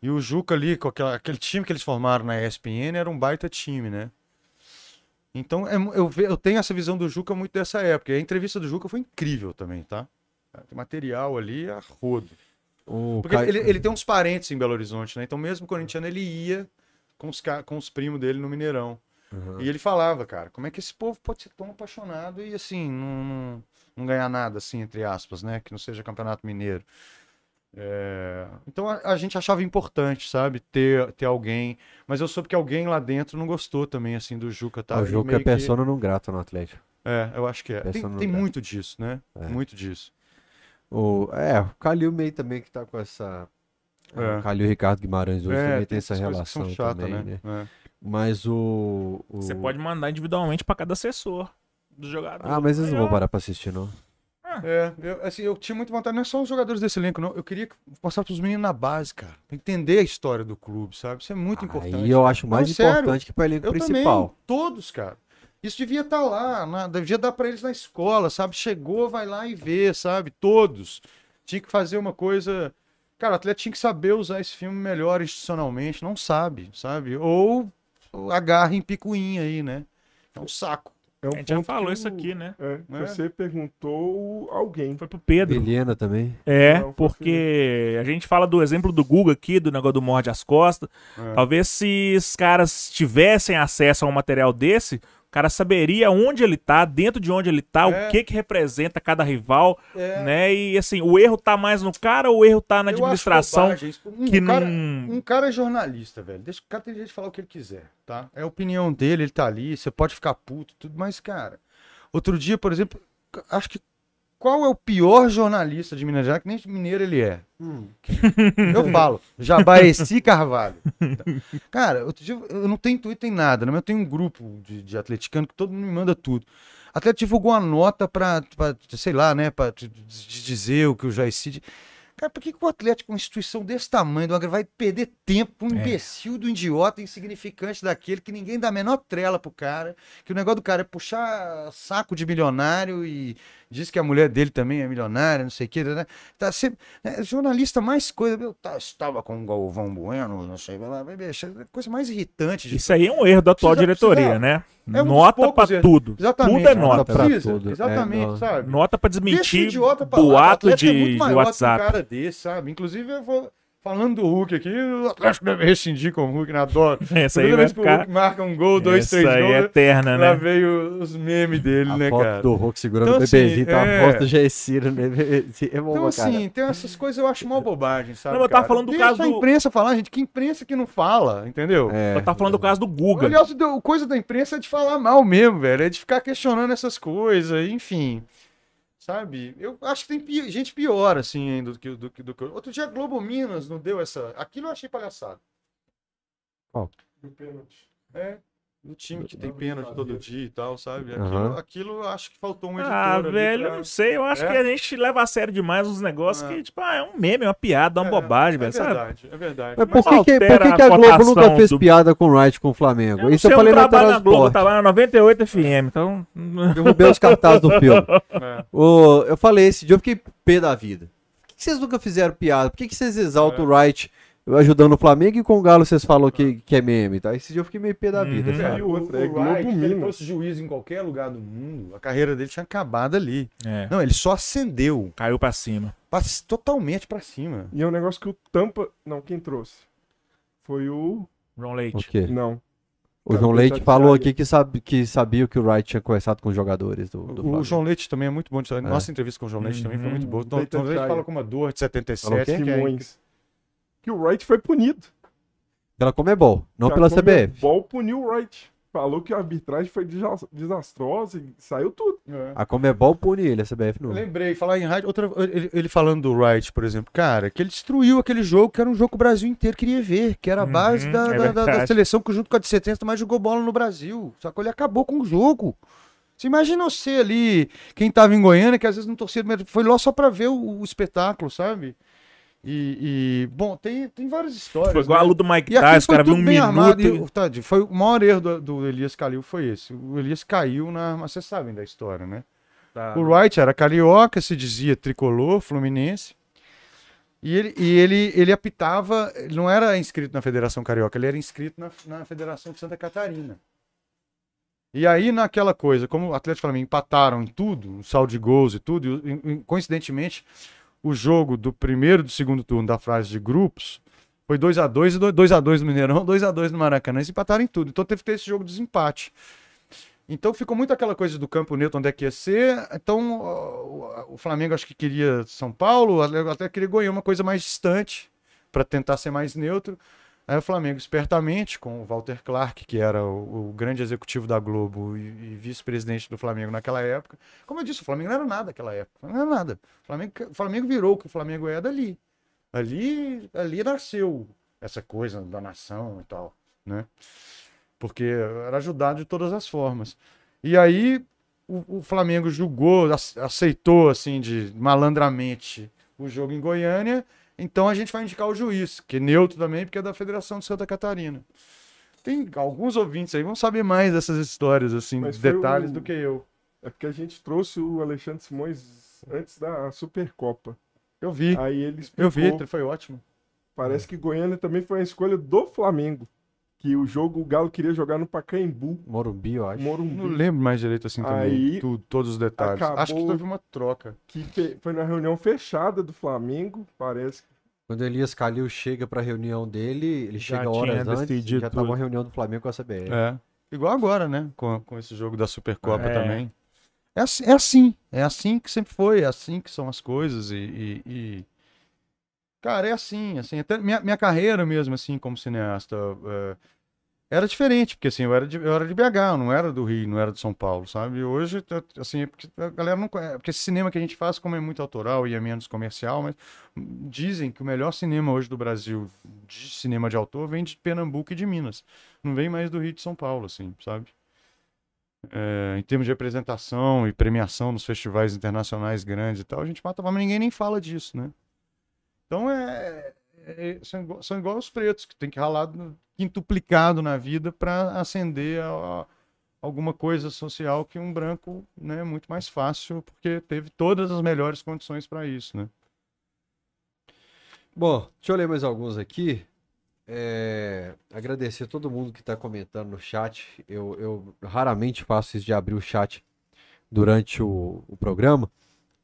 E o Juca ali, com aquela- aquele time que eles formaram na ESPN, era um baita time, né? Então é eu, eu tenho essa visão do Juca muito dessa época. E a entrevista do Juca foi incrível também, tá? Tem material ali a rodo. O Porque Caio- ele, ele tem uns parentes em Belo Horizonte, né? Então, mesmo corintiano, ele ia com os, com os primos dele no Mineirão. Aham. E ele falava, cara, como é que esse povo pode ser tão apaixonado e, assim, não, não, não ganhar nada, assim, entre aspas, né? Que não seja campeonato mineiro. É, Então a, a gente achava importante, sabe, ter, ter alguém. Mas eu soube que alguém lá dentro não gostou também, assim, do Juca, tá? o jogo é meio que- persona não grata no Atlético. É, eu acho que é. Tem, Persona tem muito disso, né? É. Muito disso. O, é, o Calil meio também que tá com essa. É. O Calil e Ricardo Guimarães hoje também tem essa relação são chatas, também, né? É. Mas o, o- Você pode mandar individualmente pra cada assessor do jogador. Ah, mas eles não vão parar pra assistir, não. É, eu, assim, eu tinha muita vontade, não é só os jogadores desse elenco, não. Eu queria passar pros meninos na base, cara. Pra entender a história do clube, sabe? Isso é muito importante. Aí eu acho mais Não, sério. importante que pro elenco Eu principal. também, todos, cara. Isso devia estar lá, na- devia dar pra eles na escola, sabe? Chegou, vai lá e vê, sabe? Todos. Tinha que fazer uma coisa. Cara, o atleta tinha que saber usar esse filme melhor institucionalmente, não sabe, sabe? Ou ou agarra em picuinha aí, né? É um saco. É um A gente já falou isso aqui, né? É, É. Você perguntou alguém. Foi pro Pedro. Eliana também. É, Não, porque a gente fala do exemplo do Google aqui, do negócio do morde as costas. É. Talvez se os caras tivessem acesso a um material desse, o cara saberia onde ele tá, dentro de onde ele tá, É. o que que representa cada rival, É. né? E assim, o erro tá mais no cara ou o erro tá na administração. Um que cara, não... Um cara é jornalista, velho. Deixa o cara tem jeito de falar o que ele quiser, tá? É a opinião dele, ele tá ali, você pode ficar puto, tudo, mas, cara, outro dia, por exemplo, acho que qual é o pior jornalista de Minas Gerais, que nem mineiro ele é? <laughs> Eu falo, Jabaeci Carvalho. Cara, outro dia, eu não tenho Twitter, tem nada, né? mas eu tenho um grupo de, de atleticano que todo mundo me manda tudo. O atleta divulgou uma nota pra, pra, sei lá, né, pra dizer o que o Jair Cara, por que, que o Atlético, uma instituição desse tamanho, vai perder tempo com um É. imbecil do idiota insignificante daquele que ninguém dá a menor trela pro cara, que o negócio do cara é puxar saco de milionário e diz que a mulher dele também é milionária, não sei o que, né? Tá sempre, é, jornalista mais coisa, eu tá- estava com o Galvão Bueno, não sei, lá, coisa mais irritante de Isso aí é um erro da atual Precisa- diretoria, precisa- né? É um Nota erros. tudo. Exatamente. Tudo é nota nota. pra tudo. É, Exatamente, não. sabe? Nota o desmentir o boato de, é muito de que um WhatsApp. cara desse, sabe? Inclusive, eu vou falando do Hulk aqui, o Atlético deve rescindir com o Hulk, né? Adoro. <laughs> Essa aí Toda vai vez que o ficar... Hulk marca um gol, dois, Essa três aí gols, é eterna, lá né? veio os memes dele, A né, foto cara? do Hulk segurando Então, o bebezinho, assim, tá é. a foto do Jair né? Bebezinho, É bom Então, assim, tem essas coisas eu acho mal bobagem, sabe? Não, eu tava cara? falando do Deixa caso a do- imprensa falar, gente. Que imprensa que não fala, entendeu? É, Eu tava falando do caso do Guga. Aliás, coisa da imprensa é de falar mal mesmo, velho. É de ficar questionando essas coisas, enfim. Sabe? Eu acho que tem pi- gente pior, assim, ainda do que, do, que- do que. Outro dia a Globo Minas não deu essa. Aquilo eu achei palhaçada. Do pênalti. É. Do time que tem pênalti todo dia e tal, sabe? Aquilo, Aham. aquilo acho que faltou um editor. Ah, ali velho, pra- eu não sei. Eu acho É? que a gente leva a sério demais uns negócios É. que, tipo, ah, é um meme, é uma piada, é uma É, bobagem, é velho, sabe? verdade, é verdade. Mas Mas por que, que, por que, que a a Globo nunca fez do- piada com o Wright com o Flamengo? Eu Isso sei, eu falei na na Globo, eu tava na 98 FM, então... <laughs> Derrubei os cartazes do filme. <laughs> É. Ô, eu falei esse dia, eu fiquei pé da vida. Por que, que vocês nunca fizeram piada? Por que, que vocês exaltam o Wright ajudando o Flamengo e com o Galo vocês falam que, que é meme, tá? Esse dia eu fiquei meio pé da vida, Uhum. sabe? E outra, é o Wright, se ele fosse juiz em qualquer lugar do mundo, a carreira dele tinha acabado ali. É, Não, ele só acendeu. caiu pra cima. Totalmente pra cima. E é um negócio que o Tampa. Não, quem trouxe? Foi o. João O Leite. quê? Não. O João Leite falou aqui que, sabe, que sabia que o Wright tinha conversado com os jogadores do, do O. João Leite também é muito bom. de- É. Nossa entrevista com o João Leite também foi Uhum. muito boa. Então, o João Leite fala com uma dor de Falou o 77. quê? Que é. Que o Wright foi punido. Pela Comebol, não Que a pela CBF. Comebol puniu o Wright. Falou que a arbitragem foi desa- desastrosa e saiu tudo. É. A Comebol pune ele, a CBF Eu não. lembrei, falar em rádio, outra, ele, ele falando do Wright, por exemplo, cara, que ele destruiu aquele jogo que era um jogo que o Brasil inteiro queria ver, que era a Uhum, base da, é da- da- seleção que junto com a de 70 mais jogou bola no Brasil. Só que ele acabou com o jogo. Você imagina você ali, quem tava em Goiânia, que às vezes não torcia, mas foi lá só pra ver o, o espetáculo, sabe? E, e, bom, tem, tem várias histórias. Foi igual a né? luta do Mike Tyson, o cara viu um minuto. armado. e- Tadinho, foi o maior erro do, do Elias Calil foi esse. O Elias caiu na. Mas vocês sabem da história, né? Tá. O Wright era carioca, se dizia tricolor, fluminense. E ele, e ele, ele apitava, ele não era inscrito na Federação Carioca, ele era inscrito na, na Federação de Santa Catarina. E aí, naquela coisa, como o Atlético Flamengo empataram em tudo, um saldo de gols e tudo, e, e, coincidentemente, o jogo do primeiro e do segundo turno da fase de grupos foi 2x2 e 2x2 no Mineirão, <laughs> 2x2 no Maracanã, eles empataram em tudo. Então teve que ter esse jogo de desempate. Então ficou muito aquela coisa do campo neutro, onde é que ia ser. Então o, o Flamengo acho que queria São Paulo, até queria Goiânia, uma coisa mais distante, para tentar ser mais neutro. Aí o Flamengo, espertamente, com o Walter Clark, que era o, o grande executivo da Globo e, e vice-presidente do Flamengo naquela época. Como eu disse, o Flamengo não era nada naquela época. Não era nada. O Flamengo, Flamengo virou o que o Flamengo é dali. Ali, ali nasceu essa coisa da nação e tal, né? Porque era ajudado de todas as formas. E aí o, o Flamengo julgou, aceitou assim de malandramente o jogo em Goiânia. Então a gente vai indicar o juiz, que é neutro também, porque é da Federação de Santa Catarina. Tem alguns ouvintes aí vão saber mais dessas histórias, assim, detalhes o... do que eu. É porque a gente trouxe o Alexandre Simões antes da Supercopa. Eu vi. Aí ele explicou. Eu vi, foi ótimo. Parece que Goiânia também foi a escolha do Flamengo. Que o jogo o Galo queria jogar no Pacaembu. Morumbi, eu acho. Morumbi. Não lembro mais direito assim também. Aí, tu, todos os detalhes. Acho que teve uma troca. Que foi na reunião fechada do Flamengo, parece. Quando Elias Calil chega pra reunião dele, ele já chega horas antes, já tava uma reunião do Flamengo com a CBF. É. Igual agora, né? Com, com esse jogo da Supercopa é. também. É assim, é assim, é assim que sempre foi, é assim que são as coisas e, e, e... cara, é assim, assim, até minha, minha carreira mesmo, assim, como cineasta, é, era diferente, porque assim, eu era, de, eu era de BH, eu não era do Rio, não era de São Paulo, sabe? Hoje, assim, é porque a galera não conhece, porque esse cinema que a gente faz, como é muito autoral e é menos comercial, mas dizem que o melhor cinema hoje do Brasil, de cinema de autor, vem de Pernambuco e de Minas, não vem mais do Rio de São Paulo, assim, sabe? é, em termos de representação e premiação nos festivais internacionais grandes e tal, a gente mata mas ninguém nem fala disso, né? Então é, é, é são, são igual os pretos, que tem que ralar quintuplicado na vida para ascender a, a, alguma coisa social que um branco né, é muito mais fácil, porque teve todas as melhores condições para isso, né? Bom, deixa eu ler mais alguns aqui. É, agradecer a todo mundo que está comentando no chat. Eu, eu, raramente faço isso de abrir o chat durante o, o programa,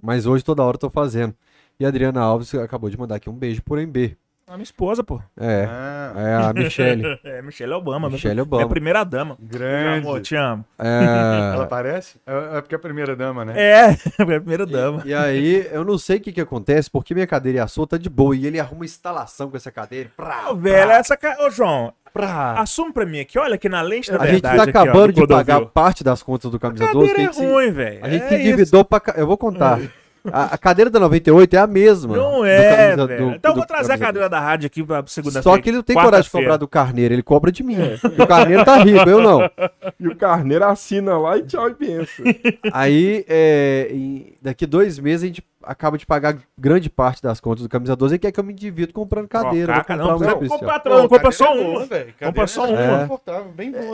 mas hoje toda hora estou fazendo. E a Adriana Alves acabou de mandar aqui um beijo por MB. A minha esposa, pô. É. Ah. É a Michelle. <laughs> é, Michelle Obama. Michelle Obama. É a primeira dama. Grande. Amor, te amo. É... <laughs> Ela parece? É, é porque é a primeira dama, né? É, <laughs> é a primeira dama. E, e aí, eu não sei o que que acontece, porque minha cadeira ia solta de boa e ele arruma instalação com essa cadeira. Pra, Ô, velho, essa ca... Ô, João, pra... assume pra mim aqui, olha aqui na lente da a verdade. A gente tá acabando aqui, ó, de pagar parte das contas do camisa 12. A cadeira é ruim, velho. A gente é se endividou pra... Eu vou contar. A, a, cadeira da 98 é a mesma. Não é, do, do, Então eu vou trazer a cadeira da rádio aqui pra segunda-feira. Só que ele não tem coragem de cobrar do Carneiro, ele cobra de mim. É. o Carneiro tá rico, eu não. E o Carneiro assina lá e tchau e benção. Aí, é, daqui dois meses, a gente acaba de pagar grande parte das contas do Camisa 12 e quer que eu me divido comprando cadeira. Caca, não, não, não compra, não, compra só uma. Compra só uma.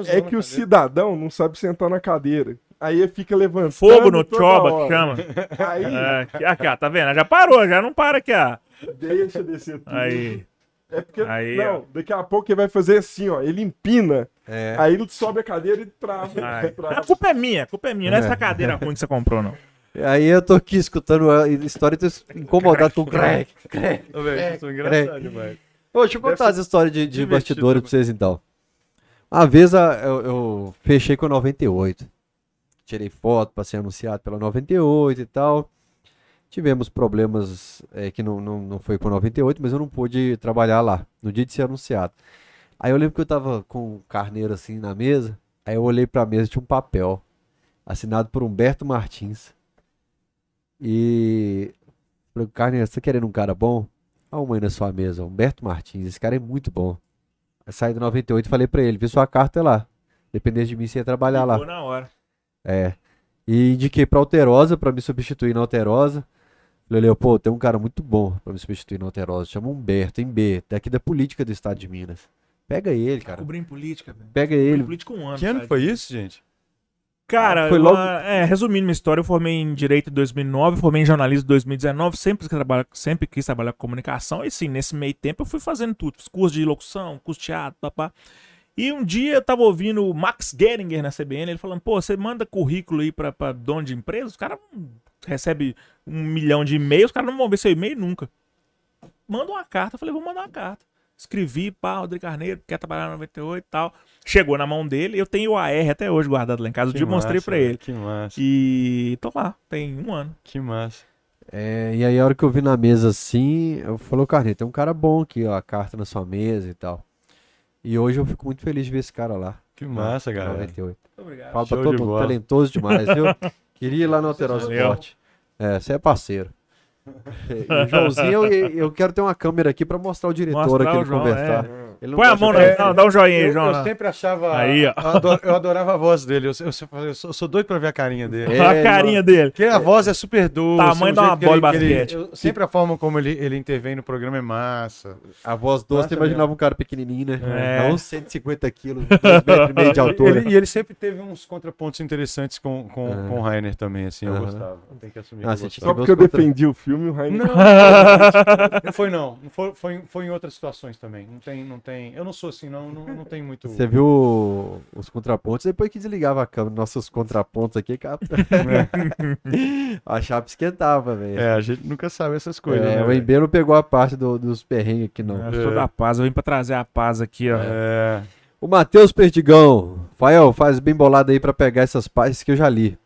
É, é que o cidadão não sabe sentar na cadeira. Aí fica levantando. Fogo no choba, chama. Aí. É, aqui, ó, tá vendo? Já parou, já não para aqui, ó. Deixa descer tudo. Aí. É porque, aí, não, ó. daqui a pouco ele vai fazer assim, ó. Ele empina. É. Aí ele sobe a cadeira e trava. <laughs> trava. A culpa é minha, a culpa é minha. Não é essa cadeira ruim que você comprou, não. Aí eu tô aqui escutando a história e tô incomodado com o crack. Crack. Crack. engraçado demais. Ô, deixa eu contar as histórias de, de bastidores pra vocês então. Uma vez eu, eu fechei com 98 tirei foto para ser anunciado pela 98 e tal. Tivemos problemas é, que não, não, não foi com 98, mas eu não pude trabalhar lá no dia de ser anunciado. Aí eu lembro que eu tava com o carneiro assim na mesa, aí eu olhei para a mesa e tinha um papel assinado por Humberto Martins. E falei, Carneiro, você tá querendo um cara bom? Arruma aí na sua mesa, Humberto Martins, esse cara é muito bom. Aí saí do 98 e falei para ele, vi sua carta lá. Dependendo de mim, você ia trabalhar Ficou lá. na hora. É. E indiquei pra Alterosa pra me substituir na Alterosa. Falei, pô, tem um cara muito bom pra me substituir na Alterosa. Chama Humberto, em B, daqui da política do estado de Minas. Pega ele, cara. Cobrindo política, velho. Pega ele. política um ano. Que ano foi isso, gente? Cara, foi logo... é, resumindo minha história, eu formei em Direito em 2009, formei em Jornalismo em 2019, sempre, trabalho, sempre quis trabalhar com comunicação, e sim, nesse meio tempo eu fui fazendo tudo, fiz curso de locução, curso de teatro, papá. E um dia eu tava ouvindo o Max Geringer na CBN, ele falando, pô, você manda currículo aí pra, pra dono de empresa, os caras recebem um milhão de e-mails, os caras não vão ver seu e-mail nunca. Manda uma carta. Eu falei, vou mandar uma carta. Escrevi, pá, Rodrigo Carneiro, quer trabalhar no 98 e tal. Chegou na mão dele, eu tenho o AR até hoje guardado lá em casa. Que dia eu mostrei massa, pra velho, ele. Que massa. E tô lá, tem um ano. Que massa. É, e aí a hora que eu vi na mesa assim, eu falei, Carneiro, tem um cara bom aqui, ó, a carta na sua mesa e tal. E hoje eu fico muito feliz de ver esse cara lá. Que massa, galera. 98. Obrigado. Fala pra todo de mundo, talentoso demais, viu? <laughs> Queria ir lá no Alterosa. Esporte. É, você é parceiro. <laughs> O Joãozinho, eu, eu quero ter uma câmera aqui pra mostrar o diretor Mostrar aqui no João, conversar. é. Ele Põe a mão na. É, não, dá um joinha aí, Eu, João. eu sempre achava. Aí, ó. Eu, ador- eu adorava a voz dele. Eu, eu, eu, eu sou, eu sou doido pra ver a carinha dele. É, a carinha dele. Porque a voz é super doce. Tamanho de uma bola de ele- que ele- basquete. eu- sempre a forma como ele, ele intervém no programa é massa. A voz doce, você imaginava um cara pequenininho, né? É. Não 150 quilos, 2 metros e meio de <laughs> altura. Ele- e ele sempre teve uns contrapontos interessantes com, com, É. com o Rainer também, assim, eu gostava. Tem que assumir Ah, que eu gostava. Só que porque eu defendi o filme, o Rainer. <laughs> Não foi não, não foi, foi, foi em outras situações também. Não tem, não tem. Eu não sou assim, não, não, não tem muito. Você viu os contrapontos, depois que desligava a câmera, nossos contrapontos aqui, cara. <laughs> a chapa esquentava, velho. É, a gente nunca sabe essas coisas. É, né, o? Embe não pegou a parte do- dos perrengues aqui, não. Eu sou da paz, eu vim pra trazer a paz aqui, ó. É. O Matheus Perdigão. Fael, faz bem bolado aí pra pegar essas partes que eu já li.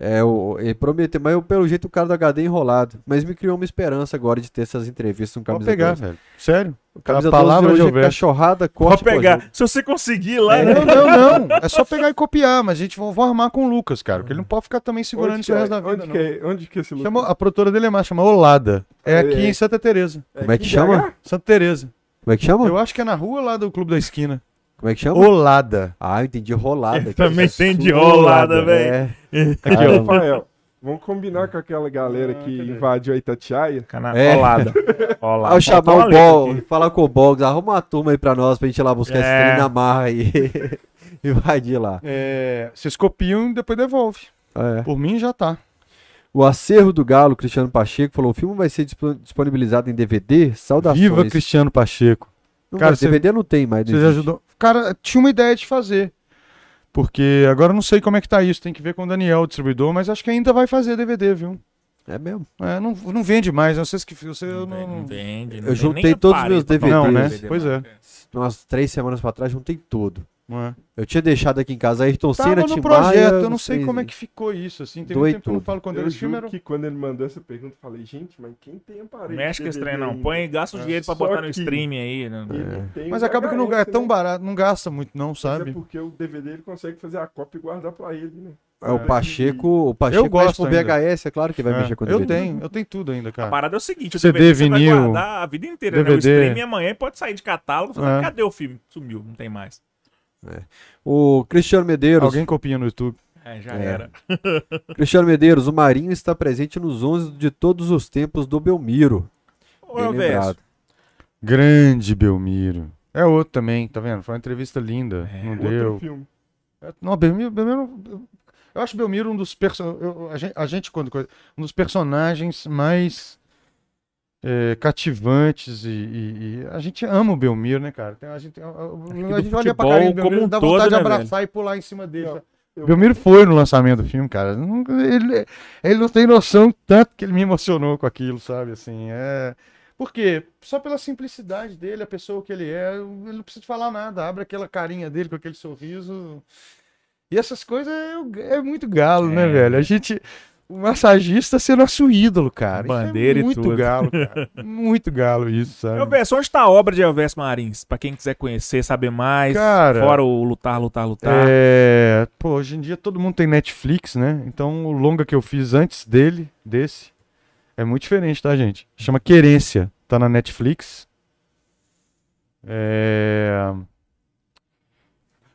É, o, ele prometeu, mas eu, pelo jeito o cara do HD é enrolado. Mas me criou uma esperança agora de ter essas entrevistas no Pode camisa pegar, 12. velho. Sério? O camisa A palavra 12 de hoje é cachorrada, Pode corte pegar. pós-jogo. Se você conseguir lá, É, né? não, não, não. É só pegar e copiar, mas a gente vai vou armar com o Lucas, cara. Porque ele não pode ficar também segurando Onde isso o é? resto da vida. Onde que é? Onde que é esse lugar? Chama, a produtora dele é massa, chama Olada. É É, aqui é. em Santa Teresa. Como é que em chama? Santa Teresa. Como é que chama? Eu acho que é na rua lá do Clube da Esquina. Como é que chama? Olada. Ah, eu entendi rolada. Eu também entendi rolada, velho. É. Aqui, ó. Rafael, vamos combinar com aquela galera Ah, que cadê? invadiu a Itatiaia? Cana... É. Rolada. Ah, <laughs> Rolada. eu chamar o Bog, aqui. falar com o Boggs, arruma uma turma aí pra nós, pra gente ir lá buscar esse É. trem na marra aí. <laughs> Invadir lá. É, vocês copiam e depois devolve. É. Por mim já tá. O acervo do Galo, Cristiano Pacheco, falou: o filme vai ser dispo- disponibilizado em DVD? Saudações. Viva Cristiano Pacheco. Não, Cara, mas você- DVD não tem mais. Vocês existe. ajudou. Cara, tinha uma ideia de fazer. Porque agora eu não sei como é que tá isso. Tem que ver com o Daniel, o distribuidor, mas acho que ainda vai fazer DVD, viu? É mesmo. É, não, não vende mais. Não sei se que você eu Não não. vende, Eu juntei todos os meus DVDs. Não, né? Pois é. Umas três semanas pra trás, juntei tudo. É. Eu tinha deixado aqui em casa Ayrton Tava Senna, no Tim projeto, Maia, eu não sei como é que ficou isso, assim. Tem muito tempo que eu não falo quando Eu juro era. que quando ele mandou essa pergunta, eu falei, gente, mas quem tem aparelho? Mexe com esse DVD trem, não. Põe, gasta o É, dinheiro pra botar no streaming aí. Né? Não tem Mas o acaba que não é tão né? barato, não gasta muito, não, Mas sabe? É porque o DVD ele consegue fazer a cópia e guardar pra ele, né? É, o Pacheco, o Pacheco Eu gosto com. VHS, é claro que vai É, mexer com eu DVD. tenho, eu tenho tudo ainda, A cara. parada é o seguinte, o CD, DVD você vai vinil, guardar a vida inteira, né? O DVD. streaming amanhã pode sair de catálogo, É. cadê o filme? Sumiu, não tem mais. O Cristiano Medeiros, Alguém copia no YouTube. É, já É. era. <laughs> Cristiano Medeiros, o Marinho está presente nos 11 de todos os tempos do Belmiro. Ô. Grande Belmiro. É outro também, tá vendo? Foi uma entrevista linda. É, não Outro deu. filme. É, Não, Belmiro, Belmiro. eu- acho Belmiro um dos personagens. A gente, quando. Um dos personagens mais é, cativantes e, e- e A gente ama o Belmiro, né, cara? Tem- a gente, a, a- que a gente olha pra carinha do Belmiro, um dá todo, vontade de né, abraçar e pular em cima dele. Sabe? eu- Belmiro foi no lançamento do filme, cara. Ele, ele não tem noção tanto que ele me emocionou com aquilo, sabe? Assim, é. Por quê? Só pela simplicidade dele, a pessoa que ele é, ele não precisa falar nada. Abre aquela carinha dele com aquele sorriso. E essas coisas é, é muito galo, né, É. velho? A gente. O massagista ser nosso ídolo, cara. Isso Bandeira é e muito tudo. galo, cara. <laughs> muito galo isso, sabe? Elvis, onde tá a obra de Elvis Marins? Pra quem quiser conhecer, saber mais, Cara, fora o lutar, lutar, lutar. É, pô, hoje em dia todo mundo tem Netflix, né? Então o longa que eu fiz antes dele, desse, é muito diferente, tá, gente? Chama Querência, tá na Netflix. É...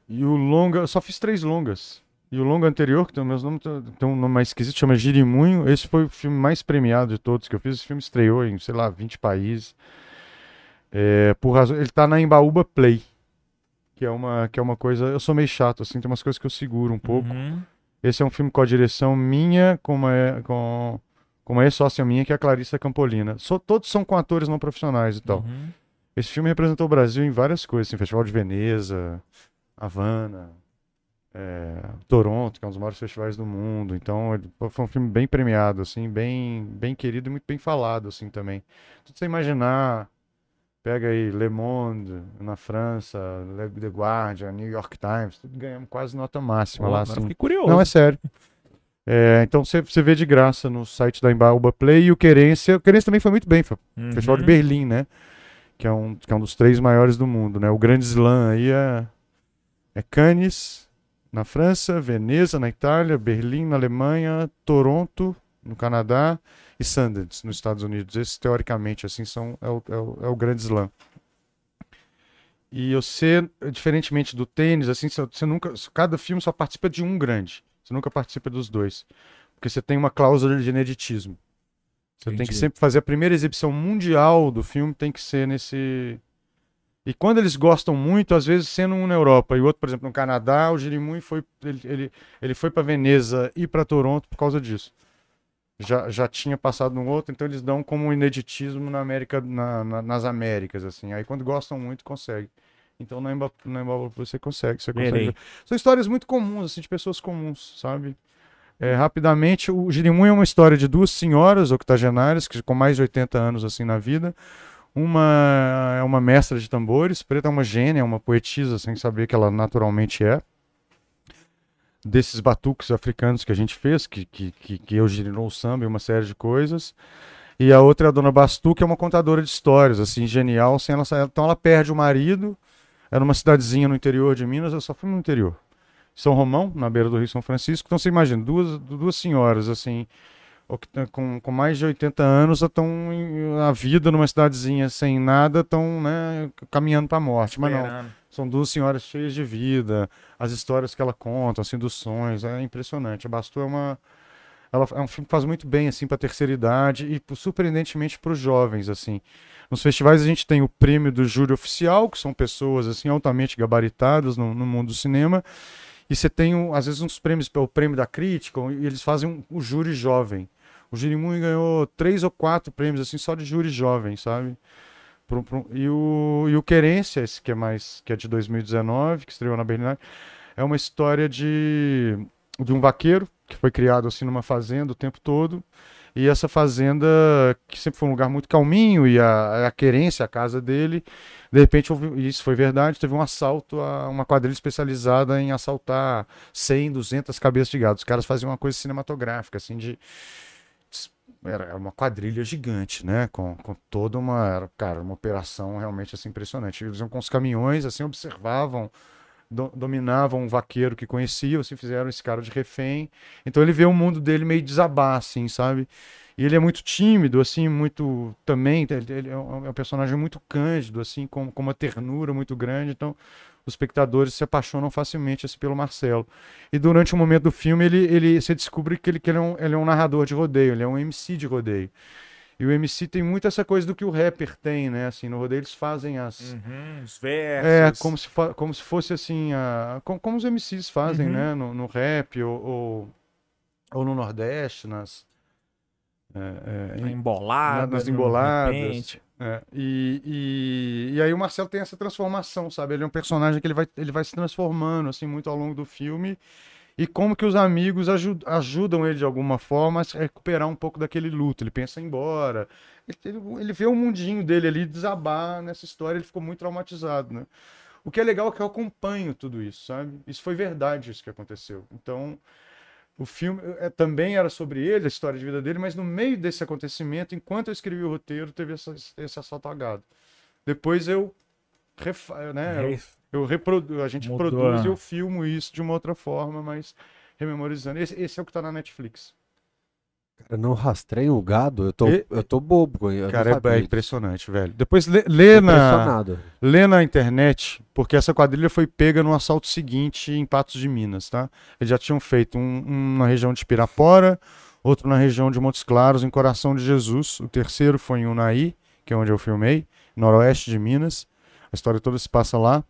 E o longa, eu só fiz três longas. E o longa anterior, que tem, meus nomes, tem um nome mais esquisito, chama Girimunho. Esse foi o filme mais premiado de todos que eu fiz. Esse filme estreou em, sei lá, 20 países. É, por razão, ele tá na Embaúba Play que é uma que é uma coisa eu sou meio chato assim tem umas coisas que eu seguro um pouco Uhum. esse é um filme com a direção minha com uma com, com uma ex-sócia minha que é a Clarissa Campolina todos são com atores não profissionais e tal Uhum. esse filme representou o Brasil em várias coisas assim, Festival de Veneza Havana é, Toronto que é um dos maiores festivais do mundo então ele foi um filme bem premiado assim bem bem querido e muito bem falado assim também Tudo você imaginar Pega aí Le Monde na França, Le- The Guardian, New York Times, tudo ganhamos quase nota máxima Pô, lá. Assim. fiquei curioso. Não, é sério. É, então você você vê de graça no site da Embaúba Play e o Querência. O Querência também foi muito bem, foi Uhum. Festival de Berlim, né? Que é, um, que é um dos três maiores do mundo, né? O grande slam aí é, é Cannes, na França, Veneza, na Itália, Berlim, na Alemanha, Toronto, no Canadá e Sundance, nos Estados Unidos. Esses, teoricamente, assim, são, é, o, é, o, é o grande slam. E você, diferentemente do tênis, assim, você nunca, cada filme só participa de um grande. Você nunca participa dos dois. Porque você tem uma cláusula de ineditismo. Você tem que Entendi. sempre fazer a primeira exibição mundial do filme, tem que ser nesse. E quando eles gostam muito, às vezes sendo um na Europa e o outro, por exemplo, no Canadá, o Girimui foi ele, ele, ele foi para Veneza e para Toronto por causa disso. Já, já tinha passado no outro, então eles dão como um ineditismo na América, na, na- nas Américas, assim. Aí quando gostam muito, consegue. Então na Emba, na Emba você consegue, você consegue. Verei. São histórias muito comuns, assim, de pessoas comuns, sabe? É, rapidamente, o Girimum é uma história de duas senhoras octogenárias, que com mais de 80 anos assim na vida. Uma é uma mestra de tambores, preta é uma gênia, uma poetisa, sem saber que ela naturalmente é. Desses batuques africanos que a gente fez, que, que, que, que eu girinou o samba e uma série de coisas. E a outra é a dona Bastu, que é uma contadora de histórias, assim, genial. Sem ela, então ela perde o marido, era uma cidadezinha no interior de Minas, eu só fui no interior. São Romão, na beira do Rio São Francisco. Então você imagina, duas, duas senhoras, assim, o que com, com mais de 80 anos, estão a vida numa cidadezinha sem nada, estão né, caminhando para a morte. Mas não, são duas senhoras cheias de vida, as histórias que ela conta, assim, dos sonhos, é impressionante. A Bastu é uma. Ela é um filme que faz muito bem, assim, para terceira idade e, surpreendentemente, para os jovens, assim. Nos festivais a gente tem o prêmio do júri oficial, que são pessoas, assim, altamente gabaritadas no, no mundo do cinema. E você tem, um- às vezes, uns prêmios, o prêmio da crítica, e eles fazem um, o júri jovem. O Girimui ganhou três ou quatro prêmios, assim, só de júri jovem, sabe? E, o, e o Querência, esse que é mais que é de 2019, que estreou na Berlinale, é uma história de, de um vaqueiro que foi criado assim numa fazenda o tempo todo. E essa fazenda, que sempre foi um lugar muito calminho, e a, a querência, a casa dele, de repente, houve, isso foi verdade, teve um assalto a uma quadrilha especializada em assaltar 100, 200 cabeças de gado. Os caras faziam uma coisa cinematográfica, assim, de era uma quadrilha gigante, né? Com, com toda uma, era, cara, uma operação realmente assim impressionante. Eles iam com os caminhões, assim, observavam, do- dominavam um vaqueiro que conheciam, assim, fizeram esse cara de refém. Então ele vê o mundo dele meio desabar, assim, sabe? E ele é muito tímido, assim, muito também. Ele, é um é um personagem muito cândido, assim, com, com uma ternura muito grande. Então os espectadores se apaixonam facilmente assim, pelo Marcelo. E durante um momento do filme, ele, ele você descobre que, ele, que ele, é um, ele é um narrador de rodeio, ele é um MC de rodeio. E o MC tem muito essa coisa do que o rapper tem, né? Assim, no rodeio eles fazem as. Uhum, os É, versos. como se, como se fosse assim, a, como, como os MCs fazem, Uhum. né? No, no rap ou, ou, ou no Nordeste, nas. é, é, embolada. nas emboladas. é, e, e, e aí o Marcelo tem essa transformação, sabe? Ele é um personagem que ele vai, ele vai se transformando, assim, muito ao longo do filme. E como que os amigos aju- ajudam ele de alguma forma a se recuperar um pouco daquele luto. Ele pensa em ir embora. Ele, ele- vê o mundinho dele ali desabar nessa história, ele ficou muito traumatizado, né? O que é legal é que eu acompanho tudo isso, sabe? Isso foi verdade, isso que aconteceu. Então, o filme é, também era sobre ele, a história de vida dele, mas no meio desse acontecimento, enquanto eu escrevi o roteiro, teve essa, esse assalto a gado. Depois eu, refa, né, eu, eu reprodu, a gente Mudou produz e eu filmo isso de uma outra forma, mas rememorizando. Esse, esse é o que tá na Netflix. Cara, não rastreio o gado? Eu tô, E- eu tô bobo. Eu Cara, é, é impressionante, velho. Depois lê, lê na, lê na internet, porque essa quadrilha foi pega no assalto seguinte em Patos de Minas, tá? Eles já tinham feito um, um na região de Pirapora, outro na região de Montes Claros, em Coração de Jesus. O terceiro foi em Unai, que é onde eu filmei, noroeste de Minas. A história toda se passa lá.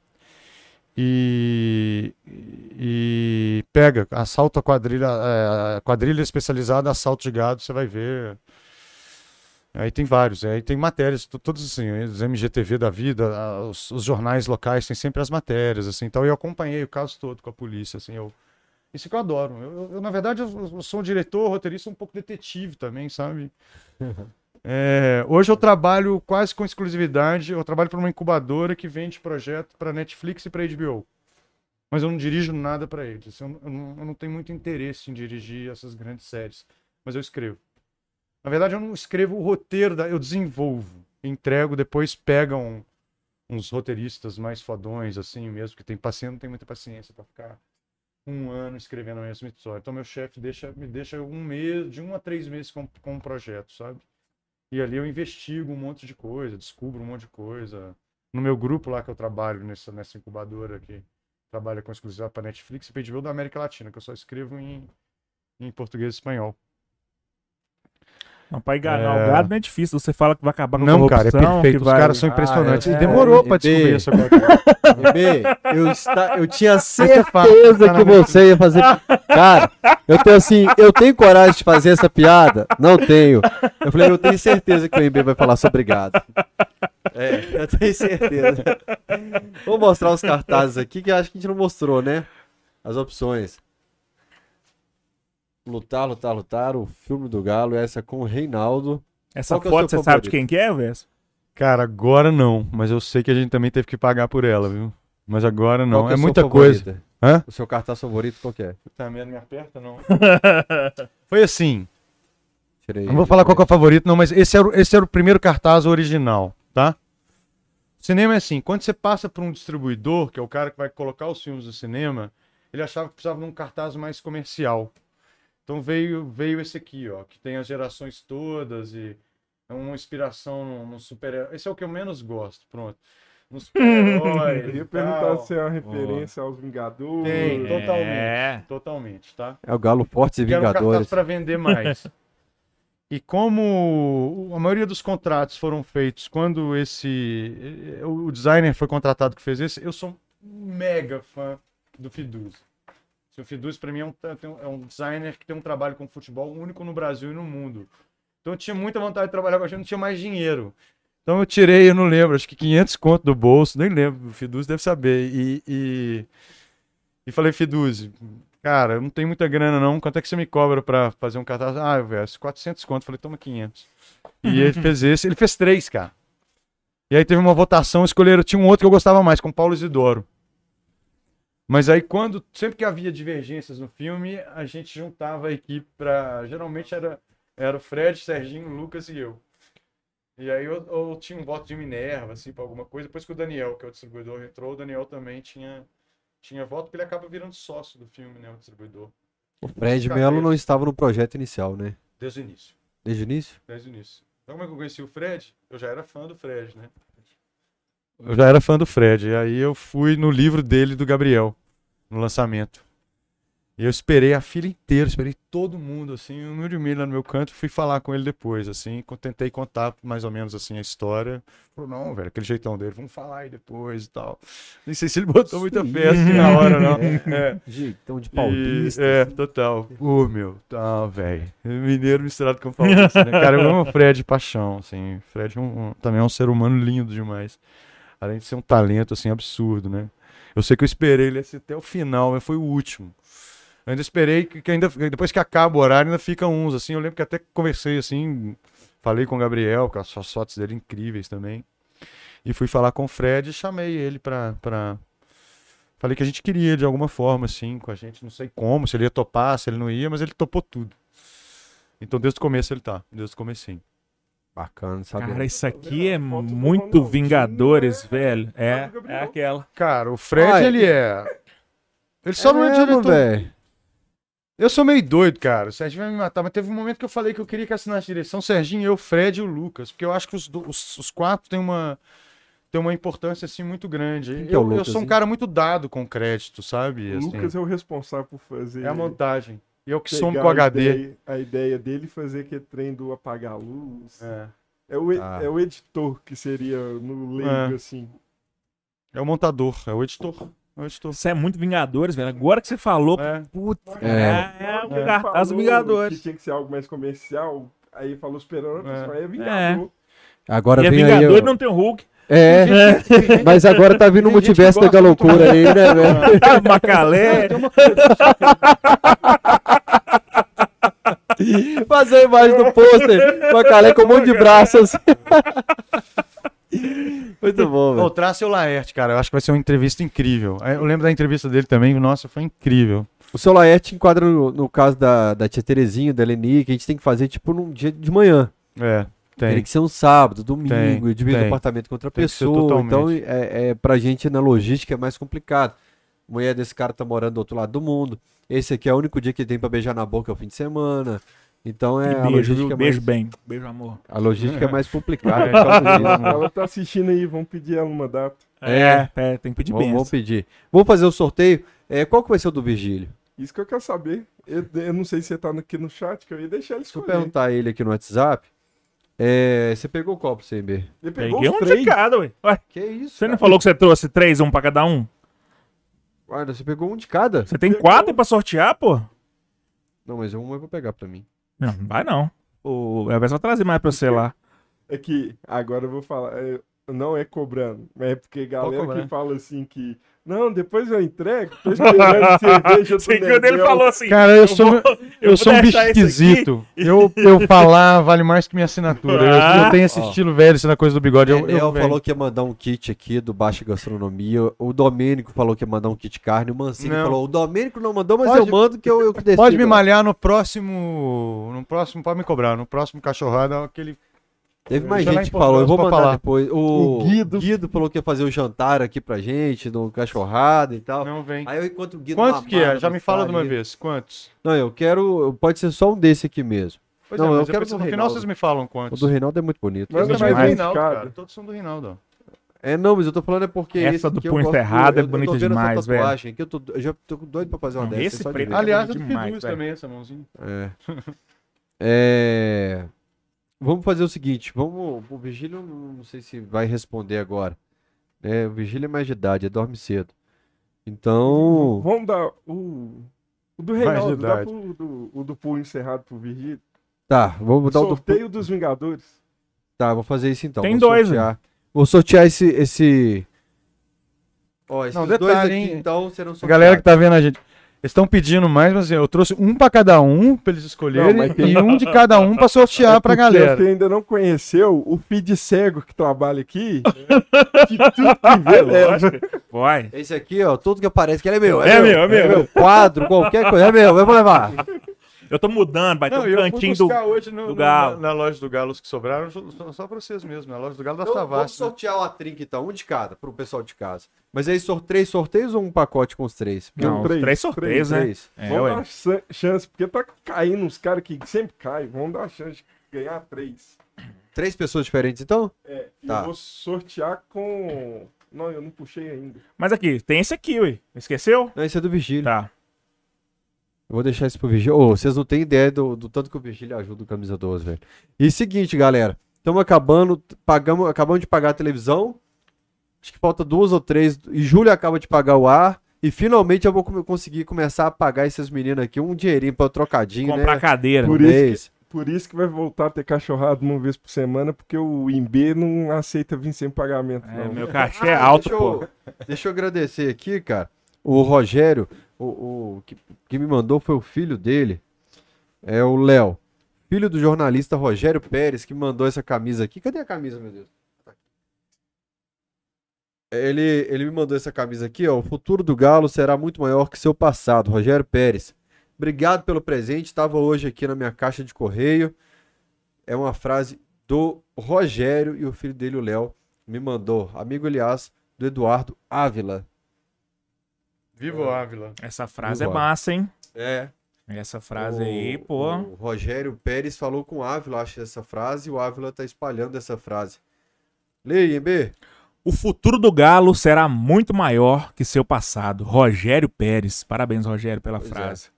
E, e pega, assalto a quadrilha, é, quadrilha especializada, assalto de gado, você vai ver. Aí tem vários, aí tem matérias, to- todos assim, os MGTV da vida, os, os jornais locais têm sempre as matérias, assim, então eu acompanhei o caso todo com a polícia, assim, eu, isso que eu adoro. Eu, eu- eu, na verdade, eu, eu sou um diretor, roteirista, um pouco detetive também, sabe? <laughs> É, hoje eu trabalho quase com exclusividade. Eu trabalho para uma incubadora que vende projeto para Netflix e para HBO. Mas eu não dirijo nada para eles. Eu, eu não, eu não tenho muito interesse em dirigir essas grandes séries. Mas eu escrevo. Na verdade, eu não escrevo o roteiro, da, eu desenvolvo. Entrego, depois pegam uns roteiristas mais fodões, assim mesmo, que tem paciência, não tem muita paciência para ficar um ano escrevendo a mesma história. Então, meu chefe deixa, me deixa um mês, de um a três meses com, com um projeto, sabe? E ali eu investigo um monte de coisa, descubro um monte de coisa. No meu grupo lá que eu trabalho, nessa, nessa incubadora que trabalha com exclusiva para Netflix e HBO da América Latina, que eu só escrevo em, em português e espanhol. Não, pra enganar É. o gado não é difícil. Você fala que vai acabar com a Não, cara, é perfeito. Os vai- caras são Ah, impressionantes. é, e demorou é, pra descobrir essa coisa. Bebê, eu, está, eu tinha certeza que você ia fazer. Cara, eu tenho assim, eu tenho coragem de fazer essa piada? Não tenho. Eu falei, eu tenho certeza que o MB vai falar sobre gado. É, eu tenho certeza. Vou mostrar os cartazes aqui que eu acho que a gente não mostrou, né? As opções. Lutar, lutar, lutar, o filme do Galo, essa com o Reinaldo. Essa Qual é foto, seu você sabe de favorito? quem que é, Verso? Cara, agora não. Mas eu sei que a gente também teve que pagar por ela, viu? Mas agora não. É o seu muita favorito? coisa. Hã? O seu cartaz favorito qual que é? Tá? Me aperta, não. <laughs> Foi assim. Tirei Não vou falar qual que é o favorito, não, mas esse era, o- esse era o primeiro cartaz original, tá? Cinema é assim, quando você passa por um distribuidor, que é o cara que vai colocar os filmes no cinema, ele achava que precisava de um cartaz mais comercial. Então veio, veio esse aqui, ó, que tem as gerações todas e é uma inspiração no, no super Esse é o que eu menos gosto, pronto. No super-herói. <laughs> Eu ia perguntar se é uma referência aos Vingadores. Tem, totalmente. É. Totalmente, tá? É o Galo Fortes e Vingadores. para vender mais. e como a maioria dos contratos foram feitos quando esse o designer foi contratado que fez esse, eu sou um mega fã do Fiduz. O Fiduz para mim é um, é um designer que tem um trabalho com futebol único no Brasil e no mundo. Então eu tinha muita vontade de trabalhar com a gente, não tinha mais dinheiro. Então eu tirei, eu não lembro, acho que 500 conto do bolso, nem lembro, o Fiduz deve saber. E, e, e falei, Fiduz, cara, eu não tenho muita grana não, quanto é que você me cobra pra fazer um cartaz? Ah, eu verso 400 conto. Falei, toma 500. E <laughs> ele fez esse, ele fez três, cara. E aí teve uma votação, escolheram, tinha um outro que eu gostava mais, com Paulo Isidoro. Mas aí quando, sempre que havia divergências no filme, a gente juntava a equipe pra, geralmente era, era o Fred, Serginho, Lucas e eu. E aí eu, eu tinha um voto de Minerva, assim, pra alguma coisa. Depois que o Daniel, que é o distribuidor, entrou, o Daniel também tinha, tinha voto, porque ele acaba virando sócio do filme, né, o distribuidor. O Fred Melo não estava no projeto inicial, né? Desde o início. Desde o início? Desde o início. Então, como é que eu conheci o Fred? Eu já era fã do Fred, né? Eu já era fã do Fred. E aí eu fui no livro dele, do Gabriel, no lançamento. E eu esperei a fila inteira, esperei todo mundo, assim, humildemente lá no meu canto, fui falar com ele depois, assim, tentei contar mais ou menos, assim, a história. Falou, não, velho, aquele jeitão dele, vamos falar aí depois e tal. Nem sei se ele botou muita fé, assim, na hora, não. <laughs> É. Jeitão de E- paulista. é, total. Pô, meu, tá, velho. Mineiro misturado com paulista, né? Cara, eu amo o Fred de paixão, assim. Fred é um- um- também é um ser humano lindo demais. Além de ser um talento, assim, absurdo, né? Eu sei que eu esperei ele assim, até o final, mas foi o último. Eu ainda esperei que, que ainda, depois que acaba o horário, ainda fica uns, assim. Eu lembro que até conversei, assim, falei com o Gabriel, com as suas fotos dele incríveis também. E fui falar com o Fred e chamei ele pra, pra, Falei que a gente queria de alguma forma, assim, com a gente. Não sei como, se ele ia topar, se ele não ia, mas ele topou tudo. Então desde o começo ele tá. Desde o comecinho. Bacana, sabe? Cara, isso aqui é muito Vingadores, né? velho. É, é aquela. Cara, o Fred, Ah, ele é. Ele só é não é diretor. velho. Eu sou meio doido, cara. O Serginho vai me matar, mas teve um momento que eu falei que eu queria que assinasse direção Serginho, eu, Fred e o Lucas. Porque eu acho que os, os, os quatro têm uma, têm uma importância, assim, muito grande. É Eu, eu Lucas, sou um hein? cara muito dado com crédito, sabe? O Assim, Lucas é o responsável por fazer. é a montagem. E eu que somo com o a HD. Ideia, a ideia dele fazer aquele trem do apagar a luz. É. É, o, Ah. é o editor que seria no leigo, É. assim. É o montador, é o editor. É o editor. Isso é muito Vingadores, velho. Agora que você falou, É. putz, É. é, o Ele cartaz falou Vingadores. Que tinha que ser algo mais comercial. Aí falou esperando, É. é, é Vingador. Agora E é vem aí. Vingadores ó. não tem o Hulk. É, mas agora tá vindo o multiverso da loucura aí, né, velho? <laughs> Macalé. Fazer a imagem do pôster com a Calé com um monte de braços. <laughs> Muito bom, velho. traça o Laerte, cara. Eu acho que vai ser uma entrevista incrível. Eu lembro da entrevista dele também. Nossa, foi incrível. O seu Laerte enquadra no, no caso da, da tia Terezinha, da Leni, que a gente tem que fazer tipo num dia de manhã. É, Tem tem. que ser um sábado, domingo, Tem, e dividir o tem. apartamento com outra Tem pessoa. Então, é, é, pra gente na logística é mais complicado. A mulher desse cara tá morando do outro lado do mundo. Esse aqui é o único dia que tem pra beijar na boca, é o fim de semana. Então é E a beijo, logística viu? é beijo mais, bem. Beijo, amor. a logística é mais complicada. <laughs> É, causa disso. Ela tá assistindo aí, vamos pedir ela uma data. É, é, tem que pedir bem. vamos pedir. Vamos fazer o sorteio. É, qual que vai ser o do Virgílio? Isso que eu quero saber. Eu, eu não sei se você tá aqui no chat, que eu ia deixar ele Deixa eu escolher. perguntar a ele aqui no WhatsApp. É, você pegou qual pro CB? Ele pegou Peguei os um três. de cada, ué. Ué, Que isso? Você não cara? falou que você trouxe três, um pra cada um? Guarda, você pegou um de cada? Você tem Pegou. quatro pra sortear, pô? Não, mas um eu vou pegar pra mim. Não, não vai não. O Elvis vai trazer mais pra você lá. É que agora eu vou falar. é, não é cobrando, mas é porque galera que fala assim que. Não, depois eu entrego. <laughs> Tô esperando cerveja do Sei que o dele Nedel." falou assim. Cara, eu sou, vou- eu vou sou um bicho esquisito. Eu, eu <laughs> falar vale mais que minha assinatura. Eu- Eu, Ah. tenho esse Ó. estilo velho, essa coisa do bigode. Eu, eu, velho. falou que ia mandar um kit aqui do Baixa Gastronomia. O Domênico falou que ia mandar um kit carne. O Mancini Não. falou: o Domênico não mandou, mas Pode- eu mando que eu, eu que decido. Pode me malhar no próximo. No próximo, pode me cobrar. No próximo cachorrada, aquele. Teve mais Deixa lá gente que falou, eu vou mandar pra falar. depois. O, O Guido. Guido falou que ia fazer o jantar aqui pra gente, no cachorrada e tal. Não vem. Aí eu encontro o Guido Quantos que é? Já me fala de uma vez. Quantos? Não, eu quero. Pode ser só um desse aqui mesmo. Pois Não, é, eu mas quero no final vocês me falam O quantos. do Reinaldo é muito bonito. Manda Esse mais é do um Reinaldo, cada. cara. Todos são do Reinaldo. ó. É, não, mas eu tô falando é porque Essa esse do eu punho gosto cerrado é eu- eu tô bonita vendo essa demais, velho. tatuagem Aqui, eu, tô, eu já tô doido pra fazer uma Não, dessa. esse preto é Aliás, é demais, Piduz velho. também, essa mãozinha. É. <laughs> É, Vamos fazer o seguinte, vamos. O Vigílio não não sei se vai responder agora. É, o Vigílio é mais de idade, ele dorme cedo. Então. Vamos dar o. O do Reinaldo, dá pro, do, o do punho encerrado pro Virgílio. Tá, vamos dar o do. Sorteio dos Vingadores. Tá, vou fazer isso então. Tem vou dois, sortear. Vou sortear esse. esse... Ó, esses Não, dois detalhe, aqui hein? então serão A sorteados. galera que tá vendo a gente. Eles estão pedindo mais, mas assim, eu trouxe um pra cada um, pra eles escolherem, Não, tem- e um de cada um pra sortear É pra porque galera. Você ainda não conheceu o feed cego que trabalha aqui. que tudo que vê leva. Vai. Esse aqui, ó, tudo que aparece que ele é meu. É meu, é meu. Quadro, qualquer coisa, é meu, eu vou levar. Eu tô mudando, vai ter Não, um eu fui cantinho do. buscar hoje no, do no- Galo. Na, na loja do Galo os que sobraram, só, só pra vocês mesmo, na loja do Galo da Então, vamos Savassi. né? sortear uma trinca então, um de cada, pro pessoal de casa. Mas aí, sor três sorteios ou um pacote com os três? Porque Não, três, três sorteios, né? três. É, Vamos ué. dar chance, porque tá caindo uns caras que sempre caem. Vamos dar uma chance de ganhar três. Três pessoas diferentes, então? É, Tá. eu vou sortear com. Não, eu não puxei ainda. Mas aqui, tem esse aqui, ué. Esqueceu? Não, esse é do Vigílio. Tá. Eu vou deixar isso pro Vigílio. Ô, vocês não têm ideia do, do tanto que o Vigílio ajuda o Camisa 12, velho. E seguinte, galera. Estamos acabando, pagamos, acabamos de pagar a televisão. Acho que falta duas ou três. E Júlio acaba de pagar o ar. E finalmente eu vou conseguir começar a pagar esses meninos aqui um dinheirinho pra trocadinho, Comprar né? cadeira. Por Um isso mês. Por isso que vai voltar a ter cachorrado uma vez por semana, porque o IMB não aceita vir sem pagamento, É, não. meu cachê é Ah, alto, deixa pô. eu, <laughs> deixa eu agradecer aqui, cara. O Rogério, o, o que, que me mandou foi o filho dele. É o Léo. Filho do jornalista Rogério Pérez, que mandou essa camisa aqui. Cadê a camisa, meu Deus? Tá. Ele, ele me mandou essa camisa aqui, ó. O futuro do Galo será muito maior que seu passado. Rogério Pérez. Obrigado pelo presente. Estava hoje aqui na minha caixa de correio. É uma frase do Rogério e o filho dele, o Léo, me mandou. Amigo, aliás, do Eduardo Ávila. Viva o Ávila. Essa frase é massa, hein? É. Essa frase o, aí, pô. O Rogério Pérez falou com o Ávila, acho, essa frase, e o Ávila tá espalhando essa frase. Leia, B. O futuro do Galo será muito maior que seu passado. Rogério Pérez. Parabéns, Rogério, pela Pois é. frase.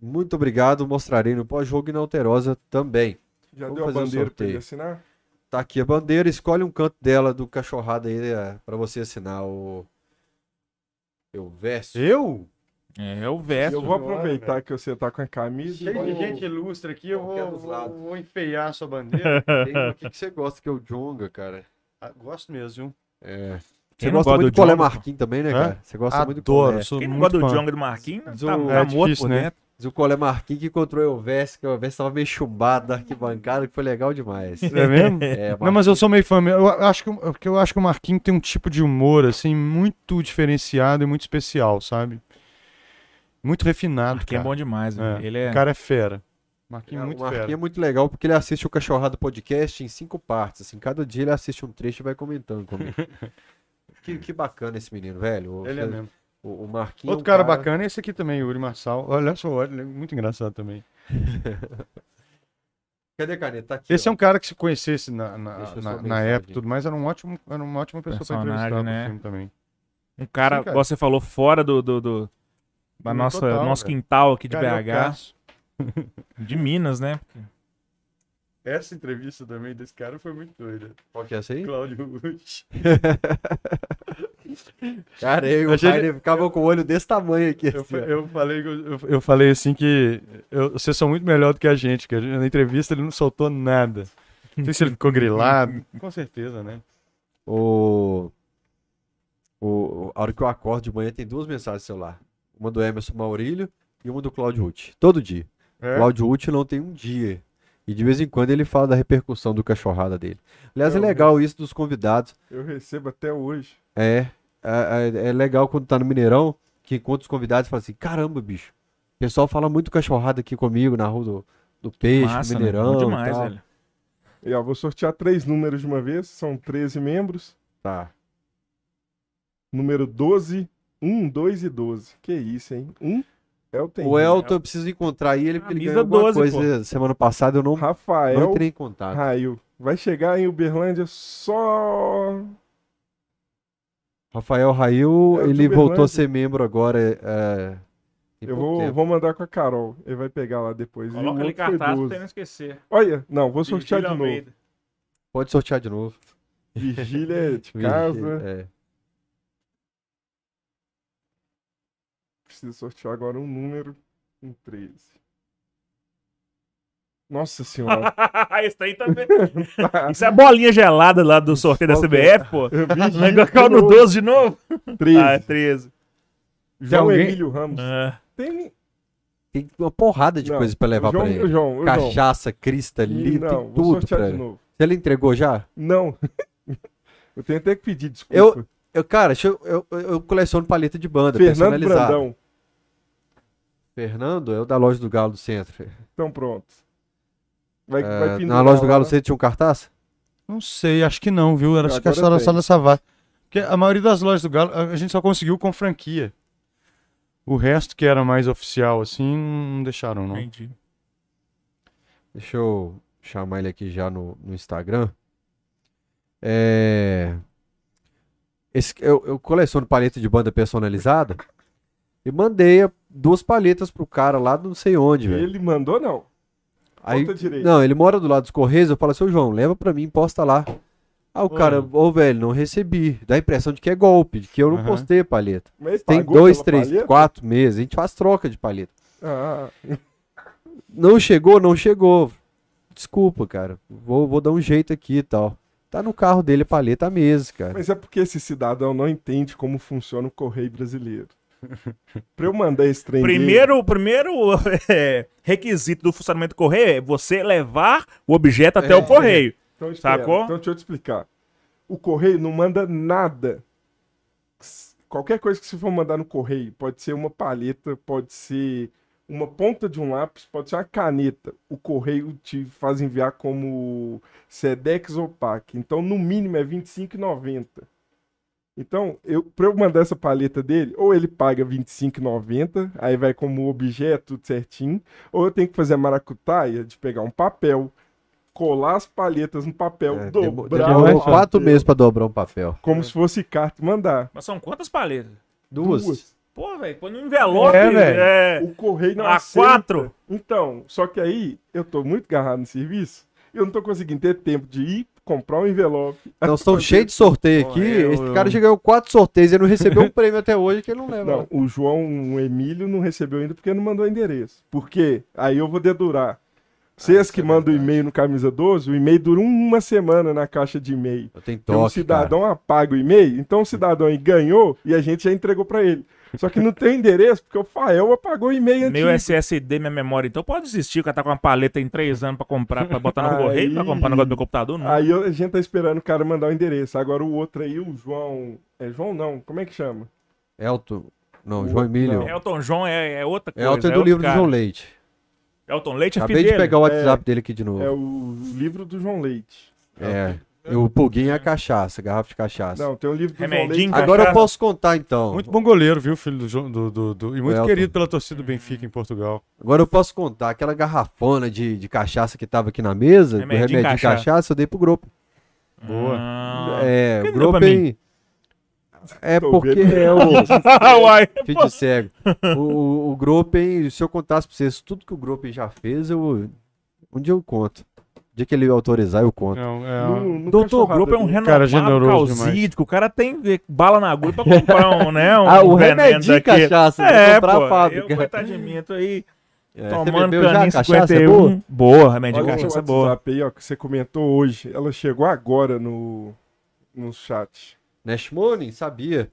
Muito obrigado, mostrarei no pós-jogo e na Alterosa também. Já Vamos deu a bandeira pra ele assinar? Tá aqui a bandeira, escolhe um canto dela do cachorrada aí é, pra você assinar o. Eu verso. Eu? É o verso. Eu vou aproveitar que você tá com a camisa. Cheio de gente ilustre aqui, eu vou, vou, vou enfeiar a sua bandeira. <laughs> Tem aqui que você gosta, que é o Jonga, cara. Ah, Gosto mesmo, viu? É. Você gosta gosta muito do Colé? Marquinhos também, né, Hã? cara? Você gosta muito do Adoro, Colé. sou Quem não gosta do. Jonga e do Marquinhos? Tá, o- tá é morto difícil, por né? dentro. Mas o Colé Marquinhos que encontrou o Elvésio, que o Elvésio tava meio chumbado da arquibancada, que foi legal demais. É mesmo? <laughs> É, Não, mas eu sou meio fã. mesmo. Eu acho que, porque eu acho que o Marquinhos tem um tipo de humor, assim, muito diferenciado e muito especial, sabe? Muito refinado, Marquinhos é bom demais, É. velho. Ele é. O cara é fera. Marquinhos É, é o muito Marquinhos é fera. muito legal porque ele assiste o Cachorrada Podcast em cinco partes. Assim, cada dia ele assiste um trecho e vai comentando comigo. <laughs> que, que bacana esse menino, velho. O, Ele é mesmo. O, o Marquinhos. Outro cara, um bacana é esse aqui também, Yuri Marçal. Olha só, olha, é muito engraçado também. <laughs> Cadê a caneta? Tá aqui. Esse é ó. um cara que se conhecesse na, na, na, na época e tudo mais, era um ótimo, era uma ótima pessoa pra Personagem, entrevistar né? pro filme também. Um cara, Sim, cara. igual você falou, fora do, do, do- da nossa, total, nosso velho. quintal aqui de BH, Cariocaço. de Minas, né? <laughs> Essa entrevista também desse cara foi muito doida. Qual que é essa aí? Cláudio Ruth. <laughs> Cara, eu e o Rainer ficava com o olho desse tamanho aqui. Eu, assim, eu falei, eu, eu falei assim que eu- vocês são muito melhor do que a gente, que gente- na entrevista ele não soltou nada. Não sei se ele ficou grilado. <laughs> Com certeza, né? O... o... A hora que eu acordo de manhã tem duas mensagens no celular. Uma do Emerson Maurílio e uma do Claudio Ruth. Todo dia. É. Cláudio Ruth não tem um dia. E de vez em quando ele fala da repercussão do cachorrada dele. Aliás, é Eu legal isso dos convidados. Eu recebo até hoje. É, é, é- é legal quando tá no Mineirão, que encontra os convidados e fala assim: caramba, bicho. O pessoal fala muito cachorrada aqui comigo na rua do, do Peixe, Massa, no né? Mineirão. Bom demais, tal. velho. E ó, vou sortear três números de uma vez. São 13 membros. Tá. Número 12, 1, 2 e 12. Que isso, hein? 1 é o. O Elton eu preciso encontrar aí ele porque ele ganhou alguma 12, coisa semana passada, eu não, não Rafael entrei em contato. Raio. Vai chegar em Uberlândia só. Rafael Rail, É, ele voltou a ser membro agora. É, Eu vou, tempo. vou mandar com a Carol. Ele vai pegar lá depois. O Coloca foi cartaz pra 12. você não esquecer. Olha, não, vou sortear Virgílio de novo. Almeida. Pode sortear de novo. Vigília é de <laughs> casa. É. Preciso sortear agora um número. Um 13. Nossa senhora. <laughs> Esse aí também. <laughs> Isso é bolinha gelada lá do sorteio da? CBF, pô. Negócio caiu no novo. 12 de novo. 13. Ah, é 13. João alguém- Emílio Ramos. Ah, Tem. Tem uma porrada de Não, coisas pra levar João, pra ele. João, o João. Cachaça, crista, Não, vou tudo pra ele. Você ele entregou já? Não. <laughs> eu tenho até que pedir desculpa. Eu- Eu, cara, deixa eu, eu, eu coleciono paleta de banda Fernando personalizada. Brandão. Fernando é o da loja do Galo do Centro. Então pronto. Vai, É, vai na loja do. Galo do Centro tinha um cartaz? Não sei, acho que não, viu? Era acho que era só nessa vaga. Porque a maioria das lojas do Galo a a gente só conseguiu com franquia. O resto que era mais oficial, assim, não deixaram, não. entendi. Deixa eu chamar ele aqui já no, no Instagram. É... Esse, eu, eu coleciono paleta de banda personalizada e mandei a- duas paletas pro cara lá do não sei onde, velho. Ele mandou, não. Aí, não, ele mora do lado dos Correios, eu falo, seu João, leva pra mim, posta lá. Aí o cara, ô velho, não recebi. Dá a impressão de que é golpe, de que eu não Aham. postei a paleta. Mas ele Tem dois, três, palheta? quatro meses, a gente faz troca de paleta. Ah, Não chegou, não chegou. Desculpa, cara. Vou, vou dar um jeito aqui e tal. Tá no carro dele a paleta há meses, cara. mas é porque esse cidadão não entende como funciona o correio brasileiro. <laughs> pra eu mandar esse trem Primeiro, o primeiro <laughs> é, requisito do funcionamento do correio é você levar o objeto até É. o correio. Então, espera. Sacou? Então deixa eu te explicar. O correio não manda nada. Qualquer coisa que você for mandar no correio, pode ser uma palheta, pode ser uma ponta de um lápis, pode ser uma caneta. O correio te faz enviar como Sedex ou PAC. Então, no mínimo, é R$ 25,90. Então, eu, pra eu mandar essa paleta dele, ou ele paga R$ 25,90, aí vai como objeto tudo certinho, ou eu tenho que fazer a maracutaia de pegar um papel, colar as palhetas no papel, É, demo- dobrar demorou o quatro papel, meses pra dobrar um papel. como se fosse carta e mandar. Mas são quantas paletas? Duas. Duas. Pô, velho, põe no envelope. É, velho. É, O correio não A aceita. quatro? Então, só que aí eu tô muito agarrado no serviço, eu não tô conseguindo ter tempo de ir comprar um envelope. Então estão <laughs> cheios de sorteio aqui. eu- Esse eu- cara já ganhou quatro sorteios e não recebeu um <laughs> prêmio até hoje que ele não leva. Não, o João Emílio não recebeu ainda porque não mandou endereço. Por quê? Aí eu vou dedurar. Vocês isso que é mandam o e-mail no Camisa 12, o e-mail dura uma semana na caixa de e-mail. Então o cidadão apaga o e-mail, então o cidadão aí ganhou e a gente já entregou pra ele. Só que não tem endereço, porque o Fael apagou o e-mail Meu antigo. SSD, minha memória, então pode desistir, o cara tá com uma paleta em três anos pra comprar, pra botar no Aí- <laughs> correio, pra comprar no negócio do meu computador, não. Aí a gente tá esperando o cara mandar o endereço. Agora o outro aí, o João. É João não, como é que chama? Elton. Não, O- João Emílio. não. Elton John é, é outra coisa. Elton é do outro livro do cara. João Leite. Elton Leite é Acabei filho de dele. pegar o WhatsApp dele aqui de novo. É o livro do João Leite. É. O Puguinho é a cachaça, garrafa de cachaça. Não, tem o livro do Remedinho. Agora eu posso contar então. Muito bom goleiro, viu, filho do, João- do, do, do- E muito Elton. querido pela torcida do Benfica em Portugal. Agora eu posso contar. Aquela garrafona de, de cachaça que tava aqui na mesa, Remedinho do remédio de cachaça. cachaça, eu dei pro grupo. Boa. Ah. é, Por que o não deu pra Gruppen. É Tô porque vendo. <laughs> é o <laughs> Uai. filho de cego. O, o, o Gruppen, se eu contasse pra vocês tudo que o Gruppen já fez, eu. Um dia eu conto. O dia que ele autorizar, eu conto. Não, é, No- no Doutor Grupo é um. Cara renomado generoso causídico. O cara tem bala na agulha pra <laughs> comprar um, né? Um ah, o remedinho daquele. cachaça, É, vou comprar pô. a fábrica. Eu, coitado de mim, tô aí <laughs> É, tomando caninho cachaça? 51. É boa? boa, remedinho Olha o cachaça é boa. WhatsApp aí, ó, que você comentou hoje. Ela chegou agora no, no chat. Nashmone, sabia.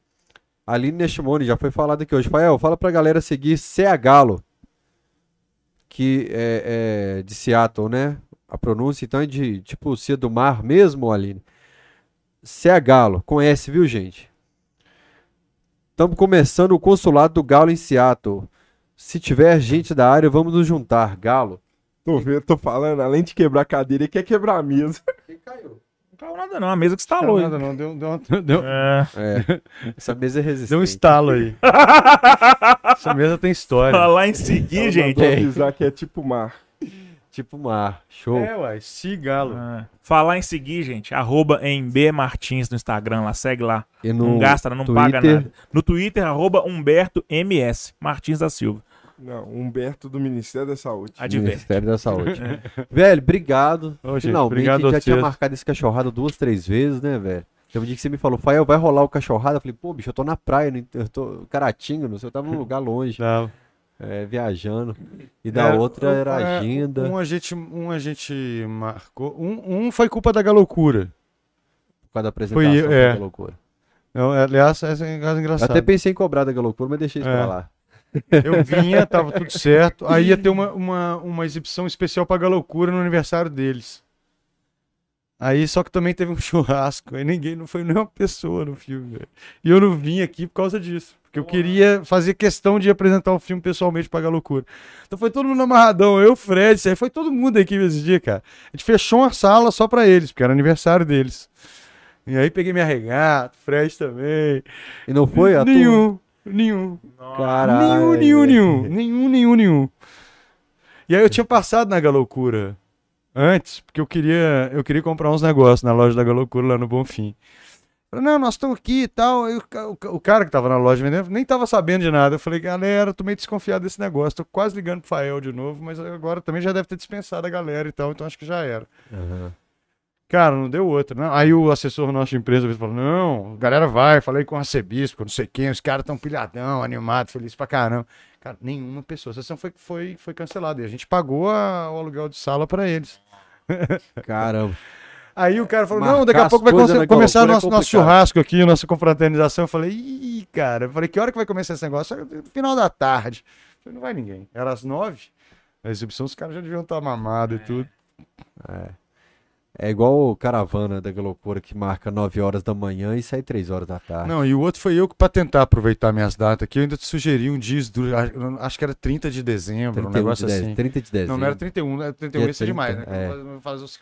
Aline Nashmone, já foi falado aqui hoje. Fael, fala pra galera seguir CA Galo. Que é, é de Seattle, né? A pronúncia então é de tipo Cia do Mar mesmo, Aline. CA Galo, com S, viu, gente? Estamos começando o consulado do Galo em Seattle. Se tiver gente da área, vamos nos juntar. Galo. Tô vendo, tô falando, além de quebrar a cadeira, ele quer quebrar a mesa. Quem caiu? Não caiu nada não, a mesa que Não, instalou. nada não, deu, deu, uma- <laughs> deu, É. É. Essa mesa é resistente. deu um estalo aí. Essa mesa tem história. Falar em seguir, Ela gente. avisar que é tipo mar. Tipo mar. Show. É, uai, cigalo. É. Falar em seguir, gente. Arroba MB Martins no Instagram lá, segue lá. E Não no gasta, não paga Twitter? nada. No Twitter, arroba Humberto MS Martins da Silva. Não, Humberto do Ministério da Saúde. Adverte. Ministério da Saúde. <laughs> velho, obrigado. Ô, gente, Finalmente, obrigado a gente já tinha marcado esse cachorrada duas, três vezes, né, velho? Teve um dia que você me falou, Fael, vai rolar o cachorrada? Eu falei, pô, bicho, eu tô na praia, não- eu tô Caratinga, não sei, eu tava num <laughs> lugar longe, Não. É, viajando. E da É, outra era é, agenda. Um a gente, um a gente marcou. Um, um foi culpa da Galocura. Por causa da apresentação, Foi, é. loucura. Não, é, aliás, essa é engraçado. até pensei em cobrar da loucura, mas deixei isso É. pra lá. Eu vinha, tava tudo <laughs> certo. Aí ia ter uma, uma, uma exibição especial pra Galocura no aniversário deles. Aí só que também teve um <laughs> churrasco. Aí ninguém, não foi nenhuma pessoa no filme, velho. E eu não vim aqui por causa disso. Porque eu queria fazer questão de apresentar o filme pessoalmente pra Galocura. Então foi todo mundo amarradão. Eu, Fred, isso aí foi todo mundo da equipe esse dia, cara. A gente fechou uma sala só pra eles, porque era aniversário deles. E aí peguei minha regata, Fred também. E não foi a Nenhum, nenhum. Caralho. Nenhum, nenhum, nenhum. Nenhum, nenhum, nenhum. E aí eu tinha passado na Galocura antes, porque eu queria, eu queria comprar uns negócios na loja da Galocura lá no Bonfim. Falei, não, nós estamos aqui e tal. O, o ca- o cara que tava na loja vendendo nem tava sabendo de nada. Eu falei, galera, eu tô meio desconfiado desse negócio. Tô quase ligando pro Fael de novo, mas agora também já deve ter dispensado a galera e tal, então acho que já era. Aham. Cara, não deu outra. Não. Aí o assessor nosso de empresa falou: não, galera vai, falei com o arcebispo, não sei quem, os caras tão pilhadão, animado, feliz pra caramba. Cara, nenhuma pessoa. A sessão foi, foi, foi cancelada. E a gente pagou a- o aluguel de sala pra eles. Caramba. <laughs> Aí o cara falou: Marcar não, daqui a pouco vai come- começar o loucura é nosso, nosso churrasco aqui, nossa confraternização. Eu falei: ih, cara. Eu falei: que hora que vai começar esse negócio? Final da tarde. Eu falei, não vai ninguém. Era às nove. A exibição, os caras já deviam estar mamados e tudo. É igual o caravana da loucura que marca 9 horas da manhã e sai 3 horas da tarde. Não, e o outro foi eu que, pra tentar aproveitar minhas datas aqui, eu ainda te sugeri um dia, acho que era 30 de dezembro, um 31 negócio de dez- assim. 30 de dezembro. Não, não era 31, né? 31 Dia ia ser demais, né? 30, é. Faz- os-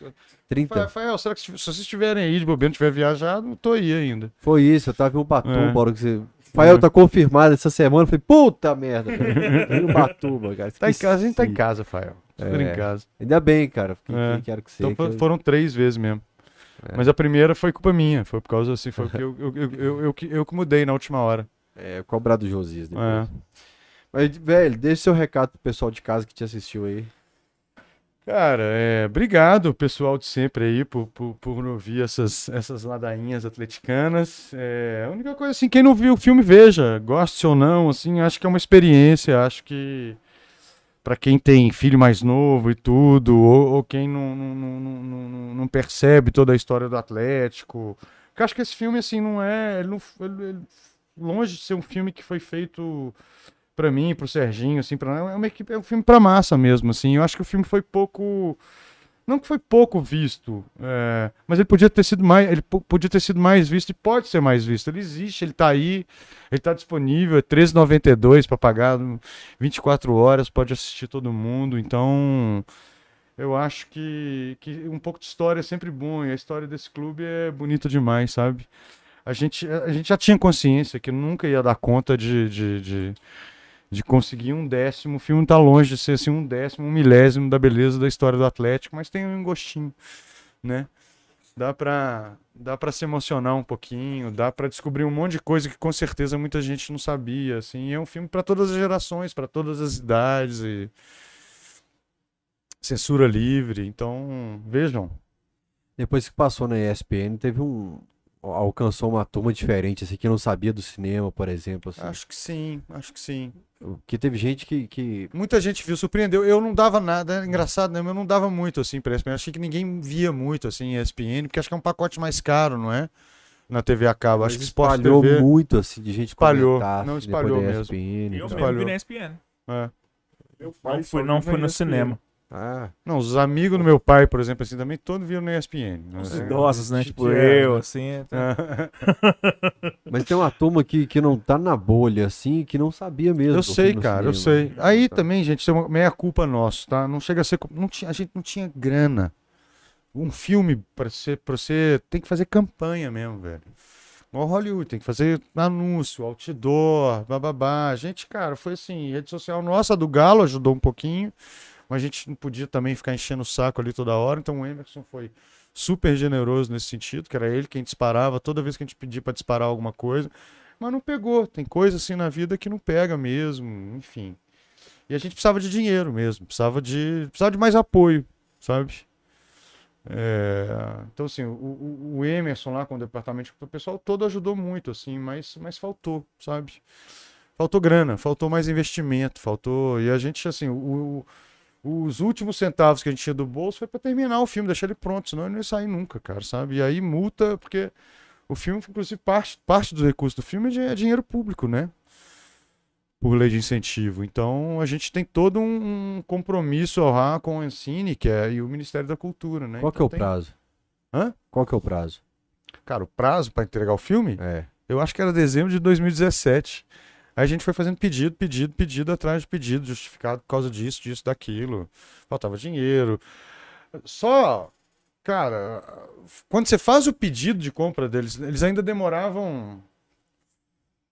30. Rafael, será que se se vocês estiverem aí de bobeira, não tiver viajado, tô aí ainda. Foi isso, eu tava em Ubatuba, É. hora que você... Fael tá confirmado essa semana, eu falei, puta merda, <laughs> cara. em Ubatuba, cara. Tá em casa, a gente tá em esqueci. casa, Rafael. Super É. em casa. Ainda bem, cara, porque É. quero que Então seja. fo- que eu- foram três vezes mesmo. É. Mas a primeira foi culpa minha, foi por causa assim, foi <laughs> porque eu, eu, eu, eu, eu, que- eu que mudei na última hora. É, cobrar do Josias depois. É. Mas, velho, deixa seu recado pro pessoal de casa que te assistiu aí. Cara, é, obrigado pessoal de sempre aí por, por, por ouvir essas, essas ladainhas atleticanas. É, a única coisa assim, quem não viu o filme, veja, goste ou não, assim, acho que é uma experiência, acho que para quem tem filho mais novo e tudo, ou, ou quem não, não, não, não, percebe toda a história do Atlético, porque eu acho que esse filme, assim, não é, ele ele, ele longe de ser um filme que foi feito pra mim, pro Serginho, assim, pra, é uma equipe, é um filme pra massa mesmo, assim. Eu acho que o filme foi pouco não que foi pouco visto, é, mas ele podia ter sido mais, ele podia ter sido mais visto e pode ser mais visto. Ele existe, ele está aí, ele está disponível, é 13,92 para pagar 24 horas, pode assistir todo mundo. Então, eu acho que, que um pouco de história é sempre bom e a história desse clube é bonita demais, sabe? A gente, a gente já tinha consciência que nunca ia dar conta de, de, de de conseguir um décimo. O filme está longe de ser assim, um décimo, um milésimo da beleza da história do Atlético, mas tem um gostinho, né? Dá para dá para se emocionar um pouquinho, dá para descobrir um monte de coisa que com certeza muita gente não sabia, assim. É um filme para todas as gerações, para todas as idades e censura livre. Então, vejam. Depois que passou na ESPN, teve um alcançou uma turma diferente, assim, que não sabia do cinema, por exemplo. Assim. Acho que sim, acho que sim. Que teve gente que, que. Muita gente viu, surpreendeu. Eu não dava nada, é engraçado, né? Eu não dava muito assim pra ESPN. Achei que ninguém via muito assim ESPN, porque acho que é um pacote mais caro, não é? Na TV a cabo. Acho que espalhou TV... muito assim de gente espalhou, não espalhou mesmo. ESPN, eu mesmo vi na ESPN. É. Meu pai não fui, não fui no cinema. Ah. Não, os amigos do meu pai, por exemplo, assim, também todos viram no ESPN. Né? Os idosos, né? Tipo eu, assim. É. <laughs> Mas tem uma turma que, que não tá na bolha, assim, que não sabia mesmo. Eu sei, cara, cinema. eu sei. Aí tá. também, gente, isso é uma meia culpa nossa, tá? Não chega a ser. Não tinha, a gente não tinha grana. Um filme, pra você, pra você. Tem que fazer campanha mesmo, velho. Igual Hollywood, tem que fazer anúncio, outdoor, bababá. A gente, cara, foi assim, rede social nossa, do Galo ajudou um pouquinho mas a gente não podia também ficar enchendo o saco ali toda hora. Então o Emerson foi super generoso nesse sentido, que era ele quem disparava toda vez que a gente pedia para disparar alguma coisa. Mas não pegou. Tem coisa assim na vida que não pega mesmo, enfim. E a gente precisava de dinheiro mesmo, precisava de, precisava de mais apoio, sabe? É, então, assim, o, o, Emerson lá com o departamento, o pessoal todo ajudou muito, assim, mas, mas faltou, sabe? Faltou grana, faltou mais investimento, faltou. E a gente, assim, o, os últimos centavos que a gente tinha do bolso foi para terminar o filme, deixar ele pronto, senão ele não ia sair nunca, cara, sabe? E aí multa, porque o filme, inclusive, parte, parte dos recursos do filme é, é dinheiro público, né? Por lei de incentivo. Então a gente tem todo um compromisso com o Ensine, que é e o Ministério da Cultura, né? Qual então, que é o tem... prazo? Hã? Qual que é o prazo? Cara, o prazo para entregar o filme? É. Eu acho que era dezembro de 2017. Aí a gente foi fazendo pedido, pedido, pedido atrás de pedido, justificado por causa disso, disso, daquilo. Faltava dinheiro. Só, cara, quando você faz o pedido de compra deles, eles ainda demoravam.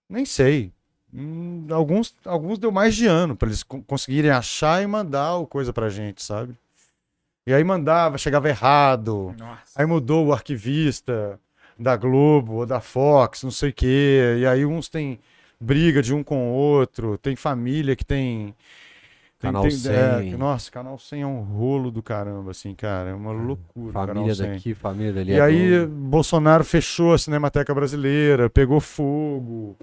Nem sei. Hum, alguns, alguns deu mais de ano para eles conseguirem achar e mandar o coisa pra gente, sabe? E aí mandava, chegava errado. Nossa. Aí mudou o arquivista da Globo ou da Fox, não sei o quê. E aí uns tem briga de um com o outro, tem família que tem. Canal tem, 100. É, nossa, Canal 100 é um rolo do caramba, assim, cara. É uma é, loucura. Família daqui, família dali. E aí, Bolsonaro fechou a Cinemateca Brasileira, pegou fogo.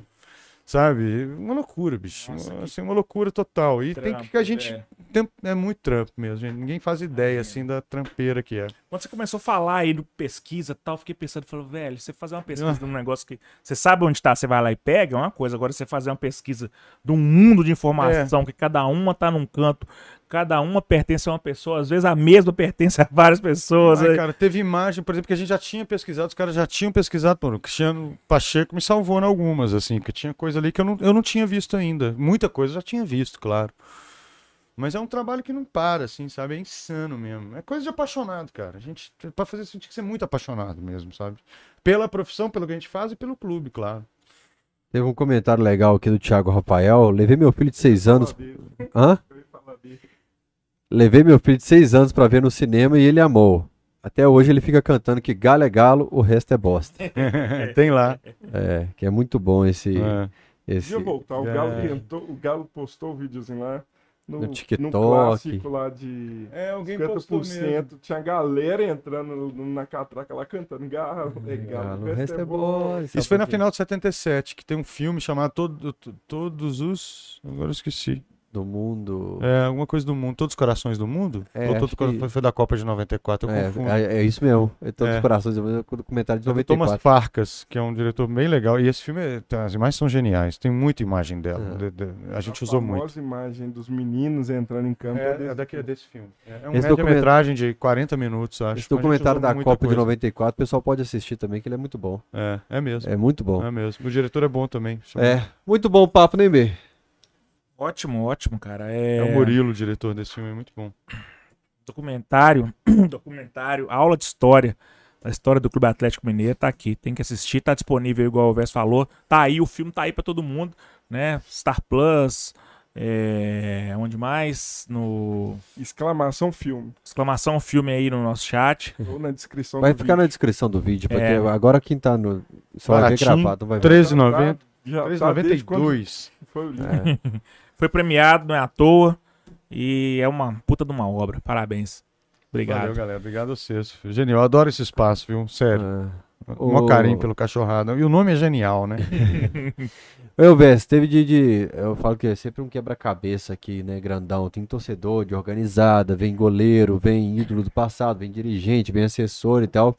Sabe? Uma loucura, bicho. Nossa, assim, uma loucura total. E trampo, tem que a gente. É. Tem, é muito trampo mesmo, gente. Ninguém faz ideia, é. assim, da trampeira que é. Quando você começou a falar aí do pesquisa tal, fiquei pensando, falou, velho, você fazer uma pesquisa ah. de um negócio que. Você sabe onde tá, você vai lá e pega, é uma coisa. Agora você fazer uma pesquisa de um mundo de informação, é. que cada uma tá num canto, cada uma pertence a uma pessoa, às vezes a mesma pertence a várias pessoas. Ai, cara, teve imagem, por exemplo, que a gente já tinha pesquisado, os caras já tinham pesquisado, pô, o Cristiano Pacheco me salvou em algumas, assim, porque tinha coisa ali que eu não, eu não tinha visto ainda. Muita coisa eu já tinha visto, claro. Mas é um trabalho que não para, assim, sabe? É insano mesmo. É coisa de apaixonado, cara. A gente, pra fazer isso, tem que ser muito apaixonado mesmo, sabe? Pela profissão, pelo que a gente faz e pelo clube, claro. Teve um comentário legal aqui do Thiago Rafael. Levei meu filho de seis anos. Hã? Levei meu filho de 6 anos para ver no cinema e ele amou. Até hoje ele fica cantando que galo é galo, o resto é bosta. <laughs> Tem lá. É, que é muito bom esse. É. esse... Deixa eu voltar. O Galo, é. tentou, o Galo postou o um videozinho lá. No, no TikTok. No clássico lá de é, alguém 50%. Tinha galera entrando na catraca lá cantando Galo, é Galo, o resto é, é bosta. Isso foi na final de 77, que tem um filme chamado Todo, Todos os... Agora eu esqueci. Do mundo. É, alguma coisa do mundo. Todos os corações do mundo? É, Ou todos os corações que- foi da Copa de 94? Eu É, confundo. é, é isso mesmo. É todos É. os corações. É o documentário de É do Thomas 94. Farkas, que é um diretor bem legal. E esse filme, é- tem- as imagens são geniais. Tem muita imagem dela. É. De- de- a gente usou muito. famosa imagem dos meninos entrando em campo. É, desse é daqui, filme. desse filme. É um Esse média-metragem de 40 minutos, acho. Esse a documentário da Copa de coisa. 94, o pessoal pode assistir também, que ele é muito bom. É, é mesmo. É muito bom. É mesmo. O diretor é bom também. chama- É, muito bom o papo, né, B? Ótimo, ótimo, cara. É, É o Murilo, o diretor desse filme, é muito bom. documentário, <coughs> documentário, aula de história da história do Clube Atlético Mineiro tá aqui, tem que assistir, tá disponível igual o Vés falou, tá aí, o filme tá aí pra todo mundo, né? Star Plus, é, onde mais? No Exclamação filme. exclamação filme aí no nosso chat. Ou na descrição Vai do ficar na vídeo. descrição do vídeo, porque É. agora quem tá no. Só vai ver gravado, vai ver. 13,90. Já tá desde quando 3,92. foi o <laughs> livro. É. Foi premiado, não é à toa, e é uma puta de uma obra, parabéns. Obrigado. Valeu, galera. Obrigado a vocês. Genial. Eu adoro esse espaço, viu? Sério. É. O maior Ô- carinho pelo cachorrada. E o nome é genial, né? <laughs> Eu, Vess, teve de, de- Eu falo que é sempre um quebra-cabeça aqui, né, grandão. Tem torcedor de organizada, vem goleiro, vem ídolo do passado, vem dirigente, vem assessor e tal.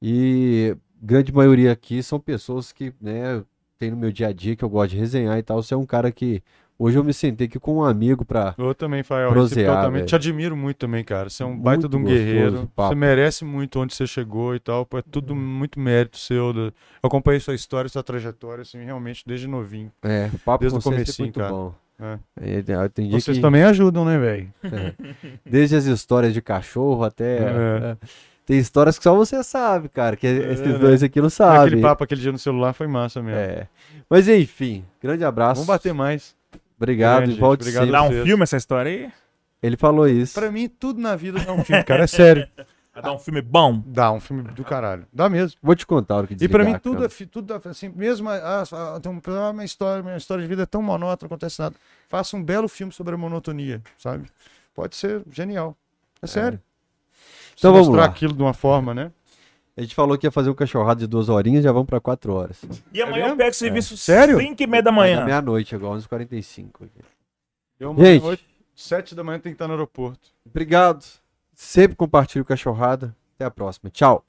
E grande maioria aqui são pessoas que, né, tem no meu dia a dia que eu gosto de resenhar e tal. Você é um cara que. Hoje eu me sentei aqui com um amigo pra. Eu também, Fael. Prosear. Te admiro muito também, cara. Você é um Muito baita de um guerreiro. papo. Você merece muito onde você chegou e tal. É tudo muito mérito seu. Eu acompanhei sua história, sua trajetória, assim, realmente, desde novinho. É, o papo Desde o é comecinho, muito cara. bom. É. É, Vocês que- também ajudam, né, velho? Desde as histórias de cachorro até. É. é, Tem histórias que só você sabe, cara. Que esses né? dois aqui não Aquele sabem. papo aquele dia no celular foi massa mesmo. É. Mas enfim, grande abraço. Vamos bater mais. Obrigado, Grande, e volte. Obrigado sempre. Dá um filme essa história aí? Ele falou isso. Pra mim, tudo na vida dá um <laughs> filme, cara. É sério. Vai dar um filme bom? Dá um filme do caralho. Dá mesmo. Vou te contar o que E desligar pra mim tudo, é, tudo é assim, mesmo a, a, tem um- uma história, minha história de vida é tão monótona, não acontece nada. Faça um belo filme sobre a monotonia, sabe? Pode ser genial. É sério. Então Você vamos mostrar lá. aquilo de uma forma, né? A gente falou que ia fazer um cachorrado de duas horinhas, já vamos pra quatro horas. E amanhã mesmo? eu pego serviço Sério? 5 e meia da manhã. Meia-noite agora, 11h45. aqui. Eu, Gente. noite, sete da manhã tem que estar no aeroporto. Obrigado. Sempre compartilhe o cachorrada. Até a próxima. Tchau.